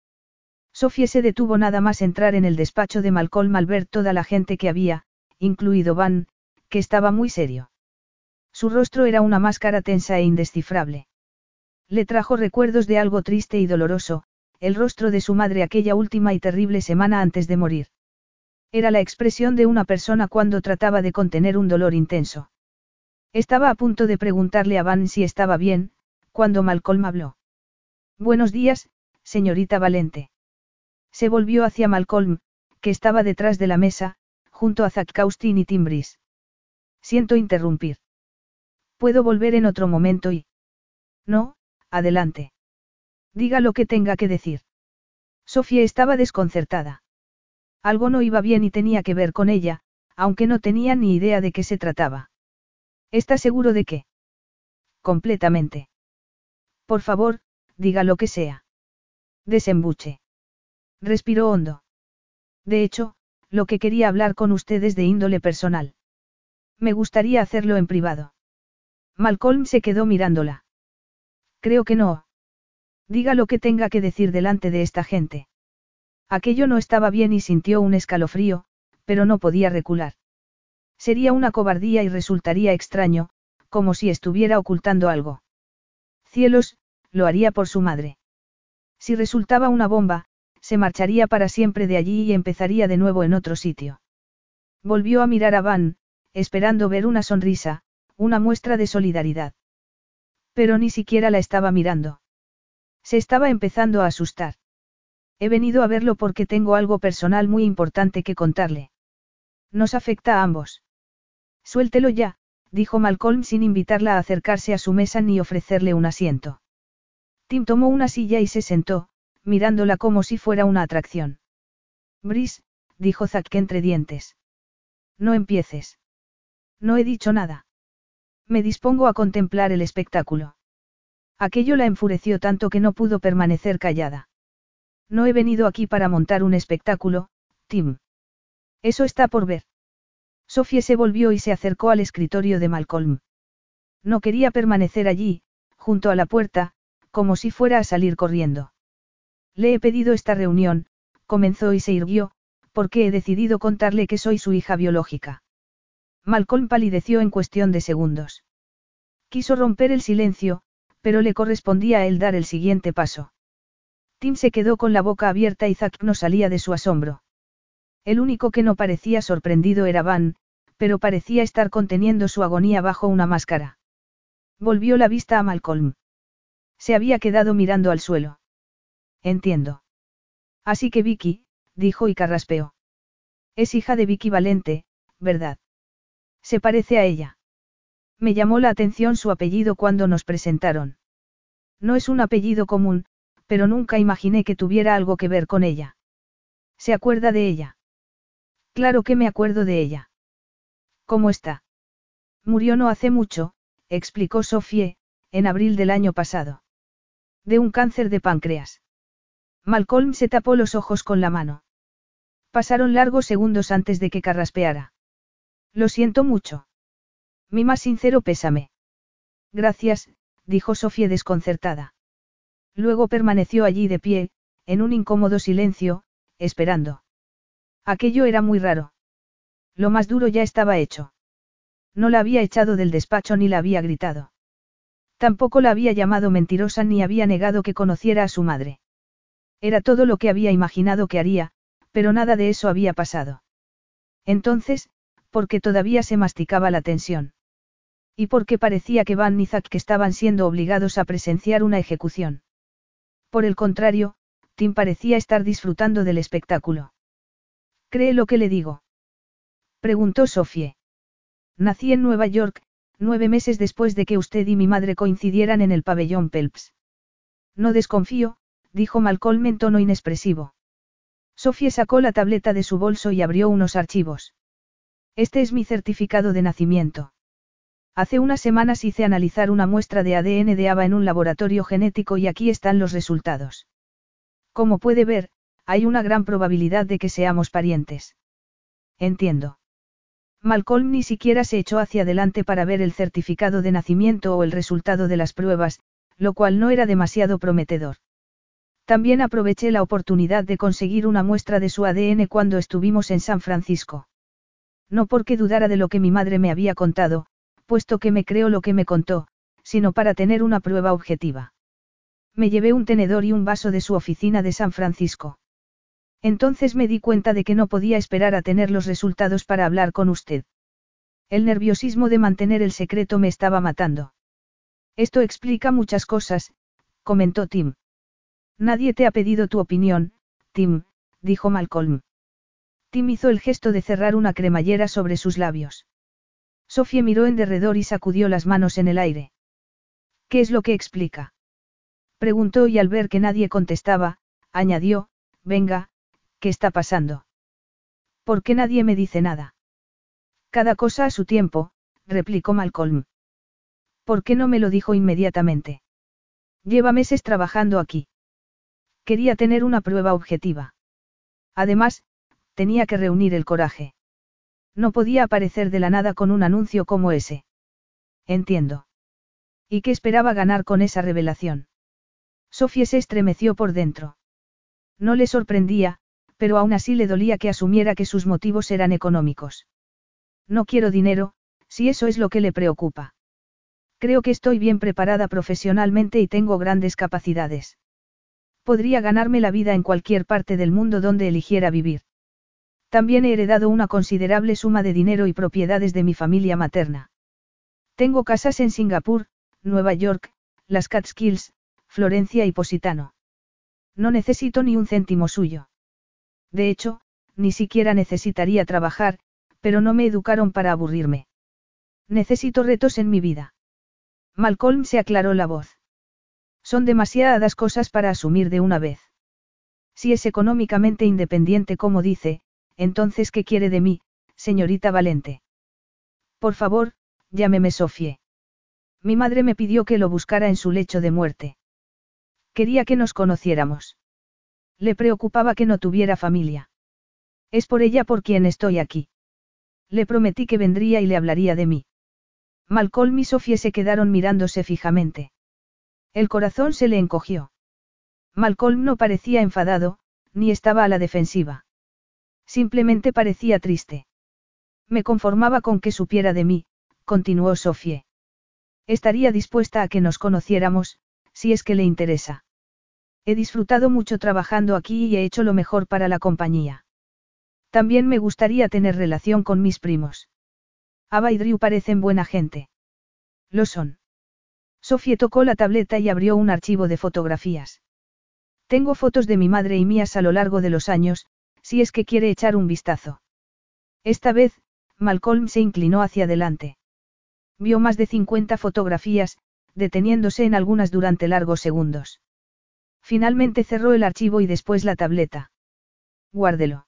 Sofía se detuvo nada más entrar en el despacho de Malcolm al ver toda la gente que había, incluido Van, que estaba muy serio. Su rostro era una máscara tensa e indescifrable. Le trajo recuerdos de algo triste y doloroso, el rostro de su madre aquella última y terrible semana antes de morir. Era la expresión de una persona cuando trataba de contener un dolor intenso. Estaba a punto de preguntarle a Van si estaba bien, cuando Malcolm habló. Buenos días, señorita Valente. Se volvió hacia Malcolm, que estaba detrás de la mesa, junto a Zack Kaustin y Timbris. Siento interrumpir. Puedo volver en otro momento y... No, adelante. Diga lo que tenga que decir. Sofía estaba desconcertada. Algo no iba bien y tenía que ver con ella, aunque no tenía ni idea de qué se trataba. ¿Está seguro de qué? Completamente. Por favor, diga lo que sea. Desembuche. Respiró hondo. De hecho, lo que quería hablar con ustedes de índole personal. Me gustaría hacerlo en privado. Malcolm se quedó mirándola. Creo que no. Diga lo que tenga que decir delante de esta gente. Aquello no estaba bien y sintió un escalofrío, pero no podía recular. Sería una cobardía y resultaría extraño, como si estuviera ocultando algo. Cielos, lo haría por su madre. Si resultaba una bomba, se marcharía para siempre de allí y empezaría de nuevo en otro sitio. Volvió a mirar a Van, esperando ver una sonrisa, una muestra de solidaridad. Pero ni siquiera la estaba mirando. Se estaba empezando a asustar. He venido a verlo porque tengo algo personal muy importante que contarle. Nos afecta a ambos. Suéltelo ya, dijo Malcolm sin invitarla a acercarse a su mesa ni ofrecerle un asiento. Tim tomó una silla y se sentó, mirándola como si fuera una atracción. Bris, dijo Zack entre dientes. No empieces. No he dicho nada. Me dispongo a contemplar el espectáculo. Aquello la enfureció tanto que no pudo permanecer callada. No he venido aquí para montar un espectáculo, Tim. Eso está por ver. Sofía se volvió y se acercó al escritorio de Malcolm. No quería permanecer allí, junto a la puerta, como si fuera a salir corriendo. Le he pedido esta reunión, comenzó y se irguió, porque he decidido contarle que soy su hija biológica. Malcolm palideció en cuestión de segundos. Quiso romper el silencio, pero le correspondía a él dar el siguiente paso. Tim se quedó con la boca abierta y Zack no salía de su asombro. El único que no parecía sorprendido era Van, pero parecía estar conteniendo su agonía bajo una máscara. Volvió la vista a Malcolm. Se había quedado mirando al suelo. Entiendo. Así que Vicky, dijo y carraspeó. Es hija de Vicky Valente, ¿verdad? Se parece a ella. Me llamó la atención su apellido cuando nos presentaron. No es un apellido común, pero nunca imaginé que tuviera algo que ver con ella. ¿Se acuerda de ella? Claro que me acuerdo de ella. ¿Cómo está? Murió no hace mucho, explicó Sofie, en abril del año pasado. De un cáncer de páncreas. Malcolm se tapó los ojos con la mano. Pasaron largos segundos antes de que carraspeara. Lo siento mucho. Mi más sincero pésame. Gracias, dijo Sofía desconcertada. Luego permaneció allí de pie, en un incómodo silencio, esperando. Aquello era muy raro. Lo más duro ya estaba hecho. No la había echado del despacho ni la había gritado. Tampoco la había llamado mentirosa ni había negado que conociera a su madre. Era todo lo que había imaginado que haría, pero nada de eso había pasado. Entonces, porque todavía se masticaba la tensión. Y porque parecía que Van Nizak que estaban siendo obligados a presenciar una ejecución. Por el contrario, Tim parecía estar disfrutando del espectáculo. ¿Cree lo que le digo? Preguntó Sofie. Nací en Nueva York, nueve meses después de que usted y mi madre coincidieran en el pabellón Pelps. No desconfío, dijo Malcolm en tono inexpresivo. Sofie sacó la tableta de su bolso y abrió unos archivos. Este es mi certificado de nacimiento. Hace unas semanas hice analizar una muestra de ADN de Ava en un laboratorio genético y aquí están los resultados. Como puede ver, hay una gran probabilidad de que seamos parientes. Entiendo. Malcolm ni siquiera se echó hacia adelante para ver el certificado de nacimiento o el resultado de las pruebas, lo cual no era demasiado prometedor. También aproveché la oportunidad de conseguir una muestra de su ADN cuando estuvimos en San Francisco. No porque dudara de lo que mi madre me había contado, puesto que me creo lo que me contó, sino para tener una prueba objetiva. Me llevé un tenedor y un vaso de su oficina de San Francisco. Entonces me di cuenta de que no podía esperar a tener los resultados para hablar con usted. El nerviosismo de mantener el secreto me estaba matando. Esto explica muchas cosas, comentó Tim. Nadie te ha pedido tu opinión, Tim, dijo Malcolm. Tim hizo el gesto de cerrar una cremallera sobre sus labios. Sofía miró en derredor y sacudió las manos en el aire. ¿Qué es lo que explica? Preguntó y al ver que nadie contestaba, añadió, venga, ¿qué está pasando? ¿Por qué nadie me dice nada? Cada cosa a su tiempo, replicó Malcolm. ¿Por qué no me lo dijo inmediatamente? Lleva meses trabajando aquí. Quería tener una prueba objetiva. Además, tenía que reunir el coraje. No podía aparecer de la nada con un anuncio como ese. Entiendo. ¿Y qué esperaba ganar con esa revelación? Sofía se estremeció por dentro. No le sorprendía, pero aún así le dolía que asumiera que sus motivos eran económicos. No quiero dinero, si eso es lo que le preocupa. Creo que estoy bien preparada profesionalmente y tengo grandes capacidades. Podría ganarme la vida en cualquier parte del mundo donde eligiera vivir. También he heredado una considerable suma de dinero y propiedades de mi familia materna. Tengo casas en Singapur, Nueva York, las Catskills, Florencia y Positano. No necesito ni un céntimo suyo. De hecho, ni siquiera necesitaría trabajar, pero no me educaron para aburrirme. Necesito retos en mi vida. Malcolm se aclaró la voz. Son demasiadas cosas para asumir de una vez. Si es económicamente independiente como dice, entonces ¿qué quiere de mí, señorita Valente? Por favor, llámeme Sofie. Mi madre me pidió que lo buscara en su lecho de muerte. Quería que nos conociéramos. Le preocupaba que no tuviera familia. Es por ella por quien estoy aquí. Le prometí que vendría y le hablaría de mí. Malcolm y Sofie se quedaron mirándose fijamente. El corazón se le encogió. Malcolm no parecía enfadado, ni estaba a la defensiva. Simplemente parecía triste. Me conformaba con que supiera de mí, continuó Sofie. Estaría dispuesta a que nos conociéramos, si es que le interesa. He disfrutado mucho trabajando aquí y he hecho lo mejor para la compañía. También me gustaría tener relación con mis primos. Ava y parecen buena gente. Lo son. Sofie tocó la tableta y abrió un archivo de fotografías. Tengo fotos de mi madre y mías a lo largo de los años, si es que quiere echar un vistazo. Esta vez, Malcolm se inclinó hacia adelante. Vio más de 50 fotografías, deteniéndose en algunas durante largos segundos. Finalmente cerró el archivo y después la tableta. Guárdelo.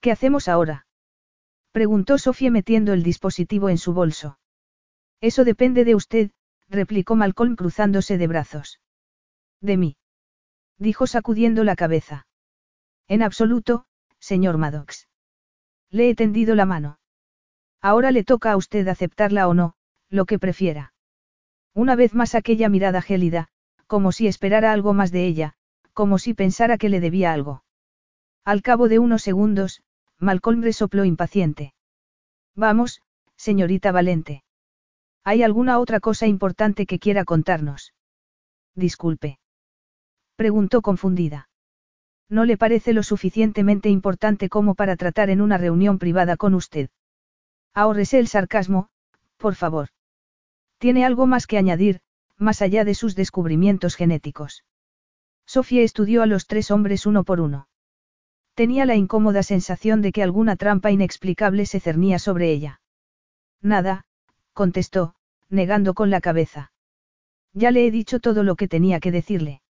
¿Qué hacemos ahora? Preguntó Sofía metiendo el dispositivo en su bolso. Eso depende de usted, replicó Malcolm cruzándose de brazos. De mí. Dijo sacudiendo la cabeza. En absoluto, señor Maddox. Le he tendido la mano. Ahora le toca a usted aceptarla o no, lo que prefiera. Una vez más aquella mirada gélida, como si esperara algo más de ella, como si pensara que le debía algo. Al cabo de unos segundos, Malcolm resopló impaciente. Vamos, señorita Valente. ¿Hay alguna otra cosa importante que quiera contarnos? Disculpe. Preguntó confundida. No le parece lo suficientemente importante como para tratar en una reunión privada con usted. Ahórrese el sarcasmo, por favor. Tiene algo más que añadir, más allá de sus descubrimientos genéticos. Sofía estudió a los tres hombres uno por uno. Tenía la incómoda sensación de que alguna trampa inexplicable se cernía sobre ella. Nada, contestó, negando con la cabeza. Ya le he dicho todo lo que tenía que decirle.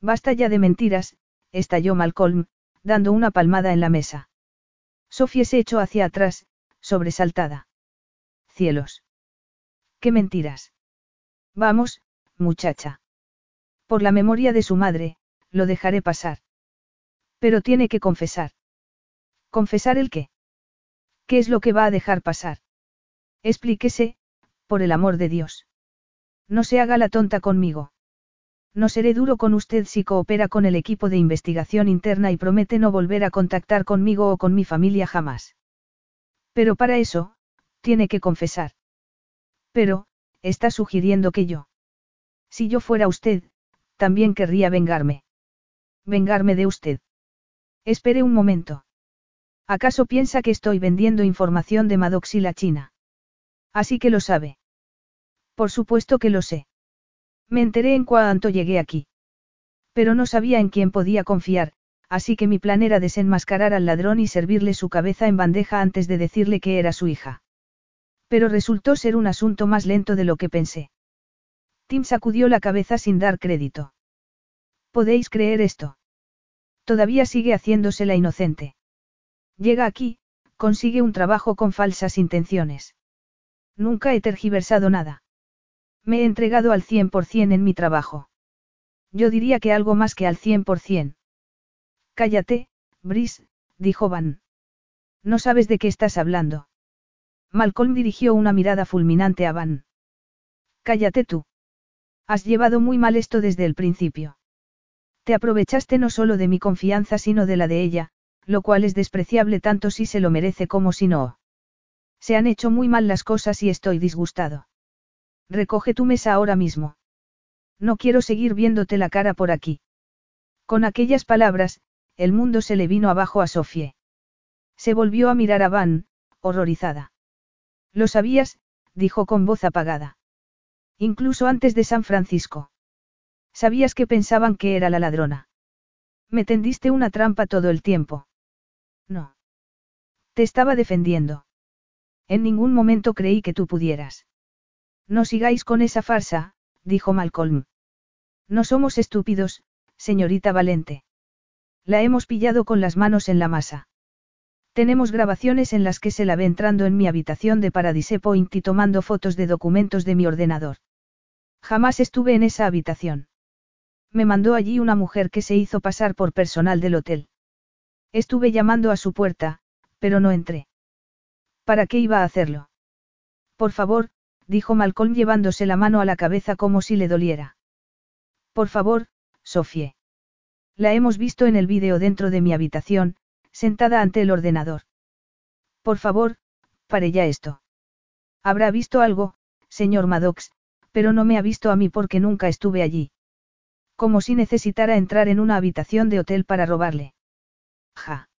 Basta ya de mentiras, estalló Malcolm, dando una palmada en la mesa. Sofía se echó hacia atrás, sobresaltada. Cielos. ¿Qué mentiras? Vamos, muchacha. Por la memoria de su madre, lo dejaré pasar. Pero tiene que confesar. ¿Confesar el qué? ¿Qué es lo que va a dejar pasar? Explíquese, por el amor de Dios. No se haga la tonta conmigo. No seré duro con usted si coopera con el equipo de investigación interna y promete no volver a contactar conmigo o con mi familia jamás. Pero para eso, tiene que confesar. Pero, está sugiriendo que yo. Si yo fuera usted, también querría vengarme. Vengarme de usted. Espere un momento. ¿Acaso piensa que estoy vendiendo información de Maddox y la China? Así que lo sabe. Por supuesto que lo sé. Me enteré en cuanto llegué aquí. Pero no sabía en quién podía confiar, así que mi plan era desenmascarar al ladrón y servirle su cabeza en bandeja antes de decirle que era su hija. Pero resultó ser un asunto más lento de lo que pensé. Tim sacudió la cabeza sin dar crédito. ¿Podéis creer esto? Todavía sigue haciéndose la inocente. Llega aquí, consigue un trabajo con falsas intenciones. Nunca he tergiversado nada. Me he entregado al 100% en mi trabajo. Yo diría que algo más que al 100%. Cállate, Brice, dijo Van. No sabes de qué estás hablando. Malcolm dirigió una mirada fulminante a Van. Cállate tú. Has llevado muy mal esto desde el principio. Te aprovechaste no solo de mi confianza sino de la de ella, lo cual es despreciable tanto si se lo merece como si no. Se han hecho muy mal las cosas y estoy disgustado. Recoge tu mesa ahora mismo. No quiero seguir viéndote la cara por aquí. Con aquellas palabras, el mundo se le vino abajo a Sofie. Se volvió a mirar a Van, horrorizada. Lo sabías, dijo con voz apagada. Incluso antes de San Francisco. Sabías que pensaban que era la ladrona. Me tendiste una trampa todo el tiempo. No. Te estaba defendiendo. En ningún momento creí que tú pudieras. No sigáis con esa farsa, dijo Malcolm. No somos estúpidos, señorita Valente. La hemos pillado con las manos en la masa. Tenemos grabaciones en las que se la ve entrando en mi habitación de Paradise Point y tomando fotos de documentos de mi ordenador. Jamás estuve en esa habitación. Me mandó allí una mujer que se hizo pasar por personal del hotel. Estuve llamando a su puerta, pero no entré. ¿Para qué iba a hacerlo? Por favor, dijo Malcolm llevándose la mano a la cabeza como si le doliera. Por favor, Sofie. La hemos visto en el vídeo dentro de mi habitación, sentada ante el ordenador. Por favor, pare ya esto. Habrá visto algo, señor Maddox, pero no me ha visto a mí porque nunca estuve allí. Como si necesitara entrar en una habitación de hotel para robarle. Ja.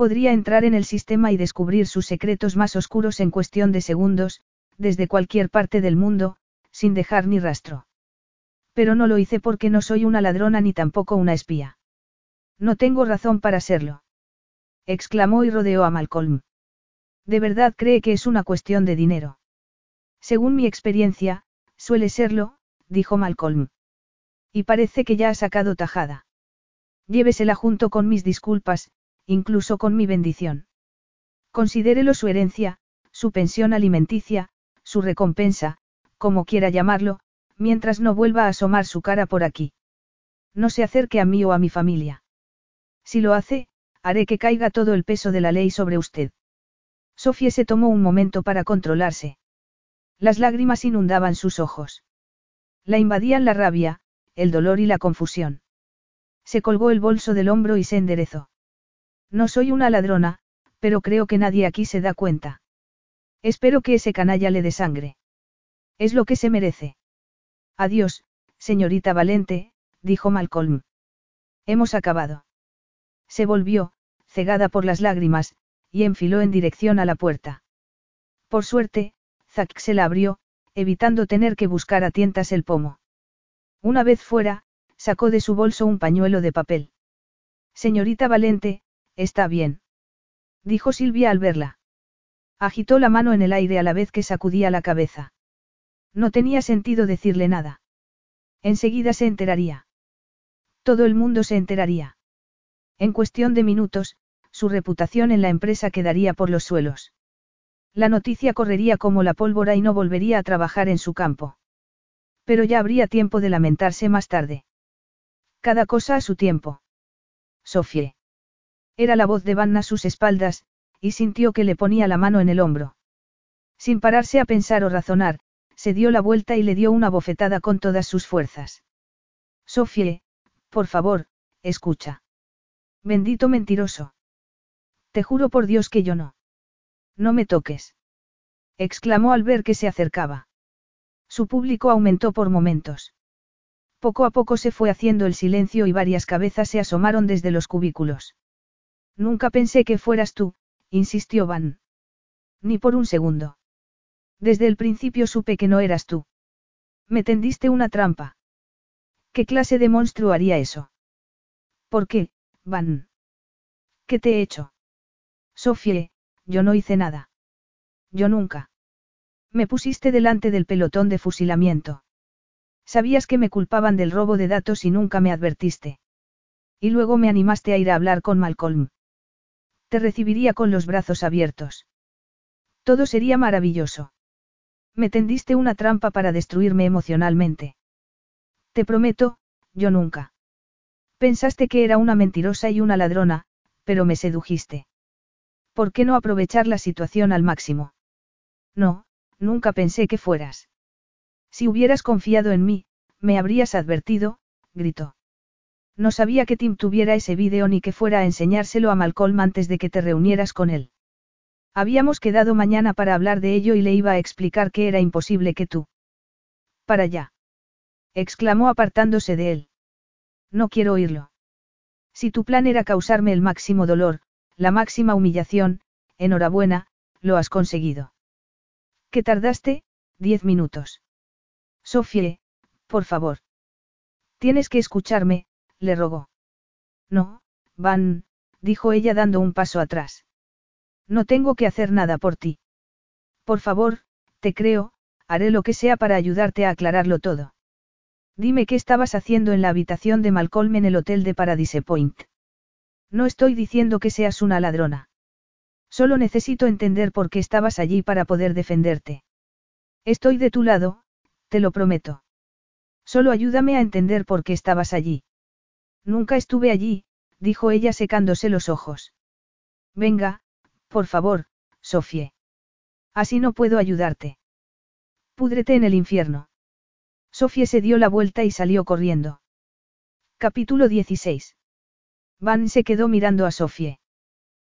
Podría entrar en el sistema y descubrir sus secretos más oscuros en cuestión de segundos, desde cualquier parte del mundo, sin dejar ni rastro. Pero no lo hice porque no soy una ladrona ni tampoco una espía. No tengo razón para serlo. Exclamó y rodeó a Malcolm. ¿De verdad cree que es una cuestión de dinero? Según mi experiencia, suele serlo, dijo Malcolm. Y parece que ya ha sacado tajada. Llévesela junto con mis disculpas, incluso con mi bendición. Considérelo su herencia, su pensión alimenticia, su recompensa, como quiera llamarlo, mientras no vuelva a asomar su cara por aquí. No se acerque a mí o a mi familia. Si lo hace, haré que caiga todo el peso de la ley sobre usted. Sofía se tomó un momento para controlarse. Las lágrimas inundaban sus ojos. La invadían la rabia, el dolor y la confusión. Se colgó el bolso del hombro y se enderezó. No soy una ladrona, pero creo que nadie aquí se da cuenta. Espero que ese canalla le dé sangre. Es lo que se merece. Adiós, señorita Valente, dijo Malcolm. Hemos acabado. Se volvió, cegada por las lágrimas, y enfiló en dirección a la puerta. Por suerte, Zack se la abrió, evitando tener que buscar a tientas el pomo. Una vez fuera, sacó de su bolso un pañuelo de papel. Señorita Valente, está bien. Dijo Silvia al verla. Agitó la mano en el aire a la vez que sacudía la cabeza. No tenía sentido decirle nada. Enseguida se enteraría. Todo el mundo se enteraría. En cuestión de minutos, su reputación en la empresa quedaría por los suelos. La noticia correría como la pólvora y no volvería a trabajar en su campo. Pero ya habría tiempo de lamentarse más tarde. Cada cosa a su tiempo. Sofie. Era la voz de Vanna a sus espaldas, y sintió que le ponía la mano en el hombro. Sin pararse a pensar o razonar, se dio la vuelta y le dio una bofetada con todas sus fuerzas. Sofie, por favor, escucha. Bendito mentiroso. Te juro por Dios que yo no. No me toques. exclamó al ver que se acercaba. Su público aumentó por momentos. Poco a poco se fue haciendo el silencio y varias cabezas se asomaron desde los cubículos. Nunca pensé que fueras tú, insistió Van. Ni por un segundo. Desde el principio supe que no eras tú. Me tendiste una trampa. ¿Qué clase de monstruo haría eso? ¿Por qué, Van? ¿Qué te he hecho? Sofie, yo no hice nada. Yo nunca. Me pusiste delante del pelotón de fusilamiento. Sabías que me culpaban del robo de datos y nunca me advertiste. Y luego me animaste a ir a hablar con Malcolm. Te recibiría con los brazos abiertos. Todo sería maravilloso. Me tendiste una trampa para destruirme emocionalmente. Te prometo, yo nunca. Pensaste que era una mentirosa y una ladrona, pero me sedujiste. ¿Por qué no aprovechar la situación al máximo? No, nunca pensé que fueras. Si hubieras confiado en mí, me habrías advertido, gritó. No sabía que Tim tuviera ese vídeo ni que fuera a enseñárselo a Malcolm antes de que te reunieras con él. Habíamos quedado mañana para hablar de ello y le iba a explicar que era imposible que tú. Para allá. exclamó apartándose de él. No quiero oírlo. Si tu plan era causarme el máximo dolor, la máxima humillación, enhorabuena, lo has conseguido. ¿Qué tardaste? Diez minutos. Sofie, por favor. Tienes que escucharme, le rogó. No, Van, dijo ella dando un paso atrás. No tengo que hacer nada por ti. Por favor, te creo, haré lo que sea para ayudarte a aclararlo todo. Dime qué estabas haciendo en la habitación de Malcolm en el hotel de Paradise Point. No estoy diciendo que seas una ladrona. Solo necesito entender por qué estabas allí para poder defenderte. Estoy de tu lado, te lo prometo. Solo ayúdame a entender por qué estabas allí. Nunca estuve allí, dijo ella secándose los ojos. Venga, por favor, Sofie. Así no puedo ayudarte. Púdrete en el infierno. Sofie se dio la vuelta y salió corriendo. Capítulo 16. Van se quedó mirando a Sofie.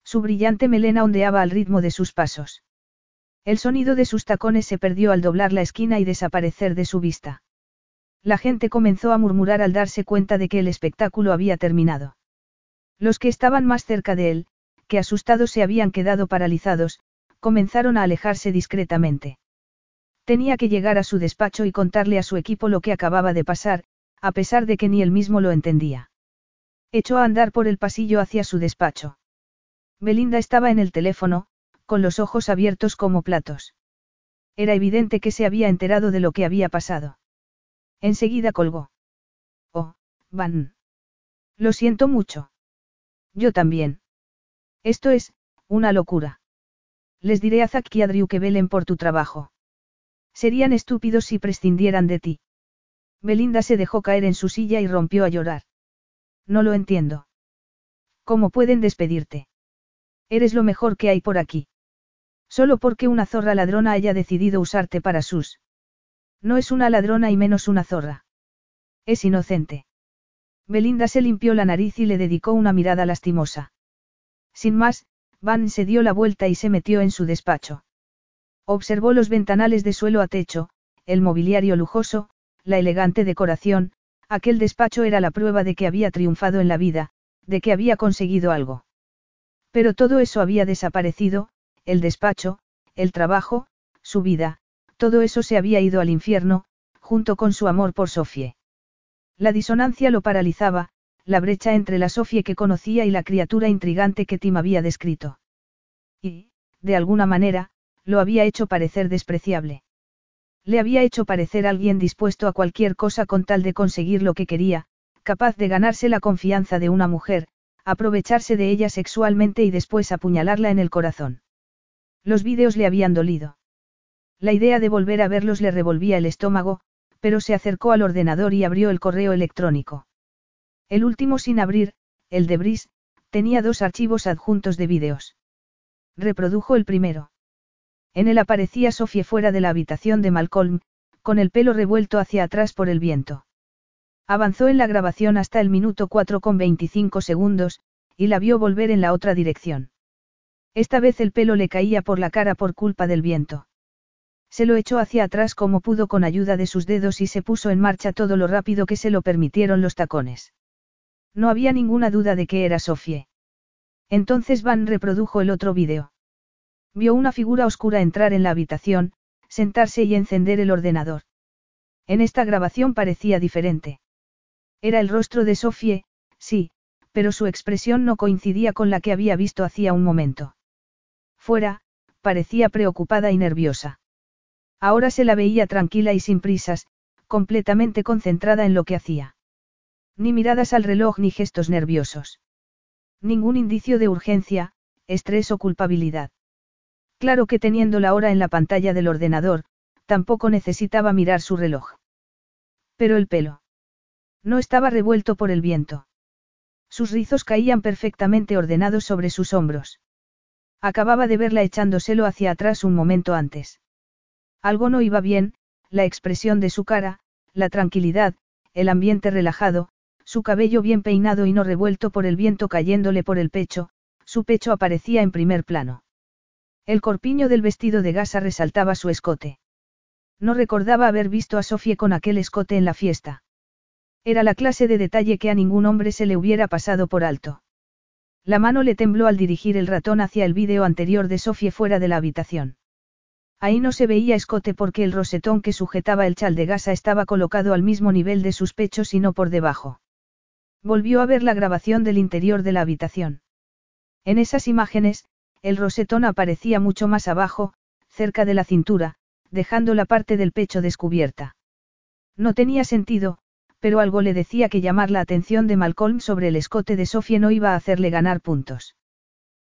Su brillante melena ondeaba al ritmo de sus pasos. El sonido de sus tacones se perdió al doblar la esquina y desaparecer de su vista. La gente comenzó a murmurar al darse cuenta de que el espectáculo había terminado. Los que estaban más cerca de él, que asustados se habían quedado paralizados, comenzaron a alejarse discretamente. Tenía que llegar a su despacho y contarle a su equipo lo que acababa de pasar, a pesar de que ni él mismo lo entendía. Echó a andar por el pasillo hacia su despacho. Belinda estaba en el teléfono, con los ojos abiertos como platos. Era evidente que se había enterado de lo que había pasado. Enseguida colgó. Oh, Van. Lo siento mucho. Yo también. Esto es, una locura. Les diré a Zack y a Drew que velen por tu trabajo. Serían estúpidos si prescindieran de ti. Belinda se dejó caer en su silla y rompió a llorar. No lo entiendo. ¿Cómo pueden despedirte? Eres lo mejor que hay por aquí. Solo porque una zorra ladrona haya decidido usarte para sus. No es una ladrona y menos una zorra. Es inocente. Belinda se limpió la nariz y le dedicó una mirada lastimosa. Sin más, Van se dio la vuelta y se metió en su despacho. Observó los ventanales de suelo a techo, el mobiliario lujoso, la elegante decoración, Aquel despacho era la prueba de que había triunfado en la vida, de que había conseguido algo. Pero todo eso había desaparecido, el despacho, el trabajo, su vida, todo eso se había ido al infierno, junto con su amor por Sofie. La disonancia lo paralizaba, la brecha entre la Sofie que conocía y la criatura intrigante que Tim había descrito. Y, de alguna manera, lo había hecho parecer despreciable. Le había hecho parecer alguien dispuesto a cualquier cosa con tal de conseguir lo que quería, capaz de ganarse la confianza de una mujer, aprovecharse de ella sexualmente y después apuñalarla en el corazón. Los vídeos le habían dolido. La idea de volver a verlos le revolvía el estómago, pero se acercó al ordenador y abrió el correo electrónico. El último sin abrir, el de Brice, tenía dos archivos adjuntos de vídeos. Reprodujo el primero. En él aparecía Sofía fuera de la habitación de Malcolm, con el pelo revuelto hacia atrás por el viento. Avanzó en la grabación hasta el minuto 4 con 25 segundos, y la vio volver en la otra dirección. Esta vez el pelo le caía por la cara por culpa del viento. Se lo echó hacia atrás como pudo con ayuda de sus dedos y se puso en marcha todo lo rápido que se lo permitieron los tacones. No había ninguna duda de que era Sofie. Entonces Van reprodujo el otro vídeo. Vio una figura oscura entrar en la habitación, sentarse y encender el ordenador. En esta grabación parecía diferente. Era el rostro de Sofie, sí, pero su expresión no coincidía con la que había visto hacía un momento. Fuera, parecía preocupada y nerviosa. Ahora se la veía tranquila y sin prisas, completamente concentrada en lo que hacía. Ni miradas al reloj ni gestos nerviosos. Ningún indicio de urgencia, estrés o culpabilidad. Claro que teniendo la hora en la pantalla del ordenador, tampoco necesitaba mirar su reloj. Pero el pelo. No estaba revuelto por el viento. Sus rizos caían perfectamente ordenados sobre sus hombros. Acababa de verla echándoselo hacia atrás un momento antes. Algo no iba bien, la expresión de su cara, la tranquilidad, el ambiente relajado, su cabello bien peinado y no revuelto por el viento cayéndole por el pecho, su pecho aparecía en primer plano. El corpiño del vestido de gasa resaltaba su escote. No recordaba haber visto a Sofía con aquel escote en la fiesta. Era la clase de detalle que a ningún hombre se le hubiera pasado por alto. La mano le tembló al dirigir el ratón hacia el vídeo anterior de Sofía fuera de la habitación. Ahí no se veía escote porque el rosetón que sujetaba el chal de gasa estaba colocado al mismo nivel de sus pechos y no por debajo. Volvió a ver la grabación del interior de la habitación. En esas imágenes, el rosetón aparecía mucho más abajo, cerca de la cintura, dejando la parte del pecho descubierta. No tenía sentido, pero algo le decía que llamar la atención de Malcolm sobre el escote de Sofía no iba a hacerle ganar puntos.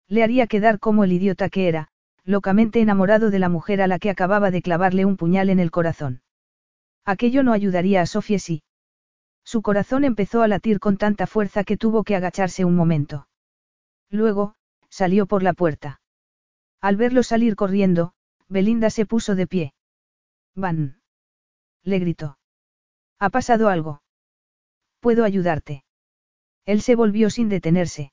Le haría quedar como el idiota que era, locamente enamorado de la mujer a la que acababa de clavarle un puñal en el corazón. Aquello no ayudaría a Sofía sí. Su corazón empezó a latir con tanta fuerza que tuvo que agacharse un momento. Luego, salió por la puerta. Al verlo salir corriendo, Belinda se puso de pie. Van. Le gritó. ¿Ha pasado algo? ¿Puedo ayudarte? Él se volvió sin detenerse.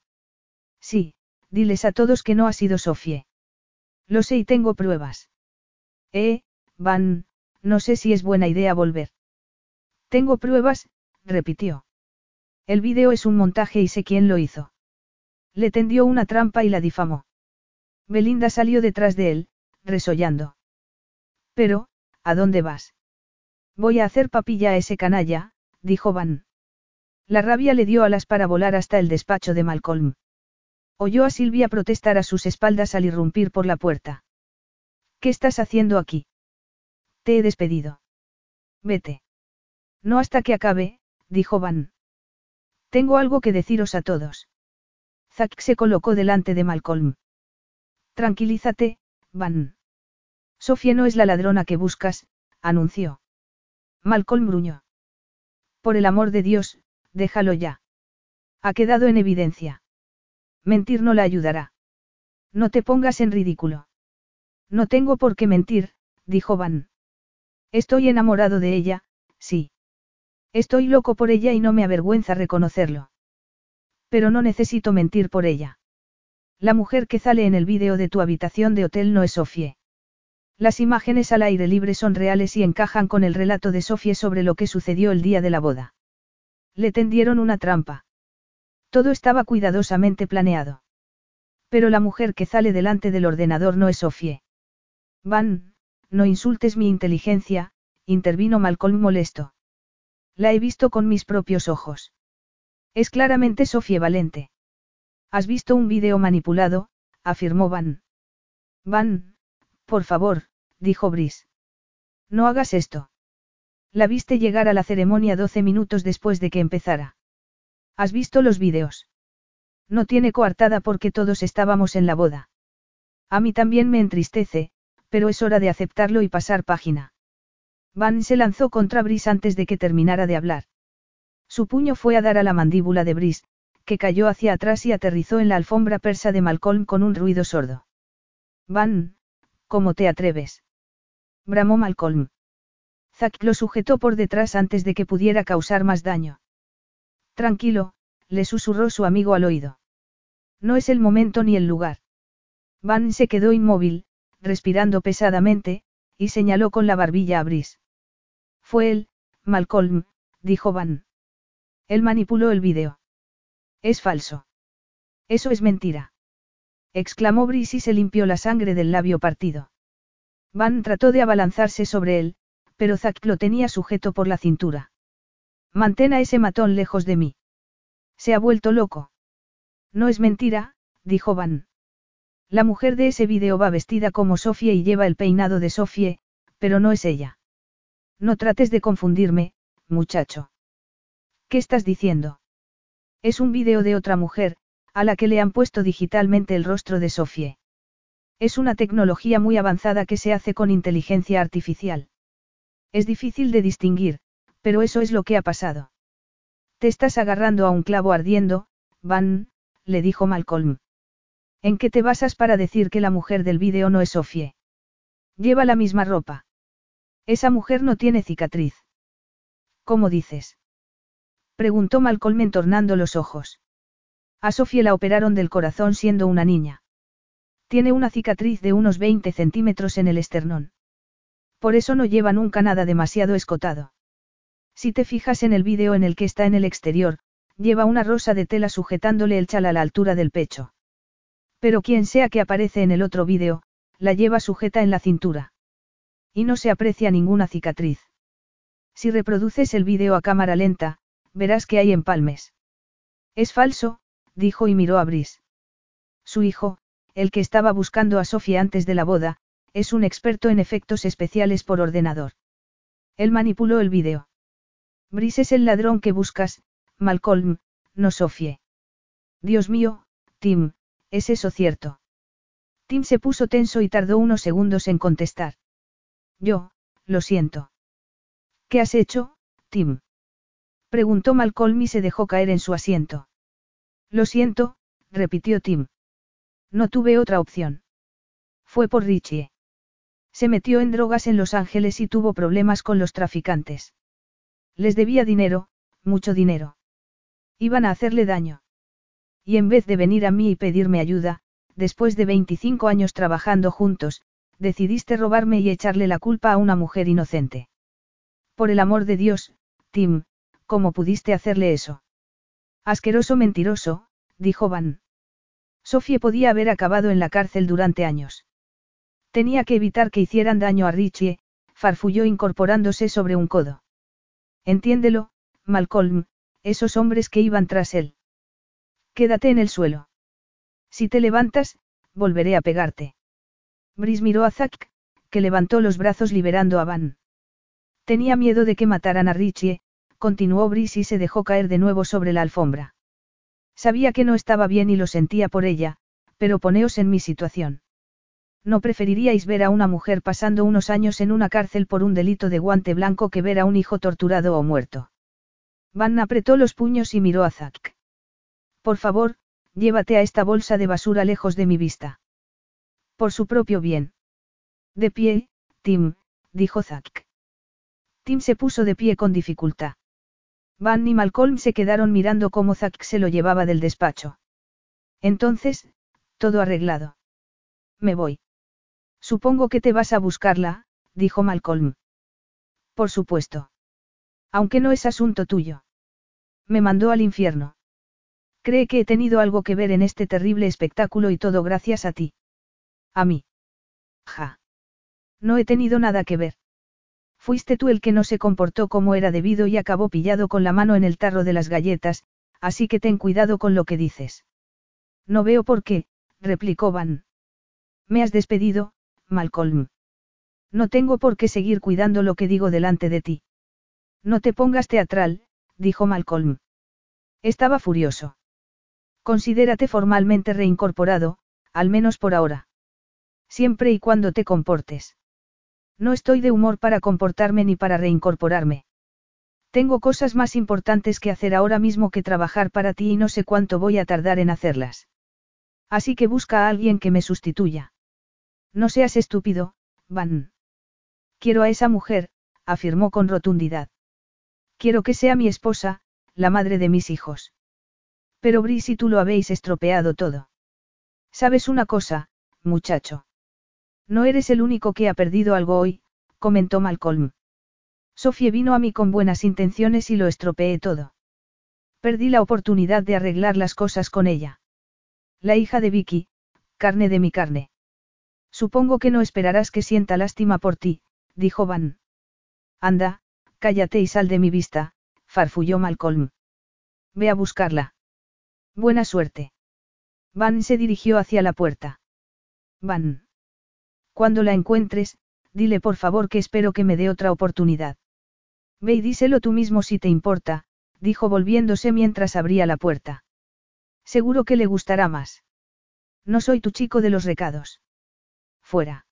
Sí, diles a todos que no ha sido Sofie. Lo sé y tengo pruebas. Eh, Van, no sé si es buena idea volver. Tengo pruebas, repitió. El vídeo es un montaje y sé quién lo hizo. Le tendió una trampa y la difamó. Belinda salió detrás de él, resollando. Pero, ¿a dónde vas? Voy a hacer papilla a ese canalla, dijo Van. La rabia le dio alas para volar hasta el despacho de Malcolm. Oyó a Silvia protestar a sus espaldas al irrumpir por la puerta. ¿Qué estás haciendo aquí? Te he despedido. Vete. No hasta que acabe, dijo Van. Tengo algo que deciros a todos. Zack se colocó delante de Malcolm. Tranquilízate, Van. Sofía no es la ladrona que buscas, anunció. Malcolm gruñó. Por el amor de Dios, déjalo ya. Ha quedado en evidencia. Mentir no la ayudará. No te pongas en ridículo. No tengo por qué mentir, dijo Van. Estoy enamorado de ella, sí. Estoy loco por ella y no me avergüenza reconocerlo. Pero no necesito mentir por ella. La mujer que sale en el vídeo de tu habitación de hotel no es Sofie. Las imágenes al aire libre son reales y encajan con el relato de Sofie sobre lo que sucedió el día de la boda. Le tendieron una trampa. Todo estaba cuidadosamente planeado. Pero la mujer que sale delante del ordenador no es Sofie. Van, no insultes mi inteligencia, intervino Malcolm molesto. La he visto con mis propios ojos. Es claramente Sofie Valente. Has visto un vídeo manipulado, afirmó Van. Van, por favor, dijo Brice. No hagas esto. La viste llegar a la ceremonia doce minutos después de que empezara. ¿Has visto los vídeos? No tiene coartada porque todos estábamos en la boda. A mí también me entristece, pero es hora de aceptarlo y pasar página. Van se lanzó contra Brice antes de que terminara de hablar. Su puño fue a dar a la mandíbula de Brice, que cayó hacia atrás y aterrizó en la alfombra persa de Malcolm con un ruido sordo. Van, ¿cómo te atreves? bramó Malcolm. Zack lo sujetó por detrás antes de que pudiera causar más daño. Tranquilo, le susurró su amigo al oído. No es el momento ni el lugar. Van se quedó inmóvil, respirando pesadamente, y señaló con la barbilla a Brice. Fue él, Malcolm, dijo Van. Él manipuló el vídeo. Es falso. Eso es mentira. Exclamó Brice y se limpió la sangre del labio partido. Van trató de abalanzarse sobre él, pero Zack lo tenía sujeto por la cintura. Mantén a ese matón lejos de mí. Se ha vuelto loco. No es mentira, dijo Van. La mujer de ese vídeo va vestida como Sofie y lleva el peinado de Sofie, pero no es ella. No trates de confundirme, muchacho. ¿Qué estás diciendo? Es un vídeo de otra mujer, a la que le han puesto digitalmente el rostro de Sofie. Es una tecnología muy avanzada que se hace con inteligencia artificial. Es difícil de distinguir, pero eso es lo que ha pasado. Te estás agarrando a un clavo ardiendo, Van, le dijo Malcolm. ¿En qué te basas para decir que la mujer del vídeo no es Sofie? Lleva la misma ropa. Esa mujer no tiene cicatriz. ¿Cómo dices? Preguntó Malcolm entornando los ojos. A Sofía la operaron del corazón siendo una niña. Tiene una cicatriz de unos 20 centímetros en el esternón. Por eso no lleva nunca nada demasiado escotado. Si te fijas en el vídeo en el que está en el exterior, lleva una rosa de tela sujetándole el chal a la altura del pecho. Pero quien sea que aparece en el otro vídeo, la lleva sujeta en la cintura. Y no se aprecia ninguna cicatriz. Si reproduces el vídeo a cámara lenta, verás que hay empalmes. Es falso, dijo y miró a Brice. Su hijo, el que estaba buscando a Sofía antes de la boda, es un experto en efectos especiales por ordenador. Él manipuló el vídeo. Brice es el ladrón que buscas, Malcolm, no Sofie. Dios mío, Tim, ¿es eso cierto? Tim se puso tenso y tardó unos segundos en contestar. Yo, lo siento. ¿Qué has hecho, Tim? Preguntó Malcolm y se dejó caer en su asiento. Lo siento, repitió Tim. No tuve otra opción. Fue por Richie. Se metió en drogas en Los Ángeles y tuvo problemas con los traficantes. Les debía dinero, mucho dinero. Iban a hacerle daño. Y en vez de venir a mí y pedirme ayuda, después de 25 años trabajando juntos, decidiste robarme y echarle la culpa a una mujer inocente. Por el amor de Dios, Tim, ¿Cómo pudiste hacerle eso? Asqueroso mentiroso, dijo Van. Sofie podía haber acabado en la cárcel durante años. Tenía que evitar que hicieran daño a Richie, farfulló incorporándose sobre un codo. Entiéndelo, Malcolm, esos hombres que iban tras él. Quédate en el suelo. Si te levantas, volveré a pegarte. Brice miró a Zack, que levantó los brazos liberando a Van. Tenía miedo de que mataran a Richie, continuó Brice y se dejó caer de nuevo sobre la alfombra. Sabía que no estaba bien y lo sentía por ella, pero poneos en mi situación. ¿No preferiríais ver a una mujer pasando unos años en una cárcel por un delito de guante blanco que ver a un hijo torturado o muerto? Van apretó los puños y miró a Zack. Por favor, llévate a esta bolsa de basura lejos de mi vista. Por su propio bien. De pie, Tim, dijo Zack. Tim se puso de pie con dificultad. Van y Malcolm se quedaron mirando cómo Zack se lo llevaba del despacho. Entonces, todo arreglado. Me voy. Supongo que te vas a buscarla, dijo Malcolm. Por supuesto. Aunque no es asunto tuyo. Me mandó al infierno. Cree que he tenido algo que ver en este terrible espectáculo y todo gracias a ti. A mí. Ja. No he tenido nada que ver. Fuiste tú el que no se comportó como era debido y acabó pillado con la mano en el tarro de las galletas, así que ten cuidado con lo que dices. No veo por qué, replicó Van. Me has despedido, Malcolm. No tengo por qué seguir cuidando lo que digo delante de ti. No te pongas teatral, dijo Malcolm. Estaba furioso. Considérate formalmente reincorporado, al menos por ahora. Siempre y cuando te comportes. No estoy de humor para comportarme ni para reincorporarme. Tengo cosas más importantes que hacer ahora mismo que trabajar para ti y no sé cuánto voy a tardar en hacerlas. Así que busca a alguien que me sustituya. No seas estúpido, Van. Quiero a esa mujer, afirmó con rotundidad. Quiero que sea mi esposa, la madre de mis hijos. Pero Brice y tú lo habéis estropeado todo. ¿Sabes una cosa, muchacho? No eres el único que ha perdido algo hoy, comentó Malcolm. Sofía vino a mí con buenas intenciones y lo estropeé todo. Perdí la oportunidad de arreglar las cosas con ella. La hija de Vicky, carne de mi carne. Supongo que no esperarás que sienta lástima por ti, dijo Van. Anda, cállate y sal de mi vista, farfulló Malcolm. Ve a buscarla. Buena suerte. Van se dirigió hacia la puerta. Van. Cuando la encuentres, dile por favor que espero que me dé otra oportunidad. Ve y díselo tú mismo si te importa, dijo volviéndose mientras abría la puerta. Seguro que le gustará más. No soy tu chico de los recados. Fuera.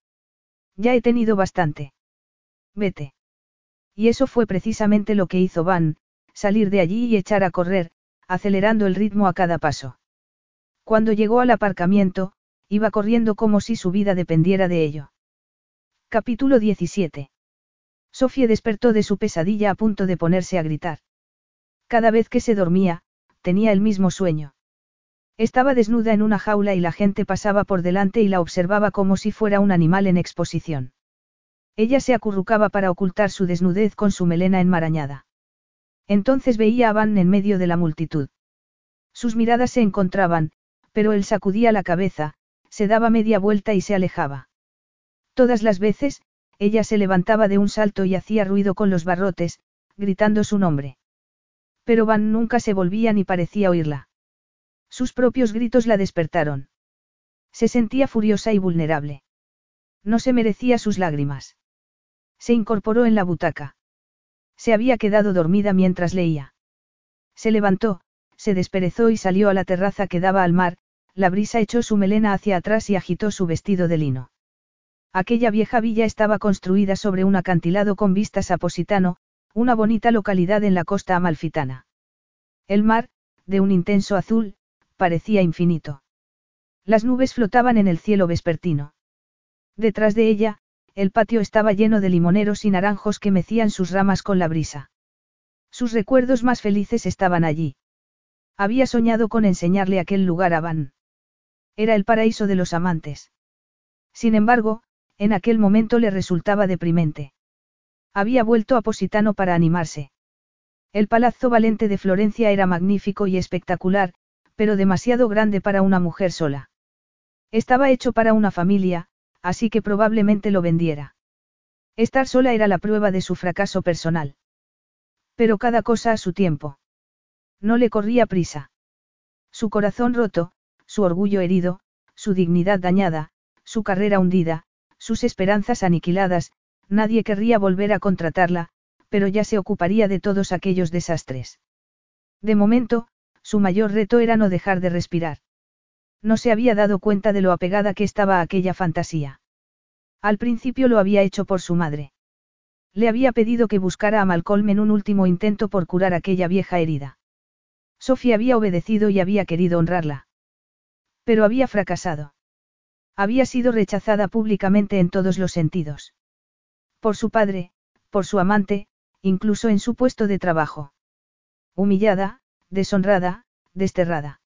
Ya he tenido bastante. Vete. Y eso fue precisamente lo que hizo Van, salir de allí y echar a correr, acelerando el ritmo a cada paso. Cuando llegó al aparcamiento, Iba corriendo como si su vida dependiera de ello. Capítulo 17. Sofía despertó de su pesadilla a punto de ponerse a gritar. Cada vez que se dormía, tenía el mismo sueño. Estaba desnuda en una jaula y la gente pasaba por delante y la observaba como si fuera un animal en exposición. Ella se acurrucaba para ocultar su desnudez con su melena enmarañada. Entonces veía a Van en medio de la multitud. Sus miradas se encontraban, pero él sacudía la cabeza, se daba media vuelta y se alejaba. Todas las veces, ella se levantaba de un salto y hacía ruido con los barrotes, gritando su nombre. Pero Van nunca se volvía ni parecía oírla. Sus propios gritos la despertaron. Se sentía furiosa y vulnerable. No se merecía sus lágrimas. Se incorporó en la butaca. Se había quedado dormida mientras leía. Se levantó, se desperezó y salió a la terraza que daba al mar, la brisa echó su melena hacia atrás y agitó su vestido de lino. Aquella vieja villa estaba construida sobre un acantilado con vistas a Positano, una bonita localidad en la costa amalfitana. El mar, de un intenso azul, parecía infinito. Las nubes flotaban en el cielo vespertino. Detrás de ella, el patio estaba lleno de limoneros y naranjos que mecían sus ramas con la brisa. Sus recuerdos más felices estaban allí. Había soñado con enseñarle aquel lugar a Van. Era el paraíso de los amantes. Sin embargo, en aquel momento le resultaba deprimente. Había vuelto a Positano para animarse. El Palazzo Valente de Florencia era magnífico y espectacular, pero demasiado grande para una mujer sola. Estaba hecho para una familia, así que probablemente lo vendiera. Estar sola era la prueba de su fracaso personal. Pero cada cosa a su tiempo. No le corría prisa. Su corazón roto, su orgullo herido, su dignidad dañada, su carrera hundida, sus esperanzas aniquiladas, nadie querría volver a contratarla, pero ya se ocuparía de todos aquellos desastres. De momento, su mayor reto era no dejar de respirar. No se había dado cuenta de lo apegada que estaba a aquella fantasía. Al principio lo había hecho por su madre. Le había pedido que buscara a Malcolm en un último intento por curar aquella vieja herida. Sofía había obedecido y había querido honrarla. Pero había fracasado. Había sido rechazada públicamente en todos los sentidos. Por su padre, por su amante, incluso en su puesto de trabajo. Humillada, deshonrada, desterrada.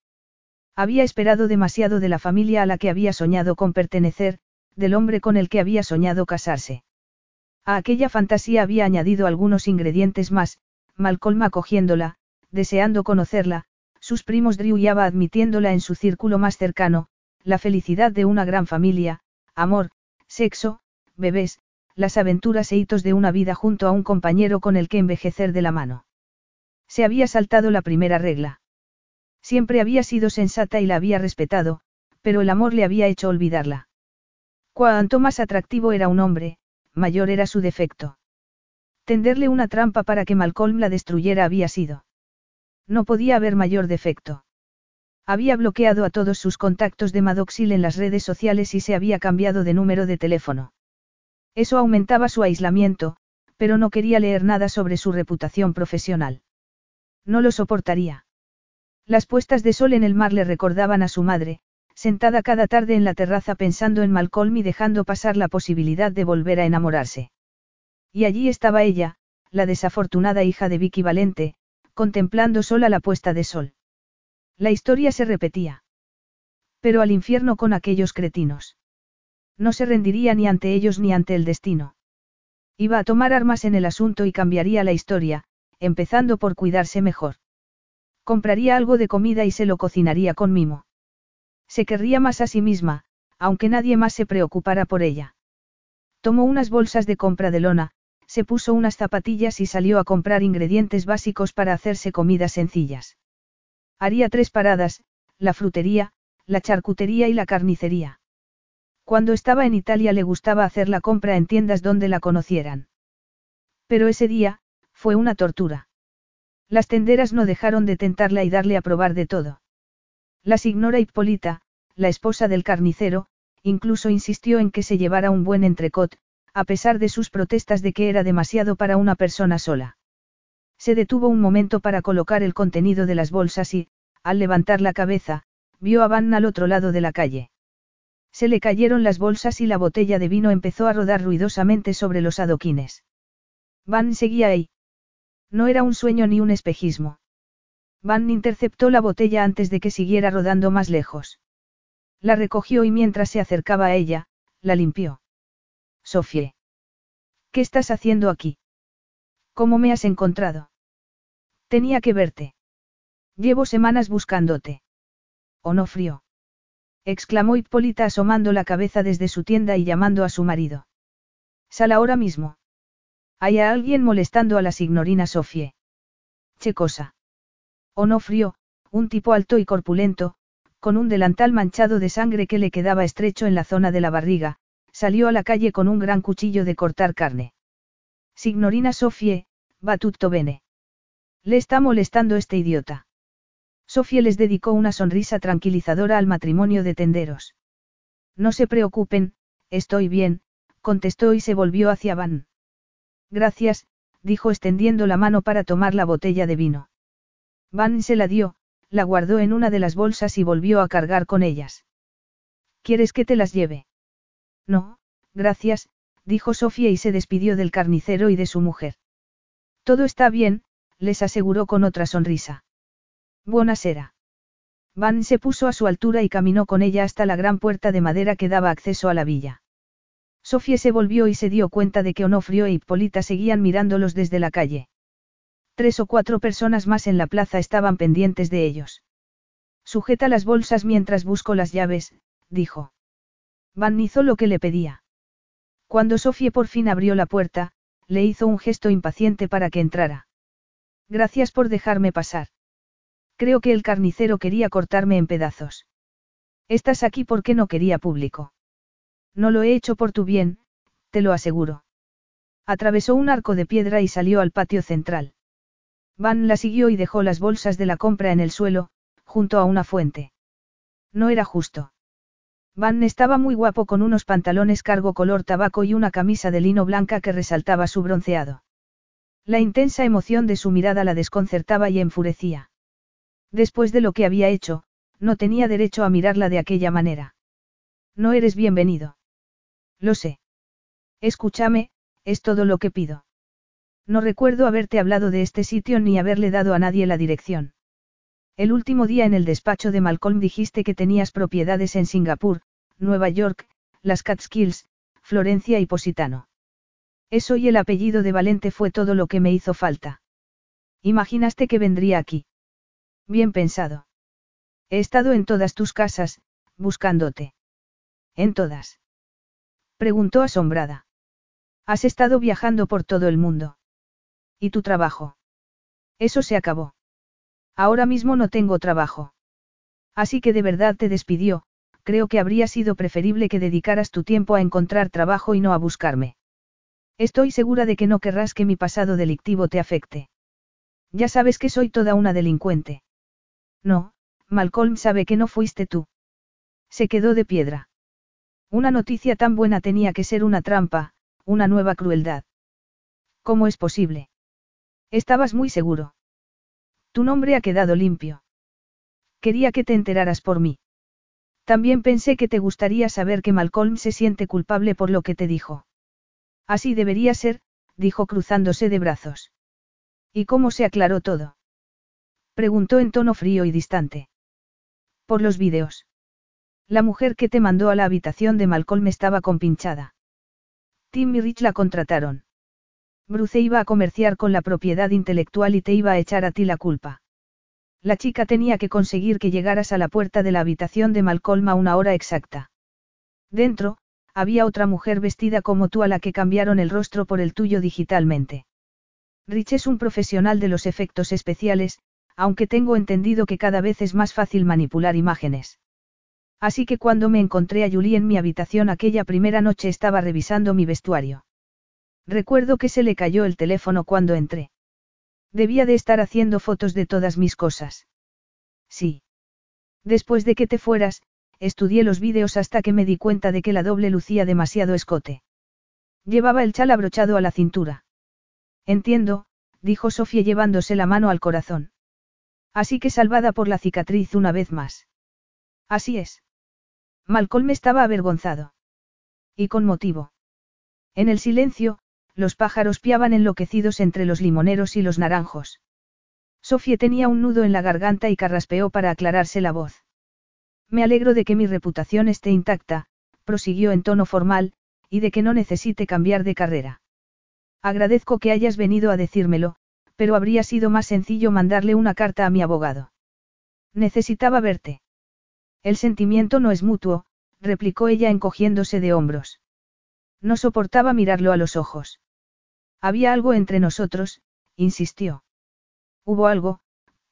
Había esperado demasiado de la familia a la que había soñado con pertenecer, del hombre con el que había soñado casarse. A aquella fantasía había añadido algunos ingredientes más, Malcolm acogiéndola, deseando conocerla, Sus primos Drew y admitiéndola en su círculo más cercano, la felicidad de una gran familia, amor, sexo, bebés, las aventuras e hitos de una vida junto a un compañero con el que envejecer de la mano. Se había saltado la primera regla. Siempre había sido sensata y la había respetado, pero el amor le había hecho olvidarla. Cuanto más atractivo era un hombre, mayor era su defecto. Tenderle una trampa para que Malcolm la destruyera había sido. No podía haber mayor defecto. Había bloqueado a todos sus contactos de Madoxil en las redes sociales y se había cambiado de número de teléfono. Eso aumentaba su aislamiento, pero no quería leer nada sobre su reputación profesional. No lo soportaría. Las puestas de sol en el mar le recordaban a su madre, sentada cada tarde en la terraza pensando en Malcolm y dejando pasar la posibilidad de volver a enamorarse. Y allí estaba ella, la desafortunada hija de Vicky Valente, contemplando sola la puesta de sol. La historia se repetía. Pero al infierno con aquellos cretinos. No se rendiría ni ante ellos ni ante el destino. Iba a tomar armas en el asunto y cambiaría la historia, empezando por cuidarse mejor. Compraría algo de comida y se lo cocinaría con mimo. Se querría más a sí misma, aunque nadie más se preocupara por ella. Tomó unas bolsas de compra de lona, se puso unas zapatillas y salió a comprar ingredientes básicos para hacerse comidas sencillas. Haría tres paradas, la frutería, la charcutería y la carnicería. Cuando estaba en Italia le gustaba hacer la compra en tiendas donde la conocieran. Pero ese día, fue una tortura. Las tenderas no dejaron de tentarla y darle a probar de todo. La signora Hipólita, la esposa del carnicero, incluso insistió en que se llevara un buen entrecot, a pesar de sus protestas de que era demasiado para una persona sola. Se detuvo un momento para colocar el contenido de las bolsas y, al levantar la cabeza, vio a Van al otro lado de la calle. Se le cayeron las bolsas y la botella de vino empezó a rodar ruidosamente sobre los adoquines. Van seguía ahí. No era un sueño ni un espejismo. Van interceptó la botella antes de que siguiera rodando más lejos. La recogió y mientras se acercaba a ella, la limpió. Sofie. ¿Qué estás haciendo aquí? ¿Cómo me has encontrado? Tenía que verte. Llevo semanas buscándote. ¿O no frío? exclamó Hipólita asomando la cabeza desde su tienda y llamando a su marido. Sal ahora mismo. Hay a alguien molestando a la signorina Sofie. Che cosa. Onofrio, un tipo alto y corpulento, con un delantal manchado de sangre que le quedaba estrecho en la zona de la barriga, salió a la calle con un gran cuchillo de cortar carne. Signorina Sofie, va tutto bene. Le está molestando este idiota. Sofie les dedicó una sonrisa tranquilizadora al matrimonio de tenderos. No se preocupen, estoy bien, contestó y se volvió hacia Van. Gracias, dijo extendiendo la mano para tomar la botella de vino. Van se la dio, la guardó en una de las bolsas y volvió a cargar con ellas. ¿Quieres que te las lleve? No, gracias, dijo Sofía y se despidió del carnicero y de su mujer. Todo está bien, les aseguró con otra sonrisa. Buenasera. Van se puso a su altura y caminó con ella hasta la gran puerta de madera que daba acceso a la villa. Sofía se volvió y se dio cuenta de que Onofrio e Hipólita seguían mirándolos desde la calle. Tres o cuatro personas más en la plaza estaban pendientes de ellos. Sujeta las bolsas mientras busco las llaves, dijo. Van hizo lo que le pedía. Cuando Sofía por fin abrió la puerta, le hizo un gesto impaciente para que entrara. Gracias por dejarme pasar. Creo que el carnicero quería cortarme en pedazos. Estás aquí porque no quería público. No lo he hecho por tu bien, te lo aseguro. Atravesó un arco de piedra y salió al patio central. Van la siguió y dejó las bolsas de la compra en el suelo, junto a una fuente. No era justo. Van estaba muy guapo con unos pantalones cargo color tabaco y una camisa de lino blanca que resaltaba su bronceado. La intensa emoción de su mirada la desconcertaba y enfurecía. Después de lo que había hecho, no tenía derecho a mirarla de aquella manera. No eres bienvenido. Lo sé. Escúchame, es todo lo que pido. No recuerdo haberte hablado de este sitio ni haberle dado a nadie la dirección. El último día en el despacho de Malcolm dijiste que tenías propiedades en Singapur, Nueva York, las Catskills, Florencia y Positano. Eso y el apellido de Valente fue todo lo que me hizo falta. ¿Imaginaste que vendría aquí? Bien pensado. He estado en todas tus casas, buscándote. ¿En todas? Preguntó asombrada. Has estado viajando por todo el mundo. ¿Y tu trabajo? Eso se acabó. Ahora mismo no tengo trabajo. Así que de verdad te despidió, creo que habría sido preferible que dedicaras tu tiempo a encontrar trabajo y no a buscarme. Estoy segura de que no querrás que mi pasado delictivo te afecte. Ya sabes que soy toda una delincuente. No, Malcolm sabe que no fuiste tú. Se quedó de piedra. Una noticia tan buena tenía que ser una trampa, una nueva crueldad. ¿Cómo es posible? Estabas muy seguro. Tu nombre ha quedado limpio. Quería que te enteraras por mí. También pensé que te gustaría saber que Malcolm se siente culpable por lo que te dijo. Así debería ser, dijo cruzándose de brazos. ¿Y cómo se aclaró todo? Preguntó en tono frío y distante. Por los vídeos. La mujer que te mandó a la habitación de Malcolm estaba compinchada. Tim y Rich la contrataron. Bruce iba a comerciar con la propiedad intelectual y te iba a echar a ti la culpa. La chica tenía que conseguir que llegaras a la puerta de la habitación de Malcolm a una hora exacta. Dentro, había otra mujer vestida como tú a la que cambiaron el rostro por el tuyo digitalmente. Rich es un profesional de los efectos especiales, aunque tengo entendido que cada vez es más fácil manipular imágenes. Así que cuando me encontré a Julie en mi habitación aquella primera noche estaba revisando mi vestuario. Recuerdo que se le cayó el teléfono cuando entré. Debía de estar haciendo fotos de todas mis cosas. Sí. Después de que te fueras, estudié los vídeos hasta que me di cuenta de que la doble lucía demasiado escote. Llevaba el chal abrochado a la cintura. Entiendo, dijo Sofía llevándose la mano al corazón. Así que salvada por la cicatriz una vez más. Así es. Malcolm estaba avergonzado. Y con motivo. En el silencio, los pájaros piaban enloquecidos entre los limoneros y los naranjos. Sofía tenía un nudo en la garganta y carraspeó para aclararse la voz. Me alegro de que mi reputación esté intacta, prosiguió en tono formal, y de que no necesite cambiar de carrera. Agradezco que hayas venido a decírmelo, pero habría sido más sencillo mandarle una carta a mi abogado. Necesitaba verte. El sentimiento no es mutuo, replicó ella encogiéndose de hombros. No soportaba mirarlo a los ojos. Había algo entre nosotros, insistió. Hubo algo,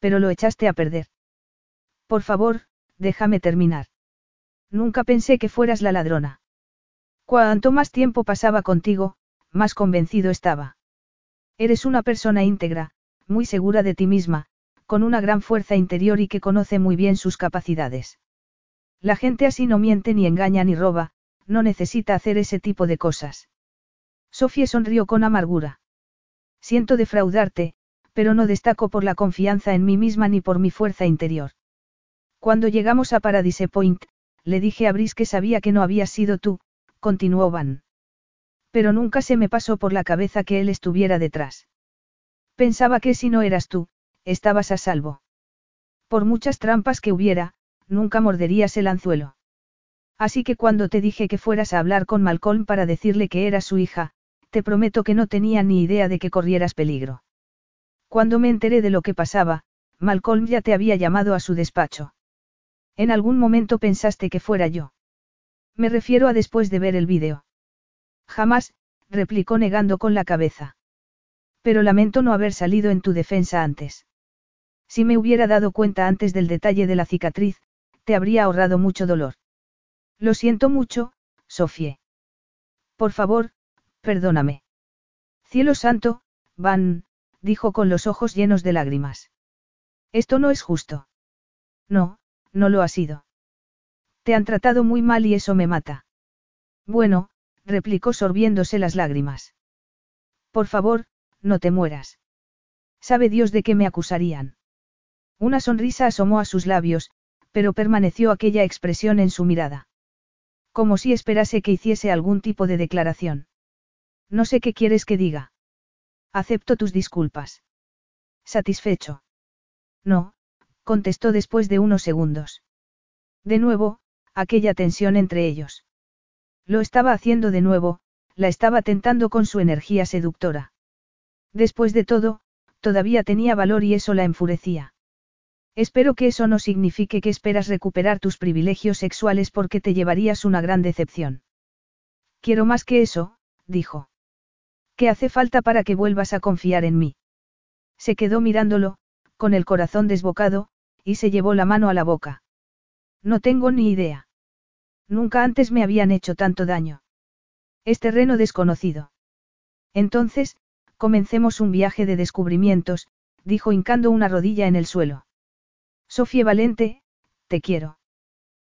pero lo echaste a perder. Por favor, déjame terminar. Nunca pensé que fueras la ladrona. Cuanto más tiempo pasaba contigo, más convencido estaba. Eres una persona íntegra, muy segura de ti misma, con una gran fuerza interior y que conoce muy bien sus capacidades. La gente así no miente ni engaña ni roba, no necesita hacer ese tipo de cosas. Sofía sonrió con amargura. Siento defraudarte, pero no destaco por la confianza en mí misma ni por mi fuerza interior. Cuando llegamos a Paradise Point, le dije a Brice que sabía que no había sido tú, continuó Van. Pero nunca se me pasó por la cabeza que él estuviera detrás. Pensaba que si no eras tú, estabas a salvo. Por muchas trampas que hubiera, nunca morderías el anzuelo. Así que cuando te dije que fueras a hablar con Malcolm para decirle que era su hija, te prometo que no tenía ni idea de que corrieras peligro. Cuando me enteré de lo que pasaba, Malcolm ya te había llamado a su despacho. En algún momento pensaste que fuera yo. Me refiero a después de ver el vídeo. Jamás, replicó negando con la cabeza. Pero lamento no haber salido en tu defensa antes. Si me hubiera dado cuenta antes del detalle de la cicatriz, te habría ahorrado mucho dolor. Lo siento mucho, Sofie. Por favor, Perdóname. Cielo santo, Van, dijo con los ojos llenos de lágrimas. Esto no es justo. No, no lo ha sido. Te han tratado muy mal y eso me mata. Bueno, replicó sorbiéndose las lágrimas. Por favor, no te mueras. Sabe Dios de qué me acusarían. Una sonrisa asomó a sus labios, pero permaneció aquella expresión en su mirada. Como si esperase que hiciese algún tipo de declaración. No sé qué quieres que diga. Acepto tus disculpas. ¿Satisfecho? No, contestó después de unos segundos. De nuevo, aquella tensión entre ellos. Lo estaba haciendo de nuevo, la estaba tentando con su energía seductora. Después de todo, todavía tenía valor y eso la enfurecía. Espero que eso no signifique que esperas recuperar tus privilegios sexuales porque te llevarías una gran decepción. Quiero más que eso, dijo. ¿Qué hace falta para que vuelvas a confiar en mí? Se quedó mirándolo, con el corazón desbocado, y se llevó la mano a la boca. No tengo ni idea. Nunca antes me habían hecho tanto daño. Es terreno desconocido. Entonces, comencemos un viaje de descubrimientos, dijo hincando una rodilla en el suelo. Sofía Valente, te quiero.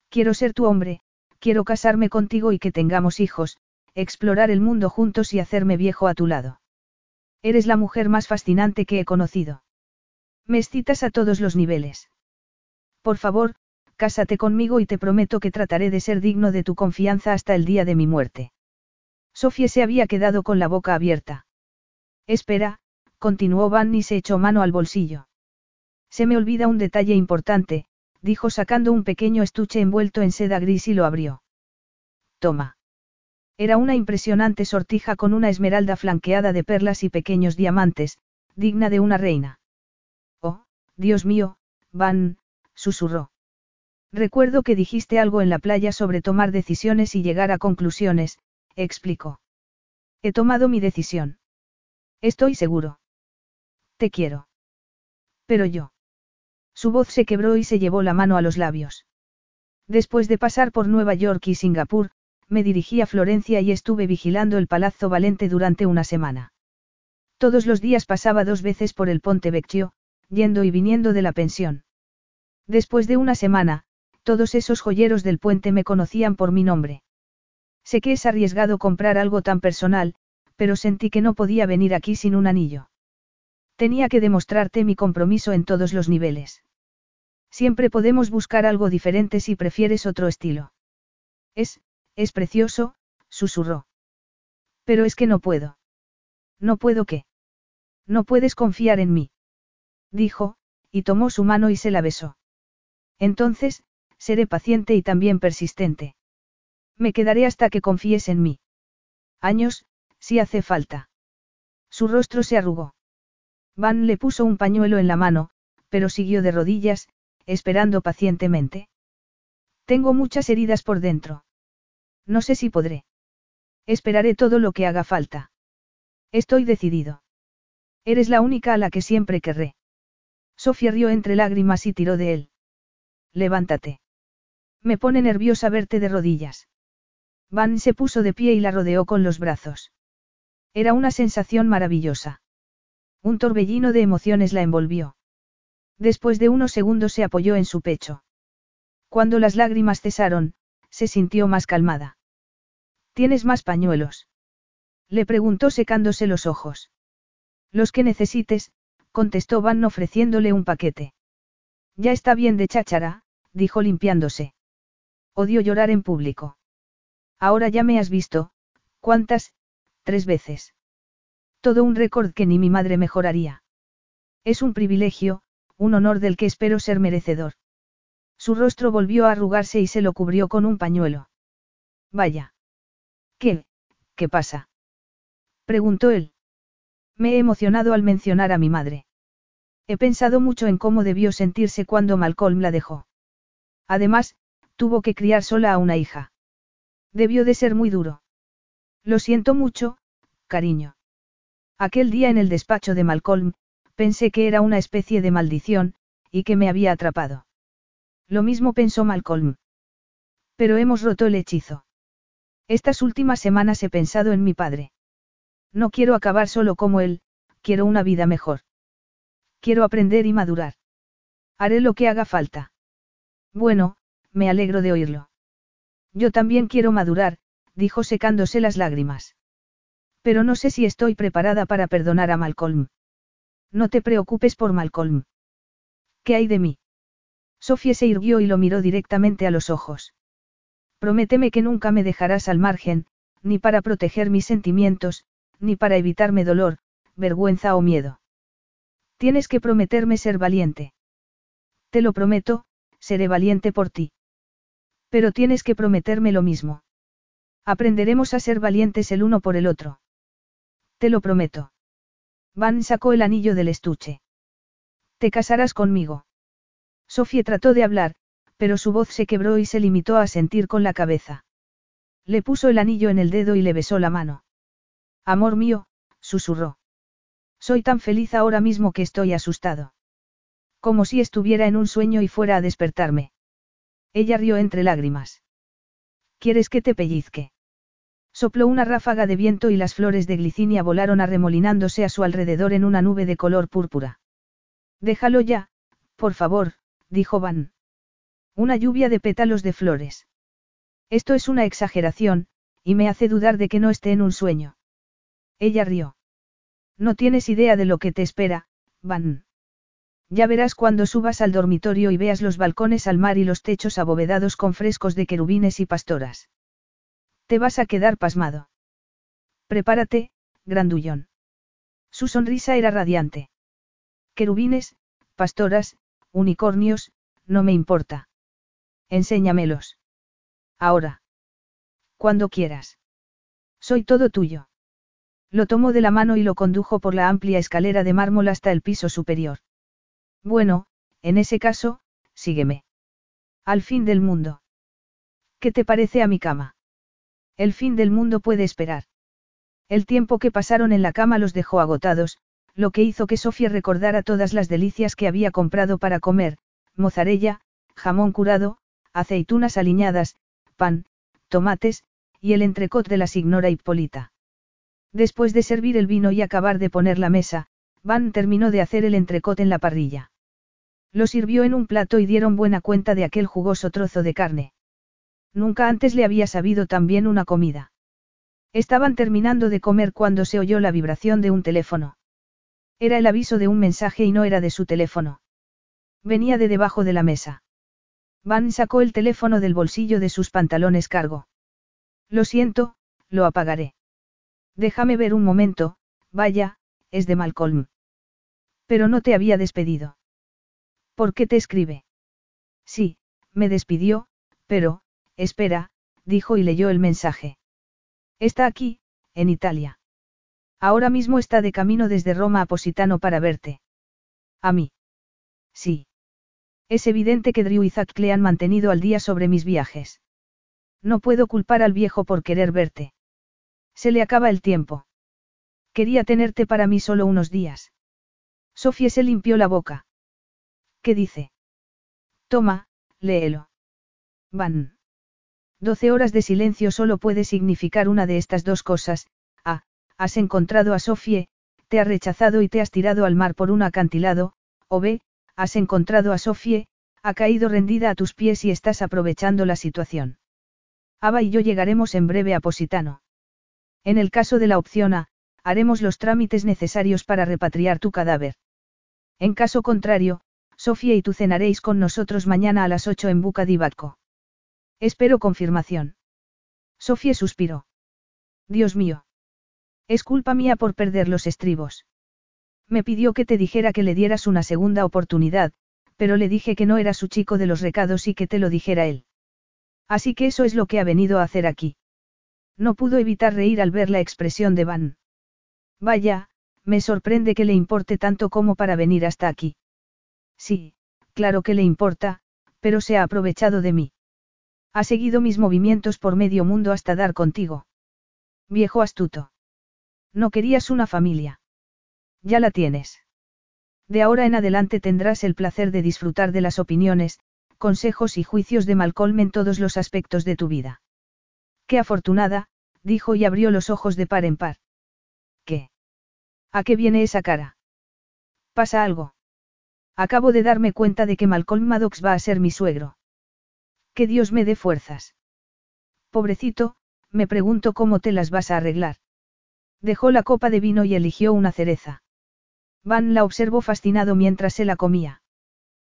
Quiero ser tu hombre, quiero casarme contigo y que tengamos hijos, explorar el mundo juntos y hacerme viejo a tu lado. Eres la mujer más fascinante que he conocido. Me excitas a todos los niveles. Por favor, cásate conmigo y te prometo que trataré de ser digno de tu confianza hasta el día de mi muerte. Sofía se había quedado con la boca abierta. Espera, continuó Van y se echó mano al bolsillo. Se me olvida un detalle importante, dijo sacando un pequeño estuche envuelto en seda gris y lo abrió. Toma. Era una impresionante sortija con una esmeralda flanqueada de perlas y pequeños diamantes, digna de una reina. Oh, Dios mío, Van, susurró. Recuerdo que dijiste algo en la playa sobre tomar decisiones y llegar a conclusiones, explicó. He tomado mi decisión. Estoy seguro. Te quiero. Pero yo. Su voz se quebró y se llevó la mano a los labios. Después de pasar por Nueva York y Singapur, me dirigí a Florencia y estuve vigilando el Palazzo Valente durante una semana. Todos los días pasaba dos veces por el Ponte Vecchio, yendo y viniendo de la pensión. Después de una semana, todos esos joyeros del puente me conocían por mi nombre. Sé que es arriesgado comprar algo tan personal, pero sentí que no podía venir aquí sin un anillo. Tenía que demostrarte mi compromiso en todos los niveles. Siempre podemos buscar algo diferente si prefieres otro estilo. Es, es precioso, susurró. Pero es que no puedo. No puedo qué. No puedes confiar en mí. Dijo, y tomó su mano y se la besó. Entonces, seré paciente y también persistente. Me quedaré hasta que confíes en mí. Años, si hace falta. Su rostro se arrugó. Van le puso un pañuelo en la mano, pero siguió de rodillas, esperando pacientemente. Tengo muchas heridas por dentro. No sé si podré. Esperaré todo lo que haga falta. Estoy decidido. Eres la única a la que siempre querré. Sofía rió entre lágrimas y tiró de él. Levántate. Me pone nerviosa verte de rodillas. Van se puso de pie y la rodeó con los brazos. Era una sensación maravillosa. Un torbellino de emociones la envolvió. Después de unos segundos se apoyó en su pecho. Cuando las lágrimas cesaron, se sintió más calmada. ¿Tienes más pañuelos? Le preguntó secándose los ojos. Los que necesites, contestó Van ofreciéndole un paquete. Ya está bien de cháchara, dijo limpiándose. Odio llorar en público. Ahora ya me has visto, ¿cuántas? Tres veces. Todo un récord que ni mi madre mejoraría. Es un privilegio, un honor del que espero ser merecedor. Su rostro volvió a arrugarse y se lo cubrió con un pañuelo. Vaya. ¿Qué? ¿Qué pasa? preguntó él. Me he emocionado al mencionar a mi madre. He pensado mucho en cómo debió sentirse cuando Malcolm la dejó. Además, tuvo que criar sola a una hija. Debió de ser muy duro. Lo siento mucho, cariño. Aquel día en el despacho de Malcolm, pensé que era una especie de maldición, y que me había atrapado. Lo mismo pensó Malcolm. Pero hemos roto el hechizo. Estas últimas semanas he pensado en mi padre. No quiero acabar solo como él, quiero una vida mejor. Quiero aprender y madurar. Haré lo que haga falta. Bueno, me alegro de oírlo. Yo también quiero madurar, dijo secándose las lágrimas. Pero no sé si estoy preparada para perdonar a Malcolm. No te preocupes por Malcolm. ¿Qué hay de mí? Sofía se irguió y lo miró directamente a los ojos. Prométeme que nunca me dejarás al margen, ni para proteger mis sentimientos, ni para evitarme dolor, vergüenza o miedo. Tienes que prometerme ser valiente. Te lo prometo, seré valiente por ti. Pero tienes que prometerme lo mismo. Aprenderemos a ser valientes el uno por el otro. Te lo prometo. Van sacó el anillo del estuche. Te casarás conmigo. Sofía trató de hablar, pero su voz se quebró y se limitó a sentir con la cabeza. Le puso el anillo en el dedo y le besó la mano. Amor mío, susurró. Soy tan feliz ahora mismo que estoy asustado. Como si estuviera en un sueño y fuera a despertarme. Ella rió entre lágrimas. ¿Quieres que te pellizque? Sopló una ráfaga de viento y las flores de glicinia volaron arremolinándose a su alrededor en una nube de color púrpura. Déjalo ya, por favor, dijo Van. Una lluvia de pétalos de flores. Esto es una exageración, y me hace dudar de que no esté en un sueño. Ella rió. No tienes idea de lo que te espera, Van. Ya verás cuando subas al dormitorio y veas los balcones al mar y los techos abovedados con frescos de querubines y pastoras. Te vas a quedar pasmado. Prepárate, grandullón. Su sonrisa era radiante. Querubines, pastoras, unicornios, no me importa. Enséñamelos. Ahora. Cuando quieras. Soy todo tuyo. Lo tomó de la mano y lo condujo por la amplia escalera de mármol hasta el piso superior. Bueno, en ese caso, sígueme. Al fin del mundo. ¿Qué te parece a mi cama? El fin del mundo puede esperar. El tiempo que pasaron en la cama los dejó agotados, lo que hizo que Sofía recordara todas las delicias que había comprado para comer, mozarella, jamón curado, aceitunas aliñadas, pan, tomates, y el entrecot de la signora Hipólita. Después de servir el vino y acabar de poner la mesa, Van terminó de hacer el entrecot en la parrilla. Lo sirvió en un plato y dieron buena cuenta de aquel jugoso trozo de carne. Nunca antes le había sabido tan bien una comida. Estaban terminando de comer cuando se oyó la vibración de un teléfono. Era el aviso de un mensaje y no era de su teléfono. Venía de debajo de la mesa. Van sacó el teléfono del bolsillo de sus pantalones cargo. Lo siento, lo apagaré. Déjame ver un momento, vaya, es de Malcolm. Pero no te había despedido. ¿Por qué te escribe? Sí, me despidió, pero, Espera, dijo y leyó el mensaje. Está aquí, en Italia. Ahora mismo está de camino desde Roma a Positano para verte. ¿A mí? Sí. Es evidente que Drew y Zack le han mantenido al día sobre mis viajes. No puedo culpar al viejo por querer verte. Se le acaba el tiempo. Quería tenerte para mí solo unos días. Sofía se limpió la boca. ¿Qué dice? Toma, léelo. Van. Doce horas de silencio solo puede significar una de estas dos cosas. A. Has encontrado a Sofie, te ha rechazado y te has tirado al mar por un acantilado, o B. Has encontrado a Sofie, ha caído rendida a tus pies y estás aprovechando la situación. Ava y yo llegaremos en breve a Positano. En el caso de la opción A, haremos los trámites necesarios para repatriar tu cadáver. En caso contrario, Sofía y tú cenaréis con nosotros mañana a las 8 en Buca di Espero confirmación. Sofía suspiró. Dios mío. Es culpa mía por perder los estribos. Me pidió que te dijera que le dieras una segunda oportunidad, pero le dije que no era su chico de los recados y que te lo dijera él. Así que eso es lo que ha venido a hacer aquí. No pudo evitar reír al ver la expresión de Van. Vaya, me sorprende que le importe tanto como para venir hasta aquí. Sí, claro que le importa, pero se ha aprovechado de mí. Ha seguido mis movimientos por medio mundo hasta dar contigo. Viejo astuto. No querías una familia. Ya la tienes. De ahora en adelante tendrás el placer de disfrutar de las opiniones, consejos y juicios de Malcolm en todos los aspectos de tu vida. Qué afortunada, dijo y abrió los ojos de par en par. ¿Qué? ¿A qué viene esa cara? ¿Pasa algo? Acabo de darme cuenta de que Malcolm Maddox va a ser mi suegro. Que Dios me dé fuerzas. Pobrecito, me pregunto cómo te las vas a arreglar. Dejó la copa de vino y eligió una cereza. Van la observó fascinado mientras se la comía.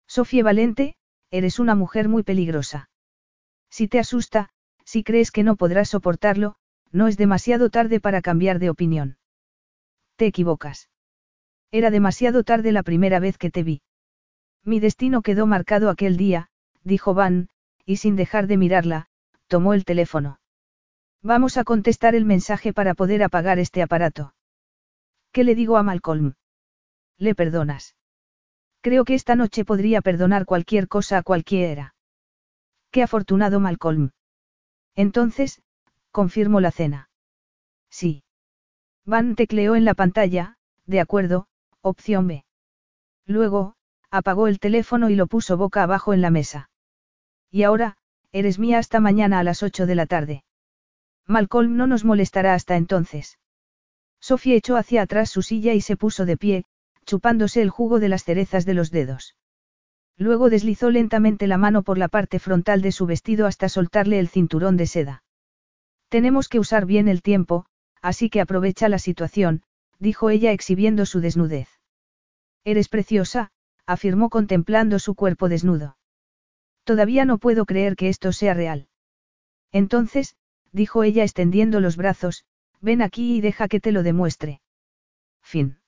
Sofía Valente, eres una mujer muy peligrosa. Si te asusta, si crees que no podrás soportarlo, no es demasiado tarde para cambiar de opinión. Te equivocas. Era demasiado tarde la primera vez que te vi. Mi destino quedó marcado aquel día, dijo Van, y sin dejar de mirarla, tomó el teléfono. Vamos a contestar el mensaje para poder apagar este aparato. ¿Qué le digo a Malcolm? ¿Le perdonas? Creo que esta noche podría perdonar cualquier cosa a cualquiera. Qué afortunado Malcolm. Entonces, confirmo la cena. Sí. Van tecleó en la pantalla, de acuerdo, opción B. Luego, apagó el teléfono y lo puso boca abajo en la mesa. Y ahora, eres mía hasta mañana a las 8 de la tarde. Malcolm no nos molestará hasta entonces. Sofía echó hacia atrás su silla y se puso de pie, chupándose el jugo de las cerezas de los dedos. Luego deslizó lentamente la mano por la parte frontal de su vestido hasta soltarle el cinturón de seda. Tenemos que usar bien el tiempo, así que aprovecha la situación, dijo ella exhibiendo su desnudez. Eres preciosa, afirmó contemplando su cuerpo desnudo. Todavía no puedo creer que esto sea real. Entonces, dijo ella extendiendo los brazos, ven aquí y deja que te lo demuestre. Fin.